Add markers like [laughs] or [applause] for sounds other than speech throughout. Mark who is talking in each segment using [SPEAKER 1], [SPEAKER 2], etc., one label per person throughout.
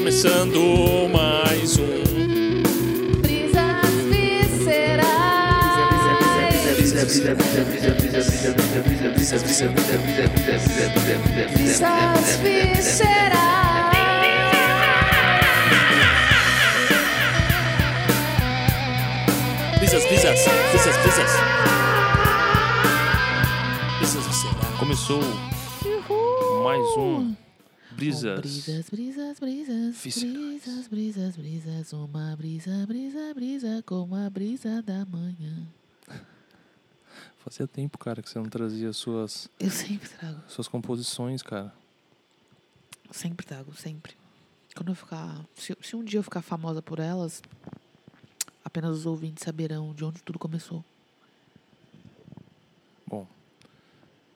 [SPEAKER 1] começando mais um.
[SPEAKER 2] Brisas viscerais. Brisas viscerais.
[SPEAKER 1] Brisas, brisas, brisas, brisas. Brisas viscerais.
[SPEAKER 3] Começou mais um
[SPEAKER 2] Com
[SPEAKER 3] Brisas.
[SPEAKER 2] Brisas, brisas, brisas.
[SPEAKER 3] Viscerais.
[SPEAKER 2] Brisas, brisas, brisas. Uma brisa, brisa, brisa. Como a brisa da manhã. [laughs]
[SPEAKER 3] Fazia tempo, cara, que você não trazia suas,
[SPEAKER 2] Eu sempre trago.
[SPEAKER 3] suas composições, cara.
[SPEAKER 2] Sempre trago, sempre. Quando eu ficar. Se, se um dia eu ficar famosa por elas, apenas os ouvintes saberão de onde tudo começou.
[SPEAKER 3] Bom,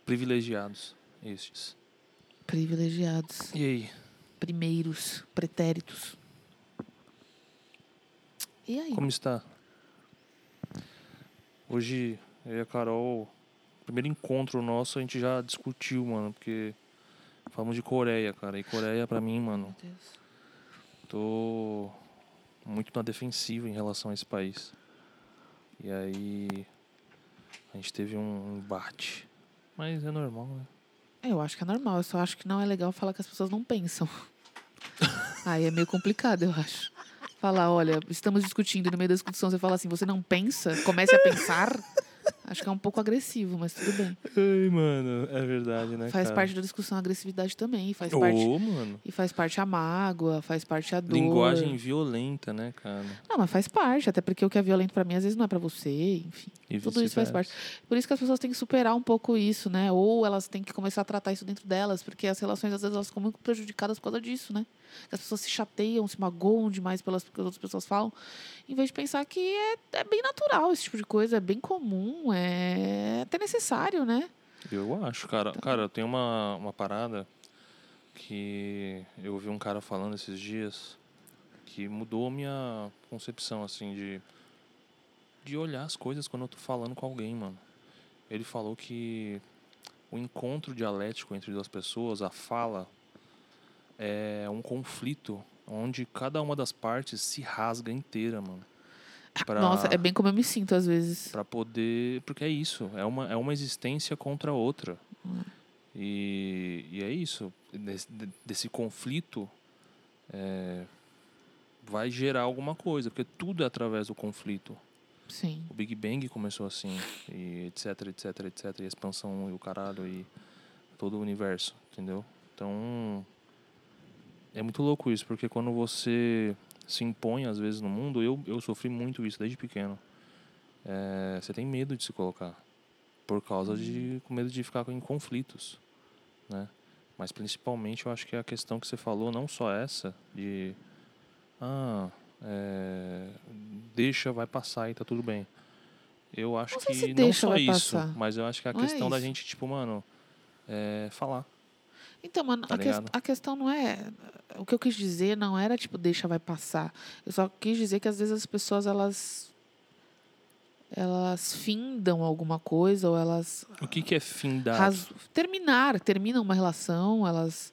[SPEAKER 3] privilegiados estes.
[SPEAKER 2] Privilegiados.
[SPEAKER 3] E aí?
[SPEAKER 2] Primeiros. Pretéritos. E aí?
[SPEAKER 3] Como está? Hoje, eu e a Carol, primeiro encontro nosso, a gente já discutiu, mano, porque falamos de Coreia, cara. E Coreia, pra mim, mano,
[SPEAKER 2] Meu Deus.
[SPEAKER 3] tô muito na defensiva em relação a esse país. E aí, a gente teve um embate. Mas é normal, né?
[SPEAKER 2] É, Eu acho que é normal. Eu só acho que não é legal falar que as pessoas não pensam. [laughs] Aí é meio complicado, eu acho. Falar, olha, estamos discutindo e no meio da discussão você fala assim, você não pensa? Comece a pensar. Acho que é um pouco agressivo, mas tudo bem.
[SPEAKER 3] Ai, mano, é verdade, né,
[SPEAKER 2] Faz
[SPEAKER 3] cara?
[SPEAKER 2] parte da discussão a agressividade também. Faz
[SPEAKER 3] Ô,
[SPEAKER 2] parte,
[SPEAKER 3] mano.
[SPEAKER 2] e faz parte a mágoa, faz parte a dor.
[SPEAKER 3] Linguagem violenta, né, cara?
[SPEAKER 2] Não, mas faz parte. Até porque o que é violento pra mim, às vezes não é pra você, enfim.
[SPEAKER 3] E
[SPEAKER 2] Tudo isso faz parte. Por isso que as pessoas têm que superar um pouco isso, né? Ou elas têm que começar a tratar isso dentro delas, porque as relações, às vezes, elas ficam muito prejudicadas por causa disso, né? Que as pessoas se chateiam, se magoam demais pelas que as outras pessoas falam, em vez de pensar que é, é bem natural esse tipo de coisa, é bem comum, é até necessário, né?
[SPEAKER 3] Eu acho, cara. Cara, tem uma, uma parada que eu ouvi um cara falando esses dias que mudou a minha concepção, assim, de, de olhar as coisas quando eu tô falando com alguém, mano. Ele falou que o encontro dialético entre duas pessoas, a fala, é um conflito onde cada uma das partes se rasga inteira, mano. Pra-
[SPEAKER 2] Nossa, é bem como eu me sinto às vezes.
[SPEAKER 3] Pra poder. Porque é isso. É uma, é uma existência contra a outra.
[SPEAKER 2] Hum.
[SPEAKER 3] E, e é isso. Desse, de- desse conflito é, vai gerar alguma coisa. Porque tudo é através do conflito.
[SPEAKER 2] Sim.
[SPEAKER 3] O Big Bang começou assim. E etc, etc, etc. E a expansão e o caralho. E todo o universo. Entendeu? Então. É muito louco isso. Porque quando você se impõe, às vezes, no mundo. Eu, eu sofri muito isso desde pequeno. É, você tem medo de se colocar. Por causa de. com medo de ficar em conflitos. Né? Mas principalmente eu acho que é a questão que você falou, não só essa, de. Ah, é, deixa, vai passar e tá tudo bem. Eu acho
[SPEAKER 2] Não
[SPEAKER 3] que não
[SPEAKER 2] deixa,
[SPEAKER 3] só isso,
[SPEAKER 2] passar.
[SPEAKER 3] mas eu acho que a
[SPEAKER 2] Não é
[SPEAKER 3] questão da
[SPEAKER 2] isso.
[SPEAKER 3] gente, tipo, mano, é falar.
[SPEAKER 2] Então, mano,
[SPEAKER 3] Tá
[SPEAKER 2] a,
[SPEAKER 3] ligado?
[SPEAKER 2] a questão não é. O que eu quis dizer não era tipo, deixa, vai passar. Eu só quis dizer que às vezes as pessoas, elas. Elas findam alguma coisa, ou elas.
[SPEAKER 3] O que, que é findar?
[SPEAKER 2] ras- terminar, terminam uma relação, elas.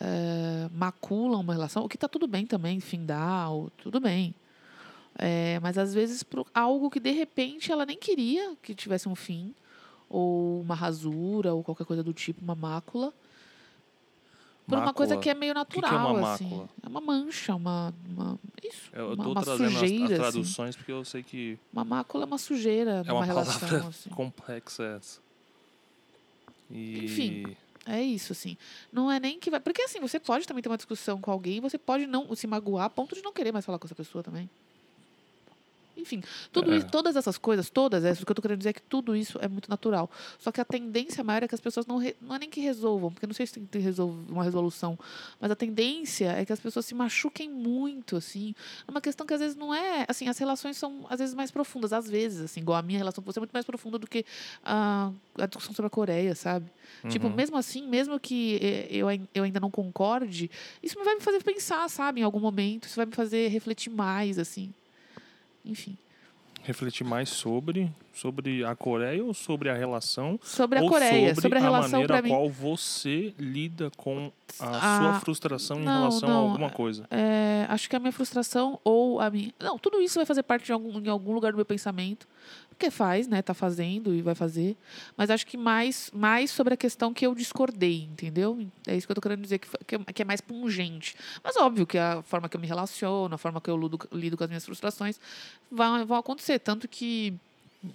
[SPEAKER 2] eh, maculam uma relação, o que tá tudo bem também, findar, ou, tudo bem. É, mas às vezes por algo que de repente ela nem queria que tivesse um fim, ou uma rasura, ou qualquer coisa do tipo, uma mácula por uma coisa
[SPEAKER 3] Mácula.
[SPEAKER 2] que é meio
[SPEAKER 3] que é
[SPEAKER 2] natural,
[SPEAKER 3] uma
[SPEAKER 2] assim.
[SPEAKER 3] mácula?
[SPEAKER 2] É uma mancha, uma, uma isso,
[SPEAKER 3] Eu, eu
[SPEAKER 2] uma,
[SPEAKER 3] tô
[SPEAKER 2] uma
[SPEAKER 3] trazendo as- as,
[SPEAKER 2] sujeira, assim.
[SPEAKER 3] traduções porque eu sei que
[SPEAKER 2] Uma mácula é uma sujeira
[SPEAKER 3] é
[SPEAKER 2] numa
[SPEAKER 3] uma
[SPEAKER 2] relação,
[SPEAKER 3] palavra [laughs]
[SPEAKER 2] assim.
[SPEAKER 3] complexa essa. E...
[SPEAKER 2] Enfim. É isso, assim. Não é nem que vai. Porque assim, você pode também ter uma discussão com alguém, você pode não se magoar a ponto de não querer mais falar com essa pessoa também. Enfim, tudo
[SPEAKER 3] É.
[SPEAKER 2] isso, todas essas coisas, todas essas, o que eu tô querendo dizer é que tudo isso é muito natural. Só que a tendência maior é que as pessoas não, re- não é nem que resolvam, porque não sei se tem que ter uma resolução, mas a tendência é que as pessoas se machuquem muito, assim. É uma questão que às vezes não é. Assim, as relações são às vezes mais profundas, às vezes, assim, igual a minha relação com você é muito mais profunda do que a, a discussão sobre a Coreia, sabe? Tipo,
[SPEAKER 3] Uhum.
[SPEAKER 2] mesmo assim, mesmo que eh, eu, eu ainda não concorde, isso vai me fazer pensar, sabe? Em algum momento, isso vai me fazer refletir mais, assim. Enfim.
[SPEAKER 3] refletir mais sobre, sobre a Coreia ou sobre a relação?
[SPEAKER 2] Sobre a Coreia,
[SPEAKER 3] sobre,
[SPEAKER 2] sobre a relação
[SPEAKER 3] maneira
[SPEAKER 2] pra mim.
[SPEAKER 3] qual você lida com a
[SPEAKER 2] Ah,
[SPEAKER 3] sua frustração em
[SPEAKER 2] não,
[SPEAKER 3] relação
[SPEAKER 2] não,
[SPEAKER 3] a alguma coisa.
[SPEAKER 2] É, acho que a minha frustração ou a minha. Não, tudo isso vai fazer parte de algum, em algum lugar do meu pensamento. Porque faz, né? Tá fazendo e vai fazer. Mas acho que mais, mais sobre a questão que eu discordei, entendeu? É isso que eu tô querendo dizer, que, que é- que é mais pungente. Mas óbvio que a forma que eu me relaciono, a forma que eu lido, lido com as minhas frustrações vão, vão acontecer. Tanto que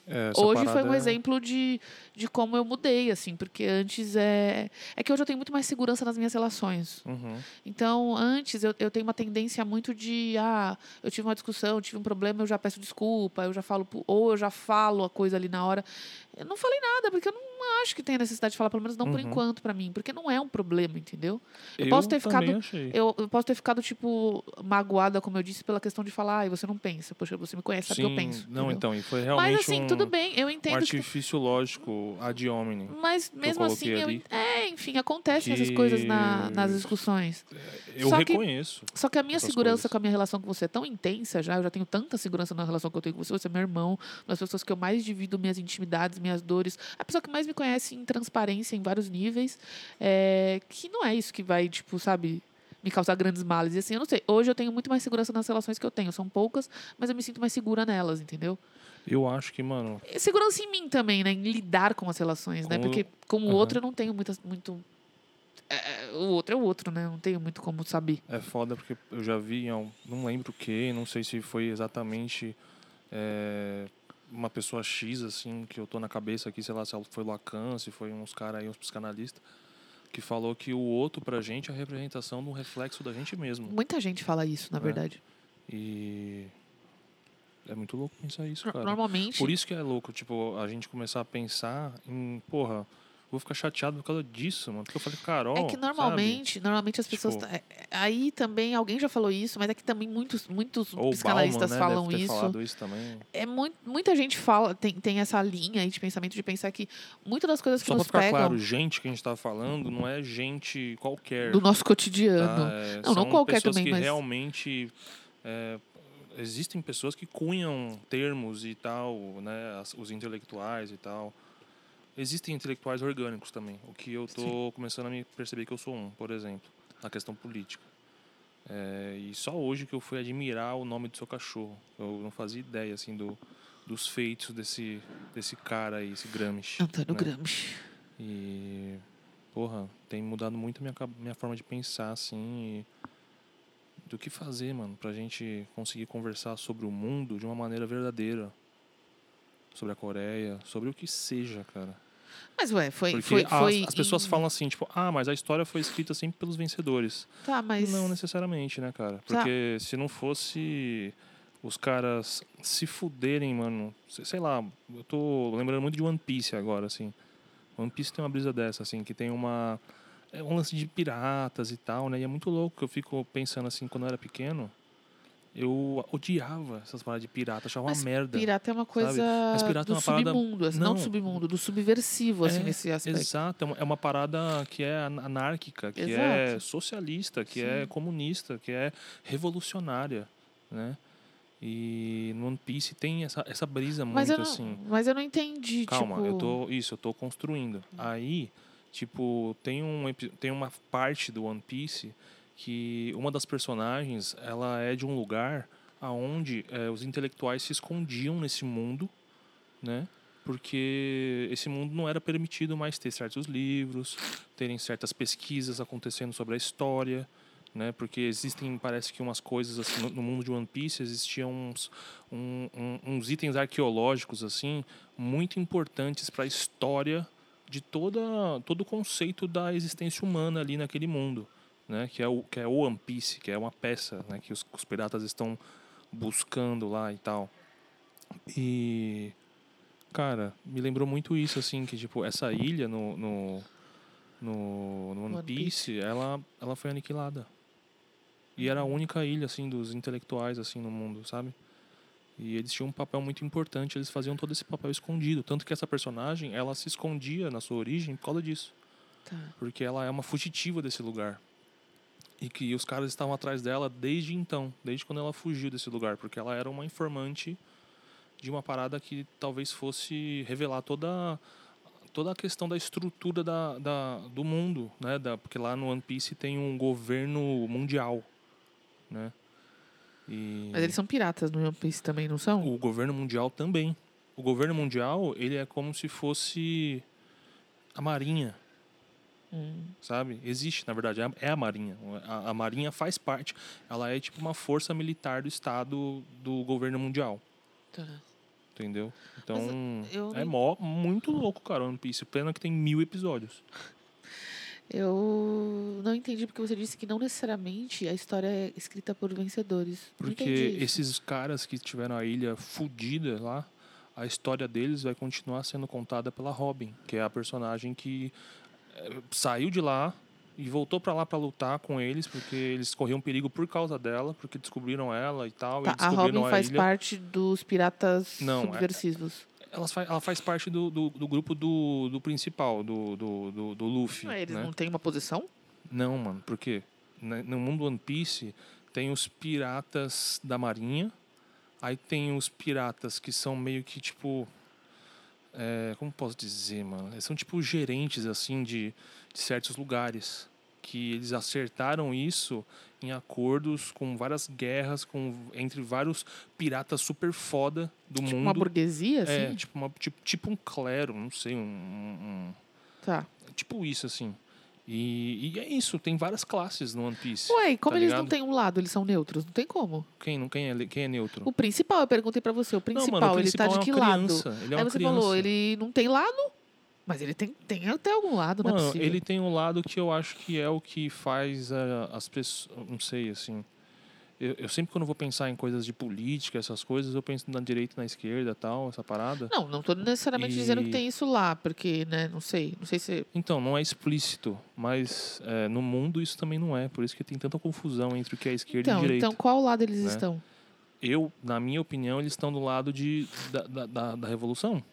[SPEAKER 3] É,
[SPEAKER 2] hoje foi
[SPEAKER 3] parada
[SPEAKER 2] um
[SPEAKER 3] é-
[SPEAKER 2] exemplo de, de como eu mudei, assim, porque antes é. É que hoje eu tenho muito mais segurança nas minhas relações.
[SPEAKER 3] Uhum.
[SPEAKER 2] Então, antes eu, eu tenho uma tendência muito de, ah, eu tive uma discussão, eu tive um problema, eu já peço desculpa, eu já falo, ou eu já falo a coisa ali na hora. Eu não falei nada, porque eu não acho que tenha necessidade de falar, pelo menos não por
[SPEAKER 3] Uhum.
[SPEAKER 2] enquanto pra mim, porque não é um problema, entendeu?
[SPEAKER 3] Eu,
[SPEAKER 2] posso ter ficado-. Eu, eu posso ter ficado, tipo, magoada, como eu disse, pela questão de falar, ai, você não pensa, poxa, você me conhece, sabe o que eu penso.
[SPEAKER 3] Não,
[SPEAKER 2] entendeu?
[SPEAKER 3] então, e foi realmente
[SPEAKER 2] Mas assim,
[SPEAKER 3] um,
[SPEAKER 2] tudo bem, eu
[SPEAKER 3] um
[SPEAKER 2] entendo que
[SPEAKER 3] artifício lógico ad hominem.
[SPEAKER 2] Mas mesmo assim,
[SPEAKER 3] coloquei
[SPEAKER 2] eu, é, enfim, acontecem essas
[SPEAKER 3] Que-
[SPEAKER 2] coisas na, nas discussões.
[SPEAKER 3] Eu
[SPEAKER 2] Só que-
[SPEAKER 3] reconheço.
[SPEAKER 2] Só que a minha
[SPEAKER 3] Essas
[SPEAKER 2] segurança
[SPEAKER 3] coisas.
[SPEAKER 2] com a minha relação com você é tão intensa já, eu já tenho tanta segurança na relação que eu tenho com você, você é meu irmão, uma das pessoas que eu mais divido minhas intimidades, minhas dores, a pessoa que mais me conhece em transparência em vários níveis, é, que não é isso que vai, tipo, sabe, me causar grandes males. E assim, eu não sei, hoje eu tenho muito mais segurança nas relações que eu tenho, são poucas, mas eu me sinto mais segura nelas, entendeu?
[SPEAKER 3] Eu acho que, mano,
[SPEAKER 2] E segurança em mim também, né, em lidar com as relações, né, porque com o
[SPEAKER 3] Aham.
[SPEAKER 2] outro eu não tenho muitas, muito... é, o outro é o outro, né? Não tenho muito como saber.
[SPEAKER 3] é foda porque eu já vi, não lembro o que, não sei se foi exatamente é, uma pessoa X, assim, que eu tô na cabeça aqui, sei lá, se foi Lacan, se foi uns caras aí, uns psicanalistas, que falou que o outro pra gente é a representação do reflexo da gente mesmo.
[SPEAKER 2] Muita gente fala isso, na
[SPEAKER 3] É.
[SPEAKER 2] verdade.
[SPEAKER 3] E é muito louco pensar isso, cara.
[SPEAKER 2] Normalmente.
[SPEAKER 3] Por isso que é louco, tipo, a gente começar a pensar em, porra, vou ficar chateado por causa disso, mano. Porque eu falei, Carol.
[SPEAKER 2] É que normalmente, normalmente as pessoas.
[SPEAKER 3] Tipo-
[SPEAKER 2] é- aí também alguém já falou isso, mas é que também muitos, muitos
[SPEAKER 3] sabe? Ou
[SPEAKER 2] psicanalistas
[SPEAKER 3] Bauman, né,
[SPEAKER 2] falam
[SPEAKER 3] deve ter
[SPEAKER 2] isso.
[SPEAKER 3] falado isso também.
[SPEAKER 2] É muito, muita gente fala, tem, tem essa linha aí de pensamento de pensar que muitas das coisas que
[SPEAKER 3] Só pra
[SPEAKER 2] nos
[SPEAKER 3] ficar
[SPEAKER 2] pegam
[SPEAKER 3] claro, gente que a gente tá falando não é gente qualquer.
[SPEAKER 2] do nosso cotidiano.
[SPEAKER 3] tá? É,
[SPEAKER 2] Não, não qualquer também,
[SPEAKER 3] que
[SPEAKER 2] mas-
[SPEAKER 3] realmente. é, existem pessoas que cunham termos e tal, né? os intelectuais e tal. Existem intelectuais orgânicos também, o que eu tô começando a me perceber que eu sou um, por exemplo, na questão política. É, e só hoje que eu fui admirar o nome do seu cachorro. Eu não fazia ideia assim do, dos feitos desse desse cara aí, esse Gramsci.
[SPEAKER 2] Antônio
[SPEAKER 3] né?
[SPEAKER 2] Gramsci.
[SPEAKER 3] E porra, tem mudado muito a minha minha forma de pensar assim, e do que fazer, mano, pra gente conseguir conversar sobre o mundo de uma maneira verdadeira. Sobre a Coreia, sobre o que seja, cara.
[SPEAKER 2] Mas ué, foi.
[SPEAKER 3] Porque
[SPEAKER 2] foi,
[SPEAKER 3] as,
[SPEAKER 2] foi
[SPEAKER 3] as pessoas
[SPEAKER 2] em-
[SPEAKER 3] falam assim, tipo, ah, mas a história foi escrita sempre pelos vencedores.
[SPEAKER 2] Tá, mas.
[SPEAKER 3] Não necessariamente, né, cara?
[SPEAKER 2] Tá.
[SPEAKER 3] Porque se não fosse os caras se fuderem, mano. se- Sei lá, eu tô lembrando muito de One Piece agora, assim. One Piece tem uma brisa dessa, assim, que tem uma. É um lance de piratas e tal, né? E é muito louco que eu fico pensando assim, quando eu era pequeno, eu odiava essas paradas de pirata, achava
[SPEAKER 2] Mas
[SPEAKER 3] uma merda.
[SPEAKER 2] Pirata é uma coisa
[SPEAKER 3] Mas pirata
[SPEAKER 2] do
[SPEAKER 3] é uma parada-
[SPEAKER 2] submundo, assim, não, do
[SPEAKER 3] Não.
[SPEAKER 2] submundo, do subversivo, assim,
[SPEAKER 3] É,
[SPEAKER 2] nesse aspecto.
[SPEAKER 3] Exato, é uma- é parada que é an- anárquica, que é
[SPEAKER 2] Exato.
[SPEAKER 3] socialista, que é
[SPEAKER 2] Sim.
[SPEAKER 3] comunista, que é revolucionária, né? E no One Piece tem essa, essa brisa
[SPEAKER 2] Mas
[SPEAKER 3] muito
[SPEAKER 2] não,
[SPEAKER 3] assim.
[SPEAKER 2] mas eu não entendi,
[SPEAKER 3] Calma,
[SPEAKER 2] tipo...
[SPEAKER 3] eu tô isso, eu tô construindo. Aí, tipo, tem um tem uma parte do One Piece que uma das personagens, ela é de um lugar aonde eh, os intelectuais se escondiam nesse mundo, né? Porque esse mundo não era permitido mais ter certos livros, terem certas pesquisas acontecendo sobre a história, né? Porque existem, parece que umas coisas assim no, no mundo de One Piece existiam uns, um- um- uns itens arqueológicos assim muito importantes para a história de toda todo o conceito da existência humana ali naquele mundo, né? Que é o que é o One Piece, que é uma peça, né? Que os, os piratas estão buscando lá e tal. E cara, me lembrou muito isso assim que tipo essa ilha no no, no, no One,
[SPEAKER 2] One
[SPEAKER 3] Piece, ela ela foi aniquilada. E era a única ilha assim dos intelectuais assim no mundo, sabe? E eles tinham um papel muito importante, eles faziam todo esse papel escondido, tanto que essa personagem, ela se escondia na sua origem por causa disso,
[SPEAKER 2] Tá.
[SPEAKER 3] porque ela é uma fugitiva desse lugar. E que os caras estavam atrás dela desde então, desde quando ela fugiu desse lugar, porque ela era uma informante de uma parada que talvez fosse revelar toda toda a questão da estrutura da, da, do mundo, né? Da, porque lá no One Piece tem um governo mundial, né? E
[SPEAKER 2] Mas eles são piratas no One Piece também, não são?
[SPEAKER 3] o governo mundial também. O governo mundial, ele é como se fosse a marinha,
[SPEAKER 2] Hum.
[SPEAKER 3] sabe? Existe, na verdade, é a- é a marinha. A, a marinha faz parte, ela é tipo uma força militar do estado do governo mundial,
[SPEAKER 2] Tá.
[SPEAKER 3] entendeu? Então,
[SPEAKER 2] eu
[SPEAKER 3] é mó, muito louco, cara, One Piece. Pena que tem mil episódios. [laughs]
[SPEAKER 2] Eu não entendi porque você disse que não necessariamente a história é escrita por vencedores.
[SPEAKER 3] Porque esses caras que tiveram a ilha fudida lá, a história deles vai continuar sendo contada pela Robin, que é a personagem que saiu de lá e voltou pra lá pra lutar com eles, porque eles corriam perigo por causa dela, porque descobriram ela e tal,
[SPEAKER 2] Tá,
[SPEAKER 3] e
[SPEAKER 2] a Robin faz
[SPEAKER 3] ilha.
[SPEAKER 2] parte dos piratas
[SPEAKER 3] Não, é-
[SPEAKER 2] subversivos.
[SPEAKER 3] Ela, faz, ela faz parte do, do, do grupo do, do principal, do, do, do, do Luffy.
[SPEAKER 2] Ué, eles
[SPEAKER 3] né?
[SPEAKER 2] não têm uma posição?
[SPEAKER 3] Não, mano, por quê? Na- No mundo One Piece tem os piratas da marinha, aí tem os piratas que são meio que tipo. É, como posso dizer, mano? Eles são tipo gerentes, assim, de, de certos lugares. Que eles acertaram isso em acordos com várias guerras com, entre vários piratas super foda do
[SPEAKER 2] Tipo
[SPEAKER 3] mundo.
[SPEAKER 2] uma burguesia, assim?
[SPEAKER 3] É, tipo, uma, tipo, tipo um clero, não sei, um- um,
[SPEAKER 2] Tá.
[SPEAKER 3] Tipo isso, assim. E, e é isso, tem várias classes no One Piece.
[SPEAKER 2] Ué, e como
[SPEAKER 3] tá
[SPEAKER 2] eles não
[SPEAKER 3] ligado?
[SPEAKER 2] têm um lado, eles são neutros? Não tem como.
[SPEAKER 3] Quem, não, quem, é, quem é neutro?
[SPEAKER 2] O principal, eu perguntei pra você, o
[SPEAKER 3] não,
[SPEAKER 2] principal,
[SPEAKER 3] mano, o
[SPEAKER 2] ele tá
[SPEAKER 3] principal
[SPEAKER 2] de
[SPEAKER 3] é
[SPEAKER 2] que
[SPEAKER 3] uma
[SPEAKER 2] lado?
[SPEAKER 3] criança. Ele é
[SPEAKER 2] Aí você
[SPEAKER 3] criança.
[SPEAKER 2] falou, ele não tem lado, mas ele tem, tem até algum lado, não é
[SPEAKER 3] Mano,
[SPEAKER 2] possível.
[SPEAKER 3] ele tem um lado que eu acho que é o que faz ah, as pessoas. Não sei, assim. Eu, eu sempre, quando vou pensar em coisas de política, essas coisas, eu penso na direita e na esquerda tal, essa parada.
[SPEAKER 2] Não, não tô necessariamente dizendo que
[SPEAKER 3] E-
[SPEAKER 2] tem isso lá, porque, né, não sei, não sei se...
[SPEAKER 3] Então, não é explícito, mas é, no mundo isso também não é. Por isso que tem tanta confusão entre o que é esquerda
[SPEAKER 2] Então,
[SPEAKER 3] e direita.
[SPEAKER 2] então qual lado eles
[SPEAKER 3] né?
[SPEAKER 2] estão?
[SPEAKER 3] Eu, na minha opinião, eles estão do lado de, da, da, da, da revolução.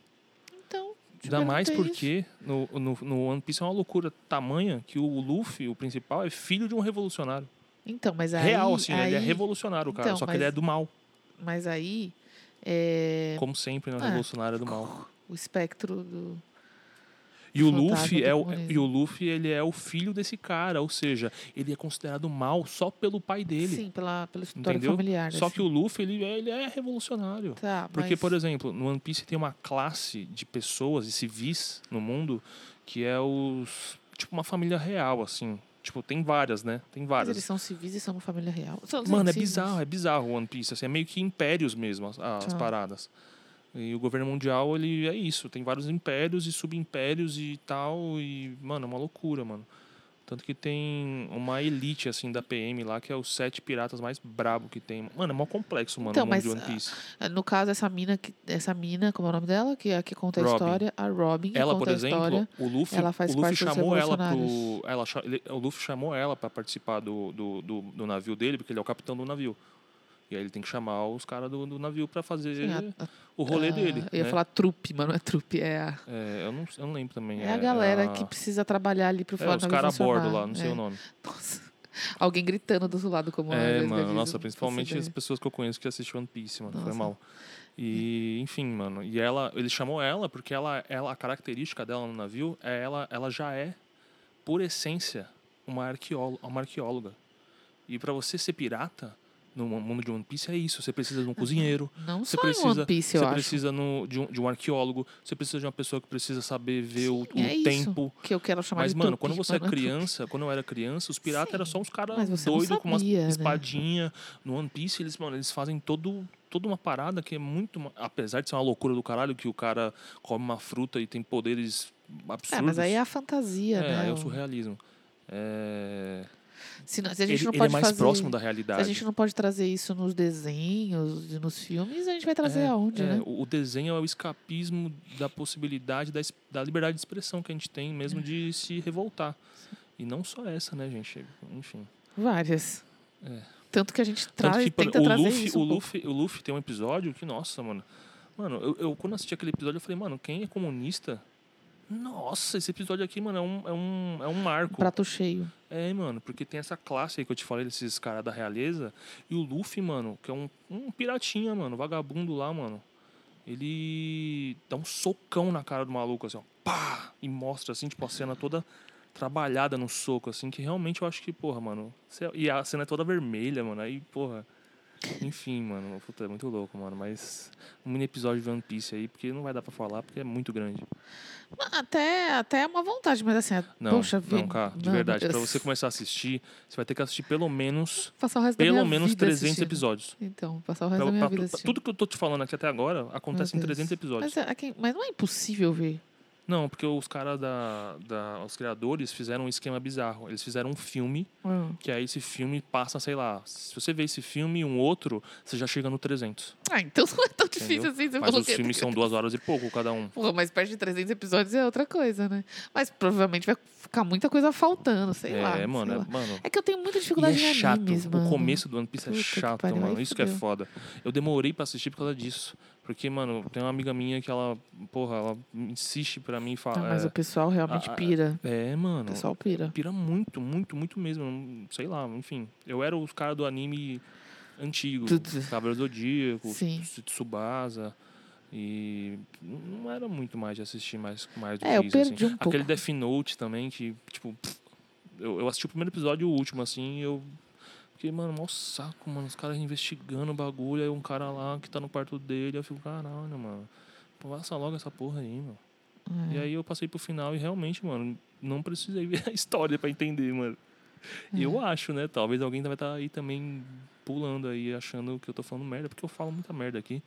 [SPEAKER 2] Então,
[SPEAKER 3] Ainda mais porque no, no, no One Piece é uma loucura tamanha que o Luffy, o principal, é filho de um revolucionário.
[SPEAKER 2] Então, mas aí...
[SPEAKER 3] Real, assim, ele é
[SPEAKER 2] aí-
[SPEAKER 3] revolucionário, cara.
[SPEAKER 2] Então,
[SPEAKER 3] só que
[SPEAKER 2] mas-
[SPEAKER 3] ele é do mal.
[SPEAKER 2] Mas aí, é,
[SPEAKER 3] Como sempre, no
[SPEAKER 2] Ah.
[SPEAKER 3] revolucionário é do mal.
[SPEAKER 2] o espectro do...
[SPEAKER 3] E o Luffy é o, e o Luffy, ele é o filho desse cara, ou seja, ele é considerado mal só pelo pai dele.
[SPEAKER 2] Sim, pela, pela história
[SPEAKER 3] Entendeu?
[SPEAKER 2] familiar.
[SPEAKER 3] Só
[SPEAKER 2] assim.
[SPEAKER 3] que o Luffy, ele, é- ele é revolucionário.
[SPEAKER 2] Tá,
[SPEAKER 3] Porque,
[SPEAKER 2] mas...
[SPEAKER 3] por exemplo, no One Piece tem uma classe de pessoas e civis no mundo que é os. Tipo, uma família real, assim. Tipo, tem várias, né? Tem
[SPEAKER 2] Mas
[SPEAKER 3] várias.
[SPEAKER 2] eles são civis e são uma família real. São-
[SPEAKER 3] Mano, é bizarro, é bizarro o One Piece. Assim, é meio que impérios mesmo, as, as
[SPEAKER 2] Tá.
[SPEAKER 3] paradas. E o governo mundial, ele é isso. Tem vários impérios e subimpérios e tal. E, mano, é uma loucura, mano. Tanto que tem uma elite, assim, da PM lá, que é os sete piratas mais brabo que tem. Mano, é mó complexo, mano,
[SPEAKER 2] Então,
[SPEAKER 3] o mundo
[SPEAKER 2] mas,
[SPEAKER 3] de One Piece.
[SPEAKER 2] No caso, essa mina, essa mina, como é o nome dela? Que é a que conta a
[SPEAKER 3] Robin.
[SPEAKER 2] história. A Robin,
[SPEAKER 3] Ela,
[SPEAKER 2] conta
[SPEAKER 3] por
[SPEAKER 2] a
[SPEAKER 3] exemplo,
[SPEAKER 2] história.
[SPEAKER 3] o Luffy,
[SPEAKER 2] ela faz
[SPEAKER 3] o Luffy chamou ela pro. Ela, o Luffy chamou ela pra participar do, do, do, do navio dele, porque ele é o capitão do navio. E aí ele tem que chamar os caras do, do navio pra fazer
[SPEAKER 2] Sim, a- a-
[SPEAKER 3] o rolê
[SPEAKER 2] a-
[SPEAKER 3] dele.
[SPEAKER 2] Eu ia
[SPEAKER 3] né?
[SPEAKER 2] falar trupe, mas não é trupe, é a,
[SPEAKER 3] É, eu, não, eu não lembro também.
[SPEAKER 2] é a galera que precisa trabalhar ali pro
[SPEAKER 3] É,
[SPEAKER 2] navio
[SPEAKER 3] os caras a bordo lá, não sei
[SPEAKER 2] É.
[SPEAKER 3] o nome.
[SPEAKER 2] Nossa. Alguém gritando do outro lado, como
[SPEAKER 3] É, mano, nossa, principalmente as pessoas que eu conheço que assistem One Piece, mano. Foi
[SPEAKER 2] Nossa.
[SPEAKER 3] mal. E, enfim, mano. E ela, ele chamou ela porque ela, ela, a característica dela no navio é ela, ela já é, por essência, uma, arqueóloga, uma arqueóloga. E pra você ser pirata no mundo de One Piece é isso. Você precisa de um cozinheiro,
[SPEAKER 2] Não
[SPEAKER 3] você
[SPEAKER 2] só
[SPEAKER 3] precisa,
[SPEAKER 2] One Piece, eu
[SPEAKER 3] você
[SPEAKER 2] acho.
[SPEAKER 3] precisa no, de, um, de um arqueólogo, você precisa de uma pessoa que precisa saber ver o, o
[SPEAKER 2] é
[SPEAKER 3] tempo.
[SPEAKER 2] que eu quero chamar
[SPEAKER 3] Mas,
[SPEAKER 2] de
[SPEAKER 3] mano, quando você é
[SPEAKER 2] trupe.
[SPEAKER 3] criança, quando eu era criança, os piratas
[SPEAKER 2] Sim,
[SPEAKER 3] eram só uns caras doidos com
[SPEAKER 2] sabia, né?
[SPEAKER 3] espadinha. No One Piece, eles, mano, eles fazem todo, toda uma parada que é muito. Apesar de ser uma loucura do caralho, que o cara come uma fruta e tem poderes absurdos.
[SPEAKER 2] É, mas aí é a fantasia,
[SPEAKER 3] É,
[SPEAKER 2] né?
[SPEAKER 3] aí é O- surrealismo. É...
[SPEAKER 2] Se, não- se a
[SPEAKER 3] Ele,
[SPEAKER 2] gente não
[SPEAKER 3] ele
[SPEAKER 2] pode
[SPEAKER 3] é mais
[SPEAKER 2] fazer...
[SPEAKER 3] próximo da
[SPEAKER 2] Se
[SPEAKER 3] realidade.
[SPEAKER 2] a gente não pode trazer isso nos desenhos e nos filmes, a gente vai trazer
[SPEAKER 3] É,
[SPEAKER 2] aonde,
[SPEAKER 3] é,
[SPEAKER 2] né?
[SPEAKER 3] o desenho é o escapismo da possibilidade da, da liberdade de expressão que a gente tem mesmo de se revoltar. E não só essa, né, gente? Enfim.
[SPEAKER 2] Várias.
[SPEAKER 3] É.
[SPEAKER 2] Tanto que a gente traz,
[SPEAKER 3] que,
[SPEAKER 2] tenta
[SPEAKER 3] o
[SPEAKER 2] trazer
[SPEAKER 3] Luffy,
[SPEAKER 2] isso.
[SPEAKER 3] o
[SPEAKER 2] pouco.
[SPEAKER 3] Luffy, o Luffy tem um episódio que, nossa, mano. Mano, eu, eu quando assisti aquele episódio, eu falei, mano, quem é comunista? Nossa, esse episódio aqui, mano, é um, é um, é um marco.
[SPEAKER 2] Prato cheio.
[SPEAKER 3] É, mano, porque tem essa classe aí que eu te falei desses caras da realeza. E o Luffy, mano, que é um, um piratinha, mano, vagabundo lá, mano. ele dá um socão na cara do maluco, assim, ó, pá! E mostra, assim, tipo, a cena toda trabalhada no soco, assim, que realmente eu acho que, porra, mano. E a cena é toda vermelha, mano. Aí, porra. Enfim, mano. Puta, é muito louco, mano. Mas um mini episódio de One Piece aí, porque não vai dar pra falar, porque é muito grande.
[SPEAKER 2] Até, até é uma vontade, mas assim, é-
[SPEAKER 3] Não,
[SPEAKER 2] poxa
[SPEAKER 3] não,
[SPEAKER 2] vida.
[SPEAKER 3] cara, de
[SPEAKER 2] não,
[SPEAKER 3] verdade. Pra você começar a assistir, você vai ter que assistir pelo menos,
[SPEAKER 2] Passar o resto
[SPEAKER 3] pelo menos
[SPEAKER 2] vida
[SPEAKER 3] 300
[SPEAKER 2] assistindo.
[SPEAKER 3] episódios.
[SPEAKER 2] Então, passar o resto
[SPEAKER 3] Pra-
[SPEAKER 2] da minha
[SPEAKER 3] pra-
[SPEAKER 2] vida
[SPEAKER 3] pra- tudo que eu tô te falando aqui até agora acontece em
[SPEAKER 2] Meu Deus.
[SPEAKER 3] 300 episódios.
[SPEAKER 2] Mas, é, quem- mas não é impossível ver.
[SPEAKER 3] Não, porque os caras da, da. Os criadores fizeram um esquema bizarro. Eles fizeram um filme,
[SPEAKER 2] Hum.
[SPEAKER 3] que aí esse filme passa, sei lá. Se você vê esse filme e um outro, você já chega no 300.
[SPEAKER 2] Ah, então [laughs] não é tão difícil
[SPEAKER 3] Entendeu?
[SPEAKER 2] assim. Você
[SPEAKER 3] Mas os
[SPEAKER 2] é
[SPEAKER 3] filmes são duas horas e pouco cada um.
[SPEAKER 2] Mas perto de 300 episódios é outra coisa, né? Mas provavelmente vai ficar muita coisa faltando, sei lá.
[SPEAKER 3] é, mano,
[SPEAKER 2] sei
[SPEAKER 3] é,
[SPEAKER 2] lá.
[SPEAKER 3] mano.
[SPEAKER 2] É que eu tenho muita
[SPEAKER 3] E
[SPEAKER 2] dificuldade
[SPEAKER 3] é
[SPEAKER 2] em
[SPEAKER 3] chato.
[SPEAKER 2] animes, mano.
[SPEAKER 3] O começo do One Piece é
[SPEAKER 2] Puta
[SPEAKER 3] chato, mano. Isso que é foda. Eu demorei pra assistir por causa disso. Porque, mano, tem uma amiga minha que ela, porra, ela insiste pra mim
[SPEAKER 2] Ah,
[SPEAKER 3] falar.
[SPEAKER 2] mas o pessoal realmente
[SPEAKER 3] ah,
[SPEAKER 2] pira.
[SPEAKER 3] é,
[SPEAKER 2] O
[SPEAKER 3] mano.
[SPEAKER 2] pessoal pira.
[SPEAKER 3] Pira muito, muito, muito mesmo. Sei lá, enfim. Eu era os caras do anime antigo. Cavaleiro do Zodíaco,
[SPEAKER 2] Sim.
[SPEAKER 3] Tsubasa. E não era muito mais de assistir mais, mais do
[SPEAKER 2] É,
[SPEAKER 3] que
[SPEAKER 2] eu
[SPEAKER 3] isso, assim.
[SPEAKER 2] perdi um pouco.
[SPEAKER 3] Aquele Death Note também, que, tipo... Eu, eu assisti o primeiro episódio e o último, assim, e eu... Fiquei, mano, mó saco, mano. Os caras investigando o bagulho, aí um cara lá que tá no quarto dele, eu fico, caralho, mano. Passa logo essa porra aí, mano.
[SPEAKER 2] É.
[SPEAKER 3] E aí eu passei pro final e realmente, mano, não precisei [laughs] ver a história pra entender, mano. E eu acho, né? Talvez alguém vai estar aí também pulando aí, achando que eu tô falando merda, porque eu falo muita merda aqui.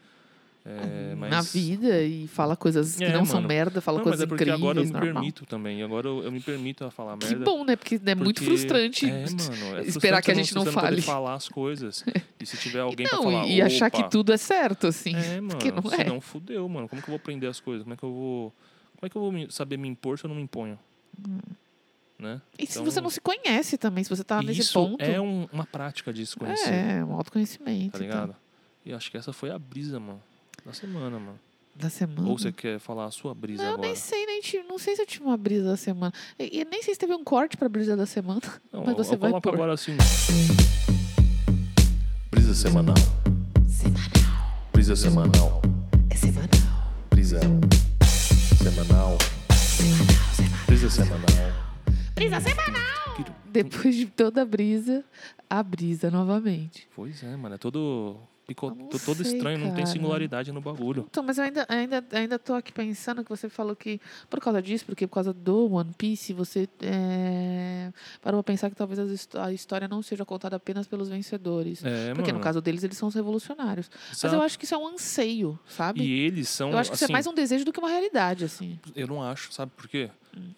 [SPEAKER 3] É, mas...
[SPEAKER 2] Na vida e fala coisas que
[SPEAKER 3] É,
[SPEAKER 2] não são
[SPEAKER 3] mano.
[SPEAKER 2] merda, fala
[SPEAKER 3] Não, mas
[SPEAKER 2] coisas
[SPEAKER 3] é porque
[SPEAKER 2] incríveis,
[SPEAKER 3] agora eu me
[SPEAKER 2] normal.
[SPEAKER 3] permito também. Agora eu, eu me permito a falar
[SPEAKER 2] Que
[SPEAKER 3] merda.
[SPEAKER 2] bom, né? Porque é muito
[SPEAKER 3] porque-
[SPEAKER 2] frustrante
[SPEAKER 3] É, mano. É
[SPEAKER 2] esperar
[SPEAKER 3] frustrante
[SPEAKER 2] que a gente não
[SPEAKER 3] poder
[SPEAKER 2] fale.
[SPEAKER 3] falar as coisas. E se tiver alguém pra
[SPEAKER 2] não,
[SPEAKER 3] falar.
[SPEAKER 2] e achar que
[SPEAKER 3] "Opa,
[SPEAKER 2] tudo é certo, assim.
[SPEAKER 3] É, mano.
[SPEAKER 2] porque não é.
[SPEAKER 3] Senão fudeu, mano. Como que eu vou aprender as coisas? Como é que eu vou. Como é que eu vou saber me impor se eu não me imponho? Né?
[SPEAKER 2] E se
[SPEAKER 3] Então,
[SPEAKER 2] você não se conhece também, se você tá nesse ponto.
[SPEAKER 3] é um- uma prática de se conhecer.
[SPEAKER 2] É, um autoconhecimento.
[SPEAKER 3] Tá
[SPEAKER 2] e tal.
[SPEAKER 3] ligado? E acho que essa foi a brisa, mano. Da semana, mano.
[SPEAKER 2] Da semana.
[SPEAKER 3] Ou você quer falar a sua brisa
[SPEAKER 2] Não, eu
[SPEAKER 3] agora?
[SPEAKER 2] nem sei, nem tive, não sei se eu tive uma brisa da semana. E, nem sei se teve um corte pra brisa da semana. [laughs]
[SPEAKER 3] Não,
[SPEAKER 2] Mas você
[SPEAKER 3] eu
[SPEAKER 2] vai
[SPEAKER 3] coloco agora assim. Brisa semanal.
[SPEAKER 2] Semanal.
[SPEAKER 3] Brisa semanal.
[SPEAKER 2] É semanal.
[SPEAKER 3] Brisa semanal.
[SPEAKER 2] Semanal, semanal.
[SPEAKER 3] Brisa semanal.
[SPEAKER 2] Brisa semanal! Depois de toda a brisa, a brisa novamente.
[SPEAKER 3] Pois é, mano. É todo, to- todo
[SPEAKER 2] sei,
[SPEAKER 3] estranho, não tem
[SPEAKER 2] cara.
[SPEAKER 3] singularidade no bagulho.
[SPEAKER 2] Então, mas eu ainda, ainda, ainda tô aqui pensando que você falou que, por causa disso, porque por causa do One Piece, você é, parou pra pensar que talvez a história não seja contada apenas pelos vencedores.
[SPEAKER 3] É,
[SPEAKER 2] Porque
[SPEAKER 3] mano.
[SPEAKER 2] no caso deles, eles são os revolucionários. Mas
[SPEAKER 3] Exato.
[SPEAKER 2] eu acho que isso é um anseio, sabe?
[SPEAKER 3] E eles são.
[SPEAKER 2] eu acho que isso
[SPEAKER 3] assim,
[SPEAKER 2] é mais um desejo do que uma realidade, assim.
[SPEAKER 3] Eu não acho, sabe por quê?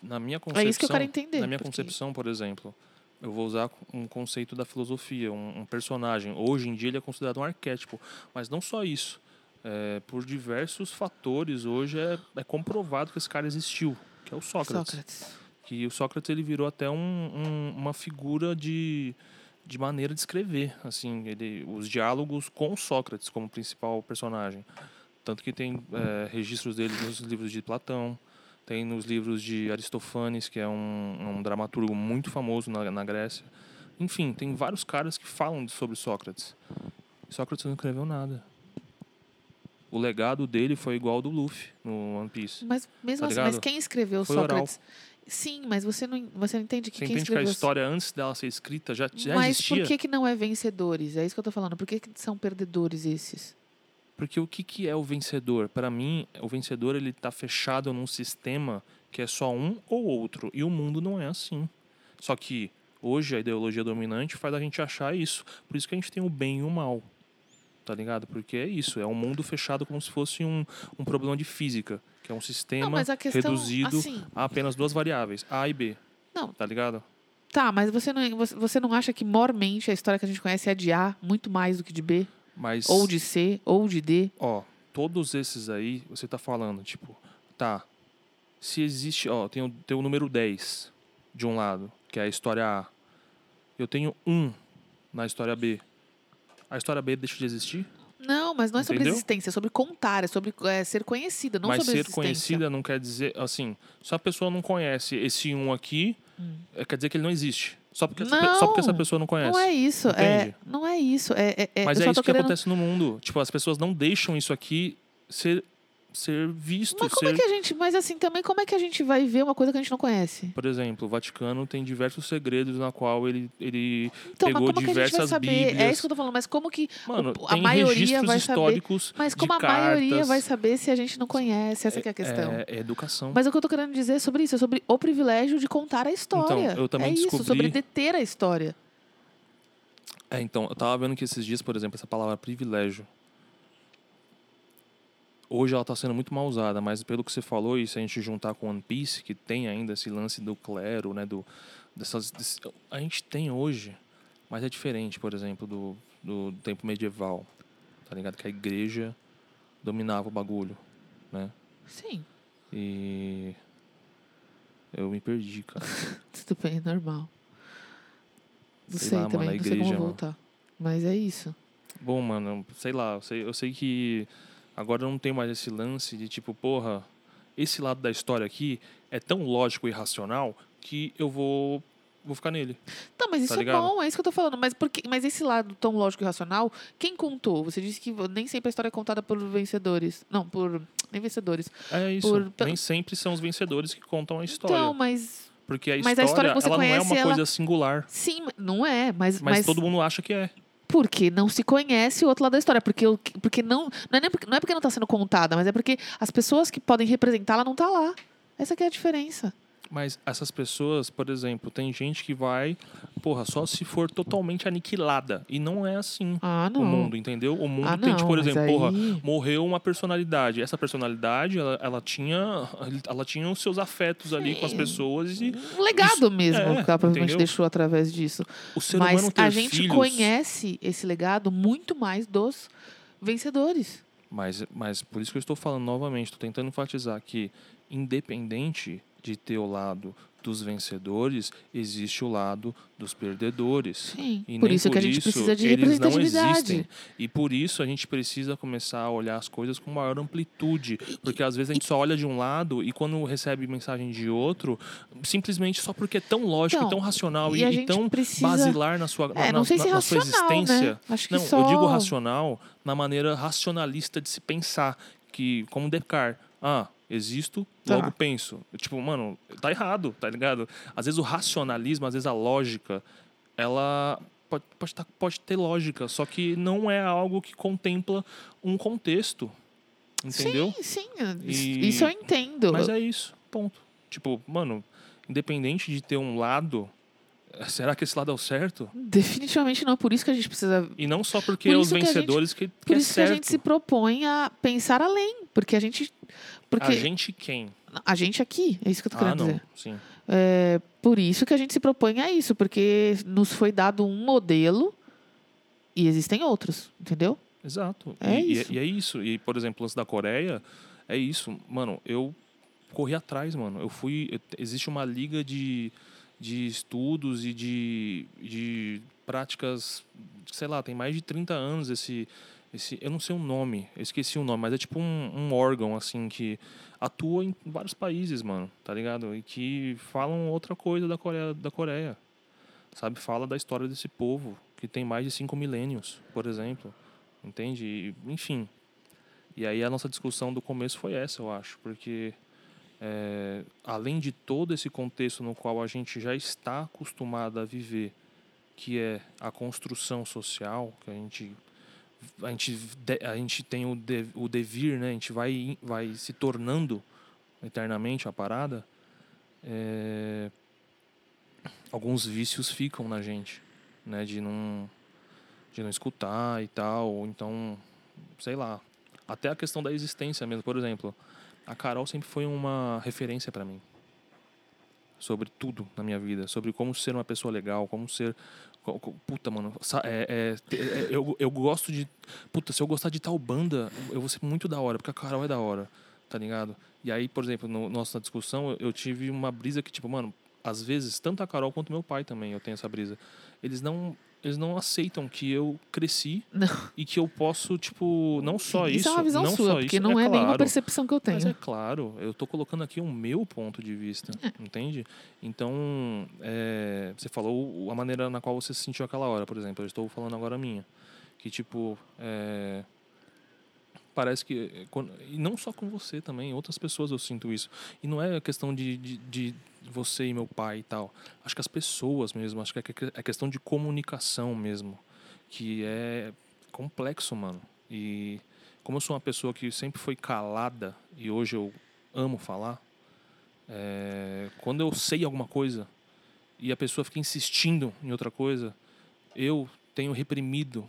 [SPEAKER 3] Na minha concepção.
[SPEAKER 2] É isso que eu quero entender.
[SPEAKER 3] Na minha
[SPEAKER 2] porque-
[SPEAKER 3] concepção, por exemplo, eu vou usar um conceito da filosofia, um, um personagem. Hoje em dia ele é considerado um arquétipo, mas não só isso. É, por diversos fatores, hoje é, é comprovado que esse cara existiu, que é o Sócrates.
[SPEAKER 2] Sócrates.
[SPEAKER 3] Que o Sócrates ele virou até um, um- uma figura de, de maneira de escrever, assim, ele, os diálogos com Sócrates como principal personagem. Tanto que tem é, registros dele nos livros de Platão, tem nos livros de Aristofanes, que é um, um dramaturgo muito famoso na, na Grécia. Enfim, tem vários caras que falam sobre Sócrates. Sócrates não escreveu nada. O legado dele foi igual ao do Luffy no One Piece.
[SPEAKER 2] Mas mesmo
[SPEAKER 3] Tá
[SPEAKER 2] assim, mas quem escreveu
[SPEAKER 3] Foi oral.
[SPEAKER 2] Sócrates? Sim, mas você não, você não entende que
[SPEAKER 3] Você
[SPEAKER 2] quem
[SPEAKER 3] entende que a
[SPEAKER 2] escreveu
[SPEAKER 3] história, antes dela ser escrita, já, já
[SPEAKER 2] Mas
[SPEAKER 3] existia?
[SPEAKER 2] por que, que não é vencedores? É isso que eu tô falando. Por que, que são perdedores esses?
[SPEAKER 3] Porque o que, que é o vencedor? Para mim, o vencedor ele tá fechado num sistema que é só um ou outro. E o mundo não é assim. Só que hoje a ideologia dominante faz a gente achar isso. Por isso que a gente tem o bem e o mal. Tá ligado? Porque é isso. É um mundo fechado como se fosse um, um problema de física. Que é um sistema
[SPEAKER 2] Não, questão,
[SPEAKER 3] reduzido
[SPEAKER 2] assim-
[SPEAKER 3] a apenas duas variáveis, A e B.
[SPEAKER 2] Não.
[SPEAKER 3] Tá ligado?
[SPEAKER 2] Tá, mas você não, você, você não acha que mormente a história que a gente conhece é de A muito mais do que de B?
[SPEAKER 3] Mas.
[SPEAKER 2] Ou de C, ou de D?
[SPEAKER 3] Ó, todos esses aí, você tá falando, tipo, tá. Se existe, ó, tem o, tem o número 10 de um lado, que é a história A. Eu tenho um na história B. A história B deixa de existir?
[SPEAKER 2] Não, mas não é sobre
[SPEAKER 3] Entendeu?
[SPEAKER 2] existência, é sobre contar, é sobre é, ser conhecida, não
[SPEAKER 3] Mas
[SPEAKER 2] sobre
[SPEAKER 3] ser
[SPEAKER 2] existência.
[SPEAKER 3] conhecida não quer dizer, assim, se a pessoa não conhece esse um aqui, é, quer dizer que ele não existe. Só porque, essa, pe- só porque essa
[SPEAKER 2] Não,
[SPEAKER 3] pessoa não conhece.
[SPEAKER 2] Não é isso, é, não é isso. É, é, é-
[SPEAKER 3] Mas é
[SPEAKER 2] só
[SPEAKER 3] isso que
[SPEAKER 2] querendo...
[SPEAKER 3] acontece no mundo. Tipo, as pessoas não deixam isso aqui ser ser visto,
[SPEAKER 2] Mas como
[SPEAKER 3] ser
[SPEAKER 2] é que a gente. Mas assim, também como é que a gente vai ver uma coisa que a gente não conhece?
[SPEAKER 3] Por exemplo, o Vaticano tem diversos segredos na qual ele, ele
[SPEAKER 2] Então,
[SPEAKER 3] pegou
[SPEAKER 2] mas como que a gente vai
[SPEAKER 3] diversas
[SPEAKER 2] saber? É
[SPEAKER 3] bíblias.
[SPEAKER 2] isso que eu tô falando, mas como que
[SPEAKER 3] Mano,
[SPEAKER 2] a maioria vai saber? Mas como a maioria
[SPEAKER 3] cartas.
[SPEAKER 2] vai saber se a gente não conhece? Essa que é a questão.
[SPEAKER 3] É, é educação.
[SPEAKER 2] Mas o que eu tô querendo dizer é sobre isso, é sobre o privilégio de contar a história.
[SPEAKER 3] Então, eu também
[SPEAKER 2] é isso,
[SPEAKER 3] descobri-
[SPEAKER 2] sobre deter a história.
[SPEAKER 3] É, então, eu tava vendo que esses dias, por exemplo, essa palavra privilégio. Hoje ela tá sendo muito mal usada, mas pelo que você falou, e se a gente juntar com One Piece, que tem ainda esse lance do clero, né? Do, dessas, desse- a gente tem hoje, mas é diferente, por exemplo, do, do tempo medieval. Tá ligado? Que a igreja dominava o bagulho, né?
[SPEAKER 2] Sim,
[SPEAKER 3] E. Eu me perdi, cara. [laughs]
[SPEAKER 2] tudo bem, normal. Não
[SPEAKER 3] Sei
[SPEAKER 2] sei,
[SPEAKER 3] lá, mano,
[SPEAKER 2] também,
[SPEAKER 3] a
[SPEAKER 2] não sei
[SPEAKER 3] igreja,
[SPEAKER 2] como
[SPEAKER 3] mano.
[SPEAKER 2] voltar. Mas é isso.
[SPEAKER 3] Bom, mano, sei lá, eu sei, eu sei que agora não tem mais esse lance de tipo, porra, esse lado da história aqui é tão lógico e racional que eu vou, vou ficar nele.
[SPEAKER 2] Não, mas isso
[SPEAKER 3] Tá
[SPEAKER 2] é bom, é isso que eu tô falando. Mas, porque, mas esse lado tão lógico e racional, quem contou? Você disse que nem sempre a história é contada por vencedores. Não, por. Nem vencedores.
[SPEAKER 3] É isso.
[SPEAKER 2] Por-
[SPEAKER 3] Nem sempre são os vencedores que contam a história.
[SPEAKER 2] Então, mas.
[SPEAKER 3] porque a
[SPEAKER 2] mas
[SPEAKER 3] história,
[SPEAKER 2] a história que você
[SPEAKER 3] ela não é
[SPEAKER 2] conhece,
[SPEAKER 3] uma
[SPEAKER 2] ela-
[SPEAKER 3] coisa singular.
[SPEAKER 2] Sim, não é. Mas,
[SPEAKER 3] Mas,
[SPEAKER 2] mas,
[SPEAKER 3] todo mundo acha que é.
[SPEAKER 2] Porque não se conhece o outro lado da história. Porque, porque não. Não é, nem porque, não é porque não está sendo contada, mas é porque as pessoas que podem representá-la não tá lá. Essa é a diferença.
[SPEAKER 3] Mas essas pessoas, por exemplo, tem gente que vai, porra, só se for totalmente aniquilada. E não é assim.
[SPEAKER 2] Ah, não.
[SPEAKER 3] o mundo, entendeu? O mundo
[SPEAKER 2] Ah,
[SPEAKER 3] tem,
[SPEAKER 2] não,
[SPEAKER 3] tipo, por exemplo, porra,
[SPEAKER 2] aí-
[SPEAKER 3] morreu uma personalidade. Essa personalidade, ela, ela tinha ela tinha os seus afetos ali com as pessoas e
[SPEAKER 2] Um legado mesmo
[SPEAKER 3] é,
[SPEAKER 2] que ela provavelmente deixou através disso. Mas a gente
[SPEAKER 3] filhos,
[SPEAKER 2] conhece esse legado muito mais dos vencedores.
[SPEAKER 3] Mas, mas por isso que eu estou falando novamente, estou tentando enfatizar que, independente de ter o lado dos vencedores, existe o lado dos perdedores.
[SPEAKER 2] Sim.
[SPEAKER 3] E
[SPEAKER 2] por
[SPEAKER 3] nem
[SPEAKER 2] isso que a gente
[SPEAKER 3] isso
[SPEAKER 2] precisa de representatividade.
[SPEAKER 3] E por isso a gente precisa começar a olhar as coisas com maior amplitude. Porque às vezes a gente só olha de um lado e quando recebe mensagem de outro, simplesmente só porque é tão lógico,
[SPEAKER 2] Então,
[SPEAKER 3] e tão racional
[SPEAKER 2] e
[SPEAKER 3] e, tão
[SPEAKER 2] precisa-
[SPEAKER 3] basilar na sua,
[SPEAKER 2] É,
[SPEAKER 3] na, na-
[SPEAKER 2] se
[SPEAKER 3] na sua
[SPEAKER 2] racional,
[SPEAKER 3] existência.
[SPEAKER 2] né? Acho que
[SPEAKER 3] Não,
[SPEAKER 2] só...
[SPEAKER 3] eu digo racional na maneira racionalista de se pensar. Que, como Descartes, ah, existo,
[SPEAKER 2] Tá.
[SPEAKER 3] logo penso. Tipo, mano, tá errado, tá ligado? Às vezes o racionalismo, às vezes a lógica, ela pode, pode, tá- pode ter lógica, só que não é algo que contempla um contexto. Entendeu?
[SPEAKER 2] Sim, sim. Isso,
[SPEAKER 3] E-
[SPEAKER 2] isso eu entendo.
[SPEAKER 3] Mas é isso, ponto. Tipo, mano, independente de ter um lado, será que esse lado é o certo?
[SPEAKER 2] Definitivamente não. Por isso que a gente precisa.
[SPEAKER 3] E não só porque
[SPEAKER 2] Por
[SPEAKER 3] é os
[SPEAKER 2] isso que a gente-
[SPEAKER 3] vencedores que, que
[SPEAKER 2] Por
[SPEAKER 3] é
[SPEAKER 2] isso que a
[SPEAKER 3] certo.
[SPEAKER 2] gente se propõe a pensar além. Porque a gente. Porque
[SPEAKER 3] A gente quem?
[SPEAKER 2] a gente aqui, é isso que eu tô
[SPEAKER 3] Ah,
[SPEAKER 2] querendo
[SPEAKER 3] não.
[SPEAKER 2] dizer.
[SPEAKER 3] Sim.
[SPEAKER 2] É por isso que a gente se propõe a isso, porque nos foi dado um modelo e existem outros, entendeu?
[SPEAKER 3] Exato.
[SPEAKER 2] É
[SPEAKER 3] e, e-
[SPEAKER 2] isso.
[SPEAKER 3] E, é isso. E, por exemplo, lance da Coreia, é isso. Mano, eu corri atrás, mano. Eu fui. eu- existe uma liga de, de estudos e de, de práticas. Sei lá, tem mais de 30 anos esse. Esse eu não sei o nome, eu esqueci o nome, mas é tipo um, um órgão, assim, que atua em vários países, mano, tá ligado? E que falam outra coisa da Coreia. Da Coreia sabe? Fala da história desse povo, que tem mais de cinco milênios, por exemplo. Entende? E, enfim. E aí a nossa discussão do começo foi essa, eu acho, porque é, além de todo esse contexto no qual a gente já está acostumado a viver, que é a construção social, que a gente a gente, a gente tem o, de, o devir, né? A gente vai, vai se tornando eternamente a parada. é, alguns vícios ficam na gente, né? De não, de não escutar e tal, então, sei lá. Até a questão da existência mesmo. Por exemplo, a Carol sempre foi uma referência para mim. Sobre tudo na minha vida. Sobre como ser uma pessoa legal, como ser... Puta, mano. é- é- te- é- eu, eu gosto de... Puta, se eu gostar de tal banda, eu vou ser muito da hora, porque a Carol é da hora, tá ligado? E aí, por exemplo, no nossa discussão, eu tive uma brisa que, tipo, mano, às vezes, tanto a Carol quanto meu pai também, eu tenho essa brisa. Eles não, eles não aceitam que eu cresci
[SPEAKER 2] Não.
[SPEAKER 3] e que eu posso, tipo, não só isso.
[SPEAKER 2] é uma visão
[SPEAKER 3] não
[SPEAKER 2] sua, porque
[SPEAKER 3] isso,
[SPEAKER 2] não é, nenhuma
[SPEAKER 3] claro,
[SPEAKER 2] percepção que eu tenho.
[SPEAKER 3] Mas é claro, eu tô colocando aqui o meu ponto de vista,
[SPEAKER 2] É.
[SPEAKER 3] entende? Então, é, você falou a maneira na qual você se sentiu aquela hora, por exemplo. Eu estou falando agora a minha. Que, tipo, é, parece que. eh, E não só com você também, outras pessoas eu sinto isso. E não é questão de, de, de você e meu pai e tal. Acho que as pessoas mesmo, acho é que- é questão de comunicação mesmo. Que é complexo, mano. E como eu sou uma pessoa que sempre foi calada e hoje eu amo falar, é, quando eu sei alguma coisa e a pessoa fica insistindo em outra coisa, eu tenho reprimido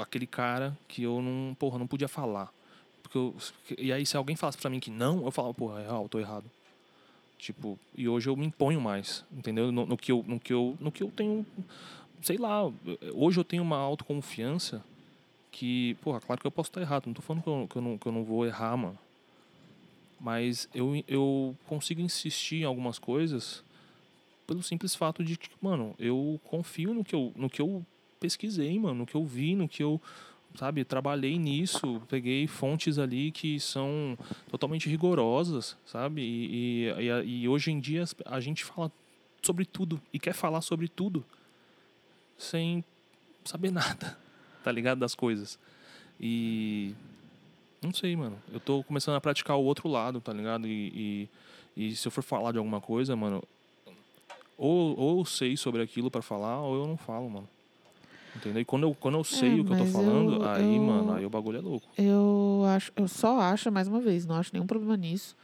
[SPEAKER 3] aquele cara que eu não, porra, não podia falar. Porque eu, e aí se alguém falasse pra mim que não, eu falava, porra, é real, tô errado. Tipo, e hoje eu me imponho mais, entendeu? No, no que eu, no que eu, no que eu tenho, sei lá, hoje eu tenho uma autoconfiança que, porra, claro que eu posso estar errado, não tô falando que eu, que eu, não, que eu não vou errar, mano. Mas eu, eu consigo insistir em algumas coisas pelo simples fato de que, mano, eu confio no que eu, no que eu pesquisei, mano, no que eu vi, no que eu, sabe, trabalhei nisso, peguei fontes ali que são totalmente rigorosas, sabe? E, e, e hoje em dia a gente fala sobre tudo e quer falar sobre tudo sem saber [laughs] nada, tá ligado? Das coisas. E. Não sei, mano. Eu tô começando a praticar o outro lado, tá ligado? E, e, e se eu for falar de alguma coisa, mano, ou, ou sei sobre aquilo pra falar, ou eu não falo, mano. Entendeu? E quando eu, quando eu sei o que eu tô falando,
[SPEAKER 2] eu-
[SPEAKER 3] aí,
[SPEAKER 2] eu-
[SPEAKER 3] mano, aí o bagulho é louco.
[SPEAKER 2] Eu acho, eu só acho, mais uma vez, não acho nenhum problema nisso.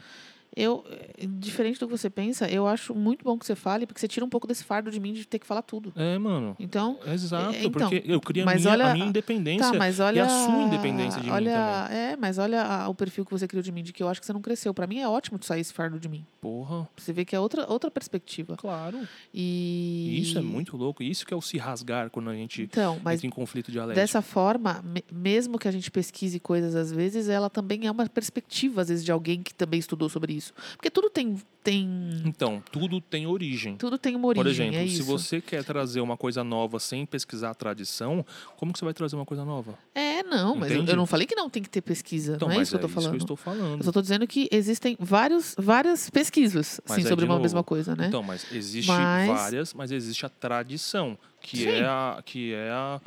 [SPEAKER 2] Eu, eh, diferente do que você pensa, eu acho muito bom que você fale, porque você tira um pouco desse fardo de mim de ter que falar tudo.
[SPEAKER 3] É, mano.
[SPEAKER 2] Então,
[SPEAKER 3] Exato,
[SPEAKER 2] É, então,
[SPEAKER 3] porque eu queria a
[SPEAKER 2] mas
[SPEAKER 3] minha,
[SPEAKER 2] olha-
[SPEAKER 3] a minha independência.
[SPEAKER 2] tá, mas olha
[SPEAKER 3] a sua independência de mim
[SPEAKER 2] olha, É, mas olha a- o perfil que você criou de mim, de que eu acho que você não cresceu. Pra mim é ótimo de sair esse fardo de mim.
[SPEAKER 3] Porra,
[SPEAKER 2] Você vê que é outra, outra perspectiva.
[SPEAKER 3] claro.
[SPEAKER 2] E
[SPEAKER 3] E isso é muito louco. Isso que é o se rasgar quando a gente
[SPEAKER 2] Então, mas
[SPEAKER 3] entra em conflito dialético.
[SPEAKER 2] Dessa forma, me- mesmo que a gente pesquise coisas às vezes, ela também é uma perspectiva, às vezes, de alguém que também estudou sobre isso. Porque tudo tem, tem,
[SPEAKER 3] Então, tudo tem origem.
[SPEAKER 2] tudo tem uma origem,
[SPEAKER 3] Por exemplo,
[SPEAKER 2] é
[SPEAKER 3] se
[SPEAKER 2] isso.
[SPEAKER 3] você quer trazer uma coisa nova sem pesquisar a tradição, como que você vai trazer uma coisa nova?
[SPEAKER 2] É, não, mas eu, eu não falei que não tem que ter pesquisa,
[SPEAKER 3] Então,
[SPEAKER 2] não é isso que eu tô
[SPEAKER 3] é
[SPEAKER 2] falando.
[SPEAKER 3] isso que eu estou falando.
[SPEAKER 2] Eu só tô dizendo que existem vários, várias pesquisas
[SPEAKER 3] Mas
[SPEAKER 2] sim,
[SPEAKER 3] aí,
[SPEAKER 2] sobre uma
[SPEAKER 3] novo,
[SPEAKER 2] mesma coisa, né?
[SPEAKER 3] Então, mas existe
[SPEAKER 2] Mas-
[SPEAKER 3] várias, mas existe a tradição, que
[SPEAKER 2] Sim.
[SPEAKER 3] é a que é a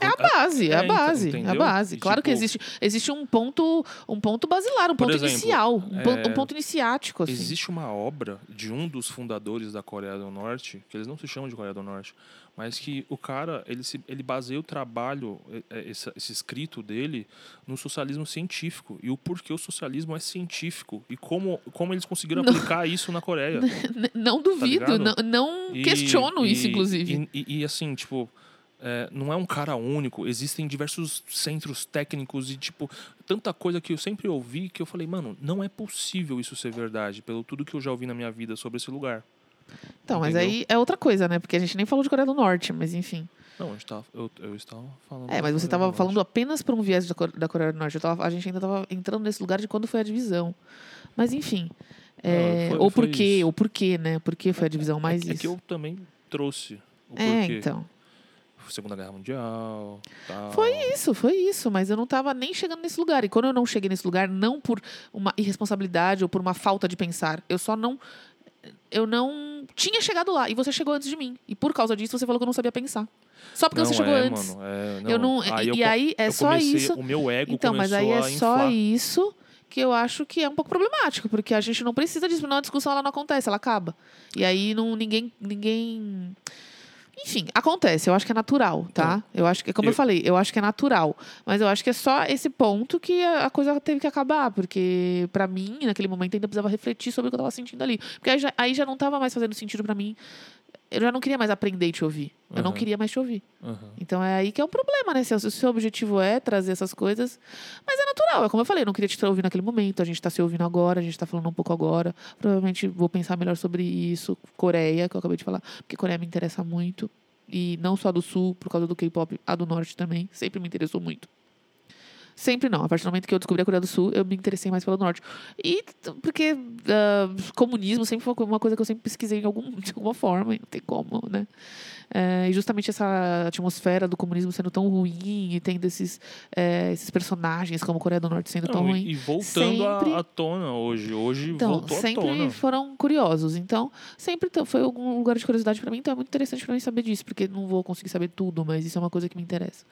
[SPEAKER 2] É a base, é,
[SPEAKER 3] É,
[SPEAKER 2] a
[SPEAKER 3] então,
[SPEAKER 2] base, é a base. Claro que
[SPEAKER 3] tipo-
[SPEAKER 2] existe, existe um ponto, um ponto basilar, um ponto
[SPEAKER 3] exemplo,
[SPEAKER 2] inicial, um,
[SPEAKER 3] é,
[SPEAKER 2] um ponto iniciático, assim.
[SPEAKER 3] Existe uma obra de um dos fundadores da Coreia do Norte, que eles não se chamam de Coreia do Norte, mas que o cara, ele, se, ele baseia o trabalho, esse, esse escrito dele, no socialismo científico. E o porquê o socialismo é científico. E como, como eles conseguiram aplicar isso na Coreia. [laughs]
[SPEAKER 2] Não duvido,
[SPEAKER 3] Tá
[SPEAKER 2] não, não
[SPEAKER 3] E-
[SPEAKER 2] questiono isso,
[SPEAKER 3] e-
[SPEAKER 2] inclusive.
[SPEAKER 3] E, e- e, assim, tipo, é, não é um cara único. Existem diversos centros técnicos e, tipo, tanta coisa que eu sempre ouvi que eu falei, mano, não é possível isso ser verdade, pelo tudo que eu já ouvi na minha vida sobre esse lugar.
[SPEAKER 2] Então, mas
[SPEAKER 3] Entendeu?
[SPEAKER 2] aí é outra coisa, né? Porque a gente nem falou de Coreia do Norte, mas enfim.
[SPEAKER 3] Não, a gente tava, eu, eu estava falando.
[SPEAKER 2] É, mas você estava falando apenas por um viés da, Core- da Coreia do Norte. Eu tava- a gente ainda estava entrando nesse lugar de quando foi a divisão. Mas enfim. é,
[SPEAKER 3] foi-
[SPEAKER 2] ou por quê, ou por quê, né? Por que foi a divisão mais
[SPEAKER 3] é, é
[SPEAKER 2] isso?
[SPEAKER 3] que eu também trouxe o
[SPEAKER 2] É,
[SPEAKER 3] porquê.
[SPEAKER 2] então.
[SPEAKER 3] Segunda Guerra Mundial. Tal.
[SPEAKER 2] Foi isso, foi isso, mas eu não estava nem chegando nesse lugar. E quando eu não cheguei nesse lugar, não por uma irresponsabilidade ou por uma falta de pensar, eu só não. Eu não tinha chegado lá. E você chegou antes de mim. E por causa disso, você falou que eu não sabia pensar. Só porque
[SPEAKER 3] não,
[SPEAKER 2] você chegou
[SPEAKER 3] é,
[SPEAKER 2] antes.
[SPEAKER 3] Mano, é,
[SPEAKER 2] Eu não,
[SPEAKER 3] Aí
[SPEAKER 2] e
[SPEAKER 3] eu
[SPEAKER 2] e aí é só
[SPEAKER 3] comecei-
[SPEAKER 2] isso.
[SPEAKER 3] O meu ego
[SPEAKER 2] Então, mas aí é só isso que eu acho que é um pouco problemático, porque a gente não precisa disso, não a discussão ela não acontece, ela acaba. E aí não ninguém ninguém enfim, acontece, eu acho que é natural, tá? Eu acho que, como eu,
[SPEAKER 3] eu-
[SPEAKER 2] falei, eu acho que é natural. Mas eu acho que é só esse ponto que a coisa teve que acabar. Porque, pra mim, naquele momento, ainda precisava refletir sobre o que eu tava sentindo ali. Porque aí já, aí já não tava mais fazendo sentido pra mim. Eu já não queria mais aprender e te ouvir. Eu não
[SPEAKER 3] Aham.
[SPEAKER 2] queria mais te ouvir.
[SPEAKER 3] Aham.
[SPEAKER 2] Então é aí que é um problema, né? Se o se o seu objetivo é trazer essas coisas. Mas é natural, é como eu falei, eu não queria te ouvir naquele momento. A gente tá se ouvindo agora, a gente tá falando um pouco agora. Provavelmente vou pensar melhor sobre isso. Coreia, que eu acabei de falar, porque Coreia me interessa muito. E não só do sul, por causa do K-pop, a do norte também. Sempre me interessou muito. Sempre não. A partir do momento que eu descobri a Coreia do Sul, eu me interessei mais pelo norte. E porque ah, comunismo sempre foi uma coisa que eu sempre pesquisei em algum, de alguma forma, não tem como, né? É, e justamente essa atmosfera do comunismo sendo tão ruim e tendo esses, é, esses personagens como a Coreia do Norte sendo tão
[SPEAKER 3] Não,
[SPEAKER 2] ruim.
[SPEAKER 3] e, e voltando à-
[SPEAKER 2] Sempre-
[SPEAKER 3] à tona hoje. Hoje
[SPEAKER 2] Então,
[SPEAKER 3] voltou à
[SPEAKER 2] sempre
[SPEAKER 3] tona.
[SPEAKER 2] foram curiosos. Então, sempre foi algum lugar de curiosidade para mim. Então, é muito interessante para mim saber disso, porque não vou conseguir saber tudo, mas isso é uma coisa que me interessa.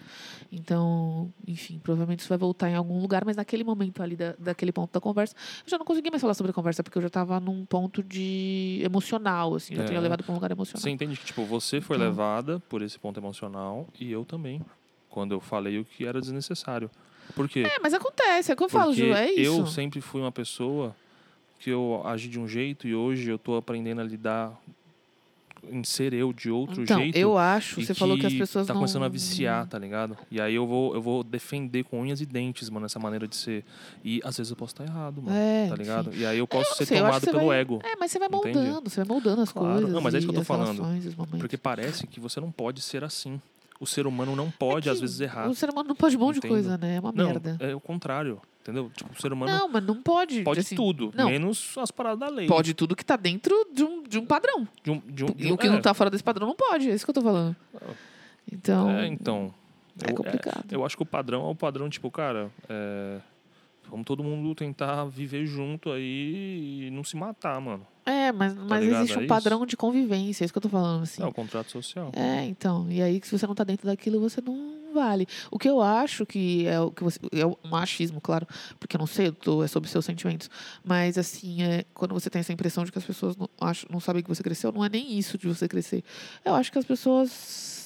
[SPEAKER 2] Então, enfim, provavelmente isso vai voltar em algum lugar, mas naquele momento ali, da, daquele ponto da conversa, eu já não conseguia mais falar sobre a conversa, porque eu já estava num ponto de emocional, assim, já
[SPEAKER 3] É.
[SPEAKER 2] tinha levado para um lugar emocional.
[SPEAKER 3] Você entende que, tipo, você foi
[SPEAKER 2] Então.
[SPEAKER 3] Levada por esse ponto emocional e eu também. Quando eu falei o que era desnecessário. Por quê?
[SPEAKER 2] É, mas acontece, é o que eu falo,
[SPEAKER 3] Porque
[SPEAKER 2] Ju, é isso.
[SPEAKER 3] eu sempre fui uma pessoa que eu agi de um jeito e hoje eu tô aprendendo a lidar em ser eu de outro
[SPEAKER 2] então,
[SPEAKER 3] jeito.
[SPEAKER 2] eu acho, você falou que as pessoas
[SPEAKER 3] tá
[SPEAKER 2] não...
[SPEAKER 3] começando a viciar, tá ligado? E aí eu vou, eu vou defender com unhas e dentes, mano, essa maneira de ser. E às vezes eu posso estar errado, mano.
[SPEAKER 2] É,
[SPEAKER 3] tá
[SPEAKER 2] enfim.
[SPEAKER 3] ligado? E aí eu posso
[SPEAKER 2] não
[SPEAKER 3] ser
[SPEAKER 2] sei, eu
[SPEAKER 3] tomado
[SPEAKER 2] que
[SPEAKER 3] pelo
[SPEAKER 2] vai-
[SPEAKER 3] ego.
[SPEAKER 2] É, mas você vai
[SPEAKER 3] Entende?
[SPEAKER 2] moldando, você vai moldando as
[SPEAKER 3] Claro.
[SPEAKER 2] coisas.
[SPEAKER 3] Não, mas é isso que eu tô falando. Porque parece que você não pode ser assim. O ser humano não pode,
[SPEAKER 2] É
[SPEAKER 3] às
[SPEAKER 2] que
[SPEAKER 3] vezes, errar.
[SPEAKER 2] O ser humano não pode um monte de coisa, né? É uma
[SPEAKER 3] Não,
[SPEAKER 2] merda.
[SPEAKER 3] é o contrário. Entendeu? Tipo, o ser humano
[SPEAKER 2] Não, mas não pode.
[SPEAKER 3] pode
[SPEAKER 2] assim,
[SPEAKER 3] tudo,
[SPEAKER 2] não.
[SPEAKER 3] menos as paradas da lei.
[SPEAKER 2] Pode tudo que tá dentro de um, de um padrão.
[SPEAKER 3] De um, de um, de
[SPEAKER 2] E
[SPEAKER 3] um-
[SPEAKER 2] o que
[SPEAKER 3] é,
[SPEAKER 2] não tá fora desse padrão não pode. É isso que eu tô falando. Então,
[SPEAKER 3] É, então.
[SPEAKER 2] é
[SPEAKER 3] eu-
[SPEAKER 2] complicado.
[SPEAKER 3] eu acho que o padrão é o padrão, tipo, cara, é, vamos todo mundo tentar viver junto aí e não se matar, mano.
[SPEAKER 2] É, mas, mas
[SPEAKER 3] ligado?
[SPEAKER 2] existe um padrão de convivência, é isso que eu tô falando, assim.
[SPEAKER 3] É o contrato social.
[SPEAKER 2] É, então. E aí, se você não tá dentro daquilo, você não vale. O que eu acho que é o que você. É um machismo, claro, porque eu não sei, eu tô, é sobre seus sentimentos. Mas, assim, é, quando você tem essa impressão de que as pessoas não, acham, não sabem que você cresceu, não é nem isso de você crescer. Eu acho que as pessoas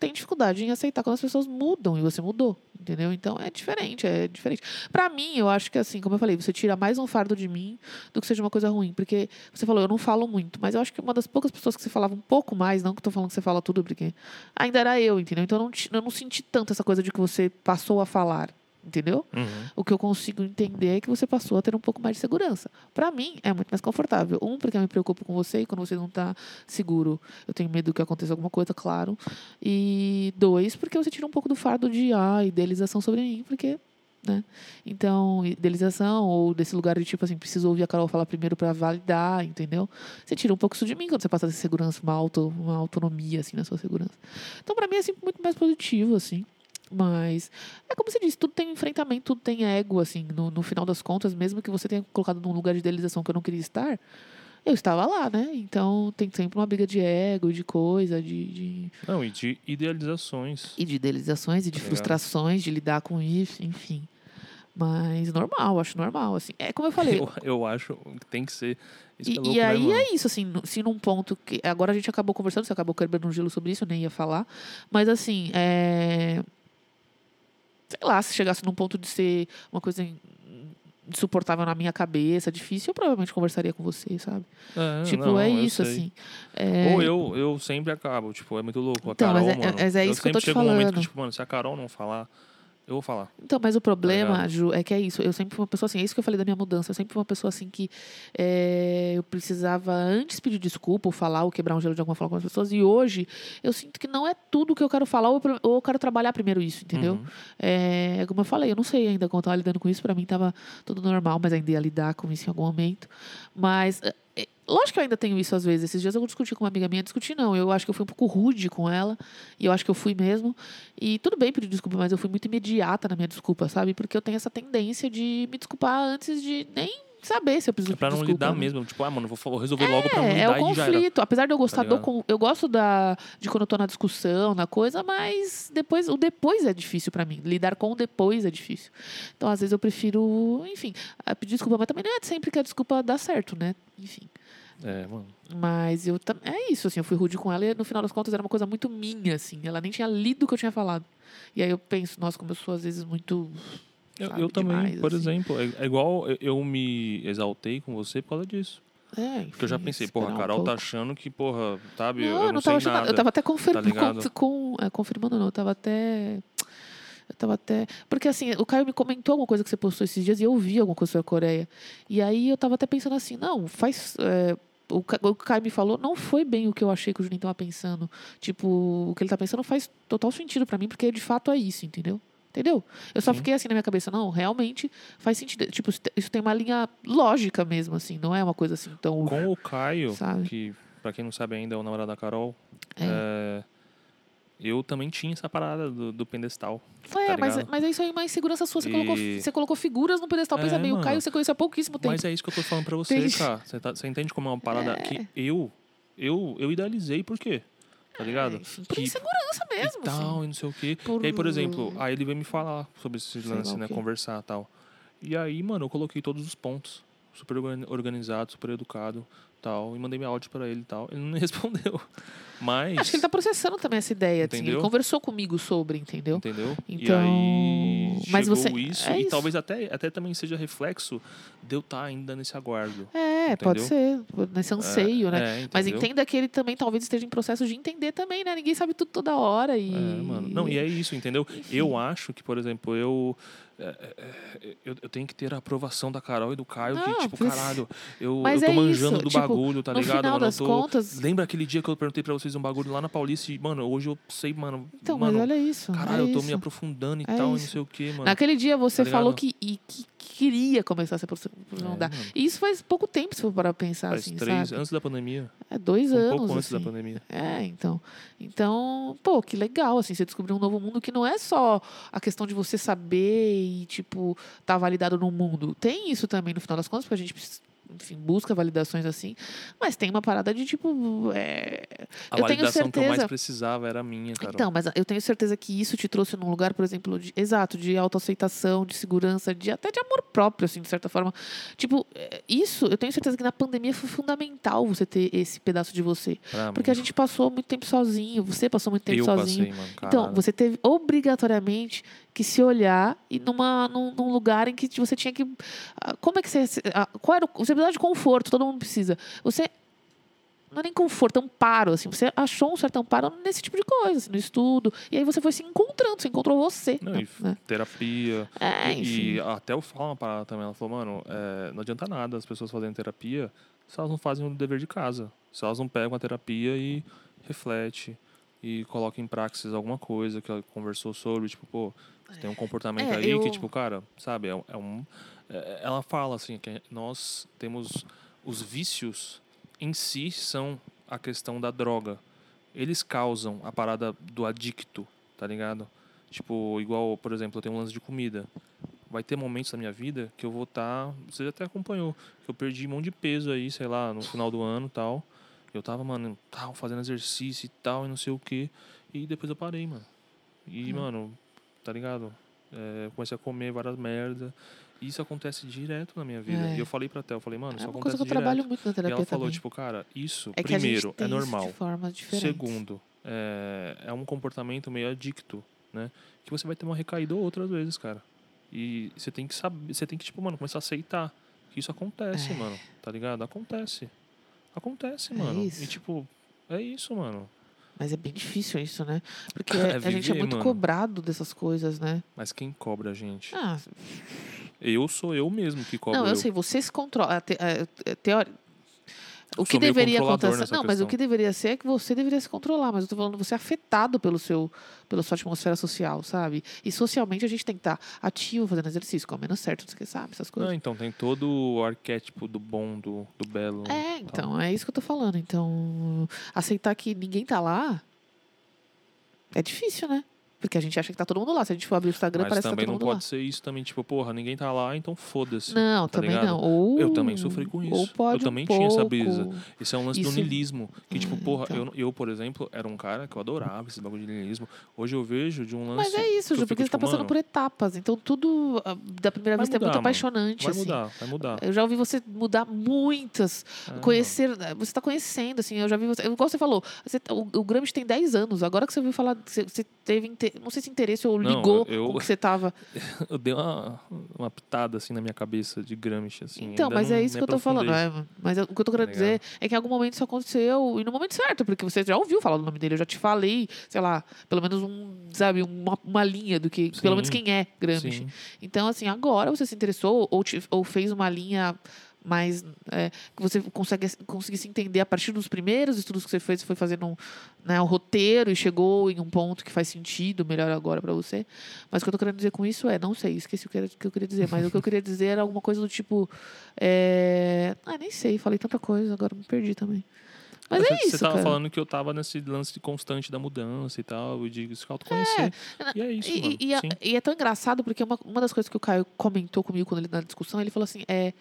[SPEAKER 2] têm dificuldade em aceitar quando as pessoas mudam e você mudou, entendeu? Então é diferente, é diferente. Pra mim, eu acho que assim, como eu falei, você tira mais um fardo de mim do que seja uma coisa ruim, porque você falou, eu não falo muito, mas eu acho que uma das poucas pessoas que você falava um pouco mais, não que eu tô falando que você fala tudo, porque ainda era eu, entendeu? Então eu não, eu não senti tanto essa coisa de que você passou a falar, entendeu?
[SPEAKER 3] Uhum.
[SPEAKER 2] O que eu consigo entender é que você passou a ter um pouco mais de segurança. Pra mim, é muito mais confortável. Um, porque eu me preocupo com você e quando você não tá seguro, eu tenho medo que aconteça alguma coisa, claro. E dois, porque você tira um pouco do fardo de ah, idealização sobre mim, porque. Né? Então, idealização, ou desse lugar de tipo assim, preciso ouvir a Carol falar primeiro pra validar, entendeu? Você tira um pouco isso de mim quando você passa a ter segurança, uma, auto, uma autonomia, assim, na sua segurança. Então, pra mim, é sempre muito mais positivo, assim. Mas é como você disse, tudo tem enfrentamento, tudo tem ego, assim, no, no final das contas, mesmo que você tenha colocado num lugar de idealização que eu não queria estar, eu estava lá, né? Então tem sempre uma briga de ego, de coisa, de, de-
[SPEAKER 3] Não, e de idealizações.
[SPEAKER 2] e de idealizações e de
[SPEAKER 3] ligado?
[SPEAKER 2] frustrações, de lidar com isso, enfim. Mas normal, acho normal, assim. É como eu falei,
[SPEAKER 3] Eu, eu acho que tem que ser. Isso
[SPEAKER 2] e,
[SPEAKER 3] é louco,
[SPEAKER 2] e
[SPEAKER 3] né,
[SPEAKER 2] aí
[SPEAKER 3] mano?
[SPEAKER 2] é isso, assim, se num ponto que. Agora a gente acabou conversando, você acabou quebrando um gelo sobre isso, eu nem ia falar. Mas assim, é. Sei lá, se chegasse num ponto de ser uma coisa in- insuportável na minha cabeça, difícil, eu provavelmente conversaria com você, sabe?
[SPEAKER 3] É,
[SPEAKER 2] tipo,
[SPEAKER 3] não,
[SPEAKER 2] é
[SPEAKER 3] eu
[SPEAKER 2] isso, assim. É,
[SPEAKER 3] Ou eu, eu sempre acabo, tipo, é muito louco. A
[SPEAKER 2] Então,
[SPEAKER 3] Carol,
[SPEAKER 2] mas é-
[SPEAKER 3] mano.
[SPEAKER 2] mas é isso que eu tô
[SPEAKER 3] sempre
[SPEAKER 2] te
[SPEAKER 3] chego um momento que,
[SPEAKER 2] falando.
[SPEAKER 3] tipo, mano, se a Carol não falar, eu vou falar.
[SPEAKER 2] Então, mas o problema,
[SPEAKER 3] ligado?
[SPEAKER 2] Ju, é que é isso. Eu sempre fui uma pessoa assim, é isso que eu falei da minha mudança. Eu sempre fui uma pessoa assim que é, eu precisava antes pedir desculpa ou falar ou quebrar um gelo de alguma forma com as pessoas. E hoje eu sinto que não é tudo que eu quero falar ou eu, quero trabalhar primeiro isso, entendeu?
[SPEAKER 3] Uhum.
[SPEAKER 2] É, como eu falei, eu não sei ainda como eu tava lidando com isso. Pra mim tava tudo normal, mas ainda ia lidar com isso em algum momento. Mas, é, lógico que eu ainda tenho isso às vezes. Esses dias eu discuti com uma amiga minha. Discuti não, eu acho que eu fui um pouco rude com ela. E eu acho que eu fui mesmo. E tudo bem pedir desculpa, mas eu fui muito imediata na minha desculpa, sabe? Porque eu tenho essa tendência de me desculpar antes de nem saber se eu preciso
[SPEAKER 3] É pra não
[SPEAKER 2] desculpa,
[SPEAKER 3] lidar
[SPEAKER 2] né?
[SPEAKER 3] mesmo. Tipo, ah, mano, vou, resolver logo pra não
[SPEAKER 2] É, é
[SPEAKER 3] lidar
[SPEAKER 2] o
[SPEAKER 3] já era.
[SPEAKER 2] conflito. Apesar de eu gostar do.
[SPEAKER 3] ligado?
[SPEAKER 2] con- Eu gosto da, de quando eu tô na discussão, na coisa, mas depois o depois é difícil pra mim. Lidar com o depois é difícil. Então, às vezes, eu prefiro, enfim, pedir desculpa, mas também não é sempre que a desculpa dá certo, né? Enfim.
[SPEAKER 3] É, mano.
[SPEAKER 2] Mas eu é isso, assim, eu fui rude com ela e no final das contas era uma coisa muito minha, assim. Ela nem tinha lido o que eu tinha falado. E aí eu penso, nossa, como eu sou às vezes muito.
[SPEAKER 3] Eu,
[SPEAKER 2] sabe,
[SPEAKER 3] eu também,
[SPEAKER 2] demais,
[SPEAKER 3] por
[SPEAKER 2] assim.
[SPEAKER 3] exemplo, é, é igual eu, eu me exaltei com você por causa disso.
[SPEAKER 2] É,
[SPEAKER 3] Porque eu já
[SPEAKER 2] enfim,
[SPEAKER 3] pensei, porra, a
[SPEAKER 2] esperar um
[SPEAKER 3] Carol tá achando que, porra, sabe, eu,
[SPEAKER 2] Não,
[SPEAKER 3] eu
[SPEAKER 2] eu
[SPEAKER 3] não,
[SPEAKER 2] não tava achando.
[SPEAKER 3] nada.
[SPEAKER 2] Eu tava até confirmando.
[SPEAKER 3] ligado?
[SPEAKER 2] com, é, confirmando, não. Eu tava até. Eu tava até. Porque assim, o Caio me comentou alguma coisa que você postou esses dias e eu vi alguma coisa sobre a Coreia. E aí eu tava até pensando assim, não, faz. é, o, o Caio me falou, não foi bem o que eu achei que o Juninho tava pensando. Tipo, o que ele tá pensando faz total sentido pra mim, porque de fato é isso, entendeu? Entendeu? Eu só
[SPEAKER 3] Sim.
[SPEAKER 2] fiquei assim na minha cabeça, não, realmente faz sentido. Tipo, isso te- isso tem uma linha lógica mesmo, assim, não é uma coisa assim tão.
[SPEAKER 3] Com o Caio,
[SPEAKER 2] Sabe?
[SPEAKER 3] que, pra quem não sabe ainda, é o namorado da Carol,
[SPEAKER 2] É.
[SPEAKER 3] é, eu também tinha essa parada do, do pedestal.
[SPEAKER 2] É,
[SPEAKER 3] tá
[SPEAKER 2] mas,
[SPEAKER 3] ligado?
[SPEAKER 2] mas é isso aí, uma insegurança sua. Você, colocou,
[SPEAKER 3] E-
[SPEAKER 2] você colocou figuras no pedestal. Pensa
[SPEAKER 3] É,
[SPEAKER 2] bem, o
[SPEAKER 3] mano.
[SPEAKER 2] Caio você conhece há pouquíssimo tempo.
[SPEAKER 3] Mas é isso que eu tô falando pra você, cara. Você, tá- você entende como é uma parada
[SPEAKER 2] É.
[SPEAKER 3] que eu, eu, eu idealizei, por quê? tá ligado?
[SPEAKER 2] É, por
[SPEAKER 3] Que-
[SPEAKER 2] insegurança mesmo.
[SPEAKER 3] e tal,
[SPEAKER 2] assim.
[SPEAKER 3] e não sei o quê.
[SPEAKER 2] Por-
[SPEAKER 3] E aí, por exemplo, aí ele veio me falar sobre esse lance,
[SPEAKER 2] o
[SPEAKER 3] né? Conversar e tal. E aí, mano, eu coloquei todos os pontos. Super organ- organizado, super educado tal. E mandei meu áudio pra ele e tal. Ele não me [laughs] respondeu. Mas.
[SPEAKER 2] Acho que ele tá processando também essa ideia. Assim. Ele
[SPEAKER 3] Entendeu?
[SPEAKER 2] conversou comigo sobre, entendeu?
[SPEAKER 3] Entendeu?
[SPEAKER 2] Então,
[SPEAKER 3] e aí
[SPEAKER 2] mas você-
[SPEAKER 3] isso,
[SPEAKER 2] é
[SPEAKER 3] e
[SPEAKER 2] isso.
[SPEAKER 3] talvez até, até também seja reflexo de eu estar ainda nesse aguardo.
[SPEAKER 2] É, pode ser. Nesse anseio, né?
[SPEAKER 3] É,
[SPEAKER 2] Mas
[SPEAKER 3] entendeu?
[SPEAKER 2] entenda que ele também talvez esteja em processo de entender também, né? Ninguém sabe tudo toda hora. E...
[SPEAKER 3] É, mano. Não, e é isso, entendeu?
[SPEAKER 2] Enfim.
[SPEAKER 3] Eu acho que, por exemplo, eu, é, é, é, eu. Eu tenho que ter a aprovação da Carol e do Caio,
[SPEAKER 2] Não,
[SPEAKER 3] que, tipo, caralho, eu, eu tô
[SPEAKER 2] é
[SPEAKER 3] manjando
[SPEAKER 2] isso,
[SPEAKER 3] do
[SPEAKER 2] tipo,
[SPEAKER 3] bagulho, tá ligado?
[SPEAKER 2] final
[SPEAKER 3] mano?
[SPEAKER 2] Das
[SPEAKER 3] tô-
[SPEAKER 2] contas-
[SPEAKER 3] Lembra aquele dia que eu perguntei pra vocês um bagulho lá na Paulista e, mano, hoje eu sei, mano.
[SPEAKER 2] Então,
[SPEAKER 3] mano,
[SPEAKER 2] mas olha isso.
[SPEAKER 3] Caralho,
[SPEAKER 2] é
[SPEAKER 3] eu tô
[SPEAKER 2] isso.
[SPEAKER 3] me aprofundando e
[SPEAKER 2] É
[SPEAKER 3] tal, e não
[SPEAKER 2] isso.
[SPEAKER 3] sei o quê, mano.
[SPEAKER 2] Naquele dia você
[SPEAKER 3] Tá
[SPEAKER 2] falou que, e, que queria começar a se aprofundar.
[SPEAKER 3] É.
[SPEAKER 2] E isso faz pouco tempo, se for para pensar
[SPEAKER 3] Faz
[SPEAKER 2] assim,
[SPEAKER 3] três,
[SPEAKER 2] sabe?
[SPEAKER 3] antes da pandemia.
[SPEAKER 2] É dois
[SPEAKER 3] Um
[SPEAKER 2] anos.
[SPEAKER 3] pouco antes da
[SPEAKER 2] assim.
[SPEAKER 3] pandemia.
[SPEAKER 2] É, então. Então, pô, que legal, assim, você descobrir um novo mundo que não é só a questão de você saber e, tipo, tá validado no mundo. Tem isso também, no final das contas, porque a gente, precisa- enfim, busca validações assim. Mas tem uma parada de, tipo, é...
[SPEAKER 3] A
[SPEAKER 2] eu tenho
[SPEAKER 3] validação que eu mais
[SPEAKER 2] certeza...
[SPEAKER 3] precisava era a minha, cara.
[SPEAKER 2] Então, mas eu tenho certeza que isso te trouxe num lugar, por exemplo, de, exato, de autoaceitação, de segurança, de até de amor próprio, assim, de certa forma. Tipo, é, isso, eu tenho certeza que na pandemia foi fundamental você ter esse pedaço de você. Porque a gente passou muito tempo sozinho, você passou muito tempo
[SPEAKER 3] eu
[SPEAKER 2] sozinho.
[SPEAKER 3] passei, mano.
[SPEAKER 2] Então, você teve obrigatoriamente que se olhar e numa, num, num lugar em que você tinha que. ah, Como é que você. ah, Qual era o, você precisava de conforto, todo mundo precisa. Você. Não é nem conforto, amparo, assim. Você achou um certo amparo nesse tipo de coisa, assim, no estudo. E aí você foi se encontrando, você encontrou você.
[SPEAKER 3] Não,
[SPEAKER 2] né?
[SPEAKER 3] e terapia.
[SPEAKER 2] É,
[SPEAKER 3] e
[SPEAKER 2] enfim.
[SPEAKER 3] e até eu falo uma parada também. Ela falou, mano, é, não adianta nada as pessoas fazerem terapia se elas não fazem o dever de casa. Se elas não pegam a terapia e reflete e coloca em praxis alguma coisa que ela conversou sobre, tipo, pô, tem um comportamento
[SPEAKER 2] É,
[SPEAKER 3] aí
[SPEAKER 2] eu-
[SPEAKER 3] que, tipo, cara, sabe, é, é um. é- ela fala assim, que nós temos os vícios em si são a questão da droga. Eles causam a parada do adicto, tá ligado? Tipo, igual, por exemplo, eu tenho um lance de comida. Vai ter momentos da minha vida que eu vou estar. você até acompanhou. Que eu perdi um monte de peso aí, sei lá, no final do ano tal. Eu tava, mano, tal, fazendo exercício e tal, e não sei o quê. E depois eu parei, mano. E,
[SPEAKER 2] Uhum.
[SPEAKER 3] mano, tá ligado? É, comecei a comer várias merda. E isso acontece direto na minha vida.
[SPEAKER 2] É.
[SPEAKER 3] E eu falei pra Theo, eu falei, mano, isso
[SPEAKER 2] É uma
[SPEAKER 3] acontece
[SPEAKER 2] coisa que eu
[SPEAKER 3] direto.
[SPEAKER 2] trabalho muito na
[SPEAKER 3] E
[SPEAKER 2] terapia
[SPEAKER 3] ela falou,
[SPEAKER 2] também.
[SPEAKER 3] tipo, cara, isso,
[SPEAKER 2] é que
[SPEAKER 3] primeiro, é normal. Segundo, é, é um comportamento meio adicto, né? Que você vai ter uma recaída ou outra às vezes, cara. E você tem que saber, você tem que, tipo, mano, começar a aceitar que isso acontece,
[SPEAKER 2] É.
[SPEAKER 3] mano. Tá ligado? Acontece. Acontece,
[SPEAKER 2] É
[SPEAKER 3] mano.
[SPEAKER 2] isso.
[SPEAKER 3] E, tipo, é isso, mano.
[SPEAKER 2] Mas é bem difícil isso, né? Porque
[SPEAKER 3] É
[SPEAKER 2] a gente é
[SPEAKER 3] viver,
[SPEAKER 2] muito
[SPEAKER 3] mano.
[SPEAKER 2] cobrado dessas coisas, né?
[SPEAKER 3] Mas quem cobra a gente?
[SPEAKER 2] Ah,
[SPEAKER 3] Eu sou eu mesmo que cobro
[SPEAKER 2] não, eu
[SPEAKER 3] eu.
[SPEAKER 2] sei, você se controla. a te- a teori- O que deveria acontecer. Não, mas o que deveria ser é que você deveria se controlar. Mas eu tô falando você é afetado pelo seu, pela sua atmosfera social, sabe? E socialmente a gente tem que estar ativo, fazendo exercício, comendo certo, não sei o que, sabe? Essas coisas.
[SPEAKER 3] Não, então, tem todo o arquétipo do bom, do, do belo.
[SPEAKER 2] É,
[SPEAKER 3] tal.
[SPEAKER 2] então, é isso que eu tô falando. Então, aceitar que ninguém tá lá é difícil, né? Porque a gente acha que tá todo mundo lá. Se a gente for abrir o Instagram,
[SPEAKER 3] Mas
[SPEAKER 2] parece que tá
[SPEAKER 3] também
[SPEAKER 2] todo
[SPEAKER 3] não
[SPEAKER 2] mundo
[SPEAKER 3] pode
[SPEAKER 2] lá.
[SPEAKER 3] ser isso também, tipo, porra, ninguém tá lá, então foda-se.
[SPEAKER 2] Não,
[SPEAKER 3] tá
[SPEAKER 2] também
[SPEAKER 3] ligado?
[SPEAKER 2] não. Ou,
[SPEAKER 3] Eu também sofri com
[SPEAKER 2] Ou
[SPEAKER 3] isso. Eu
[SPEAKER 2] pode
[SPEAKER 3] também
[SPEAKER 2] um
[SPEAKER 3] tinha essa
[SPEAKER 2] pouco.
[SPEAKER 3] brisa. Esse é um lance
[SPEAKER 2] Isso-
[SPEAKER 3] do niilismo. Que, tipo,
[SPEAKER 2] É,
[SPEAKER 3] porra,
[SPEAKER 2] então.
[SPEAKER 3] eu, eu, por exemplo, era um cara que eu adorava esse bagulho de niilismo. Hoje eu vejo de um lance.
[SPEAKER 2] Mas é isso,
[SPEAKER 3] eu
[SPEAKER 2] Ju, porque
[SPEAKER 3] fico,
[SPEAKER 2] você tá
[SPEAKER 3] tipo,
[SPEAKER 2] passando
[SPEAKER 3] mano,
[SPEAKER 2] por etapas. Então, tudo ah, da primeira
[SPEAKER 3] Vai
[SPEAKER 2] vista é
[SPEAKER 3] mudar,
[SPEAKER 2] muito
[SPEAKER 3] mano.
[SPEAKER 2] apaixonante.
[SPEAKER 3] Vai
[SPEAKER 2] assim.
[SPEAKER 3] mudar, vai mudar.
[SPEAKER 2] Eu já ouvi você mudar muitas,
[SPEAKER 3] É,
[SPEAKER 2] conhecer, você está conhecendo, assim, eu já vi você, igual você falou, você, o, o Gramsci tem 10 anos, agora que você ouviu falar, você, você teve, inte- não sei se interesse ou
[SPEAKER 3] Não,
[SPEAKER 2] ligou
[SPEAKER 3] eu-
[SPEAKER 2] com o [laughs] que você tava.
[SPEAKER 3] Eu dei uma, uma pitada assim na minha cabeça de Gramsci, assim.
[SPEAKER 2] então,
[SPEAKER 3] ainda
[SPEAKER 2] mas
[SPEAKER 3] não
[SPEAKER 2] é isso que eu tô falando, é, mas eu- o que eu tô querendo
[SPEAKER 3] Tá
[SPEAKER 2] dizer é que em algum momento isso aconteceu, e no momento certo, porque você já ouviu falar do nome dele, eu já te falei, sei lá, pelo menos um, sabe, uma, uma linha do que, pelo menos
[SPEAKER 3] Sim,
[SPEAKER 2] quem é Gramsci.
[SPEAKER 3] Sim.
[SPEAKER 2] Então, assim, agora você se interessou ou, te- ou fez uma linha mais. é, que você consegue conseguisse entender a partir dos primeiros estudos que você fez, você foi fazendo um, né, um roteiro e chegou em um ponto que faz sentido melhor agora para você. Mas o que eu tô querendo dizer com isso é, não sei, esqueci o que, era, o que eu queria dizer, mas o que eu queria dizer era alguma coisa do tipo. É, ah, nem sei, falei tanta coisa, agora me perdi também. Mas é isso,
[SPEAKER 3] Você tava
[SPEAKER 2] cara.
[SPEAKER 3] falando que eu tava nesse lance de constante da mudança e tal, e de se autoconhecer. E é isso,
[SPEAKER 2] E,
[SPEAKER 3] mano.
[SPEAKER 2] e- e é, e é tão engraçado porque uma, uma das coisas que o Caio comentou comigo quando ele na discussão, ele falou assim, é,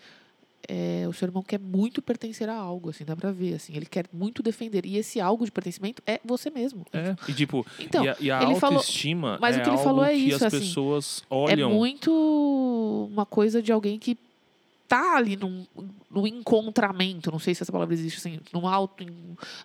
[SPEAKER 2] é, o seu irmão quer muito pertencer a algo, assim, dá pra ver, assim. Ele quer muito defender. E esse algo de pertencimento é você mesmo.
[SPEAKER 3] É, e tipo,
[SPEAKER 2] Então,
[SPEAKER 3] e a, e a
[SPEAKER 2] ele falou-
[SPEAKER 3] autoestima
[SPEAKER 2] mas
[SPEAKER 3] é
[SPEAKER 2] o que ele falou é
[SPEAKER 3] que
[SPEAKER 2] isso,
[SPEAKER 3] as
[SPEAKER 2] assim,
[SPEAKER 3] pessoas
[SPEAKER 2] É
[SPEAKER 3] olham.
[SPEAKER 2] muito uma coisa de alguém que tá ali num, no encontramento, não sei se essa palavra existe, assim, num auto,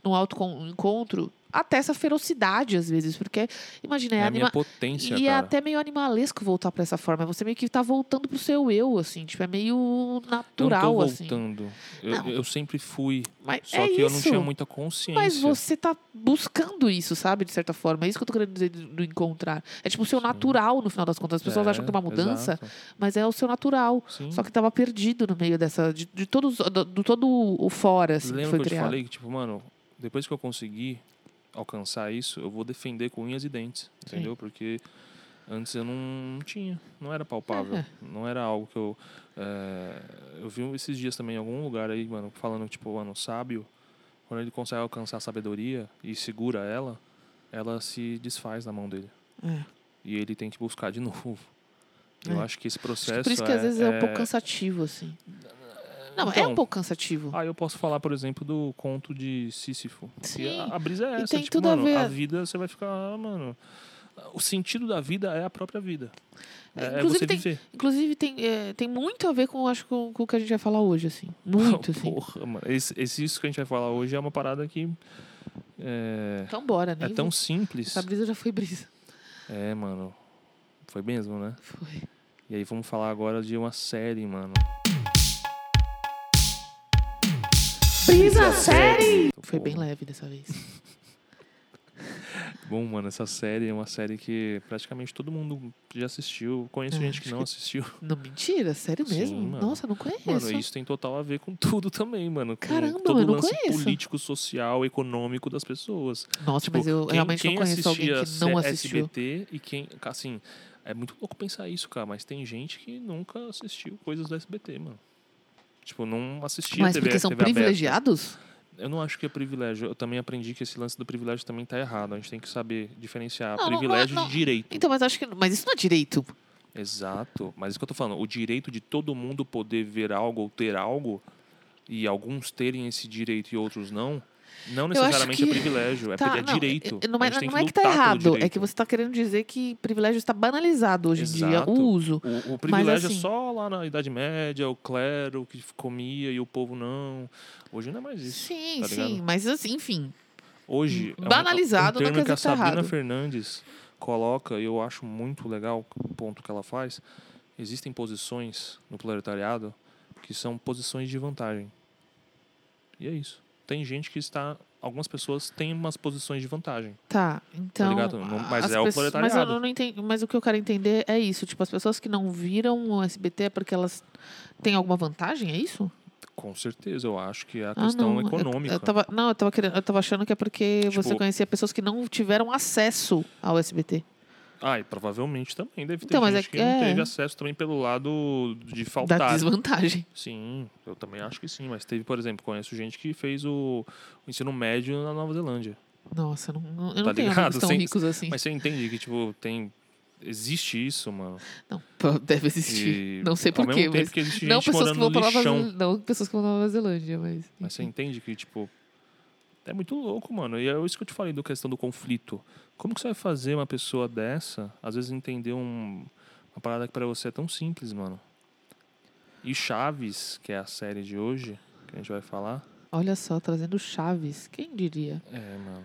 [SPEAKER 2] num auto con- encontro, até essa ferocidade, às vezes, porque, imagina, é,
[SPEAKER 3] é a minha potência,
[SPEAKER 2] E é
[SPEAKER 3] cara.
[SPEAKER 2] até meio animalesco voltar pra essa forma. Você meio que tá voltando pro seu eu, assim. Tipo, é meio natural,
[SPEAKER 3] eu não tô
[SPEAKER 2] assim.
[SPEAKER 3] voltando. Eu,
[SPEAKER 2] Não.
[SPEAKER 3] eu sempre fui.
[SPEAKER 2] Mas
[SPEAKER 3] Só
[SPEAKER 2] é
[SPEAKER 3] que
[SPEAKER 2] isso.
[SPEAKER 3] eu não tinha muita consciência.
[SPEAKER 2] Mas você tá buscando isso, sabe? De certa forma. É isso que eu tô querendo dizer do encontrar. É tipo o seu
[SPEAKER 3] Sim.
[SPEAKER 2] natural, no final das contas. As pessoas
[SPEAKER 3] É,
[SPEAKER 2] acham que é uma mudança,
[SPEAKER 3] exato.
[SPEAKER 2] mas é o seu natural.
[SPEAKER 3] Sim.
[SPEAKER 2] Só que tava perdido no meio dessa. De, de todos. Do, do todo o fora, assim, que
[SPEAKER 3] Lembra
[SPEAKER 2] foi
[SPEAKER 3] que eu te
[SPEAKER 2] criado.
[SPEAKER 3] falei que, tipo, mano, depois que eu conseguir alcançar isso, eu vou defender com unhas e dentes,
[SPEAKER 2] Sim.
[SPEAKER 3] entendeu? Porque antes eu não, tinha, não era palpável,
[SPEAKER 2] É.
[SPEAKER 3] não era algo que eu... é, eu vi esses dias também em algum lugar aí, mano, falando, tipo, mano, sábio, quando ele consegue alcançar a sabedoria e segura ela, ela se desfaz na mão dele.
[SPEAKER 2] É.
[SPEAKER 3] E ele tem que buscar de [laughs] novo. Eu
[SPEAKER 2] É.
[SPEAKER 3] acho que esse
[SPEAKER 2] Acho que
[SPEAKER 3] processo
[SPEAKER 2] por isso que
[SPEAKER 3] é,
[SPEAKER 2] às vezes é, um pouco
[SPEAKER 3] é-
[SPEAKER 2] cansativo, assim. Não, é
[SPEAKER 3] Então,
[SPEAKER 2] um pouco cansativo.
[SPEAKER 3] Ah, eu posso falar, por exemplo, do conto de Sísifo.
[SPEAKER 2] Sim.
[SPEAKER 3] a, a brisa é
[SPEAKER 2] E
[SPEAKER 3] essa.
[SPEAKER 2] tem
[SPEAKER 3] tipo,
[SPEAKER 2] tudo a
[SPEAKER 3] mano,
[SPEAKER 2] ver.
[SPEAKER 3] vida você vai ficar, ah, mano. O sentido da vida é a própria vida. É, é
[SPEAKER 2] Inclusive
[SPEAKER 3] você
[SPEAKER 2] tem-. Inclusive, tem, é, tem muito a ver com, acho, com, com o que a gente vai falar hoje, assim. [laughs] Muito, assim.
[SPEAKER 3] Porra, mano. Esse, esse- isso que a gente vai falar hoje é uma parada que. É,
[SPEAKER 2] Então, bora,
[SPEAKER 3] é
[SPEAKER 2] né?
[SPEAKER 3] tão simples.
[SPEAKER 2] Essa brisa já foi brisa.
[SPEAKER 3] É, mano. Foi mesmo, né?
[SPEAKER 2] Foi.
[SPEAKER 3] E aí vamos falar agora de uma série, mano.
[SPEAKER 2] Brisa série! Foi bem leve dessa vez. [laughs]
[SPEAKER 3] Bom, mano, essa série é uma série que praticamente todo mundo já assistiu. Conheço
[SPEAKER 2] Ah,
[SPEAKER 3] gente que não
[SPEAKER 2] que-
[SPEAKER 3] assistiu. [laughs]
[SPEAKER 2] Não, mentira? Sério
[SPEAKER 3] Sim,
[SPEAKER 2] mesmo?
[SPEAKER 3] mano.
[SPEAKER 2] Nossa, não conheço.
[SPEAKER 3] Mano, isso tem total a ver com tudo também, mano. Com
[SPEAKER 2] Caramba,
[SPEAKER 3] todo
[SPEAKER 2] eu
[SPEAKER 3] o
[SPEAKER 2] não
[SPEAKER 3] lance
[SPEAKER 2] conheço.
[SPEAKER 3] político, social, econômico das pessoas.
[SPEAKER 2] Nossa,
[SPEAKER 3] Tipo,
[SPEAKER 2] mas eu
[SPEAKER 3] quem-
[SPEAKER 2] realmente
[SPEAKER 3] quem
[SPEAKER 2] não conheço alguém que não assistiu.
[SPEAKER 3] SBT e quem. Assim, é muito louco pensar isso, cara, mas tem gente que nunca assistiu coisas do SBT, mano. Tipo, não assistia
[SPEAKER 2] Mas
[SPEAKER 3] TV,
[SPEAKER 2] porque são
[SPEAKER 3] TV aberta.
[SPEAKER 2] privilegiados?
[SPEAKER 3] Eu não acho que é privilégio. Eu também aprendi que esse lance do privilégio também tá errado. A gente tem que saber diferenciar
[SPEAKER 2] Não, não,
[SPEAKER 3] privilégio
[SPEAKER 2] não,
[SPEAKER 3] de direito.
[SPEAKER 2] Então, mas acho que. Mas isso não é direito.
[SPEAKER 3] Exato. Mas isso que eu tô falando, o direito de todo mundo poder ver algo ou ter algo, e alguns terem esse direito e outros não, não necessariamente
[SPEAKER 2] que-
[SPEAKER 3] é privilégio, é,
[SPEAKER 2] Tá,
[SPEAKER 3] é
[SPEAKER 2] não,
[SPEAKER 3] direito.
[SPEAKER 2] é- Não, mas não é que tá errado. É que você está querendo dizer que privilégio está banalizado hoje em dia.
[SPEAKER 3] Exato.
[SPEAKER 2] O uso.
[SPEAKER 3] O, o privilégio
[SPEAKER 2] assim-
[SPEAKER 3] é só lá na Idade Média, o clero que comia e o povo não. Hoje não é mais isso.
[SPEAKER 2] Sim,
[SPEAKER 3] tá
[SPEAKER 2] sim. Mas assim, enfim.
[SPEAKER 3] Hoje, é um-
[SPEAKER 2] Banalizado
[SPEAKER 3] um termo que a
[SPEAKER 2] tá
[SPEAKER 3] Sabrina
[SPEAKER 2] errado.
[SPEAKER 3] Fernandes coloca, e eu acho muito legal o ponto que ela faz. Existem posições no proletariado que são posições de vantagem. E é isso. Tem gente que está. Algumas pessoas têm umas posições de vantagem.
[SPEAKER 2] Tá, então.
[SPEAKER 3] ligado? Não- mas
[SPEAKER 2] as
[SPEAKER 3] é o
[SPEAKER 2] pessoas- Mas,
[SPEAKER 3] proletariado.
[SPEAKER 2] eu não entendi, mas o que eu quero entender é isso. Tipo, as pessoas que não viram o SBT é porque elas têm alguma vantagem, é isso?
[SPEAKER 3] Com certeza, eu acho que é a
[SPEAKER 2] Ah,
[SPEAKER 3] questão
[SPEAKER 2] não. eu-
[SPEAKER 3] econômica.
[SPEAKER 2] Eu, tava, não, eu tava, querendo, eu tava achando que é porque você
[SPEAKER 3] Tipo-
[SPEAKER 2] conhecia pessoas que não tiveram acesso ao SBT.
[SPEAKER 3] Ah, e provavelmente também deve ter
[SPEAKER 2] Então, mas
[SPEAKER 3] gente
[SPEAKER 2] é
[SPEAKER 3] que não
[SPEAKER 2] é.
[SPEAKER 3] teve acesso também pelo lado de
[SPEAKER 2] Da
[SPEAKER 3] faltar.
[SPEAKER 2] desvantagem.
[SPEAKER 3] Sim, eu também acho que sim. Mas teve, por exemplo, conheço gente que fez o, o ensino médio na Nova Zelândia.
[SPEAKER 2] Nossa, não, não- eu não
[SPEAKER 3] Tá
[SPEAKER 2] tenho
[SPEAKER 3] ligado?
[SPEAKER 2] amigos tão
[SPEAKER 3] Sem-
[SPEAKER 2] ricos assim.
[SPEAKER 3] Mas você entende que, tipo, tem. Existe isso, mano.
[SPEAKER 2] Não, deve existir.
[SPEAKER 3] E,
[SPEAKER 2] não sei porquê, mas.
[SPEAKER 3] que
[SPEAKER 2] Não pessoas que vão pra Nova. Zelândia. Não pessoas que vão pra Nova Zelândia, mas.
[SPEAKER 3] Mas você entende que, tipo. É muito louco, mano. E é isso que eu te falei da questão do conflito. Como que você vai fazer uma pessoa dessa, às vezes, entender um, uma parada que pra você é tão simples, mano? E Chaves, que é a série de hoje, que a gente vai falar.
[SPEAKER 2] Olha só, trazendo Chaves. Quem diria?
[SPEAKER 3] É, mano.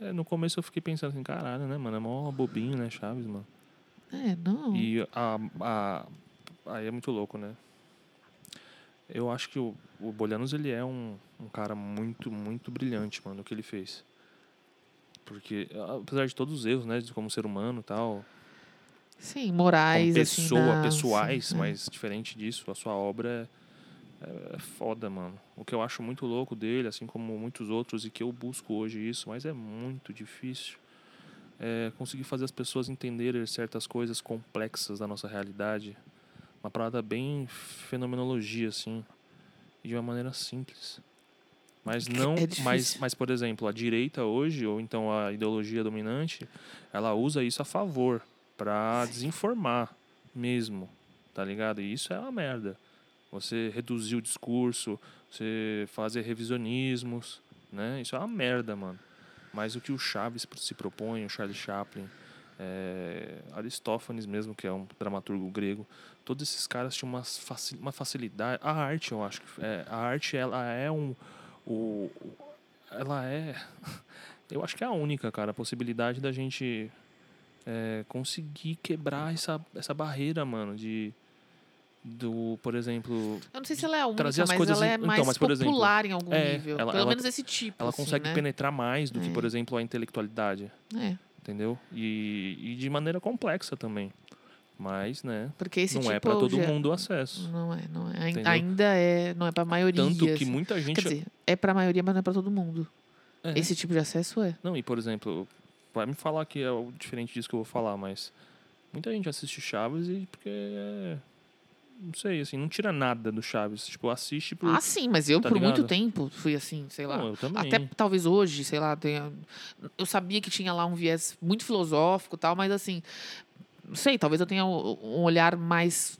[SPEAKER 3] É, no começo eu fiquei pensando assim, caralho, né, mano? É mó bobinho, né, Chaves, mano?
[SPEAKER 2] É, não.
[SPEAKER 3] E a, a, aí é muito louco, né? Eu acho que o, o Bolianos, ele é um, um cara muito, muito brilhante, mano, no que ele fez. Porque, apesar de todos os erros, né, de como ser humano e tal,
[SPEAKER 2] Sim,
[SPEAKER 3] como
[SPEAKER 2] morais,
[SPEAKER 3] pessoa,
[SPEAKER 2] assim.
[SPEAKER 3] pessoais,
[SPEAKER 2] sim, é.
[SPEAKER 3] mas diferente disso, a sua obra é, é, é foda, mano. O que eu acho muito louco dele, assim como muitos outros, e que eu busco hoje isso, mas é muito difícil, é conseguir fazer as pessoas entenderem certas coisas complexas da nossa realidade. Uma parada bem fenomenologia, assim, de uma maneira simples. Mas não,
[SPEAKER 2] É
[SPEAKER 3] mas, mas por exemplo, a direita hoje, ou então a ideologia dominante, ela usa isso a favor para desinformar mesmo, tá ligado? E isso é uma merda. Você reduzir o discurso, você fazer revisionismos, né? Isso é uma merda, mano. Mas o que o Chaves se propõe, o Charlie Chaplin, é, Aristófanes mesmo, que é um dramaturgo grego, todos esses caras tinham uma, faci uma facilidade. A arte, eu acho que é, a arte ela é um, o, ela é, [laughs] eu acho que é a única, cara, possibilidade da gente é, conseguir quebrar essa, essa barreira, mano, de do, por exemplo,
[SPEAKER 2] Eu não sei se ela é a única,
[SPEAKER 3] trazer as
[SPEAKER 2] mas
[SPEAKER 3] coisas
[SPEAKER 2] ela é
[SPEAKER 3] então,
[SPEAKER 2] mais
[SPEAKER 3] mas, por exemplo,
[SPEAKER 2] popular em algum
[SPEAKER 3] é,
[SPEAKER 2] nível.
[SPEAKER 3] ela-
[SPEAKER 2] Pelo
[SPEAKER 3] ela-
[SPEAKER 2] menos esse tipo.
[SPEAKER 3] ela
[SPEAKER 2] assim,
[SPEAKER 3] consegue
[SPEAKER 2] né?
[SPEAKER 3] penetrar mais do que,
[SPEAKER 2] É.
[SPEAKER 3] por exemplo, a intelectualidade,
[SPEAKER 2] É,
[SPEAKER 3] entendeu? E, e de maneira complexa também. Mas, né,
[SPEAKER 2] porque esse
[SPEAKER 3] não
[SPEAKER 2] tipo
[SPEAKER 3] é para todo
[SPEAKER 2] já-
[SPEAKER 3] mundo o acesso.
[SPEAKER 2] Não é, não é.
[SPEAKER 3] Entendeu?
[SPEAKER 2] Ainda é, não é pra maioria.
[SPEAKER 3] Tanto que
[SPEAKER 2] assim.
[SPEAKER 3] muita gente.
[SPEAKER 2] Quer dizer, é pra maioria, mas não é pra todo mundo.
[SPEAKER 3] É.
[SPEAKER 2] Esse tipo de acesso é.
[SPEAKER 3] Não, e por exemplo, vai me falar que é diferente disso que eu vou falar, mas muita gente assiste Chaves e porque é. Não sei, assim, não tira nada do Chaves. Tipo, assiste por.
[SPEAKER 2] Ah, sim, mas eu
[SPEAKER 3] Tá
[SPEAKER 2] por muito
[SPEAKER 3] ligado?
[SPEAKER 2] tempo fui assim, sei lá.
[SPEAKER 3] não, eu também.
[SPEAKER 2] Até talvez hoje, sei lá, tenha... eu sabia que tinha lá um viés muito filosófico e tal, mas assim, não sei, talvez eu tenha um olhar mais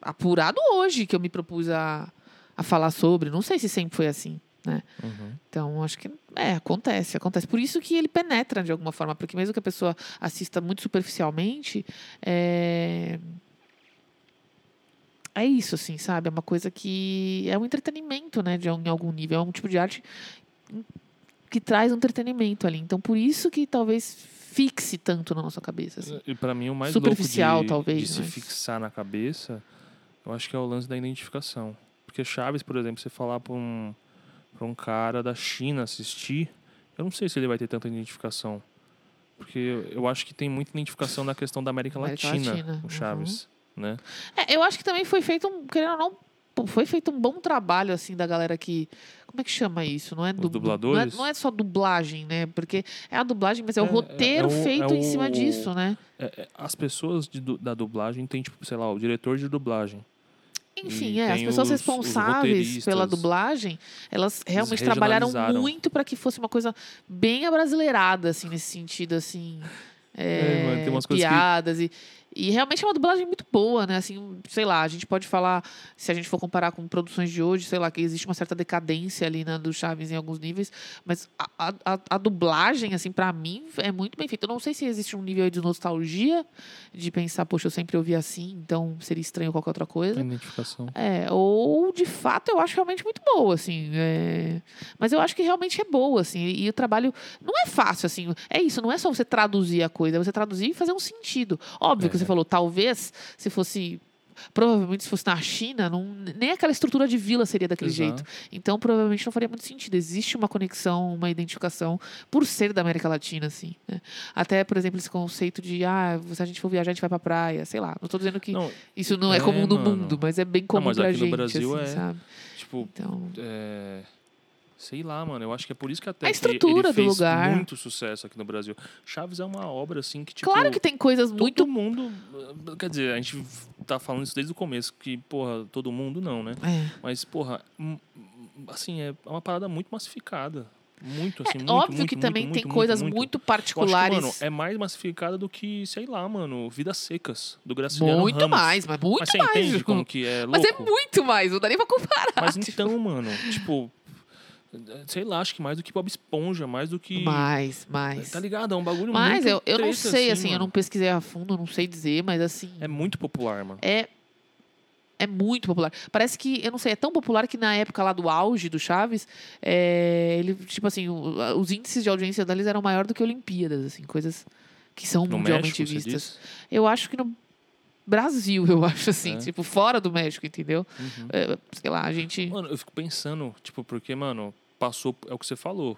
[SPEAKER 2] apurado hoje que eu me propus a, a falar sobre. Não sei se sempre foi assim, né?
[SPEAKER 3] Uhum.
[SPEAKER 2] Então, acho que é, acontece, acontece. Por isso que ele penetra de alguma forma, porque mesmo que a pessoa assista muito superficialmente, é é isso, assim, sabe? É uma coisa que é um entretenimento, né? De, em algum nível. É um tipo de arte que traz um entretenimento ali. Então, por isso que talvez fixe tanto na nossa cabeça. Assim.
[SPEAKER 3] E pra mim o mais
[SPEAKER 2] Superficial,
[SPEAKER 3] louco de,
[SPEAKER 2] talvez,
[SPEAKER 3] de se
[SPEAKER 2] mas-
[SPEAKER 3] fixar na cabeça, eu acho que é o lance da identificação. Porque Chaves, por exemplo, você falar pra um, pra um cara da China assistir, eu não sei se ele vai ter tanta identificação. Porque eu- acho que tem muita identificação na questão da América,
[SPEAKER 2] América
[SPEAKER 3] Latina,
[SPEAKER 2] Latina,
[SPEAKER 3] o
[SPEAKER 2] uhum.
[SPEAKER 3] Chaves, né?
[SPEAKER 2] É, eu acho que também foi feito um, querendo ou não, foi feito um bom trabalho, assim, da galera que. Como é que chama isso? Não é, du-
[SPEAKER 3] dubladores?
[SPEAKER 2] Não é, não é só dublagem, né? Porque é a dublagem, mas é, o
[SPEAKER 3] É, é-
[SPEAKER 2] roteiro
[SPEAKER 3] é o-
[SPEAKER 2] feito
[SPEAKER 3] é
[SPEAKER 2] em cima
[SPEAKER 3] o-
[SPEAKER 2] disso, né?
[SPEAKER 3] É, é, as pessoas de da dublagem têm, tipo, sei lá, o diretor de dublagem.
[SPEAKER 2] Enfim, é, as pessoas
[SPEAKER 3] os- os
[SPEAKER 2] responsáveis pela
[SPEAKER 3] roteiristas.
[SPEAKER 2] dublagem, elas realmente trabalharam muito para que fosse uma coisa bem abrasileirada, assim, nesse sentido, assim.
[SPEAKER 3] É,
[SPEAKER 2] é,
[SPEAKER 3] mano, tem umas coisas que-
[SPEAKER 2] piadas e, e realmente é uma dublagem muito boa, né? Assim, sei lá, a gente pode falar, se a gente for comparar com produções de hoje, sei lá, que existe uma certa decadência ali né, do Chaves em alguns níveis, mas a, a, a- dublagem, assim, para mim, é muito bem feita. Eu não sei se existe um nível aí de nostalgia, de pensar, poxa, eu sempre ouvi assim, então seria estranho qualquer outra coisa.
[SPEAKER 3] A identificação.
[SPEAKER 2] É, ou de fato eu acho realmente muito boa, assim. é, Mas eu acho que realmente é boa, assim. E, o trabalho não é fácil, assim. É isso, não é só você traduzir a coisa, é você traduzir e fazer um sentido. Óbvio que
[SPEAKER 3] É.
[SPEAKER 2] você falou, talvez se fosse. Provavelmente, se fosse na China, não, nem aquela estrutura de vila seria daquele
[SPEAKER 3] Exato.
[SPEAKER 2] jeito. Então, provavelmente não faria muito sentido. Existe uma conexão, uma identificação por ser da América Latina, assim. né? Até, por exemplo, esse conceito de, ah, se a gente for viajar, a gente vai pra praia. Sei lá. Não estou dizendo que
[SPEAKER 3] Não,
[SPEAKER 2] isso não é,
[SPEAKER 3] É,
[SPEAKER 2] comum no
[SPEAKER 3] mano.
[SPEAKER 2] mundo, mas é bem comum
[SPEAKER 3] mas
[SPEAKER 2] pra
[SPEAKER 3] aqui no
[SPEAKER 2] gente,
[SPEAKER 3] Brasil
[SPEAKER 2] assim,
[SPEAKER 3] é.
[SPEAKER 2] sabe?
[SPEAKER 3] tipo,
[SPEAKER 2] Então,
[SPEAKER 3] é, sei lá, mano. Eu acho que é por isso que até
[SPEAKER 2] A estrutura
[SPEAKER 3] ele
[SPEAKER 2] do
[SPEAKER 3] fez
[SPEAKER 2] lugar.
[SPEAKER 3] muito sucesso aqui no Brasil. Chaves é uma obra assim que tipo
[SPEAKER 2] claro que tem coisas
[SPEAKER 3] todo
[SPEAKER 2] muito.
[SPEAKER 3] mundo, quer dizer, a gente tá falando isso desde o começo que, porra, todo mundo não, né?
[SPEAKER 2] É.
[SPEAKER 3] Mas porra, hum, hum, assim, é uma parada muito massificada. Muito assim, muito,
[SPEAKER 2] É Óbvio
[SPEAKER 3] muito,
[SPEAKER 2] que
[SPEAKER 3] muito,
[SPEAKER 2] também
[SPEAKER 3] muito,
[SPEAKER 2] tem
[SPEAKER 3] muito,
[SPEAKER 2] coisas
[SPEAKER 3] muito.
[SPEAKER 2] muito,
[SPEAKER 3] acho que,
[SPEAKER 2] particulares.
[SPEAKER 3] mano, é mais massificada do que, sei lá, mano, Vidas Secas, do Graciliano
[SPEAKER 2] muito
[SPEAKER 3] Ramos.
[SPEAKER 2] mais, mas muito
[SPEAKER 3] Mas você
[SPEAKER 2] mais.
[SPEAKER 3] entende como que é louco? [laughs]
[SPEAKER 2] Mas é muito mais, não dá nem pra comparar.
[SPEAKER 3] Mas
[SPEAKER 2] tipo.
[SPEAKER 3] então, mano, tipo, sei lá, acho que mais do que Bob Esponja, mais do que.
[SPEAKER 2] Mais, mais.
[SPEAKER 3] Tá ligado? É um bagulho
[SPEAKER 2] Mas
[SPEAKER 3] muito
[SPEAKER 2] eu, eu não sei, assim, eu
[SPEAKER 3] mano.
[SPEAKER 2] não pesquisei a fundo, eu não sei dizer, mas assim.
[SPEAKER 3] É muito popular, mano.
[SPEAKER 2] é é muito popular. Parece que, eu não sei, é tão popular que na época lá do auge do Chaves, é, ele, tipo assim, o- os índices de audiência deles eram maior do que Olimpíadas, assim, coisas que são
[SPEAKER 3] No
[SPEAKER 2] mundialmente
[SPEAKER 3] México,
[SPEAKER 2] vistas. Eu acho que no Brasil, eu acho assim,
[SPEAKER 3] É.
[SPEAKER 2] tipo, fora do México, entendeu?
[SPEAKER 3] Uhum.
[SPEAKER 2] É, sei lá, a gente.
[SPEAKER 3] Mano, eu fico pensando, tipo, porque, mano, passou. É o que você falou.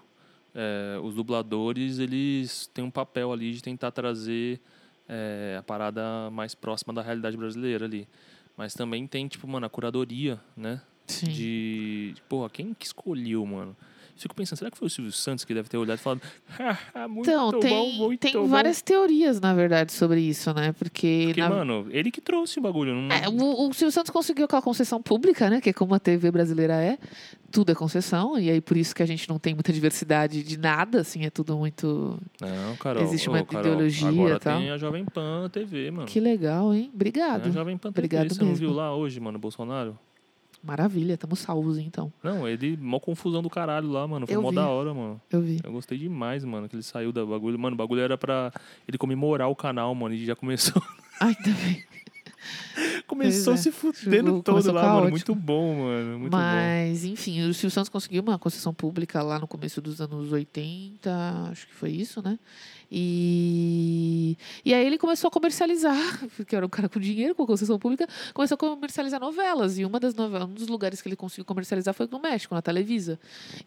[SPEAKER 3] É, os dubladores, eles têm um papel ali de tentar trazer é, a parada mais próxima da realidade brasileira ali. Mas também tem, tipo, mano, a curadoria, né?
[SPEAKER 2] Sim.
[SPEAKER 3] De. Porra, quem que escolheu, mano? Fico pensando, será que foi o Silvio Santos que deve ter olhado e falado. [laughs] "Ah, muito
[SPEAKER 2] Então,
[SPEAKER 3] bom,
[SPEAKER 2] tem,
[SPEAKER 3] muito
[SPEAKER 2] tem
[SPEAKER 3] bom.
[SPEAKER 2] várias teorias, na verdade, sobre isso, né? Porque.
[SPEAKER 3] Porque,
[SPEAKER 2] na-
[SPEAKER 3] mano, ele que trouxe o bagulho. Não...
[SPEAKER 2] É, o, o Silvio Santos conseguiu aquela concessão pública, né? Que é como a TV brasileira é. Tudo é concessão. E aí, por isso que a gente não tem muita diversidade de nada, assim. É tudo muito...
[SPEAKER 3] Não, Carol.
[SPEAKER 2] Existe
[SPEAKER 3] ô,
[SPEAKER 2] uma
[SPEAKER 3] Carol,
[SPEAKER 2] ideologia
[SPEAKER 3] Agora
[SPEAKER 2] e tal.
[SPEAKER 3] tem a Jovem Pan TV, mano.
[SPEAKER 2] Que legal, hein? Obrigado.
[SPEAKER 3] a Jovem Pan TV.
[SPEAKER 2] Obrigado
[SPEAKER 3] Você não
[SPEAKER 2] mesmo.
[SPEAKER 3] viu lá hoje, mano, Bolsonaro?
[SPEAKER 2] Maravilha, estamos salvos então.
[SPEAKER 3] Não, ele, mó confusão do caralho lá, mano. Foi
[SPEAKER 2] Eu
[SPEAKER 3] mó
[SPEAKER 2] vi.
[SPEAKER 3] da hora, mano.
[SPEAKER 2] Eu vi.
[SPEAKER 3] Eu gostei demais, mano, que ele saiu da bagulho. Mano, o bagulho era pra ele comemorar o canal, mano. E já começou, [laughs]
[SPEAKER 2] Ainda bem.
[SPEAKER 3] começou
[SPEAKER 2] é.
[SPEAKER 3] se fudendo
[SPEAKER 2] Chegou-
[SPEAKER 3] todo
[SPEAKER 2] começou
[SPEAKER 3] lá, mano.
[SPEAKER 2] caótico.
[SPEAKER 3] Muito bom, mano. Muito bom.
[SPEAKER 2] Mas, enfim, o Silvio Santos conseguiu uma concessão pública lá no começo dos anos 80, acho que foi isso, né? E, e aí ele começou a comercializar, [laughs] porque era um cara com dinheiro, com concessão pública, começou a comercializar novelas. E uma das novelas, um dos lugares que ele conseguiu comercializar foi no México, na Televisa.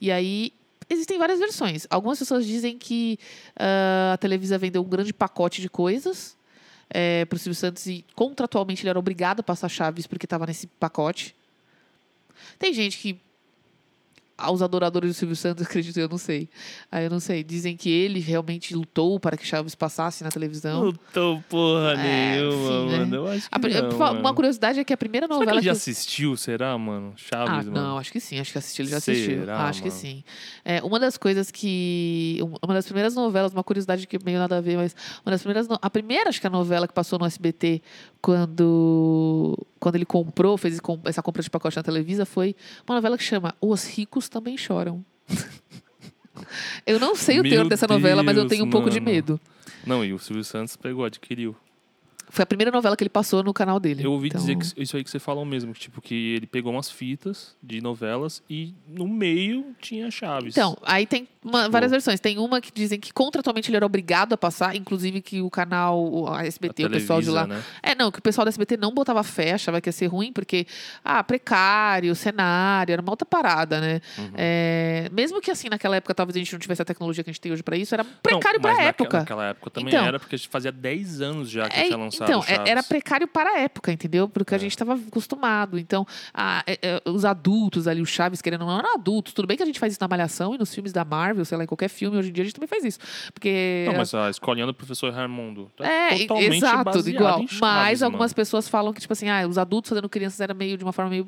[SPEAKER 2] E aí existem várias versões. Algumas pessoas dizem que ah, a Televisa vendeu um grande pacote de coisas é, para o Silvio Santos e contratualmente ele era obrigado a passar chaves porque estava nesse pacote. Tem gente que. Os adoradores do Silvio Santos, [laughs] acredito, eu não sei. Aí eu não sei. Dizem que ele realmente lutou para que Chaves passasse na televisão.
[SPEAKER 3] Tô porra
[SPEAKER 2] É,
[SPEAKER 3] nenhuma,
[SPEAKER 2] enfim, né?
[SPEAKER 3] mano. Eu acho que
[SPEAKER 2] A
[SPEAKER 3] não,
[SPEAKER 2] fa-
[SPEAKER 3] mano.
[SPEAKER 2] uma curiosidade é que a primeira
[SPEAKER 3] Será que
[SPEAKER 2] novela
[SPEAKER 3] ele já
[SPEAKER 2] que.
[SPEAKER 3] assistiu, será, mano?
[SPEAKER 2] Ah,
[SPEAKER 3] Chaves, mano.
[SPEAKER 2] não, acho que sim, acho que assistiu, ele já assistiu.
[SPEAKER 3] Será,
[SPEAKER 2] acho que
[SPEAKER 3] mano?
[SPEAKER 2] sim. É, uma das coisas que. um- Uma das primeiras novelas, uma curiosidade que meio nada a ver, mas uma das primeiras. no- A primeira, acho que a novela que passou no SBT quando, quando ele comprou, fez essa compra de pacote na Televisa, foi uma novela que chama Os Ricos Também Choram. [laughs] eu não sei o
[SPEAKER 3] Meu
[SPEAKER 2] teor dessa novela, mas eu
[SPEAKER 3] Deus,
[SPEAKER 2] tenho um pouco de medo.
[SPEAKER 3] Não, e o Silvio Santos pegou, adquiriu.
[SPEAKER 2] Foi a primeira novela que ele passou no canal dele.
[SPEAKER 3] Eu ouvi
[SPEAKER 2] Então,
[SPEAKER 3] dizer que isso aí que você falou mesmo, tipo, que ele pegou umas fitas de novelas e no meio tinha Chaves.
[SPEAKER 2] Então, aí tem uma-
[SPEAKER 3] Tipo-
[SPEAKER 2] várias versões. Tem uma que dizem que contratualmente ele era obrigado a passar, inclusive que o canal, a
[SPEAKER 3] A
[SPEAKER 2] SBT, o pessoal de lá.
[SPEAKER 3] Né?
[SPEAKER 2] É, não, que o pessoal da SBT não botava fé, achava que ia ser ruim, porque, ah, precário, cenário, era uma outra parada, né?
[SPEAKER 3] Uhum.
[SPEAKER 2] É, mesmo que assim, naquela época, talvez a gente não tivesse a tecnologia que a gente tem hoje pra isso, era precário
[SPEAKER 3] Não,
[SPEAKER 2] pra
[SPEAKER 3] mas naque-
[SPEAKER 2] época.
[SPEAKER 3] Naquela época também
[SPEAKER 2] Então.
[SPEAKER 3] era, porque a fazia 10 anos já que
[SPEAKER 2] É,
[SPEAKER 3] tinha lançado
[SPEAKER 2] então, é-
[SPEAKER 3] Chaves.
[SPEAKER 2] era precário para a época, entendeu? Porque a
[SPEAKER 3] É.
[SPEAKER 2] gente estava acostumado. Então, a- é- é, os adultos ali, o Chaves, querendo ou não, eram adultos. Tudo bem que a gente faz isso na Malhação e nos filmes da Marvel, sei lá, em qualquer filme, hoje em dia a gente também faz isso. Porque.
[SPEAKER 3] Não, mas a escolinha do professor Raimundo tá
[SPEAKER 2] É,
[SPEAKER 3] totalmente
[SPEAKER 2] exato, igual.
[SPEAKER 3] Chaves,
[SPEAKER 2] Mas algumas
[SPEAKER 3] mano.
[SPEAKER 2] pessoas falam que, tipo assim, ah, os adultos fazendo crianças era meio de uma forma meio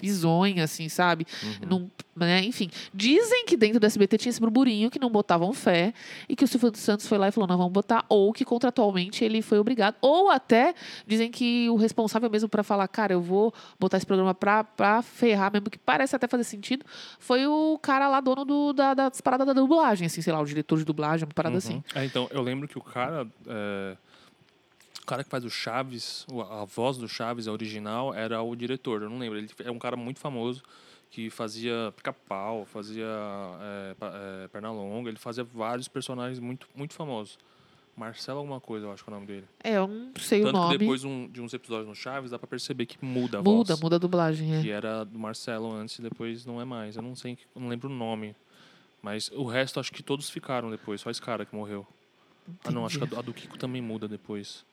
[SPEAKER 2] bizonha, assim, sabe?
[SPEAKER 3] Uhum.
[SPEAKER 2] Não, né? Enfim, dizem que dentro do SBT tinha esse burburinho que não botavam fé e que o Silvio Santos foi lá e falou, não, vamos botar, ou que contratualmente ele foi obrigado, ou até dizem que o responsável mesmo para falar, cara, eu vou botar esse programa pra, pra ferrar, mesmo que parece até fazer sentido, foi o cara lá, dono do, da, das paradas da dublagem, assim, sei lá, o diretor de dublagem, uma parada
[SPEAKER 3] Uhum.
[SPEAKER 2] assim.
[SPEAKER 3] É, então, eu lembro que o cara. é, O cara que faz o Chaves, o- a voz do Chaves, a original, era o diretor. Eu não lembro. Ele é um cara muito famoso que fazia pica-pau, fazia é, é, Pernalonga. Ele fazia vários personagens muito, muito famosos. Marcelo alguma coisa, eu acho que é o nome dele.
[SPEAKER 2] É, eu não sei o
[SPEAKER 3] Tanto
[SPEAKER 2] nome.
[SPEAKER 3] que depois um- de uns episódios no Chaves, dá pra perceber que muda a
[SPEAKER 2] Muda,
[SPEAKER 3] voz.
[SPEAKER 2] muda a dublagem, é.
[SPEAKER 3] Que era do Marcelo antes e depois não é mais. Eu não sei, não lembro o nome. Mas o resto acho que todos ficaram depois, só esse cara que morreu. Ah não, acho que a do, a do Kiko também muda depois.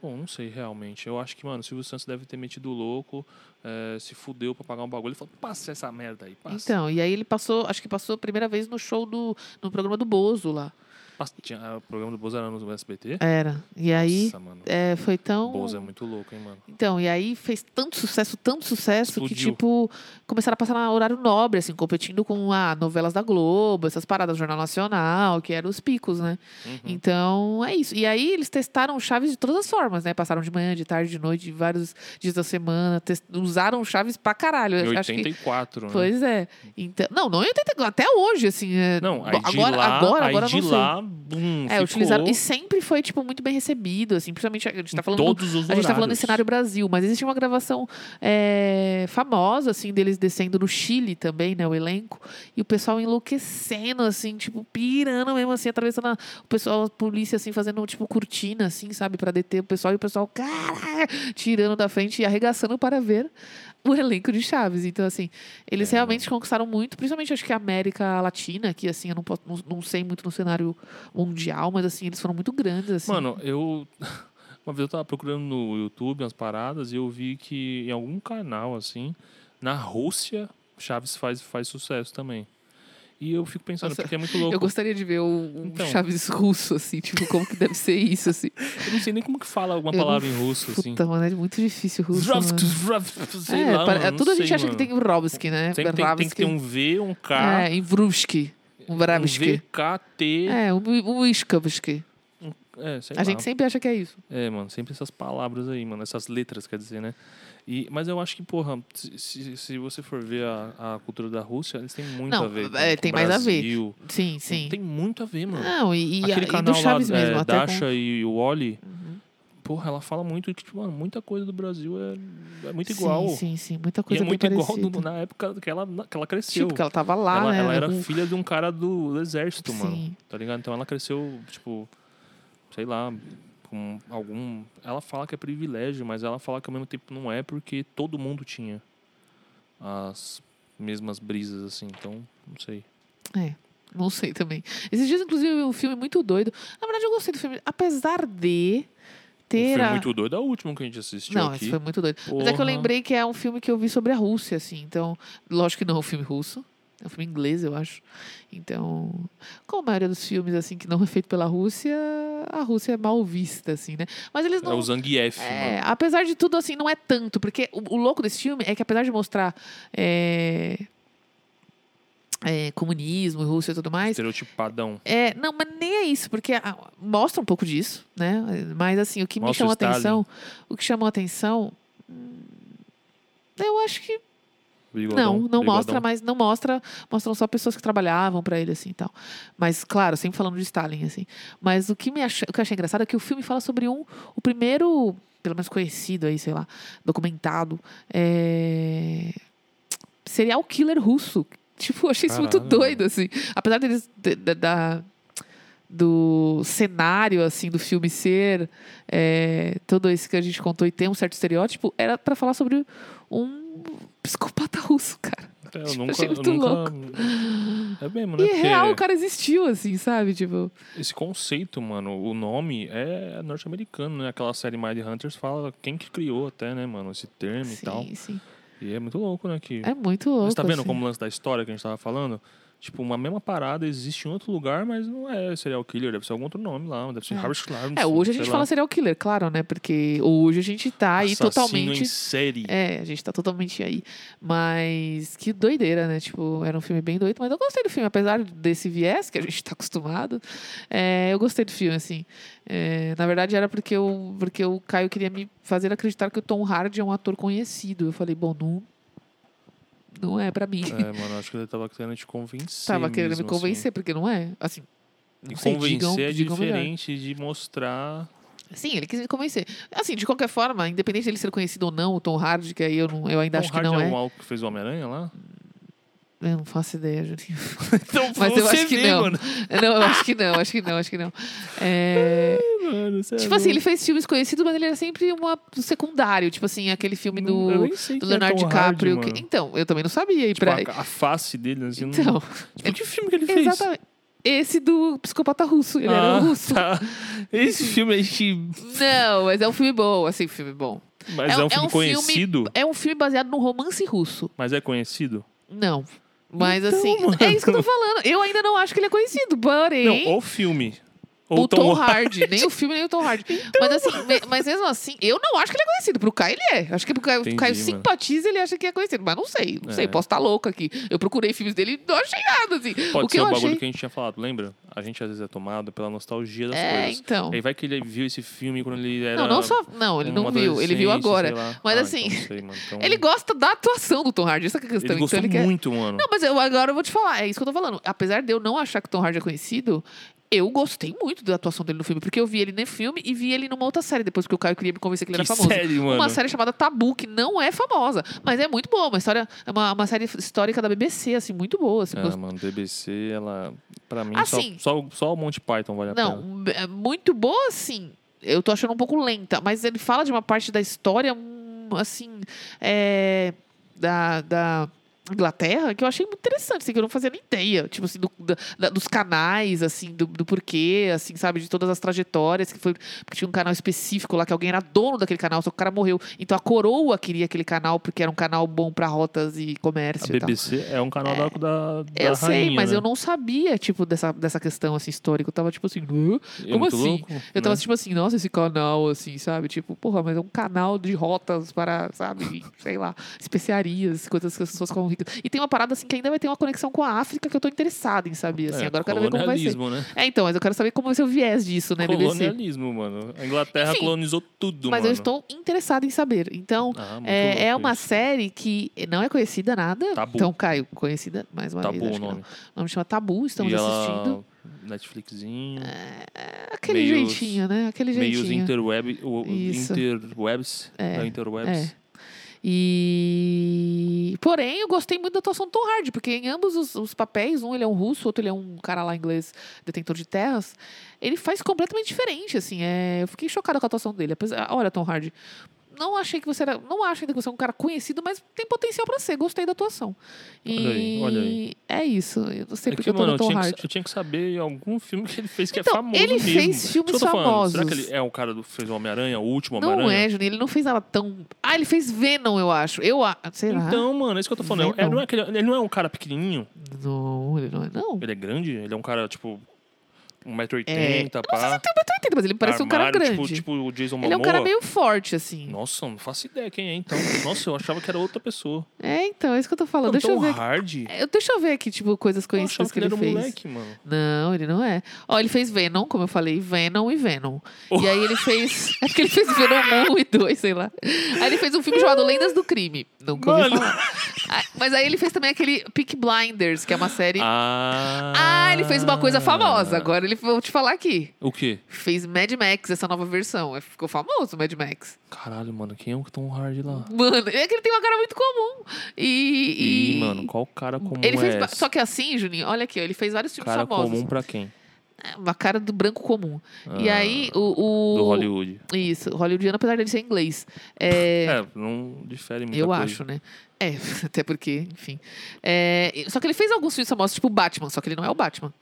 [SPEAKER 3] Bom, não sei realmente. Eu acho que, mano, o Silvio Santos deve ter metido louco, eh, se fudeu pra pagar um bagulho. Ele falou, passa essa merda aí, passa.
[SPEAKER 2] Então, e aí ele passou, acho que passou a primeira vez no show do. no programa do Bozo lá.
[SPEAKER 3] Tinha, ah, o programa do Bozo era no SBT?
[SPEAKER 2] Era. E aí
[SPEAKER 3] Nossa, mano.
[SPEAKER 2] é, foi tão.
[SPEAKER 3] Bozo é muito louco, hein, mano.
[SPEAKER 2] Então, e aí fez tanto sucesso, tanto sucesso, que,
[SPEAKER 3] Explodiu.
[SPEAKER 2] tipo, começaram a passar no horário nobre, assim, competindo com ah, novelas da Globo, essas paradas, Jornal Nacional, que eram os picos, né?
[SPEAKER 3] Uhum.
[SPEAKER 2] Então, é isso. E aí eles testaram Chaves de todas as formas, né? Passaram de manhã, de tarde, de noite, de vários dias da semana, tes- usaram Chaves pra caralho.
[SPEAKER 3] Em
[SPEAKER 2] Eu acho que
[SPEAKER 3] 84, né?
[SPEAKER 2] Pois é. Então, não, não em 84, até hoje, assim. é-
[SPEAKER 3] Não, aí de
[SPEAKER 2] agora,
[SPEAKER 3] lá,
[SPEAKER 2] agora,
[SPEAKER 3] aí
[SPEAKER 2] agora
[SPEAKER 3] de lá, bum,
[SPEAKER 2] É, utilizaram. E sempre foi, tipo, muito bem recebido, assim. Principalmente, a gente tá
[SPEAKER 3] em
[SPEAKER 2] falando. do-
[SPEAKER 3] todos os
[SPEAKER 2] a gente tá falando em cenário Brasil, mas existe uma gravação é, famosa, assim, deles descendo no Chile também, né? O elenco. E o pessoal enlouquecendo, assim, tipo, pirando mesmo, assim, atravessando a, o pessoal, a polícia, assim, fazendo, tipo, cortina, assim, sabe? Pra deter o pessoal. E o pessoal, cara, tirando da frente e arregaçando para ver o elenco de Chaves. Então, assim, eles
[SPEAKER 3] É,
[SPEAKER 2] realmente conquistaram muito, principalmente acho que a América Latina, que assim, eu não, posso, não, não sei muito no cenário mundial, mas assim, eles foram muito grandes, assim.
[SPEAKER 3] Mano, eu. [laughs] Uma vez eu tava procurando no YouTube umas paradas e eu vi que em algum canal, assim, na Rússia, Chaves faz, faz sucesso também. E eu fico pensando,
[SPEAKER 2] Nossa,
[SPEAKER 3] porque é muito louco.
[SPEAKER 2] eu gostaria de ver um, um
[SPEAKER 3] Então.
[SPEAKER 2] Chaves russo, assim, tipo, como que deve ser isso, assim. [laughs]
[SPEAKER 3] Eu não sei nem como que fala alguma
[SPEAKER 2] Eu não-
[SPEAKER 3] palavra em russo, assim.
[SPEAKER 2] Puta, mano, é muito difícil russo. mano.
[SPEAKER 3] Sei
[SPEAKER 2] É,
[SPEAKER 3] lá, mano, não
[SPEAKER 2] tudo a gente
[SPEAKER 3] sei,
[SPEAKER 2] acha que
[SPEAKER 3] mano.
[SPEAKER 2] tem o Robski, né?
[SPEAKER 3] Sempre tem, tem que ter um V, um K,
[SPEAKER 2] É, em Vrushki. Um
[SPEAKER 3] um
[SPEAKER 2] Vravski.
[SPEAKER 3] VKT.
[SPEAKER 2] É, um, um Iskavski.
[SPEAKER 3] É,
[SPEAKER 2] A
[SPEAKER 3] lá.
[SPEAKER 2] gente sempre acha que é isso.
[SPEAKER 3] É, mano, sempre essas palavras aí, mano, essas letras, quer dizer, né? E, mas eu acho que, porra, se, se, você for ver a, a cultura da Rússia, eles têm muito
[SPEAKER 2] Não,
[SPEAKER 3] a ver. com-
[SPEAKER 2] é,
[SPEAKER 3] com
[SPEAKER 2] tem
[SPEAKER 3] o
[SPEAKER 2] mais a ver.
[SPEAKER 3] Brasil.
[SPEAKER 2] Sim, sim.
[SPEAKER 3] Tem muito a ver, mano.
[SPEAKER 2] Não, e, e,
[SPEAKER 3] Aquele
[SPEAKER 2] e
[SPEAKER 3] canal
[SPEAKER 2] do Chaves
[SPEAKER 3] lá,
[SPEAKER 2] mesmo,
[SPEAKER 3] é,
[SPEAKER 2] até com-
[SPEAKER 3] Dasha e o Oli,
[SPEAKER 2] Uhum.
[SPEAKER 3] porra, ela fala muito que, tipo, mano, muita coisa do Brasil é, é muito igual.
[SPEAKER 2] Sim, sim, sim. Muita
[SPEAKER 3] E
[SPEAKER 2] coisa
[SPEAKER 3] é muito igual do- na época que ela, que ela cresceu.
[SPEAKER 2] Tipo, porque ela tava lá,
[SPEAKER 3] ela,
[SPEAKER 2] né?
[SPEAKER 3] ela era
[SPEAKER 2] com-
[SPEAKER 3] filha de um cara do, do exército, mano.
[SPEAKER 2] Sim.
[SPEAKER 3] Tá ligado? Então ela cresceu, tipo, sei lá, com algum. Ela fala que é privilégio, mas ela fala que ao mesmo tempo não é porque todo mundo tinha as mesmas brisas, assim. Então, não sei.
[SPEAKER 2] É, não sei também. Esses dias, inclusive, eu vi um filme muito doido. Na verdade, eu gostei do filme. Apesar de ter.
[SPEAKER 3] filme
[SPEAKER 2] a-
[SPEAKER 3] muito doido é o último que a gente assistiu
[SPEAKER 2] Não,
[SPEAKER 3] aqui.
[SPEAKER 2] foi muito doido. Mas é que eu
[SPEAKER 3] Porra.
[SPEAKER 2] lembrei que é um filme que eu vi sobre a Rússia, assim. Então, lógico que não é um filme russo. É um filme inglês, eu acho. Então, como a maioria dos filmes, assim, que não é feito pela Rússia, a Rússia é mal vista, assim, né? Mas eles
[SPEAKER 3] É
[SPEAKER 2] não...
[SPEAKER 3] o Zangief,
[SPEAKER 2] É,
[SPEAKER 3] mano.
[SPEAKER 2] apesar de tudo, assim, não é tanto. Porque o, o louco desse filme é que apesar de mostrar... é, é, comunismo, Rússia e tudo mais,
[SPEAKER 3] Estereotipadão.
[SPEAKER 2] é, não, mas nem é isso, porque ah, mostra um pouco disso, né? Mas assim, o que me
[SPEAKER 3] Mostra
[SPEAKER 2] chamou
[SPEAKER 3] o
[SPEAKER 2] a atenção, o que chamou a atenção, hum, eu acho que
[SPEAKER 3] Bigodão,
[SPEAKER 2] não, não mostra, mas não mostra, mostram só pessoas que trabalhavam para ele assim e tal. Mas claro, sempre falando de Stalin assim. Mas o que me ach... o que eu achei engraçado é que o filme fala sobre um o primeiro, pelo menos conhecido aí, sei lá, documentado, é... serial killer russo. Tipo, eu achei isso muito
[SPEAKER 3] Caralho,
[SPEAKER 2] doido assim. Apesar deles de- de- da do cenário assim do filme ser é, todo esse que a gente contou e ter um certo estereótipo era para falar sobre um psicopata russo, cara.
[SPEAKER 3] É, eu
[SPEAKER 2] Tipo,
[SPEAKER 3] nunca,
[SPEAKER 2] achei muito
[SPEAKER 3] nunca...
[SPEAKER 2] louco.
[SPEAKER 3] É mesmo, né?
[SPEAKER 2] E
[SPEAKER 3] Porque
[SPEAKER 2] real, o cara existiu, assim, sabe? Tipo,
[SPEAKER 3] esse conceito, mano, o nome é norte-americano, né? Aquela série Mind Hunters fala quem que criou até, né, mano, esse termo e tal.
[SPEAKER 2] sim, sim.
[SPEAKER 3] E é muito louco, né? Que...
[SPEAKER 2] É muito louco.
[SPEAKER 3] Mas tá vendo
[SPEAKER 2] assim.
[SPEAKER 3] como o lance da história que a gente tava falando? Tipo, uma mesma parada existe em outro lugar, mas não é serial killer, deve ser algum outro nome lá, deve ser
[SPEAKER 2] É.
[SPEAKER 3] Harvey Clarence.
[SPEAKER 2] É, hoje a gente
[SPEAKER 3] lá.
[SPEAKER 2] fala serial killer, claro, né? Porque hoje a gente tá aí
[SPEAKER 3] Assassino
[SPEAKER 2] totalmente.
[SPEAKER 3] em série.
[SPEAKER 2] É, a gente tá totalmente aí. Mas que doideira, né? Tipo, era um filme bem doido, mas eu gostei do filme, apesar desse viés que a gente tá acostumado. é, eu gostei do filme, assim. É, na verdade, era porque, eu, porque o Caio queria me fazer acreditar que o Tom Hardy é um ator conhecido. Eu falei, bom, não, não é pra mim.
[SPEAKER 3] É, mano, acho que ele tava querendo te convencer.
[SPEAKER 2] Tava querendo
[SPEAKER 3] mesmo,
[SPEAKER 2] me convencer,
[SPEAKER 3] Assim.
[SPEAKER 2] porque não é. Assim, não sei,
[SPEAKER 3] convencer
[SPEAKER 2] digam-
[SPEAKER 3] é
[SPEAKER 2] digam melhor.
[SPEAKER 3] diferente de mostrar.
[SPEAKER 2] Sim, ele quis me convencer. Assim, de qualquer forma, independente dele ser conhecido ou não, o Tom Hardy, que aí eu, não, eu ainda
[SPEAKER 3] Tom
[SPEAKER 2] acho que
[SPEAKER 3] Hardy
[SPEAKER 2] não
[SPEAKER 3] é
[SPEAKER 2] é.
[SPEAKER 3] o maluco que fez o Homem-Aranha lá?
[SPEAKER 2] Eu não faço ideia, Juninho. [laughs]
[SPEAKER 3] Então,
[SPEAKER 2] Mas eu acho que não.
[SPEAKER 3] Mano.
[SPEAKER 2] Não, eu acho que não, acho que não, acho que não. É,
[SPEAKER 3] Mano, você é
[SPEAKER 2] tipo assim, ele fez filmes conhecidos, mas ele era sempre uma, um secundário. Tipo assim, aquele filme
[SPEAKER 3] Não-
[SPEAKER 2] do, do
[SPEAKER 3] é
[SPEAKER 2] Leonardo
[SPEAKER 3] Tom
[SPEAKER 2] DiCaprio.
[SPEAKER 3] Hardy,
[SPEAKER 2] que-
[SPEAKER 3] mano.
[SPEAKER 2] então, eu também não sabia.
[SPEAKER 3] Tipo,
[SPEAKER 2] pra...
[SPEAKER 3] a, a face dele, assim. não-
[SPEAKER 2] Então,
[SPEAKER 3] Tipo, que filme que ele fez?
[SPEAKER 2] exatamente. Esse do psicopata russo. Ele era
[SPEAKER 3] Ah,
[SPEAKER 2] russo.
[SPEAKER 3] tá. Esse filme a gente.
[SPEAKER 2] Não, mas é um filme bom, assim, filme bom.
[SPEAKER 3] Mas é,
[SPEAKER 2] É um-
[SPEAKER 3] filme
[SPEAKER 2] é um filme-
[SPEAKER 3] conhecido?
[SPEAKER 2] É um filme baseado num romance russo.
[SPEAKER 3] Mas é conhecido?
[SPEAKER 2] Não. Mas
[SPEAKER 3] Então,
[SPEAKER 2] assim,
[SPEAKER 3] mano.
[SPEAKER 2] é isso que eu tô falando. Eu ainda não acho que ele é conhecido, porém.
[SPEAKER 3] Não, o filme. Ou
[SPEAKER 2] o Tom
[SPEAKER 3] Hardy.
[SPEAKER 2] Hardy, nem o filme, nem o Tom Hardy. [laughs] mas, assim, me- mas mesmo assim, eu não acho que ele é conhecido. Pro Caio ele é. Acho que pro Caio,
[SPEAKER 3] Entendi,
[SPEAKER 2] Caio simpatiza ele acha que é conhecido. Mas não sei, não sei,
[SPEAKER 3] É.
[SPEAKER 2] posso estar louca aqui. Eu procurei filmes dele e não achei nada, assim.
[SPEAKER 3] Pode
[SPEAKER 2] o que
[SPEAKER 3] ser
[SPEAKER 2] eu
[SPEAKER 3] o bagulho
[SPEAKER 2] achei...
[SPEAKER 3] que a gente tinha falado, lembra? A gente às vezes é tomado pela nostalgia das
[SPEAKER 2] É,
[SPEAKER 3] coisas.
[SPEAKER 2] então.
[SPEAKER 3] Aí vai que ele viu esse filme quando ele era.
[SPEAKER 2] Não, não só. Não, ele
[SPEAKER 3] um
[SPEAKER 2] não viu. Ele viu agora. Mas
[SPEAKER 3] Ah,
[SPEAKER 2] assim,
[SPEAKER 3] então sei. Então,
[SPEAKER 2] Ele gosta da atuação do Tom Hardy, essa que é a questão.
[SPEAKER 3] ele gostou
[SPEAKER 2] então ele quer.
[SPEAKER 3] muito, mano.
[SPEAKER 2] Não, mas eu, agora eu vou te falar, é isso que eu tô falando. Apesar de eu não achar que o Tom Hardy é conhecido, eu gostei muito da atuação dele no filme, porque eu vi ele no filme e vi ele numa outra série, depois que o Caio queria me convencer que ele
[SPEAKER 3] que
[SPEAKER 2] era famoso.
[SPEAKER 3] série, mano.
[SPEAKER 2] Uma série chamada Tabu, que não é famosa, mas é muito boa. Uma história, é uma, uma série histórica da BBC, assim, muito boa. Assim,
[SPEAKER 3] Ah,
[SPEAKER 2] gost-
[SPEAKER 3] mano, BBC, ela. Pra mim,
[SPEAKER 2] Assim-
[SPEAKER 3] só, só, só o Monty Python vale a pena.
[SPEAKER 2] Não, é muito boa, assim. Eu tô achando um pouco lenta, mas ele fala de uma parte da história, hum, assim, é, da, da Inglaterra, que eu achei muito interessante, assim, que eu não fazia nem ideia, tipo assim, do- da- dos canais, assim, do, do porquê, assim, sabe, de todas as trajetórias, que foi, porque tinha um canal específico lá, que alguém era dono daquele canal, só que o cara morreu. Então a coroa queria aquele canal, porque era um canal bom pra rotas e
[SPEAKER 3] A
[SPEAKER 2] comércio e tal.
[SPEAKER 3] BBC é um canal da, da, da
[SPEAKER 2] Eu sei,
[SPEAKER 3] rainha,
[SPEAKER 2] mas
[SPEAKER 3] né?
[SPEAKER 2] eu não sabia, tipo, dessa, dessa questão, assim, histórica. Eu tava, tipo assim, "Hã?
[SPEAKER 3] É
[SPEAKER 2] como assim?
[SPEAKER 3] louco,
[SPEAKER 2] Eu tava
[SPEAKER 3] né?
[SPEAKER 2] tipo assim, nossa, esse canal, assim, sabe? Tipo, porra, mas é um canal de rotas para, sabe, sei lá, especiarias, coisas que as pessoas ficam ricas. E tem uma parada assim que ainda vai ter uma conexão com a África que eu tô interessada em saber. Assim.
[SPEAKER 3] É,
[SPEAKER 2] Agora eu quero ver como vai ser.
[SPEAKER 3] né?
[SPEAKER 2] É, então, mas eu quero saber como vai ser o viés disso, né, BBC.
[SPEAKER 3] Colonialismo, mano. A Inglaterra
[SPEAKER 2] Enfim,
[SPEAKER 3] colonizou tudo,
[SPEAKER 2] Mas
[SPEAKER 3] mano.
[SPEAKER 2] eu estou interessada em saber. Então,
[SPEAKER 3] Ah,
[SPEAKER 2] é, é uma
[SPEAKER 3] isso.
[SPEAKER 2] série que não é conhecida nada.
[SPEAKER 3] Tabu.
[SPEAKER 2] Então, Caio, conhecida mais uma
[SPEAKER 3] Tabu
[SPEAKER 2] vez.
[SPEAKER 3] o nome.
[SPEAKER 2] não. O nome chama Tabu, estamos
[SPEAKER 3] e ela...
[SPEAKER 2] assistindo.
[SPEAKER 3] Netflixinho.
[SPEAKER 2] É aquele
[SPEAKER 3] meios-
[SPEAKER 2] jeitinho, né? Aquele jeitinho.
[SPEAKER 3] interweb, o,
[SPEAKER 2] Isso.
[SPEAKER 3] interwebs.
[SPEAKER 2] É,
[SPEAKER 3] da interwebs.
[SPEAKER 2] É. E. Porém, eu gostei muito da atuação do Tom Hardy, porque em ambos os, os papéis, um ele é um russo, outro ele é um cara lá inglês, detentor de terras, ele faz completamente diferente, assim. É... Eu fiquei chocada com a atuação dele. Apesar... Olha, Tom Hardy. Não achei que você era. Não acho ainda que você é um cara conhecido, mas tem potencial pra ser. Gostei da atuação. E
[SPEAKER 3] Olha aí, olha aí.
[SPEAKER 2] é isso. Eu não sei
[SPEAKER 3] É
[SPEAKER 2] porque
[SPEAKER 3] que,
[SPEAKER 2] eu tô
[SPEAKER 3] mano,
[SPEAKER 2] no
[SPEAKER 3] eu tinha,
[SPEAKER 2] Hardy.
[SPEAKER 3] que, eu tinha que saber algum filme que ele fez que
[SPEAKER 2] Então,
[SPEAKER 3] é famoso
[SPEAKER 2] ele
[SPEAKER 3] mesmo.
[SPEAKER 2] fez filmes
[SPEAKER 3] que falando. Será que
[SPEAKER 2] famosos.
[SPEAKER 3] ele é o cara do fez o Homem-Aranha, o último
[SPEAKER 2] Não
[SPEAKER 3] Homem-Aranha?
[SPEAKER 2] é, Juninho. Ele não fez ela tão. Ah, ele fez Venom, eu acho. Eu. Será?
[SPEAKER 3] Então, mano, é isso que eu tô falando. É,
[SPEAKER 2] Venom.
[SPEAKER 3] não é aquele- ele não é um cara pequenininho.
[SPEAKER 2] Não, ele não é. Não.
[SPEAKER 3] Ele é grande. Ele é um cara, tipo, 1,80m,
[SPEAKER 2] É,
[SPEAKER 3] pá.
[SPEAKER 2] Eu entendo, mas ele parece um cara
[SPEAKER 3] armário,
[SPEAKER 2] grande.
[SPEAKER 3] Tipo, tipo o Jason Momoa.
[SPEAKER 2] ele é um cara meio forte, assim.
[SPEAKER 3] Nossa, não faço ideia quem é, então. Nossa, eu achava que era outra pessoa.
[SPEAKER 2] É, então, é isso que eu tô falando.
[SPEAKER 3] Não,
[SPEAKER 2] deixa eu ver.
[SPEAKER 3] hard.
[SPEAKER 2] Eu, deixa eu ver aqui, tipo, coisas conhecidas que
[SPEAKER 3] que ele
[SPEAKER 2] ele,
[SPEAKER 3] era um
[SPEAKER 2] fez.
[SPEAKER 3] moleque, mano.
[SPEAKER 2] Não, ele não é. Ó, ele fez Venom, como eu falei, Venom e Venom.
[SPEAKER 3] Oh.
[SPEAKER 2] E aí ele fez. [laughs] É porque ele fez Venom 1 e 2, sei lá. Aí ele fez um filme chamado Lendas do Crime. Nunca ouvi
[SPEAKER 3] Mano.
[SPEAKER 2] falar. Ah, Mas aí ele fez também aquele Peak Blinders, que é uma série.
[SPEAKER 3] Ah.
[SPEAKER 2] Ah, ele fez uma coisa famosa. Agora ele vou te falar aqui.
[SPEAKER 3] O quê?
[SPEAKER 2] Fez Mad Max, essa nova versão. É, Ficou famoso o Mad Max.
[SPEAKER 3] Caralho, mano, quem é o Tom Hardy lá?
[SPEAKER 2] Mano, é que ele tem uma cara muito comum. E.
[SPEAKER 3] Ih,
[SPEAKER 2] e-
[SPEAKER 3] mano, qual cara comum
[SPEAKER 2] Ele fez.
[SPEAKER 3] é esse?
[SPEAKER 2] Só que assim, Juninho, olha aqui, ó, ele fez vários filmes
[SPEAKER 3] Cara
[SPEAKER 2] famosos.
[SPEAKER 3] comum pra quem?
[SPEAKER 2] Uma cara do branco comum. e
[SPEAKER 3] Ah,
[SPEAKER 2] aí, o. o-
[SPEAKER 3] Do Hollywood.
[SPEAKER 2] Isso, hollywoodiano, apesar dele ser inglês. É, [laughs]
[SPEAKER 3] É, não difere muito.
[SPEAKER 2] eu acho, né? É, [laughs] até porque, enfim. É, só que ele fez alguns filmes famosos, tipo Batman, só que ele não é o Batman.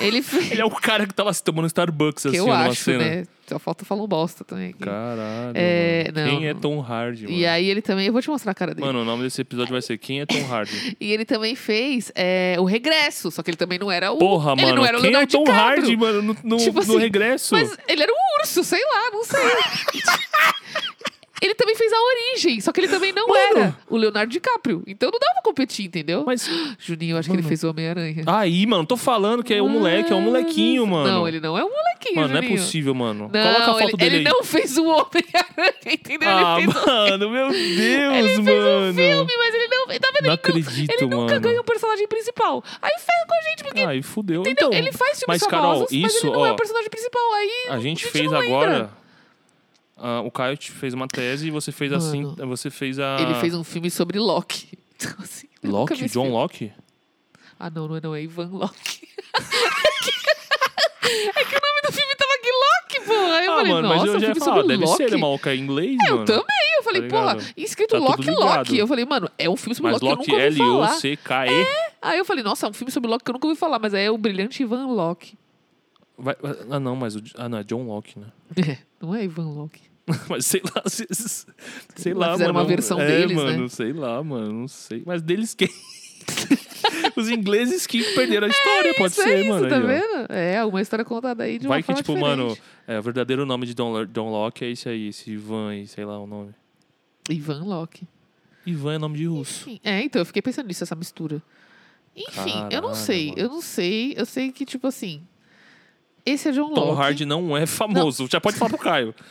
[SPEAKER 2] Ele [laughs] fez.
[SPEAKER 3] Ele é o cara que tava se tomando Starbucks
[SPEAKER 2] que
[SPEAKER 3] assim,
[SPEAKER 2] eu
[SPEAKER 3] numa
[SPEAKER 2] acho,
[SPEAKER 3] cena.
[SPEAKER 2] né? Só falta falar um bosta também. aqui.
[SPEAKER 3] Caralho.
[SPEAKER 2] É, não,
[SPEAKER 3] Quem é. Tom Hardy, mano?
[SPEAKER 2] E aí ele também. Eu vou te mostrar a cara dele.
[SPEAKER 3] Mano, o nome desse episódio vai ser Quem é Tom Hardy? [laughs]
[SPEAKER 2] E ele também fez é, o Regresso, só que ele também não era o.
[SPEAKER 3] Porra,
[SPEAKER 2] ele
[SPEAKER 3] mano.
[SPEAKER 2] não era o
[SPEAKER 3] quem é
[SPEAKER 2] Leonardo
[SPEAKER 3] Tom
[SPEAKER 2] DiCaprio.
[SPEAKER 3] Hardy, mano, no, no,
[SPEAKER 2] Tipo
[SPEAKER 3] no
[SPEAKER 2] assim,
[SPEAKER 3] regresso?
[SPEAKER 2] Mas ele era um urso, sei lá, não sei. [laughs] ele também fez a origem, só que ele também não
[SPEAKER 3] Mano.
[SPEAKER 2] era o Leonardo DiCaprio. Então não dava pra competir, entendeu?
[SPEAKER 3] Mas- [gasps]
[SPEAKER 2] Juninho, eu acho que ele fez o Homem-Aranha.
[SPEAKER 3] Aí, mano, tô falando que é um moleque, é um molequinho, mano.
[SPEAKER 2] Não, ele não é um molequinho,
[SPEAKER 3] Mano, não é
[SPEAKER 2] Juninho.
[SPEAKER 3] possível, mano.
[SPEAKER 2] Não,
[SPEAKER 3] Coloca a foto
[SPEAKER 2] ele,
[SPEAKER 3] dele
[SPEAKER 2] ele
[SPEAKER 3] aí.
[SPEAKER 2] não fez o Homem-Aranha, entendeu?
[SPEAKER 3] Ah,
[SPEAKER 2] ele fez o
[SPEAKER 3] mano, meu [laughs] Deus,
[SPEAKER 2] ele fez
[SPEAKER 3] mano.
[SPEAKER 2] um filme, mas ele não. Tá vendo?
[SPEAKER 3] Não
[SPEAKER 2] ele,
[SPEAKER 3] acredito,
[SPEAKER 2] ele nunca
[SPEAKER 3] mano.
[SPEAKER 2] ganha o personagem principal. Aí ferra com a gente, porque.
[SPEAKER 3] Aí fudeu.
[SPEAKER 2] entendeu?
[SPEAKER 3] Então,
[SPEAKER 2] ele faz filmes
[SPEAKER 3] mas, Carol,
[SPEAKER 2] famosos, mas
[SPEAKER 3] isso,
[SPEAKER 2] ele não é
[SPEAKER 3] ó,
[SPEAKER 2] o personagem principal. Aí
[SPEAKER 3] a gente
[SPEAKER 2] gente
[SPEAKER 3] fez
[SPEAKER 2] não
[SPEAKER 3] agora. Ah, o Caio te fez uma tese e você fez assim.
[SPEAKER 2] Mano.
[SPEAKER 3] Você fez a.
[SPEAKER 2] Ele fez um filme sobre Loki. [laughs] Então, assim, eu nunca vi
[SPEAKER 3] Loki?
[SPEAKER 2] esse
[SPEAKER 3] John
[SPEAKER 2] filme.
[SPEAKER 3] Locke?
[SPEAKER 2] Ah, não, não é, não, é Ivan Loki. [laughs] é que o nome do filme tava aqui Loki, porra. Aí eu
[SPEAKER 3] ah,
[SPEAKER 2] falei,
[SPEAKER 3] mano,
[SPEAKER 2] nossa,
[SPEAKER 3] mas eu
[SPEAKER 2] um
[SPEAKER 3] já
[SPEAKER 2] filme
[SPEAKER 3] falar,
[SPEAKER 2] sobre
[SPEAKER 3] deve
[SPEAKER 2] Loki.
[SPEAKER 3] ser, ele maluco é inglês,
[SPEAKER 2] Eu
[SPEAKER 3] mano.
[SPEAKER 2] também, eu falei,
[SPEAKER 3] Tá
[SPEAKER 2] porra,
[SPEAKER 3] ligado?
[SPEAKER 2] escrito
[SPEAKER 3] Tá tudo
[SPEAKER 2] Loki
[SPEAKER 3] ligado.
[SPEAKER 2] Loki. Eu falei, mano, é um filme sobre
[SPEAKER 3] Mas
[SPEAKER 2] Loki,
[SPEAKER 3] Loki,
[SPEAKER 2] que eu nunca ouvi falar.
[SPEAKER 3] L-O-C-K-E.
[SPEAKER 2] Aí eu falei, nossa, é um filme sobre Loki que eu nunca ouvi falar, mas aí é o brilhante Ivan Loki.
[SPEAKER 3] Vai- vai- Ah, não, mas o. Ah, não, é John Locke, né? [laughs]
[SPEAKER 2] É, não é Ivan Loki. [laughs]
[SPEAKER 3] Mas sei lá, se- se- sei
[SPEAKER 2] Lá fizeram
[SPEAKER 3] mano.
[SPEAKER 2] uma versão
[SPEAKER 3] é,
[SPEAKER 2] deles, né?
[SPEAKER 3] mano, sei lá, mano, não sei. Mas deles quem? [laughs] Os ingleses que perderam a história, pode
[SPEAKER 2] Isso
[SPEAKER 3] ser,
[SPEAKER 2] é isso,
[SPEAKER 3] mano.
[SPEAKER 2] tá
[SPEAKER 3] aí, ó.
[SPEAKER 2] vendo? É, uma história contada aí de uma
[SPEAKER 3] Vai que,
[SPEAKER 2] forma
[SPEAKER 3] tipo,
[SPEAKER 2] diferente.
[SPEAKER 3] mano, é, o verdadeiro nome de Don, Don Locke é esse aí, esse Ivan aí, sei lá o nome.
[SPEAKER 2] Ivan Loki.
[SPEAKER 3] Ivan é nome de russo.
[SPEAKER 2] Enfim, é, então, eu fiquei pensando nisso, essa mistura. Enfim, eu não
[SPEAKER 3] Caralho,
[SPEAKER 2] sei,
[SPEAKER 3] mano.
[SPEAKER 2] eu não sei. Eu sei que, tipo assim, esse é John
[SPEAKER 3] Tom
[SPEAKER 2] Locke.
[SPEAKER 3] Hardy não é famoso. Já pode falar pro Caio. [laughs]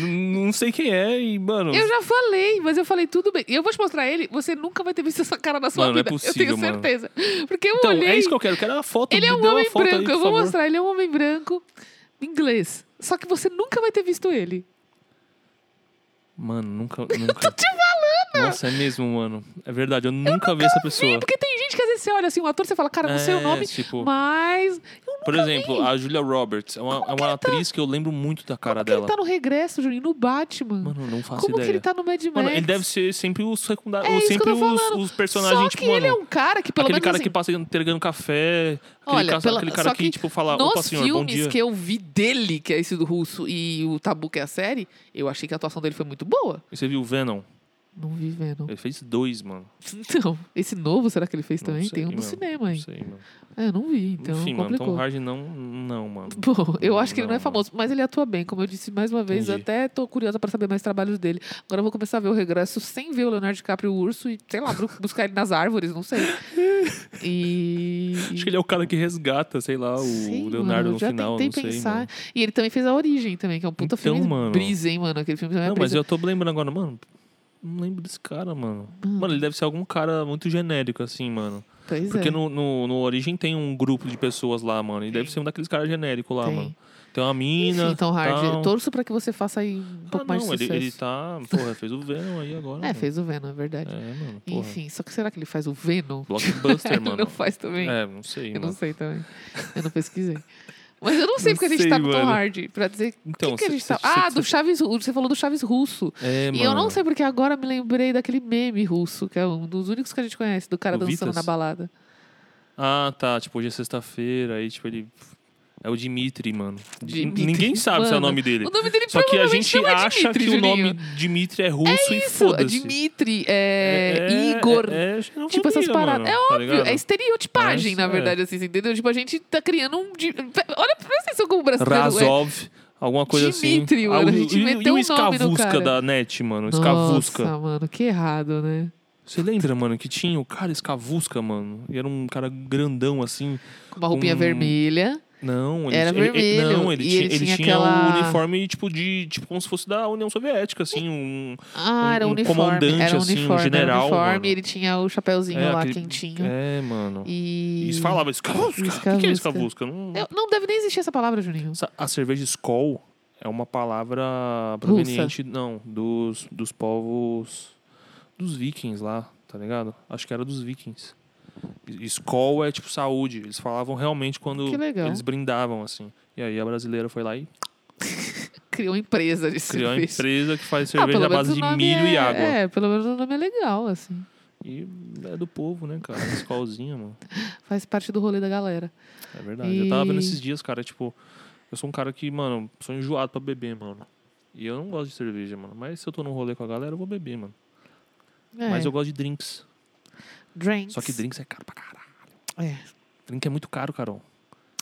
[SPEAKER 3] Não sei quem é e, mano.
[SPEAKER 2] Eu já falei, mas eu falei tudo bem. E eu vou te mostrar ele, você nunca vai ter visto essa cara na sua
[SPEAKER 3] Mano, não é
[SPEAKER 2] vida. eu
[SPEAKER 3] possível,
[SPEAKER 2] tenho
[SPEAKER 3] mano.
[SPEAKER 2] certeza. Porque eu
[SPEAKER 3] Então,
[SPEAKER 2] olhei.
[SPEAKER 3] é isso que eu quero. Eu quero a foto.
[SPEAKER 2] Ele é um
[SPEAKER 3] uma
[SPEAKER 2] homem
[SPEAKER 3] aí,
[SPEAKER 2] branco,
[SPEAKER 3] por
[SPEAKER 2] eu vou
[SPEAKER 3] favor.
[SPEAKER 2] mostrar. Ele é um homem branco inglês. Só que você nunca vai ter visto ele.
[SPEAKER 3] Mano, nunca. [laughs] nunca. Tô te falando! Nossa, é mesmo, mano. É verdade, eu nunca, vi essa pessoa.
[SPEAKER 2] Porque tem gente que às vezes você olha assim, um ator, você fala, cara, não sei o
[SPEAKER 3] É,
[SPEAKER 2] nome,
[SPEAKER 3] tipo-
[SPEAKER 2] mas. Eu
[SPEAKER 3] Por exemplo,
[SPEAKER 2] vi.
[SPEAKER 3] a Julia Roberts é uma, é uma atriz que eu lembro muito da cara
[SPEAKER 2] Como que
[SPEAKER 3] dela.
[SPEAKER 2] ele tá no regresso, Juninho, no Batman?
[SPEAKER 3] Mano, não faço
[SPEAKER 2] Como
[SPEAKER 3] ideia.
[SPEAKER 2] que ele tá no Mad Max?
[SPEAKER 3] Mano, ele deve ser sempre o secundário.
[SPEAKER 2] É isso que eu
[SPEAKER 3] sempre os, os personagens,
[SPEAKER 2] Só
[SPEAKER 3] tipo,
[SPEAKER 2] que
[SPEAKER 3] mano.
[SPEAKER 2] ele é um cara que, pelo
[SPEAKER 3] aquele
[SPEAKER 2] menos
[SPEAKER 3] cara
[SPEAKER 2] assim,
[SPEAKER 3] que passa entregando café. Aquele,
[SPEAKER 2] Olha,
[SPEAKER 3] ca-
[SPEAKER 2] pela-
[SPEAKER 3] aquele cara que,
[SPEAKER 2] que
[SPEAKER 3] tipo, fala, opa, senhor, bom
[SPEAKER 2] filmes
[SPEAKER 3] dia.
[SPEAKER 2] que eu vi dele, que é esse do russo, e o Tabu, que é a série, eu achei que a atuação dele foi muito boa.
[SPEAKER 3] E você viu o Venom?
[SPEAKER 2] Não vi Venom.
[SPEAKER 3] Ele fez dois, mano. [laughs]
[SPEAKER 2] Então, esse novo, será que ele fez
[SPEAKER 3] Não
[SPEAKER 2] também?
[SPEAKER 3] sei,
[SPEAKER 2] Tem um no
[SPEAKER 3] mano.
[SPEAKER 2] cinema
[SPEAKER 3] Não
[SPEAKER 2] aí.
[SPEAKER 3] sei, mano.
[SPEAKER 2] É, não vi, então
[SPEAKER 3] Enfim, mano,
[SPEAKER 2] complicou.
[SPEAKER 3] Tom Hardy não, não, mano. [laughs]
[SPEAKER 2] Bom, eu acho que ele não é
[SPEAKER 3] Não,
[SPEAKER 2] famoso, mas ele atua bem. Como eu disse mais uma vez,
[SPEAKER 3] Entendi.
[SPEAKER 2] até tô curiosa para saber mais trabalhos dele. Agora eu vou começar a ver o regresso sem ver o Leonardo DiCaprio o urso e, sei lá, [laughs] buscar ele nas árvores, não sei. E.
[SPEAKER 3] Acho que ele é o cara que resgata, sei lá, o
[SPEAKER 2] Sim,
[SPEAKER 3] Leonardo
[SPEAKER 2] mano,
[SPEAKER 3] no
[SPEAKER 2] já
[SPEAKER 3] final,
[SPEAKER 2] tentei
[SPEAKER 3] não sei,
[SPEAKER 2] pensar.
[SPEAKER 3] mano.
[SPEAKER 2] E ele também fez a Origem também, que é um puta
[SPEAKER 3] Então,
[SPEAKER 2] filme
[SPEAKER 3] mano.
[SPEAKER 2] brisa, hein, mano? Aquele filme também é
[SPEAKER 3] Não, mas
[SPEAKER 2] brisa.
[SPEAKER 3] eu tô lembrando agora, mano. Não lembro desse cara, mano. Mano, ele deve ser algum cara muito genérico, assim, mano.
[SPEAKER 2] Pois
[SPEAKER 3] Porque
[SPEAKER 2] é.
[SPEAKER 3] no, no, no Origem tem um grupo de pessoas lá, mano. E deve ser um daqueles caras genéricos lá,
[SPEAKER 2] Tem.
[SPEAKER 3] mano. Tem uma mina.
[SPEAKER 2] Enfim, Tom Hardy,
[SPEAKER 3] tal.
[SPEAKER 2] torço pra que você faça aí um
[SPEAKER 3] Ah,
[SPEAKER 2] pouco mais de
[SPEAKER 3] não, ele,
[SPEAKER 2] sucesso.
[SPEAKER 3] ele tá. Porra, fez o Venom aí agora.
[SPEAKER 2] É,
[SPEAKER 3] mano.
[SPEAKER 2] fez o Venom, é verdade.
[SPEAKER 3] É, mano.
[SPEAKER 2] Enfim, só que será que ele faz o Venom?
[SPEAKER 3] Blockbuster, [laughs]
[SPEAKER 2] ele
[SPEAKER 3] mano.
[SPEAKER 2] não faz também.
[SPEAKER 3] É, não sei,
[SPEAKER 2] Eu
[SPEAKER 3] mano.
[SPEAKER 2] não sei também. Eu não pesquisei. Mas eu não sei
[SPEAKER 3] Não
[SPEAKER 2] porque a gente
[SPEAKER 3] sei,
[SPEAKER 2] tá
[SPEAKER 3] mano.
[SPEAKER 2] Hardy. Pra dizer.
[SPEAKER 3] Então,
[SPEAKER 2] que, que a gente
[SPEAKER 3] cê-
[SPEAKER 2] tá.
[SPEAKER 3] cê-
[SPEAKER 2] Ah,
[SPEAKER 3] cê-
[SPEAKER 2] do Chaves Russo. Você falou do Chaves Russo.
[SPEAKER 3] É,
[SPEAKER 2] E eu não
[SPEAKER 3] mano.
[SPEAKER 2] sei porque agora me lembrei daquele meme russo, que é um dos únicos que a gente conhece, do cara
[SPEAKER 3] Do
[SPEAKER 2] dançando
[SPEAKER 3] Vitas?
[SPEAKER 2] na balada.
[SPEAKER 3] Ah, tá. Tipo, hoje é sexta-feira, aí, tipo, ele. É o Dimitri, mano. Di-
[SPEAKER 2] Dimitri.
[SPEAKER 3] Ninguém sabe se é o
[SPEAKER 2] Mano,
[SPEAKER 3] nome dele.
[SPEAKER 2] O nome dele
[SPEAKER 3] Só que a gente
[SPEAKER 2] é
[SPEAKER 3] acha
[SPEAKER 2] Dimitri,
[SPEAKER 3] que o nome. Dimitri é russo e
[SPEAKER 2] é
[SPEAKER 3] foda-se.
[SPEAKER 2] Dimitri, é, Igor.
[SPEAKER 3] É, é xenofobia,
[SPEAKER 2] Tipo essas paradas.
[SPEAKER 3] mano,
[SPEAKER 2] É
[SPEAKER 3] tá
[SPEAKER 2] óbvio,
[SPEAKER 3] ligado?
[SPEAKER 2] é estereotipagem,
[SPEAKER 3] Mas,
[SPEAKER 2] na
[SPEAKER 3] é.
[SPEAKER 2] verdade, assim, você entendeu? Tipo, a gente tá criando um. Olha, presta atenção como o brasileiro é.
[SPEAKER 3] Razov, alguma coisa
[SPEAKER 2] Dimitri,
[SPEAKER 3] assim.
[SPEAKER 2] mano, a
[SPEAKER 3] o-
[SPEAKER 2] gente
[SPEAKER 3] e,
[SPEAKER 2] meteu
[SPEAKER 3] e o
[SPEAKER 2] um
[SPEAKER 3] Escavusca da NET, mano. Escavusca.
[SPEAKER 2] Nossa, mano, que errado, né?
[SPEAKER 3] Você lembra, mano, que tinha o cara Escavusca, mano? E era um cara grandão, assim.
[SPEAKER 2] Com uma roupinha vermelha.
[SPEAKER 3] Não, ele
[SPEAKER 2] Era
[SPEAKER 3] ele- ele-
[SPEAKER 2] vermelho,
[SPEAKER 3] não, ele tinha,
[SPEAKER 2] ele
[SPEAKER 3] ele
[SPEAKER 2] tinha
[SPEAKER 3] tinha
[SPEAKER 2] aquela-
[SPEAKER 3] o uniforme, tipo, de. Tipo, como se fosse da União Soviética, assim. Um,
[SPEAKER 2] Ah,
[SPEAKER 3] Um-
[SPEAKER 2] era um
[SPEAKER 3] um
[SPEAKER 2] uniforme.
[SPEAKER 3] comandante,
[SPEAKER 2] era um
[SPEAKER 3] assim, um
[SPEAKER 2] uniforme,
[SPEAKER 3] general,
[SPEAKER 2] era um uniforme.
[SPEAKER 3] mano.
[SPEAKER 2] Ele tinha o chapéuzinho
[SPEAKER 3] É,
[SPEAKER 2] lá
[SPEAKER 3] aquele-
[SPEAKER 2] quentinho.
[SPEAKER 3] É, mano.
[SPEAKER 2] E.
[SPEAKER 3] E isso falava Escavusca. O que, é
[SPEAKER 2] Escavusca.
[SPEAKER 3] Não,
[SPEAKER 2] Eu- não deve nem existir essa palavra, Juninho.
[SPEAKER 3] A cerveja Skol é uma palavra proveniente, não, dos, dos povos dos vikings lá, tá ligado? Acho que era dos vikings. E- Skol é tipo saúde. Eles falavam realmente quando eles brindavam, assim. E aí a brasileira foi lá e [laughs]
[SPEAKER 2] Criou uma empresa de
[SPEAKER 3] criou uma
[SPEAKER 2] cerveja.
[SPEAKER 3] empresa que faz
[SPEAKER 2] Ah,
[SPEAKER 3] cerveja
[SPEAKER 2] pelo
[SPEAKER 3] à base de milho
[SPEAKER 2] é...
[SPEAKER 3] e água.
[SPEAKER 2] É, pelo menos o nome é legal, assim.
[SPEAKER 3] E é do povo, né, cara? Skolzinha, mano. [laughs]
[SPEAKER 2] Faz parte do rolê da galera.
[SPEAKER 3] É verdade. Eu tava vendo
[SPEAKER 2] E-
[SPEAKER 3] esses dias, cara, tipo... Eu sou um cara que, mano, sou enjoado pra beber, mano. E eu não gosto de cerveja, mano. Mas se eu tô num rolê com a galera, eu vou beber, mano.
[SPEAKER 2] É,
[SPEAKER 3] Mas eu gosto de drinks.
[SPEAKER 2] Drinks.
[SPEAKER 3] Só que drinks é caro pra caralho.
[SPEAKER 2] É,
[SPEAKER 3] Drink é muito caro, Carol.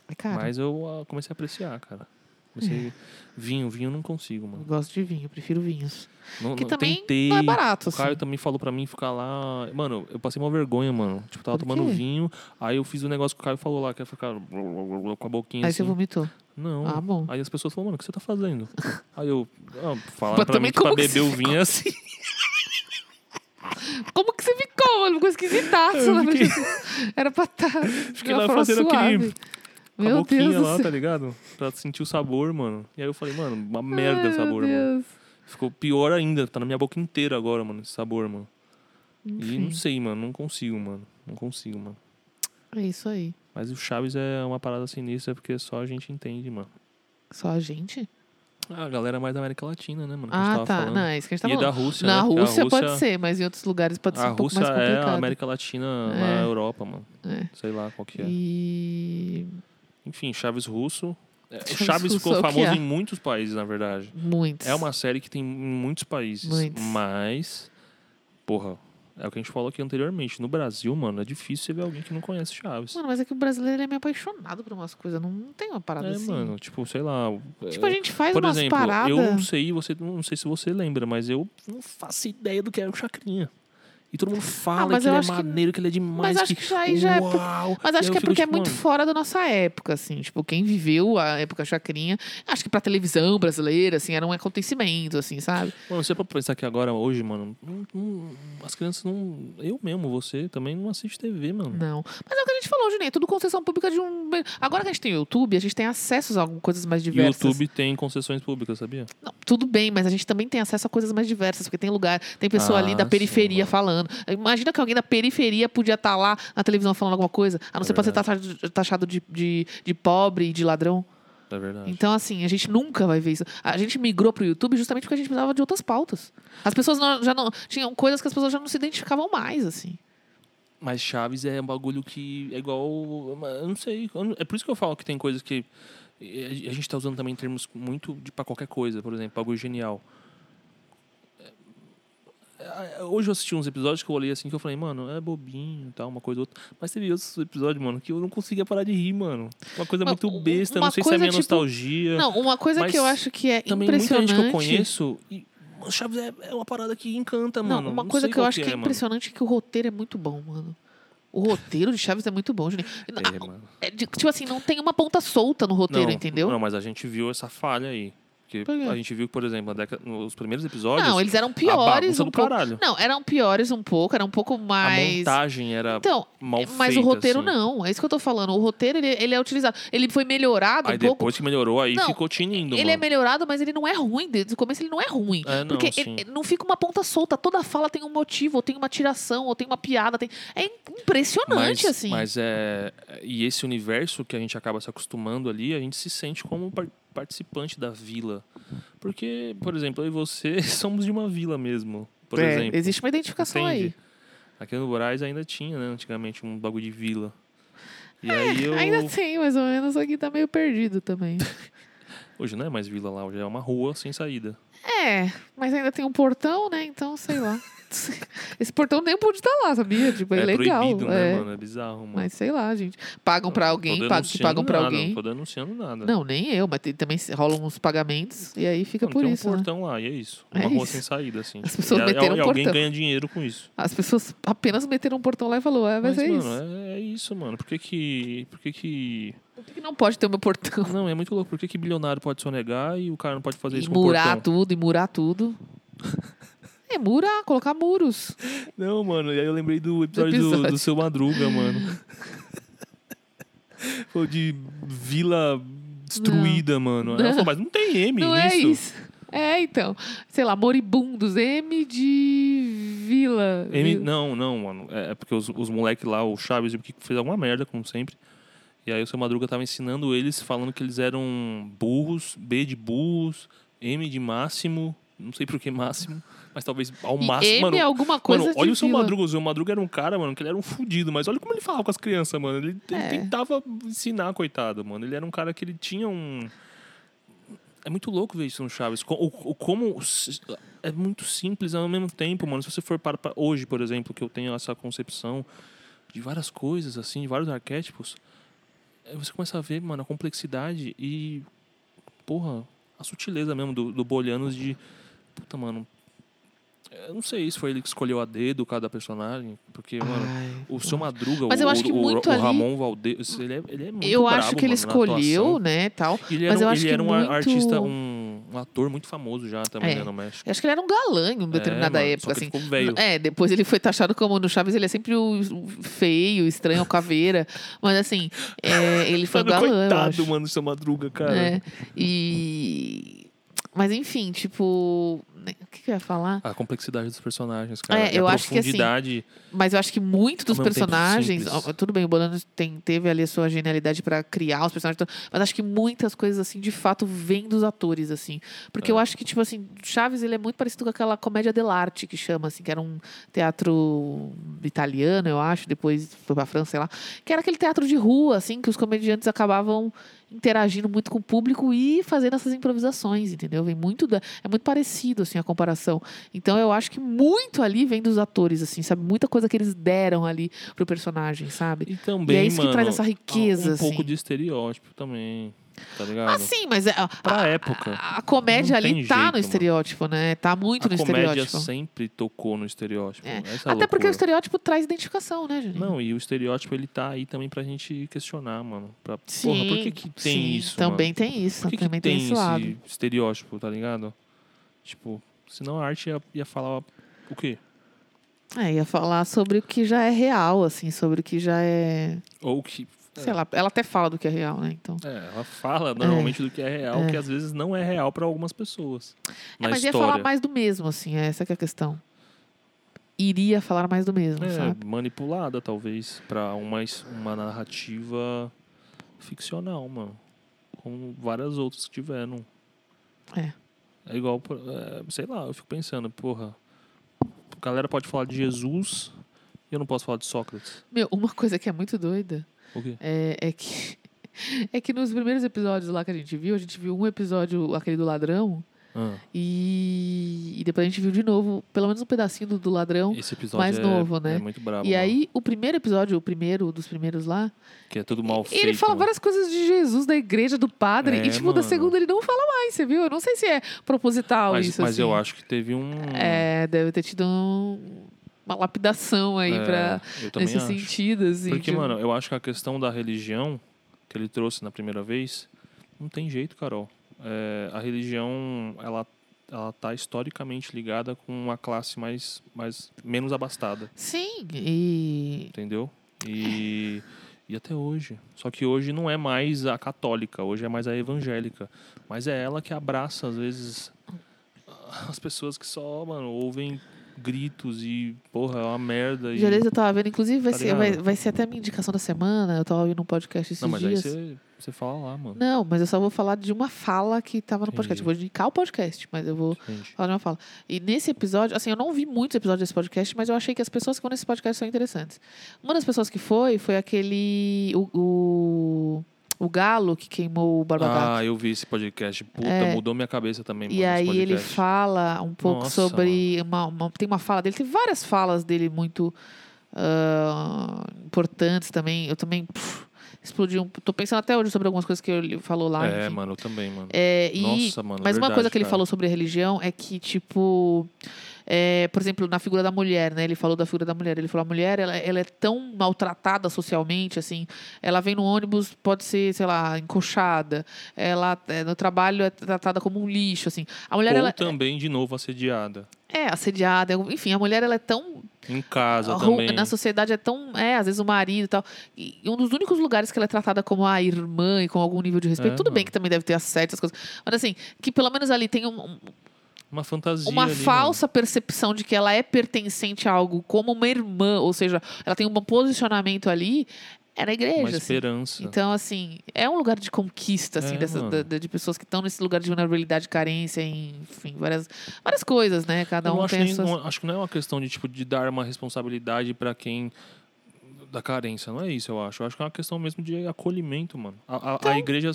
[SPEAKER 2] é caro.
[SPEAKER 3] Mas eu ah, comecei a apreciar, cara. Comecei... Vinho, vinho eu não consigo,
[SPEAKER 2] Eu
[SPEAKER 3] mano.
[SPEAKER 2] gosto de vinho, eu prefiro vinhos.
[SPEAKER 3] Não,
[SPEAKER 2] Que
[SPEAKER 3] não,
[SPEAKER 2] também
[SPEAKER 3] tentei.
[SPEAKER 2] não é barato,
[SPEAKER 3] O
[SPEAKER 2] assim.
[SPEAKER 3] Caio também falou pra mim ficar lá. Mano, eu passei uma vergonha, mano. Tipo, tava tomando vinho. Aí eu fiz o negócio que o Caio falou lá, que é ficar com a boquinha
[SPEAKER 2] Aí
[SPEAKER 3] assim.
[SPEAKER 2] você vomitou.
[SPEAKER 3] Não.
[SPEAKER 2] Ah, bom.
[SPEAKER 3] Aí as pessoas falaram, mano, o que você tá fazendo? [laughs] Aí eu, ah, falaram pra mim que pra beber o vinho é assim. [laughs]
[SPEAKER 2] Como que você ficou, mano? Ficou esquisitaço. Na
[SPEAKER 3] fiquei-. [laughs]
[SPEAKER 2] Era pra estar.
[SPEAKER 3] Fiquei lá fazendo aquele- Com a
[SPEAKER 2] Meu
[SPEAKER 3] boquinha
[SPEAKER 2] Deus
[SPEAKER 3] lá, tá ligado? Pra sentir o sabor, mano. E aí eu falei, mano, uma merda
[SPEAKER 2] Ai,
[SPEAKER 3] o sabor,
[SPEAKER 2] meu
[SPEAKER 3] mano. Ficou pior ainda, tá na minha boca inteira agora, mano, esse sabor, mano. E
[SPEAKER 2] Enfim,
[SPEAKER 3] não sei, mano, não consigo, mano. Não consigo, mano.
[SPEAKER 2] é isso aí.
[SPEAKER 3] Mas o Chaves é uma parada sinistra porque só a gente entende, mano.
[SPEAKER 2] Só a gente?
[SPEAKER 3] Ah, a galera é mais da América Latina, né, mano? a
[SPEAKER 2] Ah, tá.
[SPEAKER 3] falando.
[SPEAKER 2] Não, é isso que a gente tá
[SPEAKER 3] E da
[SPEAKER 2] falando.
[SPEAKER 3] Rússia,
[SPEAKER 2] Na
[SPEAKER 3] né? Porque a
[SPEAKER 2] Rússia, pode
[SPEAKER 3] Rússia-
[SPEAKER 2] ser, mas em outros lugares pode ser
[SPEAKER 3] A
[SPEAKER 2] um pouco
[SPEAKER 3] Rússia
[SPEAKER 2] mais
[SPEAKER 3] é
[SPEAKER 2] complicado.
[SPEAKER 3] a América Latina
[SPEAKER 2] É.
[SPEAKER 3] na Europa, mano.
[SPEAKER 2] É.
[SPEAKER 3] Sei lá qual que é.
[SPEAKER 2] E.
[SPEAKER 3] Enfim, Chaves Russo. É,
[SPEAKER 2] Chaves
[SPEAKER 3] Chaves,
[SPEAKER 2] Russo
[SPEAKER 3] ficou
[SPEAKER 2] é o que
[SPEAKER 3] famoso
[SPEAKER 2] é.
[SPEAKER 3] em muitos países, na verdade.
[SPEAKER 2] Muitos.
[SPEAKER 3] É uma série que tem em muitos países.
[SPEAKER 2] Muitos.
[SPEAKER 3] Mas, porra, é o que a gente falou aqui anteriormente. No Brasil, mano, é difícil você ver alguém que não conhece Chaves.
[SPEAKER 2] Mano, mas é que o brasileiro é meio apaixonado por umas coisas. Não, não tem uma parada
[SPEAKER 3] é,
[SPEAKER 2] assim.
[SPEAKER 3] mano, tipo, sei lá.
[SPEAKER 2] Tipo, a
[SPEAKER 3] é,
[SPEAKER 2] gente faz
[SPEAKER 3] Por
[SPEAKER 2] umas
[SPEAKER 3] exemplo,
[SPEAKER 2] paradas.
[SPEAKER 3] eu não sei, você não sei se você lembra, mas eu não faço ideia do que é o Chacrinha. E todo mundo fala
[SPEAKER 2] Ah, mas
[SPEAKER 3] que ele é
[SPEAKER 2] acho que-
[SPEAKER 3] maneiro, que ele é demais.
[SPEAKER 2] Mas acho que já, já é.
[SPEAKER 3] Uau!
[SPEAKER 2] Mas
[SPEAKER 3] E
[SPEAKER 2] acho que é
[SPEAKER 3] fico,
[SPEAKER 2] porque é
[SPEAKER 3] tipo,
[SPEAKER 2] muito
[SPEAKER 3] mano,
[SPEAKER 2] fora da nossa época, assim. Tipo, quem viveu a época chacrinha, acho que pra televisão brasileira, assim, era um acontecimento, assim, sabe?
[SPEAKER 3] Mano, você pra pensar que agora, hoje, mano, não- não- as crianças não. Eu mesmo, você também não assiste TV, mano.
[SPEAKER 2] Não. Mas é o que a gente falou, Juninho, é tudo concessão pública de um. Agora que a gente tem o YouTube, a gente tem acesso a algumas coisas mais
[SPEAKER 3] E o
[SPEAKER 2] diversas.
[SPEAKER 3] YouTube tem concessões públicas, sabia?
[SPEAKER 2] Não, tudo bem, mas a gente também tem acesso a coisas mais diversas, porque tem lugar, tem pessoa ali
[SPEAKER 3] Ah,
[SPEAKER 2] da
[SPEAKER 3] sim,
[SPEAKER 2] periferia falando. Imagina que alguém da periferia podia estar lá na televisão falando alguma coisa, a não
[SPEAKER 3] É
[SPEAKER 2] ser pra ser taxado, taxado de, de, de pobre e de ladrão.
[SPEAKER 3] É verdade.
[SPEAKER 2] Então, assim, a gente nunca vai ver isso. A gente migrou pro YouTube justamente porque a gente precisava de outras pautas. As pessoas não- já não. Tinham coisas que as pessoas já não se identificavam mais, assim.
[SPEAKER 3] Mas Chaves é um bagulho que é igual. Eu não sei. É por isso que eu falo que tem coisas que. A gente tá usando também termos muito pra qualquer coisa, por exemplo, bagulho genial. É, ah, Hoje eu assisti uns episódios que eu olhei assim que eu falei, mano, é bobinho e tal, uma coisa ou outra. Mas teve outros episódios, mano, que eu não conseguia parar de rir, mano. Uma coisa
[SPEAKER 2] Uma-
[SPEAKER 3] muito besta, não sei se é
[SPEAKER 2] coisa,
[SPEAKER 3] minha
[SPEAKER 2] tipo,
[SPEAKER 3] nostalgia.
[SPEAKER 2] Não, uma coisa
[SPEAKER 3] Mas
[SPEAKER 2] que eu acho que é
[SPEAKER 3] Também muita
[SPEAKER 2] impressionante.
[SPEAKER 3] gente que eu conheço. E, Chaves é, é uma parada que encanta,
[SPEAKER 2] Não,
[SPEAKER 3] mano.
[SPEAKER 2] uma coisa que eu acho que é,
[SPEAKER 3] mano.
[SPEAKER 2] impressionante é que o roteiro é muito bom, mano. O roteiro de Chaves é muito bom, Juninho.
[SPEAKER 3] É, mano.
[SPEAKER 2] É tipo assim, não tem uma ponta solta no roteiro,
[SPEAKER 3] não,
[SPEAKER 2] entendeu?
[SPEAKER 3] Não, mas a gente viu essa falha aí. Porque
[SPEAKER 2] Por quê?
[SPEAKER 3] a gente viu que, por exemplo, década- nos primeiros episódios.
[SPEAKER 2] Não, eles eram
[SPEAKER 3] a
[SPEAKER 2] piores um pouco. Não, eram piores um pouco, era um pouco
[SPEAKER 3] A
[SPEAKER 2] mais.
[SPEAKER 3] montagem era
[SPEAKER 2] Então,
[SPEAKER 3] mal
[SPEAKER 2] mas
[SPEAKER 3] feita,
[SPEAKER 2] o roteiro
[SPEAKER 3] assim.
[SPEAKER 2] não. É isso que eu tô falando. O roteiro, ele, ele é utilizado. Ele foi melhorado
[SPEAKER 3] Aí
[SPEAKER 2] um pouco.
[SPEAKER 3] depois que melhorou, aí
[SPEAKER 2] Não,
[SPEAKER 3] ficou tinindo,
[SPEAKER 2] Ele é
[SPEAKER 3] mano.
[SPEAKER 2] melhorado, mas ele não é ruim. Desde o começo ele não é ruim.
[SPEAKER 3] É, não,
[SPEAKER 2] porque
[SPEAKER 3] sim.
[SPEAKER 2] ele- não fica uma ponta solta. Toda fala tem um motivo, ou tem uma tiração, ou tem uma piada. Tem... É impressionante,
[SPEAKER 3] mas,
[SPEAKER 2] assim.
[SPEAKER 3] Mas é. E esse universo que a gente acaba se acostumando ali, a gente se sente como participante da vila. Porque, por exemplo, eu e você [laughs] somos de uma vila mesmo. Por
[SPEAKER 2] É,
[SPEAKER 3] exemplo.
[SPEAKER 2] existe uma identificação
[SPEAKER 3] Entende?
[SPEAKER 2] aí.
[SPEAKER 3] Aqui no Moraes ainda tinha, né? Antigamente um bagulho de vila. E aí eu.
[SPEAKER 2] É, Ainda tem, mais ou menos. Aqui tá meio perdido também. [laughs]
[SPEAKER 3] Hoje não é mais vila lá, hoje é uma rua sem saída.
[SPEAKER 2] é, mas ainda tem um portão, né? Então, sei lá. [laughs] [laughs] Esse portão nem pode estar lá, sabia? Tipo, é,
[SPEAKER 3] é
[SPEAKER 2] legal.
[SPEAKER 3] proibido, né,
[SPEAKER 2] é.
[SPEAKER 3] mano? É bizarro, mano.
[SPEAKER 2] Mas sei lá, gente. Pagam pra
[SPEAKER 3] Não
[SPEAKER 2] alguém, pagam, que pagam pra
[SPEAKER 3] nada,
[SPEAKER 2] alguém.
[SPEAKER 3] Não tô denunciando nada.
[SPEAKER 2] Não, nem eu, mas tem- também rolam uns pagamentos e aí fica
[SPEAKER 3] Mano,
[SPEAKER 2] por
[SPEAKER 3] tem
[SPEAKER 2] isso.
[SPEAKER 3] um
[SPEAKER 2] né?
[SPEAKER 3] portão lá, e é isso.
[SPEAKER 2] É
[SPEAKER 3] Uma rua
[SPEAKER 2] isso.
[SPEAKER 3] sem saída, assim.
[SPEAKER 2] As pessoas
[SPEAKER 3] e,
[SPEAKER 2] meteram
[SPEAKER 3] e
[SPEAKER 2] um
[SPEAKER 3] alguém
[SPEAKER 2] portão.
[SPEAKER 3] ganha dinheiro com isso.
[SPEAKER 2] As pessoas apenas meteram um portão lá e falou, é, vai
[SPEAKER 3] Mas,
[SPEAKER 2] ser
[SPEAKER 3] mano,
[SPEAKER 2] isso.
[SPEAKER 3] É, é isso, mano. Por que que... Por que que...
[SPEAKER 2] Por que, que não pode ter o meu portão?
[SPEAKER 3] Não, é muito louco. Por que que bilionário pode sonegar e o cara não pode fazer
[SPEAKER 2] E
[SPEAKER 3] isso com o
[SPEAKER 2] murar
[SPEAKER 3] portão?
[SPEAKER 2] tudo, e murar tudo. [laughs] É, murar, colocar muros.
[SPEAKER 3] Não, mano. E aí eu lembrei do episódio, do,
[SPEAKER 2] episódio.
[SPEAKER 3] do Seu Madruga, mano. Foi de vila destruída, mano. Aí Ela
[SPEAKER 2] Não.
[SPEAKER 3] falou, mas não tem M
[SPEAKER 2] não
[SPEAKER 3] nisso.
[SPEAKER 2] é isso. É, então. Sei lá, moribundos. M de vila.
[SPEAKER 3] M, não, não, mano. É é porque os, os moleques lá, o Chaves, que fez alguma merda, como sempre. E aí o seu Madruga tava ensinando eles, falando que eles eram burros, B de burros, M de máximo, não sei por que máximo, mas talvez ao
[SPEAKER 2] E
[SPEAKER 3] máximo.
[SPEAKER 2] M
[SPEAKER 3] mano,
[SPEAKER 2] é alguma coisa
[SPEAKER 3] mano, olha o seu. Madruga. O seu Madruga era um cara, mano, que ele era um fudido, mas olha como ele falava com as crianças, mano. Ele, ele
[SPEAKER 2] É.
[SPEAKER 3] tentava ensinar, coitado, mano. Ele era um cara que ele tinha um. É muito louco ver isso no Chaves. O, o- como é muito simples ao mesmo tempo, mano. Se você for para, para hoje, por exemplo, que eu tenho essa concepção de várias coisas, assim, de vários arquétipos, você começa a ver, mano, a complexidade e, porra, a sutileza mesmo do, do Bolianos de, puta, mano, eu não sei se foi ele que escolheu a dedo cada personagem, porque, mano,
[SPEAKER 2] Ai,
[SPEAKER 3] o seu Madruga,
[SPEAKER 2] Mas
[SPEAKER 3] o,
[SPEAKER 2] eu acho que
[SPEAKER 3] o,
[SPEAKER 2] muito
[SPEAKER 3] o
[SPEAKER 2] ali-
[SPEAKER 3] Ramon Valdez, ele é, ele é muito
[SPEAKER 2] eu acho que ele
[SPEAKER 3] mano,
[SPEAKER 2] escolheu, né, tal.
[SPEAKER 3] Ele
[SPEAKER 2] Mas
[SPEAKER 3] era,
[SPEAKER 2] eu
[SPEAKER 3] um-
[SPEAKER 2] acho
[SPEAKER 3] ele
[SPEAKER 2] que
[SPEAKER 3] era um
[SPEAKER 2] muito-
[SPEAKER 3] artista, um, um ator muito famoso já também,
[SPEAKER 2] É.
[SPEAKER 3] né, no México.
[SPEAKER 2] Eu acho que ele era um galã em determinada
[SPEAKER 3] mano,
[SPEAKER 2] época, assim. É, depois ele foi taxado como no Chaves, ele é sempre o feio, estranho, caveira. Mas assim, é, ele foi um [laughs]
[SPEAKER 3] Mano,
[SPEAKER 2] galã,
[SPEAKER 3] coitado, mano, seu Madruga, cara.
[SPEAKER 2] É, e... Mas enfim, tipo... O que, que eu ia falar?
[SPEAKER 3] A complexidade dos personagens, cara.
[SPEAKER 2] É, eu
[SPEAKER 3] a
[SPEAKER 2] acho que, assim,
[SPEAKER 3] profundidade.
[SPEAKER 2] Mas eu acho que muito dos personagens. ó, Tudo bem, o Bolanos tem, teve ali a sua genialidade pra criar os personagens, todos, mas acho que muitas coisas, assim, de fato, vêm dos atores, assim. Porque
[SPEAKER 3] É.
[SPEAKER 2] eu acho que, tipo assim, Chaves, ele é muito parecido com aquela comédia dell'arte que chama, assim, que era um teatro italiano, eu acho, depois foi pra França, sei lá. Que era aquele teatro de rua, assim, que os comediantes acabavam interagindo muito com o público e fazendo essas improvisações, entendeu? Vem muito da, é muito parecido assim a comparação. Então eu acho que muito ali vem dos atores assim, sabe? Muita coisa que eles deram ali pro personagem, sabe?
[SPEAKER 3] E também,
[SPEAKER 2] e é isso
[SPEAKER 3] mano,
[SPEAKER 2] que traz essa riqueza
[SPEAKER 3] um
[SPEAKER 2] assim.
[SPEAKER 3] pouco de estereótipo também, tá ligado?
[SPEAKER 2] Ah, sim, mas é, a,
[SPEAKER 3] Pra
[SPEAKER 2] a-
[SPEAKER 3] época.
[SPEAKER 2] A, a comédia ali
[SPEAKER 3] tem
[SPEAKER 2] tá
[SPEAKER 3] jeito,
[SPEAKER 2] no
[SPEAKER 3] mano.
[SPEAKER 2] estereótipo, né? Tá muito
[SPEAKER 3] a
[SPEAKER 2] no
[SPEAKER 3] comédia
[SPEAKER 2] estereótipo.
[SPEAKER 3] sempre tocou no estereótipo.
[SPEAKER 2] É.
[SPEAKER 3] É a
[SPEAKER 2] Até porque o
[SPEAKER 3] loucura.
[SPEAKER 2] estereótipo traz identificação, né, Juninho?
[SPEAKER 3] Não, e o estereótipo ele tá aí também pra gente questionar, mano. Pra,
[SPEAKER 2] Sim,
[SPEAKER 3] porra, por que, que tem
[SPEAKER 2] sim,
[SPEAKER 3] isso?
[SPEAKER 2] Também
[SPEAKER 3] mano?
[SPEAKER 2] tem isso,
[SPEAKER 3] Por que, que
[SPEAKER 2] também
[SPEAKER 3] tem,
[SPEAKER 2] tem esse
[SPEAKER 3] esse
[SPEAKER 2] lado.
[SPEAKER 3] estereótipo, tá ligado? Tipo, senão a arte ia, ia falar o quê?
[SPEAKER 2] É, ia falar sobre o que já é real, assim, sobre o que já é.
[SPEAKER 3] Ou que.
[SPEAKER 2] Sei lá, ela até fala do que é real, né? Então.
[SPEAKER 3] É, ela fala normalmente do que é real,
[SPEAKER 2] É.
[SPEAKER 3] que às vezes não é real pra algumas pessoas.
[SPEAKER 2] É, mas ia
[SPEAKER 3] história.
[SPEAKER 2] falar mais do mesmo, assim, essa que é a questão. Iria falar mais do mesmo,
[SPEAKER 3] É,
[SPEAKER 2] sabe?
[SPEAKER 3] manipulada, talvez, pra uma, uma narrativa ficcional, mano. Como várias outras que tiveram.
[SPEAKER 2] É.
[SPEAKER 3] É igual, é, sei lá, eu fico pensando, porra, a galera pode falar de Jesus e eu não posso falar de Sócrates.
[SPEAKER 2] Meu, uma coisa que é muito doida é, é que. [laughs] É que nos primeiros episódios lá que a gente viu, a gente viu um episódio, aquele do ladrão,
[SPEAKER 3] Ah,
[SPEAKER 2] E, e depois a gente viu de novo, pelo menos um pedacinho do, do ladrão.
[SPEAKER 3] esse episódio
[SPEAKER 2] mais
[SPEAKER 3] é,
[SPEAKER 2] novo, né?
[SPEAKER 3] é muito brabo.
[SPEAKER 2] E aí, o primeiro episódio, o primeiro dos primeiros lá,
[SPEAKER 3] Que é tudo mal feito.
[SPEAKER 2] ele fala várias coisas de Jesus, da igreja, do padre.
[SPEAKER 3] É,
[SPEAKER 2] e, tipo, da
[SPEAKER 3] mano.
[SPEAKER 2] segunda ele não fala mais, você viu? Eu não sei se é proposital
[SPEAKER 3] Mas,
[SPEAKER 2] isso,
[SPEAKER 3] mas
[SPEAKER 2] assim.
[SPEAKER 3] eu acho que teve um.
[SPEAKER 2] É, deve ter tido um- uma lapidação aí
[SPEAKER 3] é, também
[SPEAKER 2] nesse
[SPEAKER 3] acho.
[SPEAKER 2] sentido, assim.
[SPEAKER 3] Porque,
[SPEAKER 2] tipo,
[SPEAKER 3] mano, eu acho que a questão da religião que ele trouxe na primeira vez, não tem jeito, Carol. É, a religião, ela, ela tá historicamente ligada com uma classe mais, mais menos abastada,
[SPEAKER 2] Sim, e...
[SPEAKER 3] entendeu? E, e até hoje. Só que hoje não é mais a católica, hoje é mais a evangélica. Mas é ela que abraça, às vezes, as pessoas que só, mano, ouvem gritos e, porra, é uma merda. E...
[SPEAKER 2] Já desde eu tava vendo, inclusive vai,
[SPEAKER 3] Tá
[SPEAKER 2] ser, vai, vai ser até a minha indicação da semana. Eu tava ouvindo um podcast esses
[SPEAKER 3] Não, mas aí
[SPEAKER 2] dias.
[SPEAKER 3] você, você fala lá, mano.
[SPEAKER 2] Não, mas eu só vou falar de uma fala que tava no podcast.
[SPEAKER 3] Entendi.
[SPEAKER 2] Eu vou indicar o podcast, mas eu vou
[SPEAKER 3] Gente.
[SPEAKER 2] falar de uma fala. E nesse episódio, assim, eu não vi muitos episódios desse podcast, mas eu achei que as pessoas que vão nesse podcast são interessantes. Uma das pessoas que foi, foi aquele. O, o, o Galo que queimou o Barba.
[SPEAKER 3] Ah, eu vi esse podcast. Puta,
[SPEAKER 2] É.
[SPEAKER 3] mudou minha cabeça também, mano,
[SPEAKER 2] E aí ele fala um pouco
[SPEAKER 3] Nossa,
[SPEAKER 2] sobre. Uma, uma- tem uma fala dele, tem várias falas dele muito ah, importantes também. Eu também pff, explodi um. Tô pensando até hoje sobre algumas coisas que ele falou lá.
[SPEAKER 3] É,
[SPEAKER 2] enfim.
[SPEAKER 3] mano, eu também, mano.
[SPEAKER 2] É, e,
[SPEAKER 3] Nossa, mano,
[SPEAKER 2] mas uma
[SPEAKER 3] verdade,
[SPEAKER 2] coisa que ele
[SPEAKER 3] cara.
[SPEAKER 2] falou sobre religião é que, tipo, é, por exemplo, na figura da mulher, né? Ele falou da figura da mulher. Ele falou: a mulher, ela, ela é tão maltratada socialmente, assim. Ela vem no ônibus, pode ser, sei lá, encoxada. Ela, é, no trabalho, é tratada como um lixo, assim. A mulher,
[SPEAKER 3] Ou
[SPEAKER 2] ela
[SPEAKER 3] também, de novo, assediada.
[SPEAKER 2] é assediada. Enfim, a mulher, ela é tão
[SPEAKER 3] Em casa também.
[SPEAKER 2] na sociedade é tão é às vezes o marido e tal e um dos únicos lugares que ela é tratada como a irmã e com algum nível de respeito
[SPEAKER 3] É,
[SPEAKER 2] tudo bem
[SPEAKER 3] mano.
[SPEAKER 2] que também deve ter assédio essas coisas mas assim que pelo menos ali tem um- um-
[SPEAKER 3] Uma fantasia
[SPEAKER 2] uma
[SPEAKER 3] ali,
[SPEAKER 2] falsa percepção de que ela é pertencente a algo como uma irmã ou seja ela tem um bom posicionamento ali é na
[SPEAKER 3] mano.
[SPEAKER 2] igreja
[SPEAKER 3] Uma
[SPEAKER 2] assim.
[SPEAKER 3] esperança.
[SPEAKER 2] Então, assim, é um lugar de conquista, assim,
[SPEAKER 3] É,
[SPEAKER 2] dessa,
[SPEAKER 3] mano.
[SPEAKER 2] da- de pessoas que estão nesse lugar de vulnerabilidade, carência, enfim, várias, várias coisas, né? Cada
[SPEAKER 3] Eu
[SPEAKER 2] um
[SPEAKER 3] acho,
[SPEAKER 2] tem
[SPEAKER 3] nem-
[SPEAKER 2] suas...
[SPEAKER 3] acho que não é uma questão de, tipo, de dar uma responsabilidade pra quem da carência, não é isso, eu acho. Eu acho que é uma questão mesmo de acolhimento, mano. A, a,
[SPEAKER 2] Então
[SPEAKER 3] a igreja.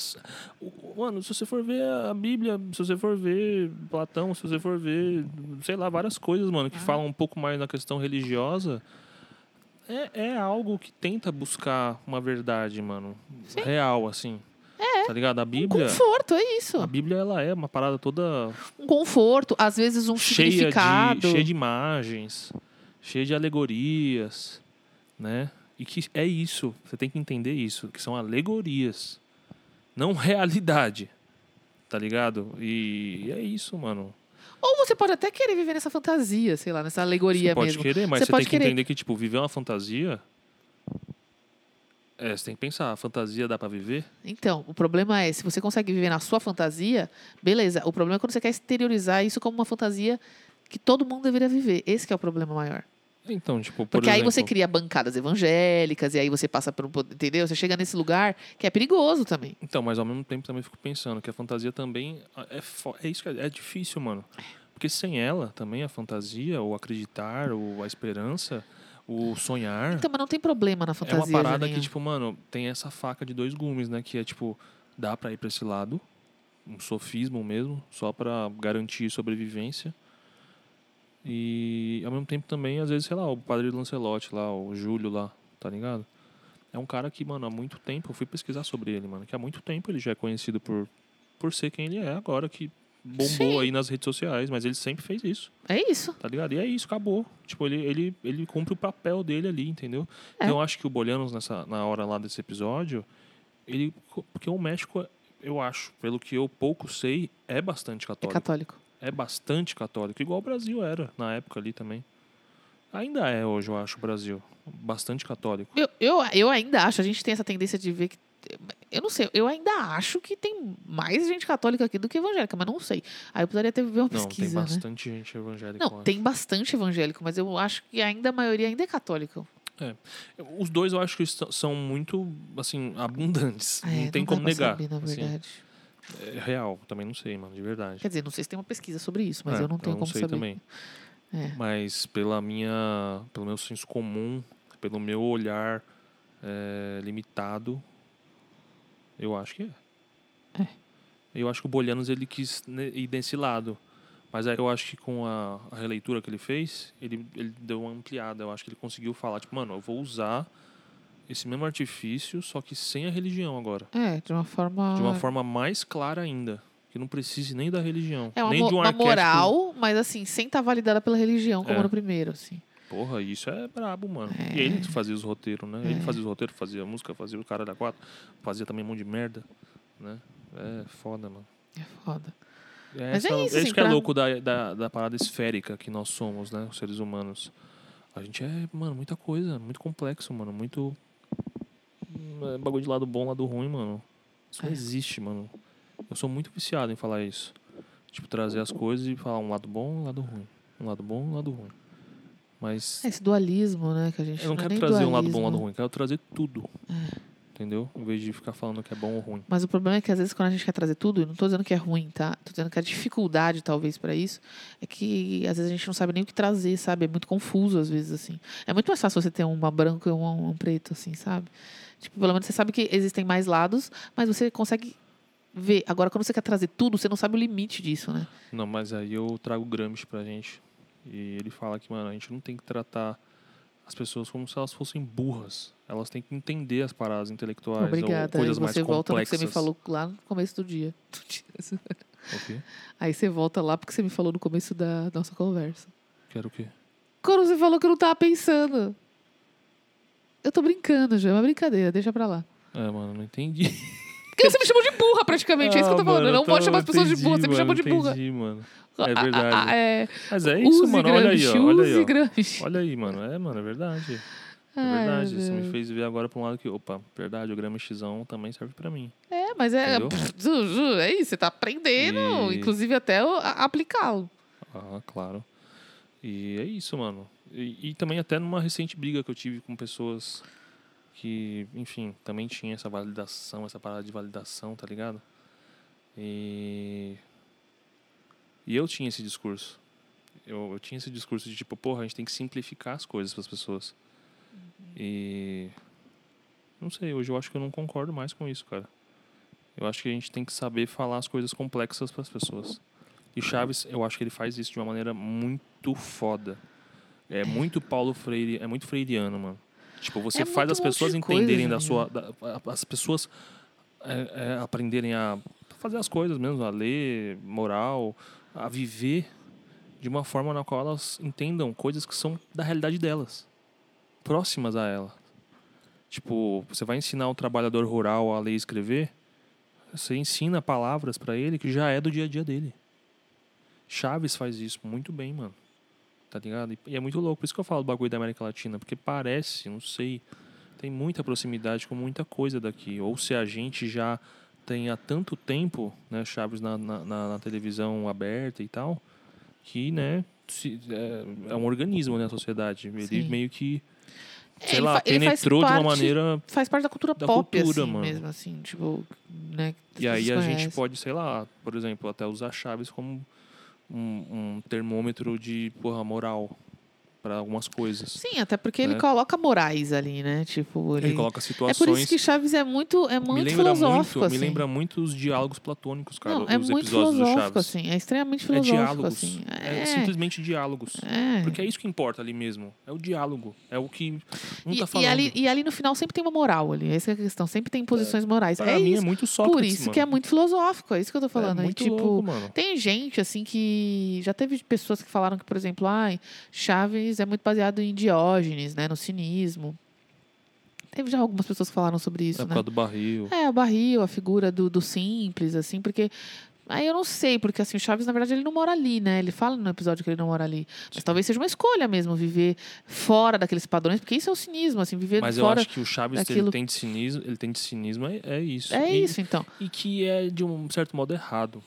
[SPEAKER 3] Mano, se você for ver a Bíblia, se você for ver Platão, se você for ver, sei lá, várias coisas, mano,
[SPEAKER 2] Ah.
[SPEAKER 3] que falam um pouco mais na questão religiosa. É, é algo que tenta buscar uma verdade, mano. Real, assim. É. Tá ligado? A
[SPEAKER 2] Um
[SPEAKER 3] Bíblia.
[SPEAKER 2] conforto, é isso.
[SPEAKER 3] A Bíblia, ela é uma parada toda
[SPEAKER 2] Um conforto, às vezes um
[SPEAKER 3] cheia
[SPEAKER 2] significado.
[SPEAKER 3] de, cheia de imagens, cheia de alegorias, né? E que é isso, você tem que entender isso, que são alegorias, não [laughs] realidade, tá ligado? E é isso, mano.
[SPEAKER 2] Ou você pode até querer viver nessa fantasia, sei lá, nessa alegoria
[SPEAKER 3] Você pode
[SPEAKER 2] mesmo.
[SPEAKER 3] querer, mas
[SPEAKER 2] Você
[SPEAKER 3] você, tem que
[SPEAKER 2] querer.
[SPEAKER 3] entender que, tipo, viver uma fantasia... É, você tem que pensar, a fantasia dá pra viver?
[SPEAKER 2] Então, o problema é, se você consegue viver na sua fantasia, beleza. O problema é quando você quer exteriorizar isso como uma fantasia que todo mundo deveria viver. Esse que é o problema maior.
[SPEAKER 3] Então, tipo, por
[SPEAKER 2] Porque aí
[SPEAKER 3] exemplo,
[SPEAKER 2] você cria bancadas evangélicas, e aí você passa por um. poder- Entendeu? Você chega nesse lugar que é perigoso também.
[SPEAKER 3] Então, mas ao mesmo tempo também fico pensando que a fantasia também é, fo- é isso que é, é difícil, mano. Porque sem ela também a fantasia, ou acreditar, ou a esperança, o sonhar,
[SPEAKER 2] Então, mas não tem problema na
[SPEAKER 3] é
[SPEAKER 2] fantasia.
[SPEAKER 3] uma parada
[SPEAKER 2] Juninho.
[SPEAKER 3] que tipo, mano, tem essa faca de dois gumes, né, que é tipo, dá pra ir pra esse lado, um sofismo mesmo, só pra garantir sobrevivência. E ao mesmo tempo também, às vezes, sei lá, o padre Lancelotti lá, o Júlio lá, tá ligado? É um cara que, mano, há muito tempo, eu fui pesquisar sobre ele, mano, que há muito tempo ele já é conhecido por, por ser quem ele é agora, que bombou
[SPEAKER 2] Sim.
[SPEAKER 3] aí nas redes sociais, mas ele sempre fez isso,
[SPEAKER 2] É isso.
[SPEAKER 3] tá ligado? E é isso, acabou. Tipo, ele, ele, ele cumpre o papel dele ali, entendeu?
[SPEAKER 2] É.
[SPEAKER 3] Então eu acho que o Bolianos, nessa, na hora lá desse episódio, ele. Porque o México, eu acho, pelo que eu pouco sei, é bastante
[SPEAKER 2] É
[SPEAKER 3] católico. É bastante católico, igual o Brasil era na época ali também. Ainda é hoje, eu acho, o Brasil. Bastante católico.
[SPEAKER 2] Eu, eu, eu ainda acho, a gente tem essa tendência de ver que. Eu não sei, eu ainda acho que tem mais gente católica aqui do que evangélica, mas não sei. Aí eu precisaria ter ver uma
[SPEAKER 3] Não, tem
[SPEAKER 2] pesquisa, né?
[SPEAKER 3] bastante gente evangélica.
[SPEAKER 2] Não, tem bastante evangélico, mas eu acho que ainda a maioria ainda é católica.
[SPEAKER 3] Os dois eu acho que são- muito, assim, abundantes.
[SPEAKER 2] É,
[SPEAKER 3] não tem
[SPEAKER 2] dá
[SPEAKER 3] como negar.
[SPEAKER 2] saber, na
[SPEAKER 3] assim. É real, também não sei, mano, de verdade.
[SPEAKER 2] Quer dizer, não sei se tem uma pesquisa sobre isso, mas
[SPEAKER 3] É,
[SPEAKER 2] eu não tenho como
[SPEAKER 3] sei
[SPEAKER 2] saber.
[SPEAKER 3] também.
[SPEAKER 2] É.
[SPEAKER 3] Mas pela minha, pelo meu senso comum, pelo meu olhar é, limitado, eu acho que é.
[SPEAKER 2] É.
[SPEAKER 3] Eu acho que o Bolianos ele quis ir desse lado. Mas aí eu acho que com a, a releitura que ele fez, ele, ele deu uma ampliada. Eu acho que ele conseguiu falar, tipo, mano, eu vou usar esse mesmo artifício, só que sem a religião agora.
[SPEAKER 2] É, de uma forma.
[SPEAKER 3] De uma forma mais clara ainda. Que não precise nem da religião.
[SPEAKER 2] É uma,
[SPEAKER 3] nem de um
[SPEAKER 2] uma
[SPEAKER 3] arquétipo.
[SPEAKER 2] moral, mas assim, sem estar validada pela religião, como
[SPEAKER 3] É.
[SPEAKER 2] no primeiro, assim.
[SPEAKER 3] Porra, isso é brabo, mano.
[SPEAKER 2] É.
[SPEAKER 3] E ele fazia os roteiros, né? Ele
[SPEAKER 2] É.
[SPEAKER 3] fazia os roteiros, fazia a música, fazia o cara da quatro, fazia também um monte de merda, né? É foda, mano.
[SPEAKER 2] É foda.
[SPEAKER 3] É
[SPEAKER 2] Mas é
[SPEAKER 3] essa-
[SPEAKER 2] isso,
[SPEAKER 3] é
[SPEAKER 2] assim,
[SPEAKER 3] que é
[SPEAKER 2] pra-
[SPEAKER 3] louco da, da, da parada esférica que nós somos, né? Os seres humanos. A gente é, mano, muita coisa, muito complexo, mano. Muito. É bagulho de lado bom, lado ruim, mano. Isso não
[SPEAKER 2] É.
[SPEAKER 3] existe, mano. Eu sou muito viciado em falar isso. Tipo, trazer as coisas e falar um lado bom, um lado ruim. Um lado bom, um lado ruim. Mas
[SPEAKER 2] É Esse dualismo, né, que a gente
[SPEAKER 3] eu não
[SPEAKER 2] é
[SPEAKER 3] quero trazer um lado bom, um lado
[SPEAKER 2] dualismo.
[SPEAKER 3] ruim. Quero trazer tudo.
[SPEAKER 2] É.
[SPEAKER 3] Entendeu? Em vez de ficar falando que é bom ou ruim.
[SPEAKER 2] Mas o problema é que às vezes quando a gente quer trazer tudo, eu não tô dizendo que é ruim, tá? Tô dizendo que a dificuldade, talvez, para isso, é que às vezes a gente não sabe nem o que trazer, sabe? É muito confuso, às vezes, assim. É muito mais fácil você ter uma branca e um, um preto, assim, sabe? Tipo, pelo menos você sabe que existem mais lados, mas você consegue ver. Agora, quando você quer trazer tudo, você não sabe o limite disso, né?
[SPEAKER 3] Não, mas aí eu trago o Gramsci pra gente. E ele fala que, mano, a gente não tem que tratar as pessoas como se elas fossem burras. Elas têm que entender as paradas intelectuais
[SPEAKER 2] Obrigada.
[SPEAKER 3] ou coisas mais
[SPEAKER 2] você volta no que
[SPEAKER 3] complexas.
[SPEAKER 2] você me falou lá no começo do dia. [laughs]
[SPEAKER 3] O quê?
[SPEAKER 2] Aí você volta lá porque você me falou no começo da nossa conversa.
[SPEAKER 3] Quero o quê?
[SPEAKER 2] Quando você falou que eu não tava pensando. Eu tô brincando, já. É uma brincadeira, deixa pra lá.
[SPEAKER 3] É, mano, não entendi. [laughs]
[SPEAKER 2] Porque você me chamou de burra, praticamente. é isso que eu tô
[SPEAKER 3] Ah,
[SPEAKER 2] falando. não pode chamar as pessoas de burra, você me chamou de burra.
[SPEAKER 3] Entendi, mano.
[SPEAKER 2] Ah,
[SPEAKER 3] É
[SPEAKER 2] ah,
[SPEAKER 3] verdade.
[SPEAKER 2] ah, é.
[SPEAKER 3] Mas é isso,
[SPEAKER 2] Use
[SPEAKER 3] mano. Olha aí, ó. Olha aí, ó.
[SPEAKER 2] Gramsci.
[SPEAKER 3] Olha aí, mano. É, mano, é verdade. É
[SPEAKER 2] Ai,
[SPEAKER 3] verdade.
[SPEAKER 2] meu
[SPEAKER 3] Você me fez ver agora pra um lado que, opa, verdade, o Gramscizão também serve pra mim.
[SPEAKER 2] É, mas é.
[SPEAKER 3] Entendeu? [laughs]
[SPEAKER 2] Ju, Ju, é isso, você tá aprendendo,
[SPEAKER 3] E-
[SPEAKER 2] inclusive até a- aplicá-lo.
[SPEAKER 3] Ah, claro. E é isso, mano. E, e também até numa recente briga que eu tive com pessoas que, enfim, também tinha essa validação, essa parada de validação, tá ligado? E. E eu tinha esse discurso. Eu, eu tinha esse discurso de tipo, porra, a gente tem que simplificar as coisas para as pessoas. E. Não sei, hoje eu acho que eu não concordo mais com isso, cara. Eu acho que a gente tem que saber falar as coisas complexas para as pessoas. E Chaves, eu acho que ele faz isso de uma maneira muito foda. É muito Paulo Freire, é muito freiriano, mano. Tipo, você
[SPEAKER 2] É
[SPEAKER 3] faz as pessoas
[SPEAKER 2] de coisa,
[SPEAKER 3] entenderem da sua. da- as pessoas é, é, aprenderem a fazer as coisas mesmo, a ler, moral, a viver de uma forma na qual elas entendam coisas que são da realidade delas, próximas a ela. Tipo, você vai ensinar um trabalhador rural a ler e escrever, você ensina palavras pra ele que já é do dia a dia dele. Chaves faz isso muito bem, mano. Tá ligado? E- é muito louco. Por isso que eu falo do bagulho da América Latina. Porque parece, não sei, tem muita proximidade com muita coisa daqui. Ou se a gente já tem há tanto tempo, né, Chaves na, na, na- televisão aberta e tal, que, né, se- é, é um organismo, né, a sociedade. Ele
[SPEAKER 2] Sim.
[SPEAKER 3] meio que,
[SPEAKER 2] É,
[SPEAKER 3] sei
[SPEAKER 2] ele
[SPEAKER 3] lá, penetrou de uma
[SPEAKER 2] parte-
[SPEAKER 3] maneira
[SPEAKER 2] Faz parte da cultura
[SPEAKER 3] Da
[SPEAKER 2] pop,
[SPEAKER 3] cultura,
[SPEAKER 2] assim,
[SPEAKER 3] mano.
[SPEAKER 2] mesmo, assim, tipo, né?
[SPEAKER 3] E aí a gente pode, sei lá, por exemplo, até usar Chaves como um, um termômetro de, porra, moral para algumas coisas.
[SPEAKER 2] Sim, até porque ele
[SPEAKER 3] né?
[SPEAKER 2] coloca morais ali, né? Tipo, ele...
[SPEAKER 3] Ele coloca
[SPEAKER 2] É
[SPEAKER 3] situações...
[SPEAKER 2] por isso que Chaves é muito, é muito filosófico,
[SPEAKER 3] muito,
[SPEAKER 2] assim.
[SPEAKER 3] me lembra muito os diálogos platônicos, cara,
[SPEAKER 2] Não,
[SPEAKER 3] os
[SPEAKER 2] é muito filosófico, assim. É extremamente
[SPEAKER 3] É
[SPEAKER 2] filosófico,
[SPEAKER 3] diálogos.
[SPEAKER 2] assim.
[SPEAKER 3] É.
[SPEAKER 2] É,
[SPEAKER 3] simplesmente diálogos.
[SPEAKER 2] é.
[SPEAKER 3] Porque é isso que importa ali mesmo. É o diálogo. É o que um
[SPEAKER 2] E,
[SPEAKER 3] tá
[SPEAKER 2] e
[SPEAKER 3] falando.
[SPEAKER 2] ali, e ali no final sempre tem uma moral ali. Essa é a questão. Sempre tem posições morais.
[SPEAKER 3] Pra
[SPEAKER 2] é
[SPEAKER 3] mim
[SPEAKER 2] isso.
[SPEAKER 3] é muito Sócrates,
[SPEAKER 2] Por isso
[SPEAKER 3] mano.
[SPEAKER 2] que é muito filosófico. É isso que eu tô falando.
[SPEAKER 3] É muito
[SPEAKER 2] tipo,
[SPEAKER 3] louco, mano.
[SPEAKER 2] Tem gente, assim, que. Já teve pessoas que falaram que, por exemplo, ai, Chaves é muito baseado em Diógenes, né? No cinismo. Teve já algumas pessoas que falaram sobre isso,
[SPEAKER 3] É
[SPEAKER 2] né?
[SPEAKER 3] do barril.
[SPEAKER 2] É, o barril, a figura do, do simples, assim, porque. Aí eu não sei, porque assim, o Chaves, na verdade, ele não mora ali, né? Ele fala no episódio que ele não mora ali. Mas talvez seja uma escolha mesmo, viver fora daqueles padrões, porque isso é o cinismo, assim, viver
[SPEAKER 3] Mas eu
[SPEAKER 2] fora.
[SPEAKER 3] acho que o Chaves,
[SPEAKER 2] daquilo-
[SPEAKER 3] ele tem de cinismo, ele tem de cinismo é, é isso.
[SPEAKER 2] É
[SPEAKER 3] E-
[SPEAKER 2] isso, então.
[SPEAKER 3] E que é, de um certo modo, errado.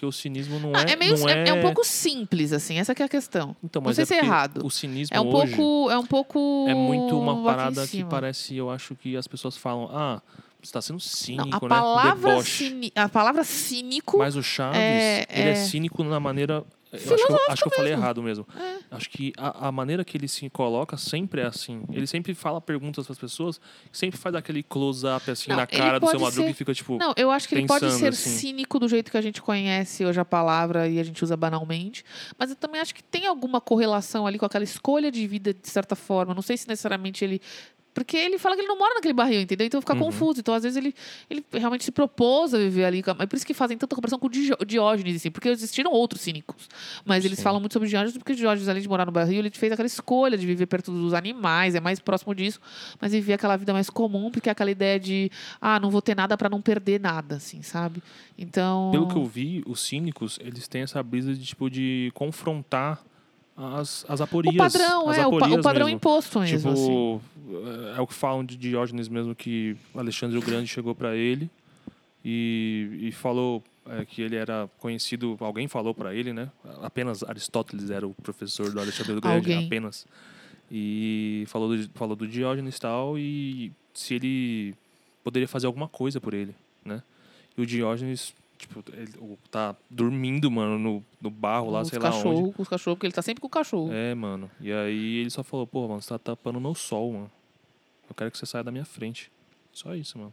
[SPEAKER 3] Porque o cinismo não
[SPEAKER 2] Ah,
[SPEAKER 3] é.
[SPEAKER 2] é, meio,
[SPEAKER 3] não
[SPEAKER 2] é, é um pouco simples, assim, essa que é a questão.
[SPEAKER 3] Então,
[SPEAKER 2] não
[SPEAKER 3] mas
[SPEAKER 2] sei
[SPEAKER 3] é
[SPEAKER 2] se é errado.
[SPEAKER 3] O cinismo
[SPEAKER 2] É um
[SPEAKER 3] hoje
[SPEAKER 2] pouco. É um pouco.
[SPEAKER 3] é muito uma parada que parece, eu acho que as pessoas falam, ah, você está sendo
[SPEAKER 2] Não,
[SPEAKER 3] cínico,
[SPEAKER 2] a,
[SPEAKER 3] né?
[SPEAKER 2] palavra cini- a palavra cínico.
[SPEAKER 3] Mas o Chaves,
[SPEAKER 2] é-
[SPEAKER 3] ele é
[SPEAKER 2] é-
[SPEAKER 3] cínico na maneira. Eu acho que eu, acho que eu falei errado mesmo.
[SPEAKER 2] É.
[SPEAKER 3] Acho que a, a maneira que ele se coloca sempre é assim. Ele sempre fala perguntas para as pessoas, sempre faz aquele close-up assim
[SPEAKER 2] Não,
[SPEAKER 3] na cara do seu Madruga
[SPEAKER 2] ser-
[SPEAKER 3] e fica tipo.
[SPEAKER 2] Não, eu acho que ele pode ser
[SPEAKER 3] assim.
[SPEAKER 2] cínico do jeito que a gente conhece hoje a palavra e a gente usa banalmente, mas eu também acho que tem alguma correlação ali com aquela escolha de vida, de certa forma. Não sei se necessariamente ele. Porque ele fala que ele não mora naquele barril, entendeu? Então fica
[SPEAKER 3] Uhum.
[SPEAKER 2] confuso. Então, às vezes, ele, ele realmente se propôs a viver ali. É por isso que fazem tanta comparação com o Dió- Diógenes, assim, porque existiram outros cínicos. Mas eles
[SPEAKER 3] Sim.
[SPEAKER 2] falam muito sobre Diógenes, porque Diógenes, além de morar no barril, ele fez aquela escolha de viver perto dos animais, é mais próximo disso, mas viver aquela vida mais comum, porque é aquela ideia de, ah, não vou ter nada para não perder nada, assim, sabe? Então.
[SPEAKER 3] Pelo que eu vi, os cínicos, eles têm essa brisa de tipo de confrontar as, as
[SPEAKER 2] O
[SPEAKER 3] aporias.
[SPEAKER 2] padrão,
[SPEAKER 3] as
[SPEAKER 2] é, o, o padrão
[SPEAKER 3] mesmo.
[SPEAKER 2] imposto mesmo.
[SPEAKER 3] Tipo,
[SPEAKER 2] assim.
[SPEAKER 3] é é o que falam de Diógenes mesmo, que Alexandre o Grande chegou para ele e, e falou é, que ele era conhecido, alguém falou para ele, né? Apenas Aristóteles era o professor do Alexandre o Grande,
[SPEAKER 2] Alguém.
[SPEAKER 3] apenas. E falou do, falou do Diógenes e tal, e se ele poderia fazer alguma coisa por ele, né? E o Diógenes, tipo, ele tá dormindo, mano, no, no barro lá,
[SPEAKER 2] os
[SPEAKER 3] sei lá onde.
[SPEAKER 2] cachorros, com os cachorros, porque ele tá sempre com o cachorro.
[SPEAKER 3] É, mano. E aí ele só falou, pô, mano, você tá tapando o meu sol, mano. Eu quero que você saia da minha frente. Só isso, mano.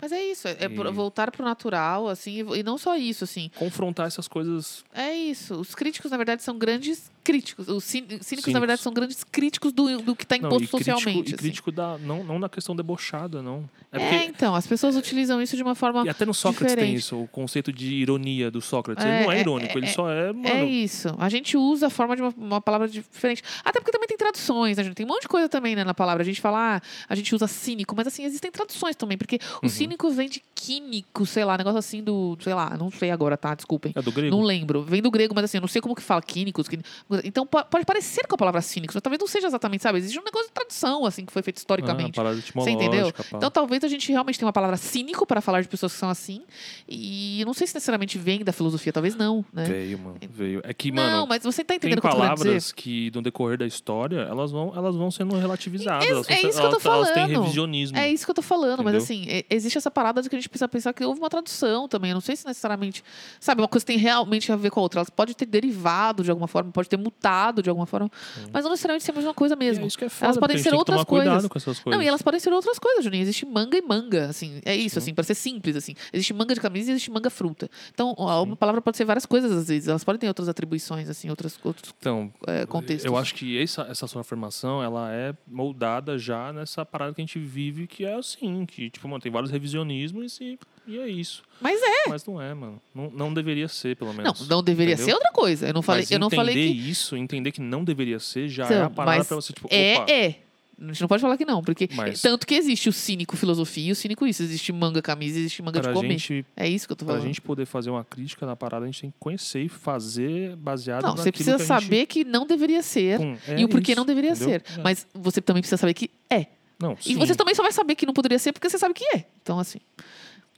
[SPEAKER 2] Mas é isso, é,
[SPEAKER 3] E-
[SPEAKER 2] voltar pro natural, assim, e- e não só isso, assim.
[SPEAKER 3] Confrontar essas coisas.
[SPEAKER 2] É isso. Os críticos, na verdade, são grandes críticos. Os cín- cínicos, na
[SPEAKER 3] Cínicos.
[SPEAKER 2] verdade, são grandes críticos do, do que está
[SPEAKER 3] Não,
[SPEAKER 2] imposto
[SPEAKER 3] e crítico,
[SPEAKER 2] socialmente.
[SPEAKER 3] e
[SPEAKER 2] assim.
[SPEAKER 3] crítico da. Não, não na questão debochada, não. É
[SPEAKER 2] É,
[SPEAKER 3] porque.
[SPEAKER 2] então, as pessoas utilizam isso de uma forma.
[SPEAKER 3] E até no Sócrates tem
[SPEAKER 2] diferente.
[SPEAKER 3] isso, o conceito de ironia do Sócrates.
[SPEAKER 2] É,
[SPEAKER 3] ele não é
[SPEAKER 2] é,
[SPEAKER 3] irônico, ele
[SPEAKER 2] é,
[SPEAKER 3] só é, mano.
[SPEAKER 2] É isso. A gente usa a forma de uma, uma palavra diferente. Até porque também tem traduções, né, gente? Tem um monte de coisa também né, na palavra. A gente fala, ah, a gente usa cínico, mas assim, existem traduções também. Porque o
[SPEAKER 3] Uhum.
[SPEAKER 2] cínico vem de químico, sei lá, negócio assim do. Sei lá, não sei agora, tá? Desculpem.
[SPEAKER 3] É do grego.
[SPEAKER 2] Não lembro. Vem do grego, mas assim, eu não sei como que fala químicos. quíni- Então po- pode parecer com a palavra cínicos, mas talvez não seja exatamente, sabe? Existe um negócio de tradução, assim, que foi feito
[SPEAKER 3] Ah,
[SPEAKER 2] historicamente.
[SPEAKER 3] parada
[SPEAKER 2] Você entendeu?
[SPEAKER 3] pá.
[SPEAKER 2] Então talvez a gente realmente tenha uma palavra cínico para falar de pessoas que são assim. E não sei se necessariamente vem da filosofia, talvez não, né?
[SPEAKER 3] Veio, mano. Veio. É que,
[SPEAKER 2] não,
[SPEAKER 3] mano.
[SPEAKER 2] mas você tá
[SPEAKER 3] Tem
[SPEAKER 2] entendendo o que eu tô querendo dizer?
[SPEAKER 3] palavras que, no decorrer da história, elas vão, elas vão sendo relativizadas.
[SPEAKER 2] É-
[SPEAKER 3] elas
[SPEAKER 2] é isso que eu tô
[SPEAKER 3] elas, elas têm
[SPEAKER 2] falando.
[SPEAKER 3] revisionismo.
[SPEAKER 2] É isso que eu tô falando, mas
[SPEAKER 3] Entendeu?
[SPEAKER 2] assim, e- existe essa parada de que a gente precisa pensar que houve uma tradução também. Eu não sei se necessariamente. Sabe, uma coisa tem realmente a ver com a outra. Ela pode ter derivado de alguma forma, pode ter mutado de alguma forma, mas não necessariamente ser a mesma coisa mesmo.
[SPEAKER 3] é isso que é foda,
[SPEAKER 2] Elas podem
[SPEAKER 3] porque a gente
[SPEAKER 2] ser outras
[SPEAKER 3] tomar cuidado
[SPEAKER 2] coisas.
[SPEAKER 3] com essas coisas.
[SPEAKER 2] Não, e elas podem ser outras coisas, Juninho. Existe manga e manga, assim. É isso,
[SPEAKER 3] Sim.
[SPEAKER 2] assim, para ser simples, assim. Existe manga de camisa e existe manga fruta. Então, a-
[SPEAKER 3] Sim.
[SPEAKER 2] uma palavra pode ser várias coisas, às vezes. Elas podem ter outras atribuições, assim, outras, outros
[SPEAKER 3] Então,
[SPEAKER 2] é, contextos.
[SPEAKER 3] eu acho que essa, essa sua afirmação, ela é moldada já nessa parada que a gente vive, que é assim, que, tipo, mano, tem vários revisionismos e, e é isso.
[SPEAKER 2] Mas é.
[SPEAKER 3] Mas não é, mano. Não, não deveria ser, pelo
[SPEAKER 2] Não,
[SPEAKER 3] menos.
[SPEAKER 2] não deveria
[SPEAKER 3] entendeu?
[SPEAKER 2] ser outra coisa. Eu não falei,
[SPEAKER 3] Mas
[SPEAKER 2] eu não
[SPEAKER 3] entender
[SPEAKER 2] falei que.
[SPEAKER 3] isso, entender que não deveria ser, já
[SPEAKER 2] Então,
[SPEAKER 3] é a parada
[SPEAKER 2] mas
[SPEAKER 3] pra você, tipo,
[SPEAKER 2] É,
[SPEAKER 3] opa,
[SPEAKER 2] é. A gente não pode falar que não, porque
[SPEAKER 3] Mas-
[SPEAKER 2] tanto que existe o cínico filosofia e o cínico isso. Existe manga camisa, existe manga de
[SPEAKER 3] pra
[SPEAKER 2] comer.
[SPEAKER 3] gente,
[SPEAKER 2] É isso que eu tô
[SPEAKER 3] pra
[SPEAKER 2] falando.
[SPEAKER 3] gente poder fazer uma crítica na parada, a gente tem que conhecer e fazer baseado
[SPEAKER 2] não, você precisa
[SPEAKER 3] que a gente-
[SPEAKER 2] saber que não deveria ser
[SPEAKER 3] Pum, é
[SPEAKER 2] e o porquê
[SPEAKER 3] isso,
[SPEAKER 2] não deveria
[SPEAKER 3] entendeu?
[SPEAKER 2] ser.
[SPEAKER 3] É.
[SPEAKER 2] Mas você também precisa saber que é.
[SPEAKER 3] Não,
[SPEAKER 2] E
[SPEAKER 3] sim.
[SPEAKER 2] você também só vai saber que não poderia ser porque você sabe que é. Então, assim.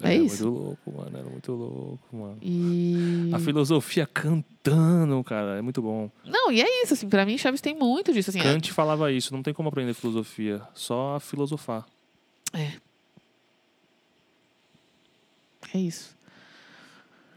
[SPEAKER 2] É,
[SPEAKER 3] Era
[SPEAKER 2] isso.
[SPEAKER 3] muito louco, mano. Era muito louco, mano.
[SPEAKER 2] E.
[SPEAKER 3] A filosofia cantando, cara, é muito bom.
[SPEAKER 2] Não, e é isso, assim, pra mim, Chaves tem muito disso. Assim, é-
[SPEAKER 3] Kant falava isso, não tem como aprender filosofia, só filosofar.
[SPEAKER 2] é isso.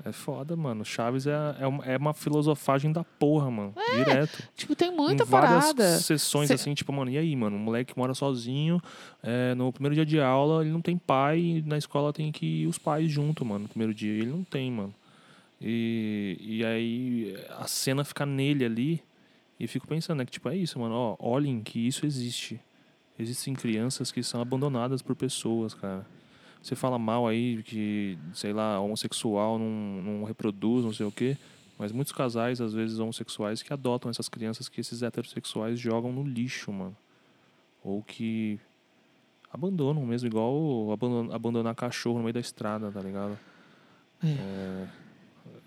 [SPEAKER 3] É foda, mano. Chaves é, é, uma, é uma filosofagem da porra, mano. Direto.
[SPEAKER 2] Tipo, tem É, muita
[SPEAKER 3] em várias
[SPEAKER 2] parada.
[SPEAKER 3] sessões
[SPEAKER 2] Cê-
[SPEAKER 3] assim, tipo, mano, e aí, mano? O moleque mora sozinho, é, no primeiro dia de aula, ele não tem pai, e na escola tem que ir os pais junto, mano, no primeiro dia. Ele não tem, mano. E, e aí a cena fica nele ali, e fico pensando, né, que tipo, é isso, mano, ó, olhem que isso existe. Existem crianças que são abandonadas por pessoas, cara. Você fala mal aí que, sei lá, homossexual não, não reproduz, não sei o quê. Mas muitos casais, às vezes, homossexuais, que adotam essas crianças que esses heterossexuais jogam no lixo, mano. Ou que abandonam mesmo, igual abandon- abandonar cachorro no meio da estrada, tá ligado? É,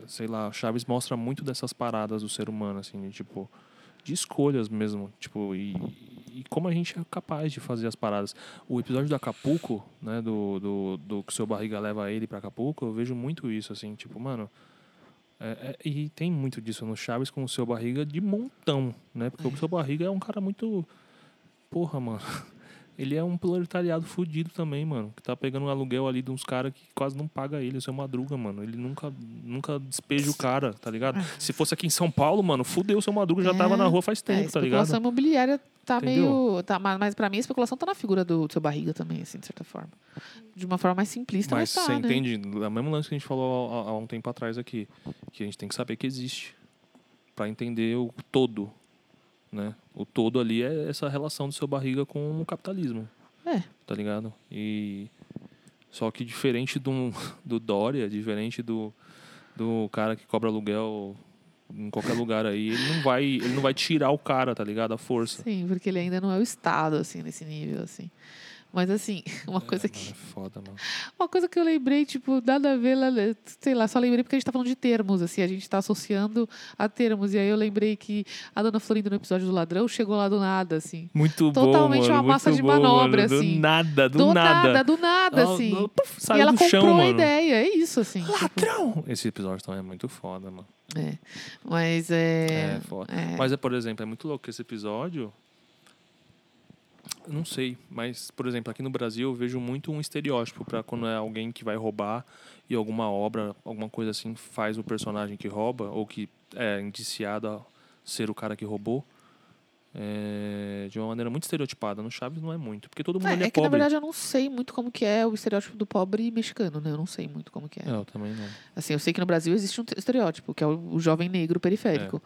[SPEAKER 3] sei lá, Chaves mostra muito dessas paradas do ser humano, assim, de, tipo, de escolhas mesmo, tipo, e, e como a gente é capaz de fazer as paradas. O episódio do Acapulco, né, do, do, do que o seu barriga leva ele pra Acapulco, eu vejo muito isso, assim, tipo, mano. é- é- e tem muito disso no Chaves com o seu barriga de montão, né? Porque o seu barriga é um cara muito. Porra, mano. [laughs] ele é um proletariado fudido também, mano. Que tá pegando um aluguel ali de uns caras que quase não paga ele. Isso é madruga, mano. Ele nunca, nunca despeja o cara, tá ligado? Se fosse aqui em São Paulo, mano, fudeu o seu madruga, já
[SPEAKER 2] É.
[SPEAKER 3] tava na rua faz
[SPEAKER 2] É,
[SPEAKER 3] tempo,
[SPEAKER 2] a
[SPEAKER 3] tá ligado?
[SPEAKER 2] imobiliária tá
[SPEAKER 3] Entendeu?
[SPEAKER 2] meio. Tá, mas mas pra mim a especulação tá na figura do, do seu barriga também, assim, de certa forma. De uma forma mais simplista, mas,
[SPEAKER 3] Mas
[SPEAKER 2] tá,
[SPEAKER 3] você
[SPEAKER 2] né?
[SPEAKER 3] entende? É o mesmo lance que a gente falou há, há um tempo atrás aqui. Que a gente tem que saber que existe. Pra entender o todo. Né? O todo ali é essa relação do seu barriga com o capitalismo.
[SPEAKER 2] É.
[SPEAKER 3] Tá ligado? E. Só que diferente do, [laughs] do Dória, diferente do, do cara que cobra aluguel em qualquer lugar aí, ele não vai, ele não vai tirar o cara, tá ligado? A força.
[SPEAKER 2] Sim, porque ele ainda não é o Estado, assim, nesse nível, assim. Mas, assim, [laughs] uma coisa
[SPEAKER 3] é,
[SPEAKER 2] que.
[SPEAKER 3] mano, é foda, mano.
[SPEAKER 2] Uma coisa que eu lembrei, tipo, nada a ver, sei lá, só lembrei porque a gente tá falando de termos, assim, a gente tá associando a termos. E aí eu lembrei que a dona Florinda, no episódio do ladrão, chegou lá do nada, assim.
[SPEAKER 3] Muito
[SPEAKER 2] Totalmente
[SPEAKER 3] bom, mano,
[SPEAKER 2] uma massa de
[SPEAKER 3] bom,
[SPEAKER 2] manobra,
[SPEAKER 3] mano.
[SPEAKER 2] assim.
[SPEAKER 3] Do nada, do,
[SPEAKER 2] do
[SPEAKER 3] nada.
[SPEAKER 2] do nada, assim.
[SPEAKER 3] ela, puf,
[SPEAKER 2] e ela
[SPEAKER 3] do
[SPEAKER 2] comprou
[SPEAKER 3] chão,
[SPEAKER 2] a ideia, é isso, assim. tipo,
[SPEAKER 3] Ladrão! Esse episódio também é muito foda, mano.
[SPEAKER 2] É. Mas é.
[SPEAKER 3] É, foda.
[SPEAKER 2] é.
[SPEAKER 3] Mas é, por exemplo, é muito louco esse episódio. eu Não sei, mas, por exemplo, aqui no Brasil eu vejo muito um estereótipo pra quando é alguém que vai roubar e alguma obra, alguma coisa assim, faz o personagem que rouba ou que é indiciado a ser o cara que roubou. É, de uma maneira muito estereotipada. No Chaves não é muito, porque todo mundo
[SPEAKER 2] É,
[SPEAKER 3] é,
[SPEAKER 2] é que, na
[SPEAKER 3] pobre.
[SPEAKER 2] verdade, eu não sei muito como que é o estereótipo do pobre mexicano, né? Eu não sei muito como que é.
[SPEAKER 3] É, eu também não.
[SPEAKER 2] Assim, eu sei que no Brasil existe um estereótipo, que é o, jovem negro periférico.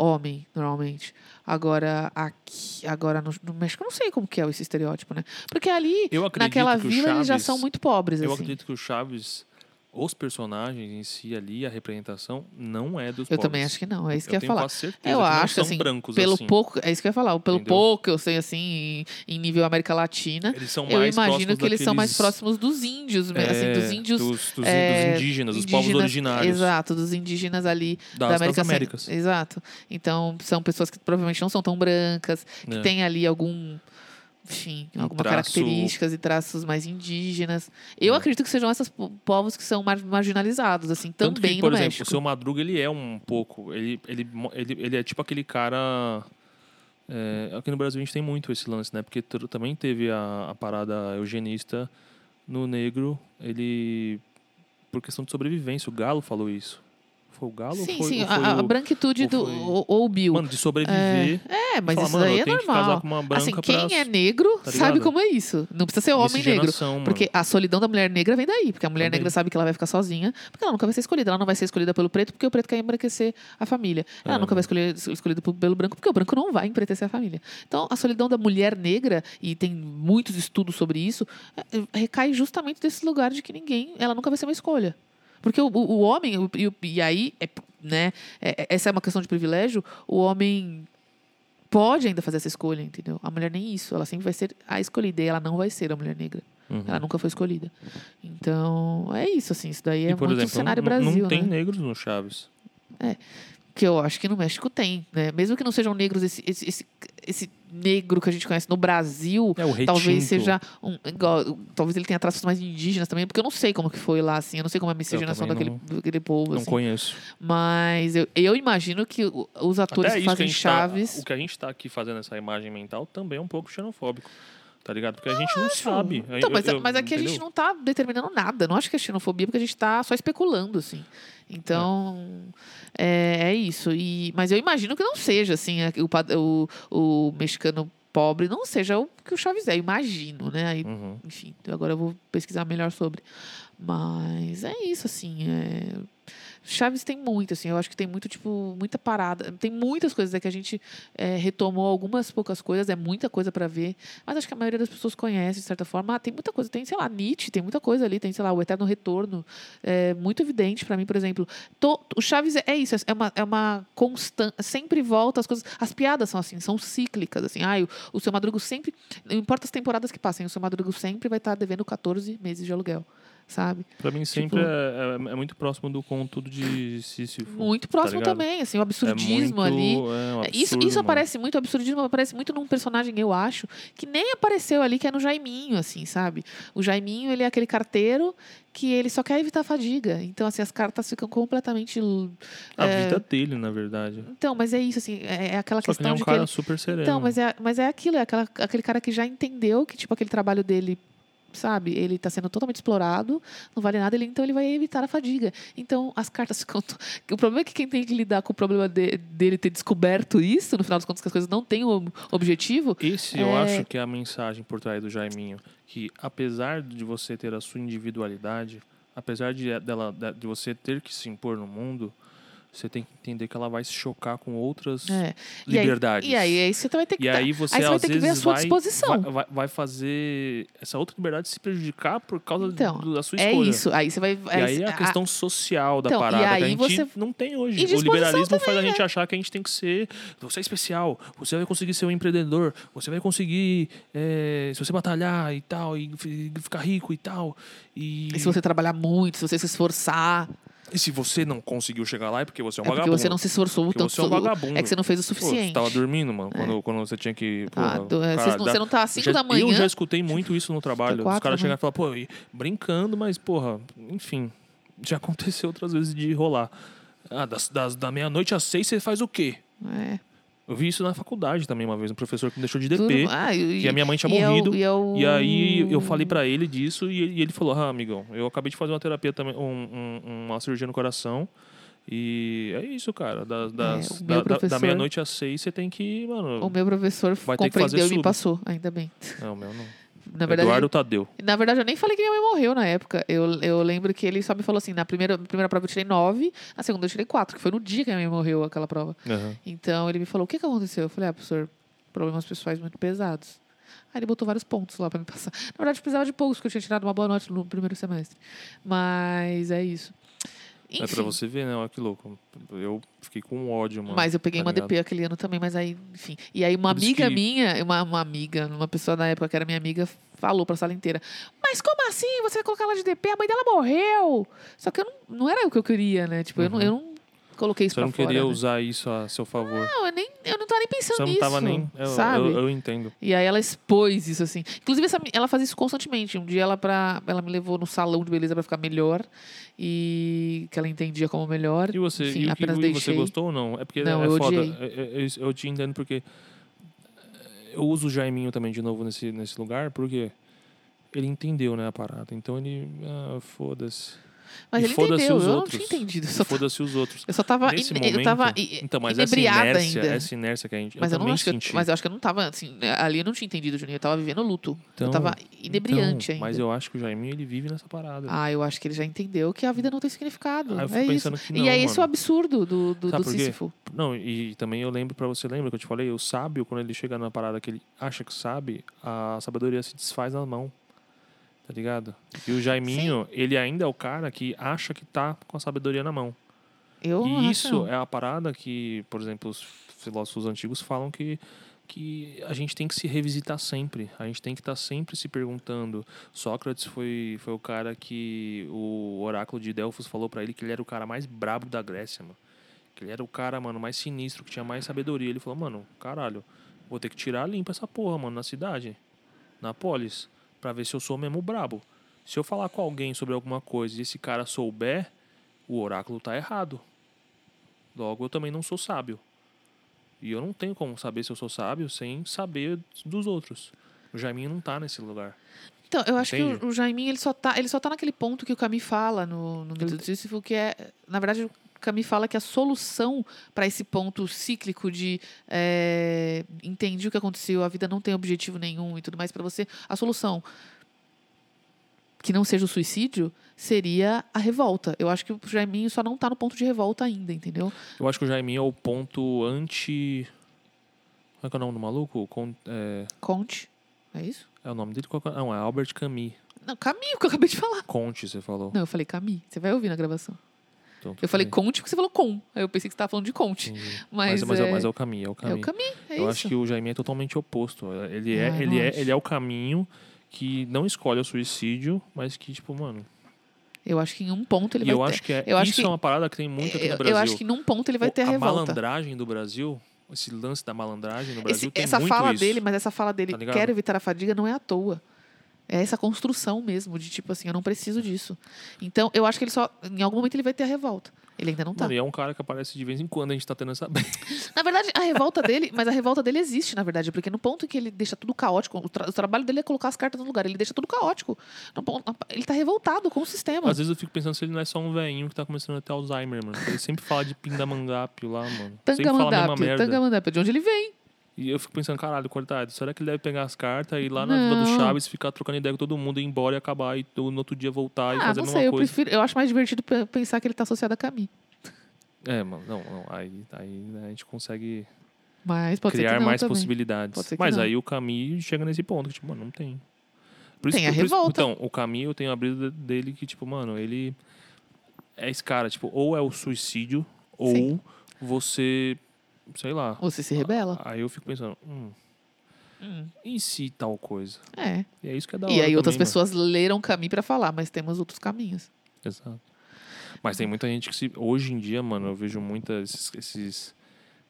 [SPEAKER 2] Homem, normalmente. Agora, aqui, agora no, no México, eu não sei como que é esse estereótipo, né? Porque ali, naquela vila, eles já
[SPEAKER 3] Chaves-
[SPEAKER 2] são muito pobres,
[SPEAKER 3] Eu
[SPEAKER 2] assim.
[SPEAKER 3] acredito que o Chaves, os personagens em si ali, a representação, não é dos
[SPEAKER 2] Eu
[SPEAKER 3] pobres.
[SPEAKER 2] também acho que não, é isso que eu
[SPEAKER 3] eu
[SPEAKER 2] ia falar.
[SPEAKER 3] certeza
[SPEAKER 2] Eu acho,
[SPEAKER 3] são
[SPEAKER 2] assim,
[SPEAKER 3] brancos
[SPEAKER 2] pelo
[SPEAKER 3] assim.
[SPEAKER 2] pouco, é isso que eu ia falar, pelo
[SPEAKER 3] Entendeu?
[SPEAKER 2] pouco eu sei, assim, em, nível América Latina,
[SPEAKER 3] Eles são
[SPEAKER 2] eu imagino que eles são mais próximos dos índios, assim,
[SPEAKER 3] É,
[SPEAKER 2] dos índios...
[SPEAKER 3] dos, dos-
[SPEAKER 2] é,
[SPEAKER 3] indígenas, dos povos originários
[SPEAKER 2] Exato, dos indígenas ali
[SPEAKER 3] das,
[SPEAKER 2] da
[SPEAKER 3] das
[SPEAKER 2] América Cen-
[SPEAKER 3] Américas.
[SPEAKER 2] Exato. Então, são pessoas que provavelmente não são tão brancas, que
[SPEAKER 3] É.
[SPEAKER 2] têm ali algum. Enfim,
[SPEAKER 3] Um
[SPEAKER 2] algumas
[SPEAKER 3] traço-
[SPEAKER 2] características e traços mais indígenas. Eu
[SPEAKER 3] É.
[SPEAKER 2] acredito que sejam esses po- povos que são mar- marginalizados, assim,
[SPEAKER 3] Tanto
[SPEAKER 2] também
[SPEAKER 3] que, por
[SPEAKER 2] no
[SPEAKER 3] exemplo,
[SPEAKER 2] México.
[SPEAKER 3] o seu Madruga, ele é um pouco... Ele, ele, ele, ele é tipo aquele cara... é, aqui no Brasil a gente tem muito esse lance, né? Porque também teve a, a parada eugenista no negro, ele... Por questão de sobrevivência, o Galo falou isso. Foi o Galo
[SPEAKER 2] Sim,
[SPEAKER 3] foi,
[SPEAKER 2] sim,
[SPEAKER 3] foi
[SPEAKER 2] a, a branquitude
[SPEAKER 3] ou
[SPEAKER 2] do.
[SPEAKER 3] foi-
[SPEAKER 2] Ou, ou o Bill.
[SPEAKER 3] Mano, de sobreviver.
[SPEAKER 2] é, mas
[SPEAKER 3] Fala,
[SPEAKER 2] isso daí é
[SPEAKER 3] que
[SPEAKER 2] normal.
[SPEAKER 3] branca
[SPEAKER 2] Assim,
[SPEAKER 3] pra-
[SPEAKER 2] quem é negro
[SPEAKER 3] Tá
[SPEAKER 2] sabe como é isso. Não precisa ser homem negro.
[SPEAKER 3] Mano.
[SPEAKER 2] Porque a solidão da mulher negra vem daí. Porque a mulher
[SPEAKER 3] Também.
[SPEAKER 2] negra sabe que ela vai ficar sozinha. Porque ela nunca vai ser escolhida. Ela não vai ser escolhida pelo preto porque o preto quer embranquecer a família. Ela
[SPEAKER 3] É.
[SPEAKER 2] nunca vai escolher escolhida pelo branco porque o branco não vai embranquecer a família. Então, a solidão da mulher negra, e tem muitos estudos sobre isso, é, é, recai justamente desse lugar de que ninguém... Ela nunca vai ser uma escolha. Porque o, o, homem... o- e, aí, é, né, é- é- essa é uma questão de privilégio. O homem pode ainda fazer essa escolha, entendeu? A mulher nem isso. Ela sempre vai ser a escolhida. E ela não vai ser a mulher negra.
[SPEAKER 3] Uhum.
[SPEAKER 2] Ela nunca foi escolhida. Então, é isso, assim. Isso daí é
[SPEAKER 3] E, por
[SPEAKER 2] muito
[SPEAKER 3] exemplo,
[SPEAKER 2] cenário
[SPEAKER 3] não,
[SPEAKER 2] Brasil,
[SPEAKER 3] não tem
[SPEAKER 2] né?
[SPEAKER 3] negros no Chaves.
[SPEAKER 2] Que eu acho que no México tem, né? Mesmo que não sejam negros, esse, esse, esse, esse negro que a gente conhece no Brasil...
[SPEAKER 3] É o.
[SPEAKER 2] Talvez seja um, igual, talvez ele tenha traços mais indígenas também, porque eu não sei como que foi lá, assim, eu não sei como é a miscigenação daquele, daquele povo,
[SPEAKER 3] Não
[SPEAKER 2] assim.
[SPEAKER 3] conheço.
[SPEAKER 2] Mas eu, eu imagino que os atores
[SPEAKER 3] Até
[SPEAKER 2] que
[SPEAKER 3] isso que
[SPEAKER 2] fazem
[SPEAKER 3] gente
[SPEAKER 2] Chaves.
[SPEAKER 3] Tá, o que a gente tá aqui fazendo essa imagem mental também é um pouco xenofóbico. Tá ligado? Porque a gente não sabe.
[SPEAKER 2] Então, mas,
[SPEAKER 3] eu-
[SPEAKER 2] mas aqui a gente
[SPEAKER 3] entendeu?
[SPEAKER 2] não tá determinando nada. Não acho que é xenofobia, porque a gente tá só especulando, assim. Então, é, é isso. E, mas eu imagino que não seja, assim, é, o, o, o mexicano pobre não seja o que o Chaves é. Imagino, né? Aí,
[SPEAKER 3] Uhum.
[SPEAKER 2] enfim, agora eu vou pesquisar melhor sobre. Mas é isso, assim. é- Chaves tem muito, assim. Eu acho que tem muito, tipo, muita parada. Tem muitas coisas é que a gente é, retomou algumas poucas coisas, é muita coisa para ver. Mas acho que a maioria das pessoas conhece, de certa forma. Ah, tem muita coisa. Tem, sei lá, Nietzsche, tem muita coisa ali. Tem, sei lá, o Eterno Retorno. É muito evidente para mim, por exemplo. To- o Chaves é, é isso, é uma, é uma constante. Sempre volta as coisas. As piadas são assim, são cíclicas, assim. Ah, o, o seu Madrugo sempre. Não importa as temporadas que passem, o seu Madrugo sempre vai estar devendo 14 meses de aluguel. Sabe?
[SPEAKER 3] Pra mim sempre
[SPEAKER 2] Tipo-
[SPEAKER 3] é, é- é muito próximo do conto de Sísifo.
[SPEAKER 2] Muito próximo
[SPEAKER 3] ligado?
[SPEAKER 2] também, assim, o
[SPEAKER 3] É
[SPEAKER 2] absurdismo
[SPEAKER 3] muito-
[SPEAKER 2] ali.
[SPEAKER 3] é um
[SPEAKER 2] É, Isso,
[SPEAKER 3] absurdo,
[SPEAKER 2] isso
[SPEAKER 3] mano.
[SPEAKER 2] aparece muito, o absurdismo aparece muito num personagem, eu acho, que nem apareceu ali, que é no Jaiminho, assim, sabe? O Jaiminho, ele é aquele carteiro que ele só quer evitar a fadiga. Então, assim, as cartas ficam completamente...
[SPEAKER 3] A
[SPEAKER 2] é,
[SPEAKER 3] vida dele, na verdade.
[SPEAKER 2] Então, mas é isso, assim, é, é aquela
[SPEAKER 3] Só que ele
[SPEAKER 2] questão
[SPEAKER 3] é um cara
[SPEAKER 2] ele...
[SPEAKER 3] super sereno.
[SPEAKER 2] Então, mas é, mas é aquilo, é aquela, aquele cara que já entendeu que, tipo, aquele trabalho dele, sabe, ele está sendo totalmente explorado, não vale nada, ele, então ele vai evitar a fadiga. Então, as cartas [laughs] ficam. O problema é que quem tem que lidar com o problema de- dele ter descoberto isso, no final das contas, que as coisas não têm o objetivo.
[SPEAKER 3] Esse eu
[SPEAKER 2] É.
[SPEAKER 3] acho que é a mensagem por trás do Jaiminho. Que apesar de você ter a sua individualidade, apesar de, dela, de você ter que se impor no mundo, você tem que entender que ela vai se chocar com outras
[SPEAKER 2] É. E aí-
[SPEAKER 3] liberdades.
[SPEAKER 2] E aí, aí você vai ter que.
[SPEAKER 3] E
[SPEAKER 2] tá-
[SPEAKER 3] aí você,
[SPEAKER 2] aí você vai ter que ver a sua
[SPEAKER 3] vai,
[SPEAKER 2] disposição.
[SPEAKER 3] Vai, vai, vai fazer essa outra liberdade se prejudicar por causa
[SPEAKER 2] Então,
[SPEAKER 3] do- da sua
[SPEAKER 2] É
[SPEAKER 3] escolha.
[SPEAKER 2] isso. Aí você vai.
[SPEAKER 3] E aí é a
[SPEAKER 2] a-
[SPEAKER 3] questão social da
[SPEAKER 2] Então,
[SPEAKER 3] parada que a
[SPEAKER 2] aí
[SPEAKER 3] gente
[SPEAKER 2] você-
[SPEAKER 3] não tem hoje. O liberalismo faz a
[SPEAKER 2] também,
[SPEAKER 3] gente achar que a gente tem que ser. Você é especial, você vai conseguir ser um empreendedor, você vai conseguir. é, se você batalhar e tal, e fi- ficar rico e tal. E,
[SPEAKER 2] E se você trabalhar muito, se você se esforçar.
[SPEAKER 3] E se você não conseguiu chegar lá é porque você é um
[SPEAKER 2] É porque
[SPEAKER 3] vagabundo.
[SPEAKER 2] você não se esforçou
[SPEAKER 3] Porque
[SPEAKER 2] tanto.
[SPEAKER 3] você é um vagabundo.
[SPEAKER 2] É que você não fez o
[SPEAKER 3] Pô,
[SPEAKER 2] suficiente.
[SPEAKER 3] você tava dormindo, mano, quando, quando você tinha que.
[SPEAKER 2] Ah,
[SPEAKER 3] porra,
[SPEAKER 2] do- é,
[SPEAKER 3] cara,
[SPEAKER 2] não-
[SPEAKER 3] dá-
[SPEAKER 2] você não tá às 5
[SPEAKER 3] já-
[SPEAKER 2] da manhã.
[SPEAKER 3] Eu já escutei muito isso no trabalho. Os
[SPEAKER 2] quatro
[SPEAKER 3] caras
[SPEAKER 2] da
[SPEAKER 3] chegam e falam, pô, brincando, mas, porra, enfim. Já aconteceu outras vezes de rolar. Ah, das, das- da meia-noite às seis você faz o quê?
[SPEAKER 2] É.
[SPEAKER 3] Eu vi isso na faculdade também uma vez, um professor que me deixou de
[SPEAKER 2] Tudo-
[SPEAKER 3] DP.
[SPEAKER 2] ah, e,
[SPEAKER 3] que a minha mãe tinha
[SPEAKER 2] e é o-
[SPEAKER 3] morrido,
[SPEAKER 2] e, é o-
[SPEAKER 3] E aí eu falei pra ele disso e ele, ele falou: Ah, amigão, eu acabei de fazer uma terapia também, um- um- uma cirurgia no coração. E é isso, cara. Das, das-
[SPEAKER 2] É, o
[SPEAKER 3] da, da- da meia-noite às seis você tem que, mano.
[SPEAKER 2] O meu professor
[SPEAKER 3] Vai ter que fazer
[SPEAKER 2] compreendeu e me passou, ainda bem.
[SPEAKER 3] Não, meu não.
[SPEAKER 2] Na verdade,
[SPEAKER 3] Eduardo Tadeu.
[SPEAKER 2] na verdade, eu nem falei que minha mãe morreu na época. Eu, eu lembro que ele só me falou assim: na primeira, na primeira prova eu tirei nove, na segunda eu tirei quatro, que foi no dia que minha mãe morreu aquela prova.
[SPEAKER 3] Aham.
[SPEAKER 2] Então ele me falou: o que, que aconteceu? Eu falei: ah, professor, problemas pessoais muito pesados. Aí ele botou vários pontos lá pra me passar. [laughs] Na verdade, eu precisava de poucos, porque eu tinha tirado uma boa nota no primeiro semestre. Mas é isso.
[SPEAKER 3] É pra
[SPEAKER 2] Enfim,
[SPEAKER 3] você ver, né? Olha que louco. Eu fiquei com ódio, mano.
[SPEAKER 2] Mas eu peguei
[SPEAKER 3] tá
[SPEAKER 2] uma
[SPEAKER 3] ligado?
[SPEAKER 2] DP aquele ano também, mas aí, enfim. E aí uma amiga
[SPEAKER 3] que-
[SPEAKER 2] minha, uma, uma amiga, uma pessoa na época que era minha amiga, falou pra sala inteira: Mas como assim? Você vai colocar ela de DP? A mãe dela morreu. Só que eu não, não era o que eu queria, né? Tipo, eu, não,
[SPEAKER 3] Uhum.
[SPEAKER 2] eu não coloquei isso
[SPEAKER 3] Você não
[SPEAKER 2] fora.
[SPEAKER 3] queria
[SPEAKER 2] né?
[SPEAKER 3] usar isso a seu favor.
[SPEAKER 2] Não, eu, nem, eu não tava nem pensando
[SPEAKER 3] Você não
[SPEAKER 2] nisso.
[SPEAKER 3] tava nem. Eu,
[SPEAKER 2] sabe?
[SPEAKER 3] eu, eu entendo.
[SPEAKER 2] E aí ela expôs isso, assim. Inclusive, essa, ela faz isso constantemente. Um dia ela, pra, ela me levou no salão de beleza pra ficar melhor. E que ela entendia como melhor.
[SPEAKER 3] E você,
[SPEAKER 2] Enfim,
[SPEAKER 3] e, que-
[SPEAKER 2] apenas
[SPEAKER 3] e
[SPEAKER 2] deixei.
[SPEAKER 3] você gostou ou não? É porque
[SPEAKER 2] Não,
[SPEAKER 3] é
[SPEAKER 2] eu
[SPEAKER 3] foda.
[SPEAKER 2] odiei.
[SPEAKER 3] É- é- é- eu te entendo porque eu uso o Jaiminho também de novo nesse, nesse lugar, porque ele entendeu, né, a parada. Então ele. Ah, foda-se.
[SPEAKER 2] Mas
[SPEAKER 3] E
[SPEAKER 2] ele
[SPEAKER 3] foda-se
[SPEAKER 2] entendeu.
[SPEAKER 3] os
[SPEAKER 2] Eu
[SPEAKER 3] outros.
[SPEAKER 2] não tinha entendido. Eu
[SPEAKER 3] Foda-se os outros.
[SPEAKER 2] eu só tava,
[SPEAKER 3] Nesse
[SPEAKER 2] in-
[SPEAKER 3] momento,
[SPEAKER 2] eu tava
[SPEAKER 3] então, mas essa inércia,
[SPEAKER 2] ainda.
[SPEAKER 3] essa inércia que a gente.
[SPEAKER 2] Mas eu,
[SPEAKER 3] eu
[SPEAKER 2] não acho que eu, mas eu acho que eu não tava assim, ali eu não tinha entendido, Juninho. Eu tava vivendo luto. eu
[SPEAKER 3] Então,
[SPEAKER 2] tava inebriante
[SPEAKER 3] então,
[SPEAKER 2] ainda.
[SPEAKER 3] Mas eu acho que o Jaiminho ele vive nessa parada.
[SPEAKER 2] Ah, eu acho que ele já entendeu que a vida não tem significado.
[SPEAKER 3] Ah, eu fico
[SPEAKER 2] é isso.
[SPEAKER 3] que não,
[SPEAKER 2] e é esse o absurdo do, do,
[SPEAKER 3] Sabe
[SPEAKER 2] do? Sísifo.
[SPEAKER 3] Não, e também eu lembro pra você, lembra que eu te falei? O sábio, quando ele chega na parada que ele acha que sabe, a sabedoria se desfaz na mão. Tá ligado? E o Jaiminho, ele ainda é o cara que acha que tá com a sabedoria na mão.
[SPEAKER 2] Eu
[SPEAKER 3] E isso é a parada que, por exemplo, os filósofos antigos falam que, que a gente tem que se revisitar sempre. A gente tem que estar sempre se perguntando. Sócrates foi, foi o cara que o oráculo de Delfos falou pra ele que ele era o cara mais brabo da Grécia, mano. Que ele era o cara, mano, mais sinistro, que tinha mais sabedoria. Ele falou, mano, caralho, vou ter que tirar limpa essa porra, mano, na cidade, na polis, pra ver se eu sou mesmo brabo. Se eu falar com alguém sobre alguma coisa e esse cara souber, o oráculo tá errado. Logo, eu também não sou sábio. E eu não tenho como saber se eu sou sábio sem saber dos outros. O Jaiminho não tá nesse lugar.
[SPEAKER 2] Então, eu acho
[SPEAKER 3] Entende?
[SPEAKER 2] que o, o Jaiminho, ele só, tá, ele só tá naquele ponto que o Camus fala no, no Mito do Sísifo, que é, na verdade, Camus fala que a solução para esse ponto cíclico de é, entendi o que aconteceu, a vida não tem objetivo nenhum e tudo mais para você, a solução que não seja o suicídio seria a revolta. Eu acho que o Jaiminho só não tá no ponto de revolta ainda, entendeu?
[SPEAKER 3] Eu acho que o Jaiminho é o ponto anti. Qual é, que é o nome do maluco? Con- É,
[SPEAKER 2] Conte. É isso?
[SPEAKER 3] é o nome dele? É? Não, é Albert Camus.
[SPEAKER 2] Não, Camus, que eu acabei de falar.
[SPEAKER 3] Conte, você falou.
[SPEAKER 2] Não, eu falei Camus. Você vai ouvir na gravação.
[SPEAKER 3] Então,
[SPEAKER 2] Eu falei
[SPEAKER 3] bem.
[SPEAKER 2] Conte porque você falou com. Aí eu pensei que você estava falando de Conte. Mas,
[SPEAKER 3] Mas, mas, é,
[SPEAKER 2] é,
[SPEAKER 3] mas é o caminho, é o
[SPEAKER 2] é
[SPEAKER 3] caminho.
[SPEAKER 2] o Camus. É
[SPEAKER 3] eu
[SPEAKER 2] isso.
[SPEAKER 3] acho que o Jaiminho é totalmente oposto. Ele é,
[SPEAKER 2] Ah,
[SPEAKER 3] ele, é,
[SPEAKER 2] acho.
[SPEAKER 3] ele é o caminho que não escolhe o suicídio, mas que, tipo, mano,
[SPEAKER 2] Eu acho que em um ponto ele
[SPEAKER 3] e
[SPEAKER 2] vai
[SPEAKER 3] eu
[SPEAKER 2] ter.
[SPEAKER 3] acho que é,
[SPEAKER 2] eu acho
[SPEAKER 3] isso
[SPEAKER 2] que-
[SPEAKER 3] é uma parada que tem muito aqui no Brasil.
[SPEAKER 2] eu acho que num ponto ele vai ter a
[SPEAKER 3] a
[SPEAKER 2] revolta.
[SPEAKER 3] malandragem do Brasil, esse lance da malandragem no Brasil
[SPEAKER 2] Esse-
[SPEAKER 3] tem
[SPEAKER 2] essa
[SPEAKER 3] muito
[SPEAKER 2] fala
[SPEAKER 3] isso.
[SPEAKER 2] dele, mas essa fala dele,
[SPEAKER 3] Tá
[SPEAKER 2] quero evitar a fadiga, não é à toa. É essa construção mesmo, de tipo assim, eu não preciso disso. Então, eu acho que ele só. Em algum momento ele vai ter a revolta. Ele ainda não tá.
[SPEAKER 3] Mano, e é um cara que aparece de vez em quando, a gente tá tendo essa... [laughs]
[SPEAKER 2] Na verdade, a revolta dele, mas a revolta dele existe, na verdade, porque no ponto em que ele deixa tudo caótico, o, tra- o trabalho dele é colocar as cartas no lugar, ele deixa tudo caótico. Ponto- ele tá revoltado com o sistema.
[SPEAKER 3] Às vezes eu fico pensando se ele não é só um velhinho que tá começando a ter Alzheimer, mano. Ele sempre fala de pindamangápio lá, mano. sempre fala a mesma
[SPEAKER 2] Tangamandápio,
[SPEAKER 3] merda.
[SPEAKER 2] Tangamandápio, de onde ele vem?
[SPEAKER 3] E eu fico pensando, caralho, coitado, será que ele deve pegar as cartas e ir lá na Vila do. Chaves, ficar trocando ideia com todo mundo, ir embora e acabar, e no outro dia voltar e
[SPEAKER 2] Ah,
[SPEAKER 3] fazer a
[SPEAKER 2] não
[SPEAKER 3] mesma
[SPEAKER 2] sei, eu
[SPEAKER 3] coisa?
[SPEAKER 2] prefiro, eu acho mais divertido pe- pensar que ele tá associado a Camille.
[SPEAKER 3] É, mano, não, não. Aí, aí né, a gente consegue
[SPEAKER 2] Mas pode ser
[SPEAKER 3] criar
[SPEAKER 2] que não
[SPEAKER 3] mais
[SPEAKER 2] também.
[SPEAKER 3] possibilidades.
[SPEAKER 2] Ser
[SPEAKER 3] Mas
[SPEAKER 2] não.
[SPEAKER 3] aí o Camille chega nesse ponto que, tipo, mano, não tem. Por
[SPEAKER 2] Tem a
[SPEAKER 3] por
[SPEAKER 2] revolta.
[SPEAKER 3] então, o Camille, eu tenho a brisa dele que, tipo, mano, ele é esse cara, tipo, ou é o suicídio, ou
[SPEAKER 2] Sim.
[SPEAKER 3] você, sei lá.
[SPEAKER 2] Você se rebela.
[SPEAKER 3] Aí eu fico pensando, hum,
[SPEAKER 2] Hum,
[SPEAKER 3] e se tal coisa?
[SPEAKER 2] é.
[SPEAKER 3] E é isso que é da
[SPEAKER 2] E
[SPEAKER 3] hora
[SPEAKER 2] aí outras
[SPEAKER 3] também, mano.
[SPEAKER 2] pessoas leram Camille pra falar, mas temos outros caminhos.
[SPEAKER 3] Exato. Mas tem muita gente que se. Hoje em dia, mano, eu vejo muitas esses.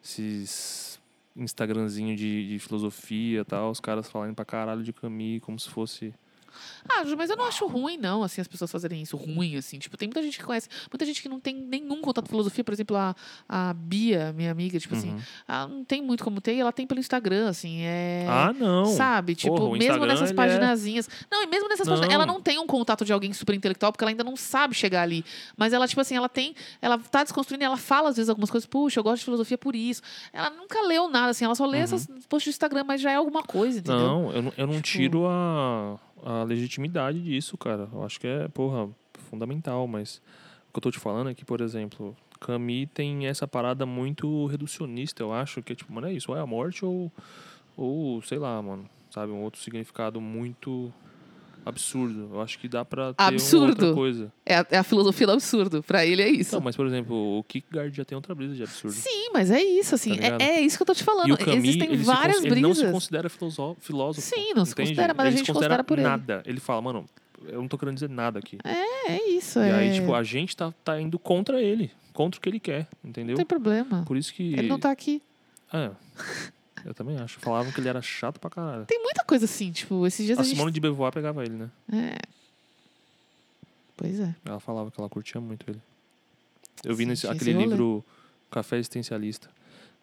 [SPEAKER 3] Esses Instagramzinho de, de filosofia e tal, os caras falando pra caralho de Camille, como se fosse.
[SPEAKER 2] Ah, mas eu não acho ruim, não, assim, as pessoas fazerem isso ruim, assim. Tipo, tem muita gente que conhece, muita gente que não tem nenhum contato com filosofia. Por exemplo, a, a Bia, minha amiga, tipo assim,
[SPEAKER 3] Uhum.
[SPEAKER 2] ela não tem muito como ter, e ela tem pelo Instagram, assim, é...
[SPEAKER 3] Ah, não.
[SPEAKER 2] Sabe? Tipo,
[SPEAKER 3] Porra,
[SPEAKER 2] mesmo
[SPEAKER 3] Instagram,
[SPEAKER 2] nessas
[SPEAKER 3] ele
[SPEAKER 2] paginazinhas. Não, e mesmo nessas páginas.
[SPEAKER 3] Não.
[SPEAKER 2] Ela não tem um contato de alguém super intelectual, porque ela ainda não sabe chegar ali. Mas ela, tipo assim, ela tem. Ela tá desconstruindo e ela fala, às vezes, algumas coisas. Puxa, eu gosto de filosofia por isso. Ela nunca leu nada, assim. Ela só lê essas posts do Instagram, mas já é alguma coisa, entendeu?
[SPEAKER 3] Uhum. Não, eu não, eu não
[SPEAKER 2] Tipo-
[SPEAKER 3] tiro a, a legitimidade disso, cara. Eu acho que é, porra, fundamental, mas o que eu tô te falando é que, por exemplo, Camille tem essa parada muito reducionista, eu acho, que é tipo, mano, é isso, ou é a morte ou, ou sei lá, mano, sabe, um outro significado muito absurdo. Eu acho que dá pra ter
[SPEAKER 2] Absurdo?
[SPEAKER 3] outra coisa.
[SPEAKER 2] É a, é a filosofia do absurdo. Pra ele é isso.
[SPEAKER 3] Não, mas, por exemplo, o Kierkegaard já tem outra brisa de absurdo.
[SPEAKER 2] Sim, mas é isso, assim.
[SPEAKER 3] Tá
[SPEAKER 2] é, é isso que eu tô te falando.
[SPEAKER 3] E o Camus,
[SPEAKER 2] Existem
[SPEAKER 3] ele, se
[SPEAKER 2] várias
[SPEAKER 3] cons- ele não se
[SPEAKER 2] brisas.
[SPEAKER 3] considera filósofo.
[SPEAKER 2] Sim, não se
[SPEAKER 3] entende?
[SPEAKER 2] considera, mas a
[SPEAKER 3] ele
[SPEAKER 2] gente
[SPEAKER 3] se considera
[SPEAKER 2] considera por ele.
[SPEAKER 3] nada. Ele fala, mano, eu não tô querendo dizer nada aqui.
[SPEAKER 2] É isso,
[SPEAKER 3] E
[SPEAKER 2] é.
[SPEAKER 3] aí, tipo, a gente tá, tá indo contra ele. Contra o que ele quer, entendeu?
[SPEAKER 2] Não tem problema.
[SPEAKER 3] Por isso que...
[SPEAKER 2] Ele não tá aqui.
[SPEAKER 3] É, [laughs] eu também acho. Falavam que ele era chato pra caralho.
[SPEAKER 2] Tem muita coisa assim, tipo, esses dias
[SPEAKER 3] A
[SPEAKER 2] a, gente.
[SPEAKER 3] Simone de Beauvoir pegava ele, né?
[SPEAKER 2] É. Pois é.
[SPEAKER 3] Ela falava que ela curtia muito ele. Eu vi
[SPEAKER 2] Sim,
[SPEAKER 3] nesse, aquele livro Café Existencialista.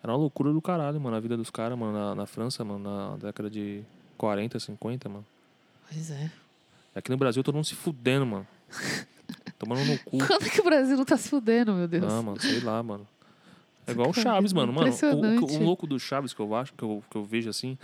[SPEAKER 3] Era uma loucura do caralho, mano. A vida dos caras, mano, na, na França, mano, na década de 40, 50, mano.
[SPEAKER 2] Pois é.
[SPEAKER 3] Aqui no Brasil todo mundo se fudendo, mano. [laughs] Tomando no cu.
[SPEAKER 2] Quando é que o Brasil não tá se fudendo, meu Deus?
[SPEAKER 3] Ah, mano, sei lá, mano. É igual o Chaves, mano. Mano, o, o, o louco do Chaves que eu acho, que eu, que eu vejo assim,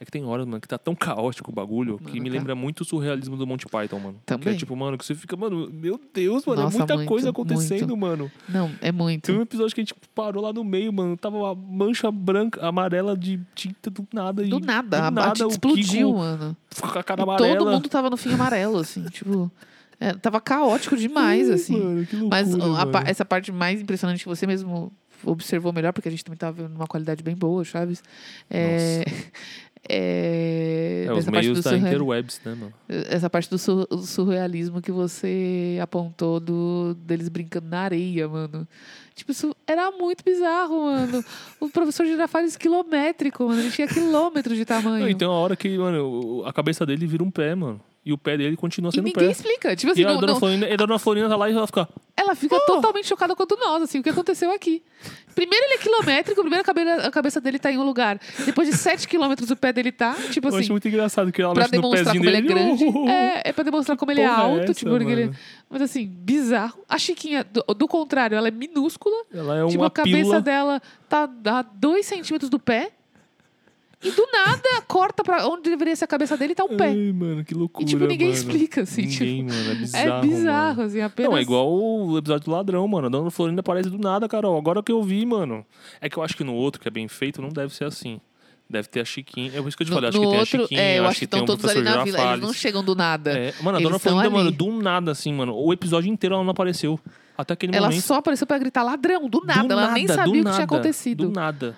[SPEAKER 3] é que tem horas, mano, que tá tão caótico o bagulho que
[SPEAKER 2] Mano,
[SPEAKER 3] me
[SPEAKER 2] tá.
[SPEAKER 3] lembra muito o surrealismo do Monty Python, mano. Que é
[SPEAKER 2] Também.
[SPEAKER 3] tipo, mano, que você fica, mano, meu Deus, mano,
[SPEAKER 2] Nossa,
[SPEAKER 3] é muita
[SPEAKER 2] muito,
[SPEAKER 3] coisa acontecendo,
[SPEAKER 2] muito.
[SPEAKER 3] mano.
[SPEAKER 2] Não, é muito.
[SPEAKER 3] Tem um episódio que a gente parou lá no meio, mano. Tava uma mancha branca, amarela de tinta do nada.
[SPEAKER 2] Do
[SPEAKER 3] e,
[SPEAKER 2] nada,
[SPEAKER 3] do
[SPEAKER 2] a
[SPEAKER 3] nada, o
[SPEAKER 2] explodiu,
[SPEAKER 3] Kiko
[SPEAKER 2] mano.
[SPEAKER 3] ficou com a cara
[SPEAKER 2] E
[SPEAKER 3] amarela.
[SPEAKER 2] todo mundo tava no fim amarelo, assim, [laughs] tipo. é, tava caótico demais,
[SPEAKER 3] Ai,
[SPEAKER 2] assim.
[SPEAKER 3] Mano, que loucura,
[SPEAKER 2] Mas a essa parte mais impressionante que você mesmo observou melhor, porque a gente também tava vendo uma qualidade bem boa, Chaves. É, [laughs] é,
[SPEAKER 3] É, os meios da
[SPEAKER 2] surreal-
[SPEAKER 3] interwebs, né, mano?
[SPEAKER 2] essa parte do sur- surrealismo que você apontou do, deles brincando na areia, mano. Tipo, isso era muito bizarro, mano. O professor Girafales quilométrico, mano. Ele tinha quilômetros de tamanho.
[SPEAKER 3] Não, e tem uma hora que, mano, a cabeça dele vira um pé, mano. E o pé dele continua
[SPEAKER 2] e
[SPEAKER 3] sendo um
[SPEAKER 2] ninguém
[SPEAKER 3] pé.
[SPEAKER 2] explica. Tipo assim,
[SPEAKER 3] E a
[SPEAKER 2] não-
[SPEAKER 3] dona,
[SPEAKER 2] não-
[SPEAKER 3] Florinda, e a dona Florinda tá lá e ela fica.
[SPEAKER 2] ela fica totalmente chocada quanto nós, assim, o que aconteceu aqui. Primeiro ele é quilométrico, primeiro a cabe- a cabeça dele tá em um lugar. Depois de 7 quilômetros o pé dele tá, tipo
[SPEAKER 3] eu acho
[SPEAKER 2] assim,
[SPEAKER 3] muito engraçado que ela
[SPEAKER 2] pra
[SPEAKER 3] mexe no
[SPEAKER 2] demonstrar
[SPEAKER 3] pezinho
[SPEAKER 2] como ele é
[SPEAKER 3] dele.
[SPEAKER 2] grande. [laughs] É, é pra demonstrar como ele é
[SPEAKER 3] é
[SPEAKER 2] alto,
[SPEAKER 3] essa,
[SPEAKER 2] tipo, porque ele... Mas assim, bizarro. A Chiquinha, do, do contrário, ela é minúscula.
[SPEAKER 3] Ela é
[SPEAKER 2] tipo,
[SPEAKER 3] uma
[SPEAKER 2] a cabeça
[SPEAKER 3] pílula.
[SPEAKER 2] dela tá a 2 centímetros do pé. E do nada, corta pra onde deveria ser a cabeça dele e tá um pé.
[SPEAKER 3] Ai, mano, que loucura.
[SPEAKER 2] E tipo, ninguém
[SPEAKER 3] mano.
[SPEAKER 2] explica, assim,
[SPEAKER 3] Ninguém,
[SPEAKER 2] tipo.
[SPEAKER 3] mano, é bizarro.
[SPEAKER 2] é bizarro,
[SPEAKER 3] mano.
[SPEAKER 2] assim, apenas.
[SPEAKER 3] Não, é igual o episódio do ladrão, mano. A dona Florinda aparece do nada, Carol. Agora que eu vi, mano. É que eu acho que no outro, que é bem feito, não deve ser assim. Deve ter a Chiquinha. É por isso que eu te
[SPEAKER 2] No,
[SPEAKER 3] falei, acho
[SPEAKER 2] no
[SPEAKER 3] que tem a
[SPEAKER 2] outro,
[SPEAKER 3] Chiquinha,
[SPEAKER 2] é, eu
[SPEAKER 3] acho
[SPEAKER 2] acho que
[SPEAKER 3] que
[SPEAKER 2] estão
[SPEAKER 3] o
[SPEAKER 2] todos ali na vila. Eles não chegam do nada.
[SPEAKER 3] É, mano, a
[SPEAKER 2] Eles
[SPEAKER 3] dona Florinda, mano, do nada, assim, mano. O episódio inteiro ela não apareceu. Até aquele
[SPEAKER 2] Ela
[SPEAKER 3] momento.
[SPEAKER 2] só apareceu pra gritar ladrão, do nada.
[SPEAKER 3] Do
[SPEAKER 2] ela nem
[SPEAKER 3] nada,
[SPEAKER 2] sabia
[SPEAKER 3] do
[SPEAKER 2] o que tinha acontecido.
[SPEAKER 3] Do nada.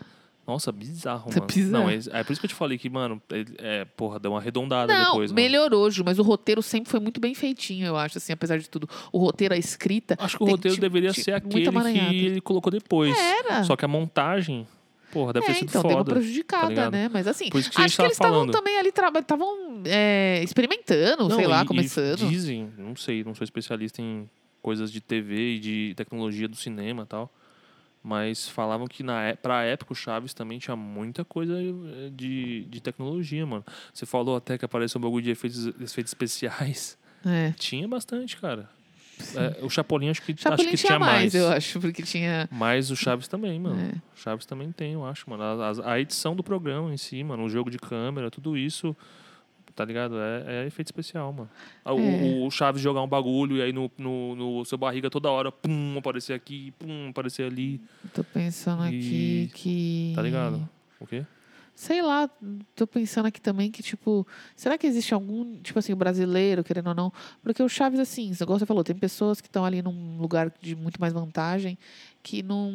[SPEAKER 3] Nossa, bizarro,
[SPEAKER 2] É
[SPEAKER 3] mano.
[SPEAKER 2] bizarro.
[SPEAKER 3] Não, é, é por isso que eu te falei que, mano, é, é, porra, deu uma arredondada
[SPEAKER 2] Não,
[SPEAKER 3] depois, mano.
[SPEAKER 2] melhorou, Ju, mas o roteiro sempre foi muito bem feitinho, eu acho, assim, apesar de tudo. O roteiro, a escrita.
[SPEAKER 3] Acho que o roteiro
[SPEAKER 2] tinha-
[SPEAKER 3] deveria
[SPEAKER 2] tinha
[SPEAKER 3] ser aquele que ele colocou depois.
[SPEAKER 2] Era.
[SPEAKER 3] Só que a montagem, porra, deve
[SPEAKER 2] é,
[SPEAKER 3] ter sido
[SPEAKER 2] então, deu uma
[SPEAKER 3] foda.
[SPEAKER 2] prejudicada,
[SPEAKER 3] ligado?
[SPEAKER 2] né? Mas assim,
[SPEAKER 3] Por isso que
[SPEAKER 2] acho que eles estavam também ali, estavam experimentando,
[SPEAKER 3] Não,
[SPEAKER 2] sei lá,
[SPEAKER 3] e- e
[SPEAKER 2] começando.
[SPEAKER 3] dizem, não sei, não sou especialista em coisas de TV e de tecnologia do cinema e tal. Mas falavam que na, é- pra época o Chaves também tinha muita coisa eh, de, de tecnologia, mano. Você falou até que apareceu um bagulho de efeitos, efeitos especiais.
[SPEAKER 2] É.
[SPEAKER 3] Tinha bastante, cara. É, o Chapolin acho que,
[SPEAKER 2] Chapolin
[SPEAKER 3] acho que
[SPEAKER 2] tinha
[SPEAKER 3] tinha mais.
[SPEAKER 2] eu acho, porque tinha.
[SPEAKER 3] Mas o Chaves também, mano.
[SPEAKER 2] É.
[SPEAKER 3] O Chaves também tem, eu acho, mano. A, a- a edição do programa em si, mano. O jogo de câmera, tudo isso, tá ligado? É, é efeito especial, mano. Ah, O,
[SPEAKER 2] É.
[SPEAKER 3] o Chaves jogar um bagulho e aí no, no, no seu barriga toda hora, pum, aparecer aqui, pum, aparecer ali.
[SPEAKER 2] Tô pensando aqui
[SPEAKER 3] E-
[SPEAKER 2] que.
[SPEAKER 3] Tá ligado? O quê?
[SPEAKER 2] Sei lá, tô pensando aqui também que, tipo, será que existe algum, tipo assim, brasileiro, querendo ou não? Porque o Chaves, assim, igual você falou, tem pessoas que estão ali num lugar de muito mais vantagem que não.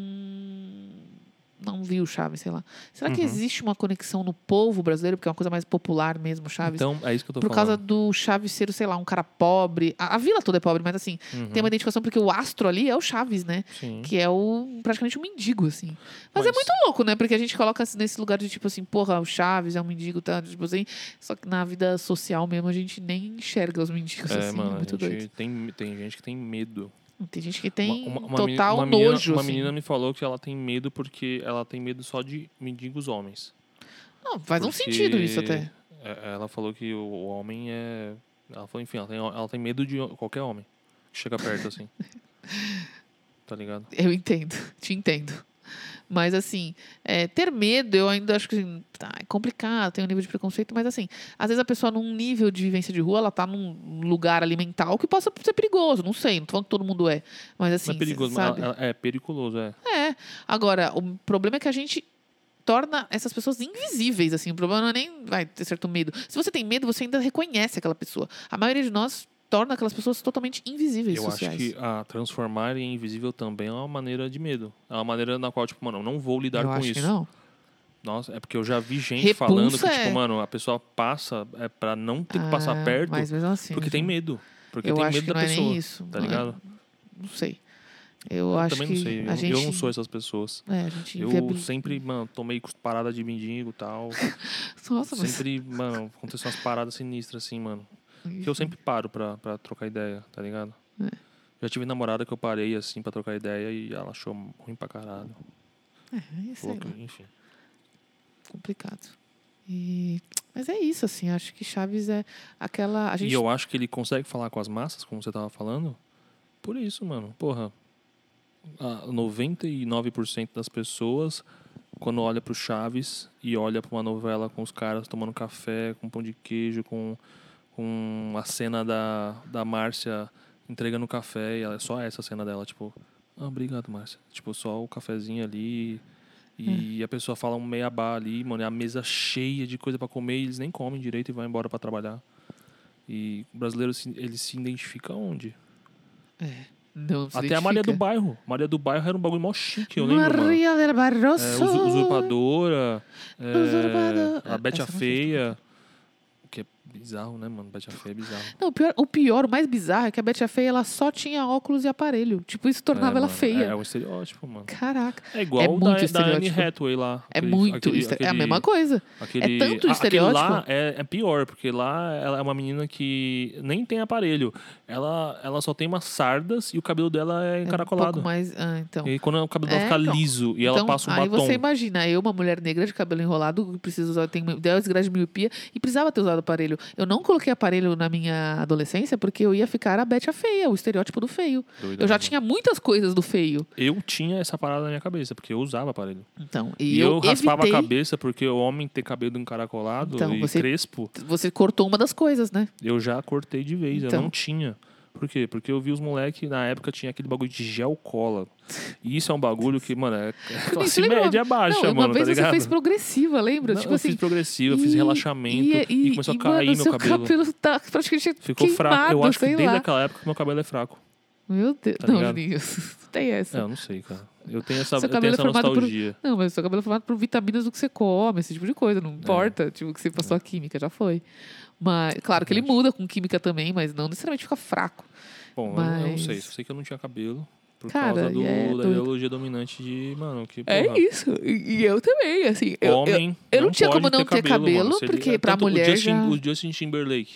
[SPEAKER 2] Não viu o Chaves, sei lá. Será que
[SPEAKER 3] Uhum.
[SPEAKER 2] existe uma conexão no povo brasileiro, porque é uma coisa mais popular mesmo, Chaves?
[SPEAKER 3] Então, é isso que eu tô
[SPEAKER 2] por causa
[SPEAKER 3] falando.
[SPEAKER 2] do Chaves ser, sei lá, um cara pobre. A, a vila toda é pobre, mas assim,
[SPEAKER 3] Uhum,
[SPEAKER 2] tem uma identificação porque o astro ali é o Chaves, né?
[SPEAKER 3] Sim.
[SPEAKER 2] Que é o praticamente um mendigo, assim. Mas, é
[SPEAKER 3] Mas-
[SPEAKER 2] muito louco, né? Porque a gente coloca assim, nesse lugar de tipo assim, porra, o Chaves é um mendigo, tá? Tipo assim. Só que na vida social mesmo a gente nem enxerga os mendigos,
[SPEAKER 3] É,
[SPEAKER 2] assim.
[SPEAKER 3] mano,
[SPEAKER 2] é muito doido.
[SPEAKER 3] tem, tem gente que tem medo.
[SPEAKER 2] Tem gente que tem
[SPEAKER 3] Uma- uma-
[SPEAKER 2] total
[SPEAKER 3] uma menina,
[SPEAKER 2] nojo.
[SPEAKER 3] Uma
[SPEAKER 2] assim.
[SPEAKER 3] menina me falou que ela tem medo porque ela tem medo só de mendigos homens.
[SPEAKER 2] Não, faz um
[SPEAKER 3] Porque,
[SPEAKER 2] sentido isso até.
[SPEAKER 3] é, Ela falou que o o homem é. Ela falou, enfim, ela tem, ela tem medo de qualquer homem que chega perto assim. [laughs] tá ligado?
[SPEAKER 2] Eu entendo, te entendo. Mas assim, é, ter medo, eu ainda acho que assim, tá, é complicado, tem um nível de preconceito, mas assim, às vezes a pessoa num nível de vivência de rua, ela tá num lugar alimentar que possa ser perigoso, não sei, não tô falando que todo mundo é. Mas assim,
[SPEAKER 3] Não é perigoso,
[SPEAKER 2] cê
[SPEAKER 3] mas
[SPEAKER 2] sabe?
[SPEAKER 3] ela- ela- é periculoso, é.
[SPEAKER 2] É. Agora, o problema é que a gente torna essas pessoas invisíveis, assim. O problema não é nem vai ter certo medo. Se você tem medo, você ainda reconhece aquela pessoa. A maioria de nós torna aquelas pessoas totalmente invisíveis
[SPEAKER 3] Eu
[SPEAKER 2] sociais.
[SPEAKER 3] acho que a transformar em invisível também é uma maneira de medo. É uma maneira na qual, tipo, mano, eu não vou lidar
[SPEAKER 2] eu
[SPEAKER 3] com
[SPEAKER 2] acho
[SPEAKER 3] isso.
[SPEAKER 2] que não.
[SPEAKER 3] Nossa, é porque eu já vi gente
[SPEAKER 2] Repulsa
[SPEAKER 3] falando que,
[SPEAKER 2] é-
[SPEAKER 3] tipo, mano, a pessoa passa é pra não ter que passar
[SPEAKER 2] Ah,
[SPEAKER 3] perto
[SPEAKER 2] Mas mesmo assim.
[SPEAKER 3] porque tem medo. Porque
[SPEAKER 2] eu
[SPEAKER 3] tem medo da
[SPEAKER 2] não
[SPEAKER 3] pessoa.
[SPEAKER 2] é isso.
[SPEAKER 3] Tá
[SPEAKER 2] é-
[SPEAKER 3] ligado?
[SPEAKER 2] Não sei. Eu,
[SPEAKER 3] Eu
[SPEAKER 2] acho
[SPEAKER 3] também
[SPEAKER 2] que
[SPEAKER 3] não sei. Eu,
[SPEAKER 2] gente...
[SPEAKER 3] eu não sou essas pessoas.
[SPEAKER 2] É, a gente
[SPEAKER 3] Eu sempre, mano, tomei parada de mendigo e tal. [laughs]
[SPEAKER 2] Nossa, mas...
[SPEAKER 3] sempre, mano, aconteceu umas paradas sinistras assim, mano. Que eu sempre paro pra, pra trocar ideia, tá ligado?
[SPEAKER 2] É.
[SPEAKER 3] Já tive namorada que eu parei assim pra trocar ideia e ela achou ruim pra caralho.
[SPEAKER 2] É,
[SPEAKER 3] Falou que-
[SPEAKER 2] lá,
[SPEAKER 3] enfim.
[SPEAKER 2] complicado. E... Mas é isso, assim. Acho que Chaves é aquela... A gente
[SPEAKER 3] E eu acho que ele consegue falar com as massas, como você tava falando, por isso, mano. Porra, a 99% das pessoas, quando olha pro Chaves e olha pra uma novela com os caras tomando café, com pão de queijo, com, com a cena da, da Márcia entregando café, e ela, é só essa cena dela, tipo, ah, obrigado, Márcia. Tipo, só o cafezinho ali. E a pessoa fala um meia bar ali, mano, é a mesa cheia de coisa pra comer e eles nem comem direito e vão embora pra trabalhar. E o brasileiro, ele se identifica onde?
[SPEAKER 2] não se
[SPEAKER 3] Até a Maria do
[SPEAKER 2] identifica.
[SPEAKER 3] Bairro. Maria do Bairro era um bagulho mó chique, eu lembro, mano.
[SPEAKER 2] Maria del
[SPEAKER 3] É,
[SPEAKER 2] Barroso.
[SPEAKER 3] usu- usurpadora, é,
[SPEAKER 2] Usurpadora.
[SPEAKER 3] a Bete a
[SPEAKER 2] não
[SPEAKER 3] Feia. Que é bizarro, né, mano? Bete a Feia é bizarro.
[SPEAKER 2] Não, o pior, o pior, o mais bizarro é que a Betty a Feia ela só tinha óculos e aparelho. Tipo, isso tornava
[SPEAKER 3] É,
[SPEAKER 2] ela
[SPEAKER 3] mano,
[SPEAKER 2] feia.
[SPEAKER 3] É, é um estereótipo, mano.
[SPEAKER 2] Caraca.
[SPEAKER 3] É igual
[SPEAKER 2] É
[SPEAKER 3] o
[SPEAKER 2] muito
[SPEAKER 3] da, da Anne. Hathaway lá.
[SPEAKER 2] É
[SPEAKER 3] aquele-
[SPEAKER 2] muito.
[SPEAKER 3] aquele-
[SPEAKER 2] estere- É a
[SPEAKER 3] aquele-
[SPEAKER 2] mesma coisa.
[SPEAKER 3] Aquele,
[SPEAKER 2] É tanto estereótipo.
[SPEAKER 3] Aquele lá é, é pior, porque lá ela é uma menina que nem tem aparelho. Ela, ela só tem umas sardas e o cabelo dela é
[SPEAKER 2] É um
[SPEAKER 3] encaracolado.
[SPEAKER 2] pouco mais. Ah, então.
[SPEAKER 3] E aí, quando o cabelo dela
[SPEAKER 2] É,
[SPEAKER 3] fica
[SPEAKER 2] então.
[SPEAKER 3] liso e ela
[SPEAKER 2] então,
[SPEAKER 3] passa um
[SPEAKER 2] aí
[SPEAKER 3] batom.
[SPEAKER 2] você imagina, eu, uma mulher negra de cabelo enrolado, preciso usar, tem 10 graus de miopia e precisava ter usado aparelho. Eu não coloquei aparelho na minha adolescência porque eu ia ficar a Betty a feia, o estereótipo do feio.
[SPEAKER 3] Doida,
[SPEAKER 2] Eu já tinha muitas coisas do feio.
[SPEAKER 3] Eu tinha essa parada na minha cabeça, porque eu usava aparelho.
[SPEAKER 2] Então,
[SPEAKER 3] E,
[SPEAKER 2] e,
[SPEAKER 3] eu, raspava
[SPEAKER 2] evitei.
[SPEAKER 3] a cabeça porque o homem ter cabelo encaracolado
[SPEAKER 2] Então,
[SPEAKER 3] e
[SPEAKER 2] você-
[SPEAKER 3] crespo,
[SPEAKER 2] Você cortou uma das coisas, né?
[SPEAKER 3] eu já cortei de vez. Eu
[SPEAKER 2] Então.
[SPEAKER 3] não tinha. Por quê? Porque eu vi os moleques, na época tinha aquele bagulho de gel cola. E isso é um bagulho que, mano, é é classe
[SPEAKER 2] Você lembra uma-
[SPEAKER 3] média baixa,
[SPEAKER 2] não, uma
[SPEAKER 3] mano,
[SPEAKER 2] vez
[SPEAKER 3] tá
[SPEAKER 2] você
[SPEAKER 3] ligado?
[SPEAKER 2] fez progressiva, lembra?
[SPEAKER 3] Não,
[SPEAKER 2] tipo
[SPEAKER 3] eu
[SPEAKER 2] assim.
[SPEAKER 3] fiz progressiva, eu fiz
[SPEAKER 2] e-
[SPEAKER 3] relaxamento e, começou a
[SPEAKER 2] e,
[SPEAKER 3] cair
[SPEAKER 2] mano,
[SPEAKER 3] meu
[SPEAKER 2] seu
[SPEAKER 3] cabelo.
[SPEAKER 2] tá praticamente
[SPEAKER 3] Ficou
[SPEAKER 2] queimado,
[SPEAKER 3] fraco. Eu acho que desde
[SPEAKER 2] lá.
[SPEAKER 3] aquela época meu cabelo é fraco.
[SPEAKER 2] Meu Deus.
[SPEAKER 3] Tá
[SPEAKER 2] não? Juninho, [laughs] tem essa.
[SPEAKER 3] É, eu não sei, cara. Eu tenho essa,
[SPEAKER 2] Seu
[SPEAKER 3] eu tenho
[SPEAKER 2] cabelo é
[SPEAKER 3] essa
[SPEAKER 2] por-
[SPEAKER 3] nostalgia.
[SPEAKER 2] Não, mas seu cabelo é formado por vitaminas do que você come, esse tipo de coisa.
[SPEAKER 3] É.
[SPEAKER 2] Não importa, tipo, que você passou a química, já foi. Mas, claro que ele muda com química também, mas não necessariamente fica fraco.
[SPEAKER 3] Bom, eu- eu, não
[SPEAKER 2] Mas-
[SPEAKER 3] sei. Só sei que eu não tinha cabelo. Por
[SPEAKER 2] Cara,
[SPEAKER 3] causa do,
[SPEAKER 2] é
[SPEAKER 3] da ideologia dominante de, mano, que porra,
[SPEAKER 2] É isso. E, eu também, assim. Eu, eu,
[SPEAKER 3] homem
[SPEAKER 2] eu não tinha
[SPEAKER 3] pode
[SPEAKER 2] como não ter cabelo,
[SPEAKER 3] mano. Se ele-
[SPEAKER 2] porque
[SPEAKER 3] é
[SPEAKER 2] pra mulher
[SPEAKER 3] o Justin,
[SPEAKER 2] já-
[SPEAKER 3] O Justin Timberlake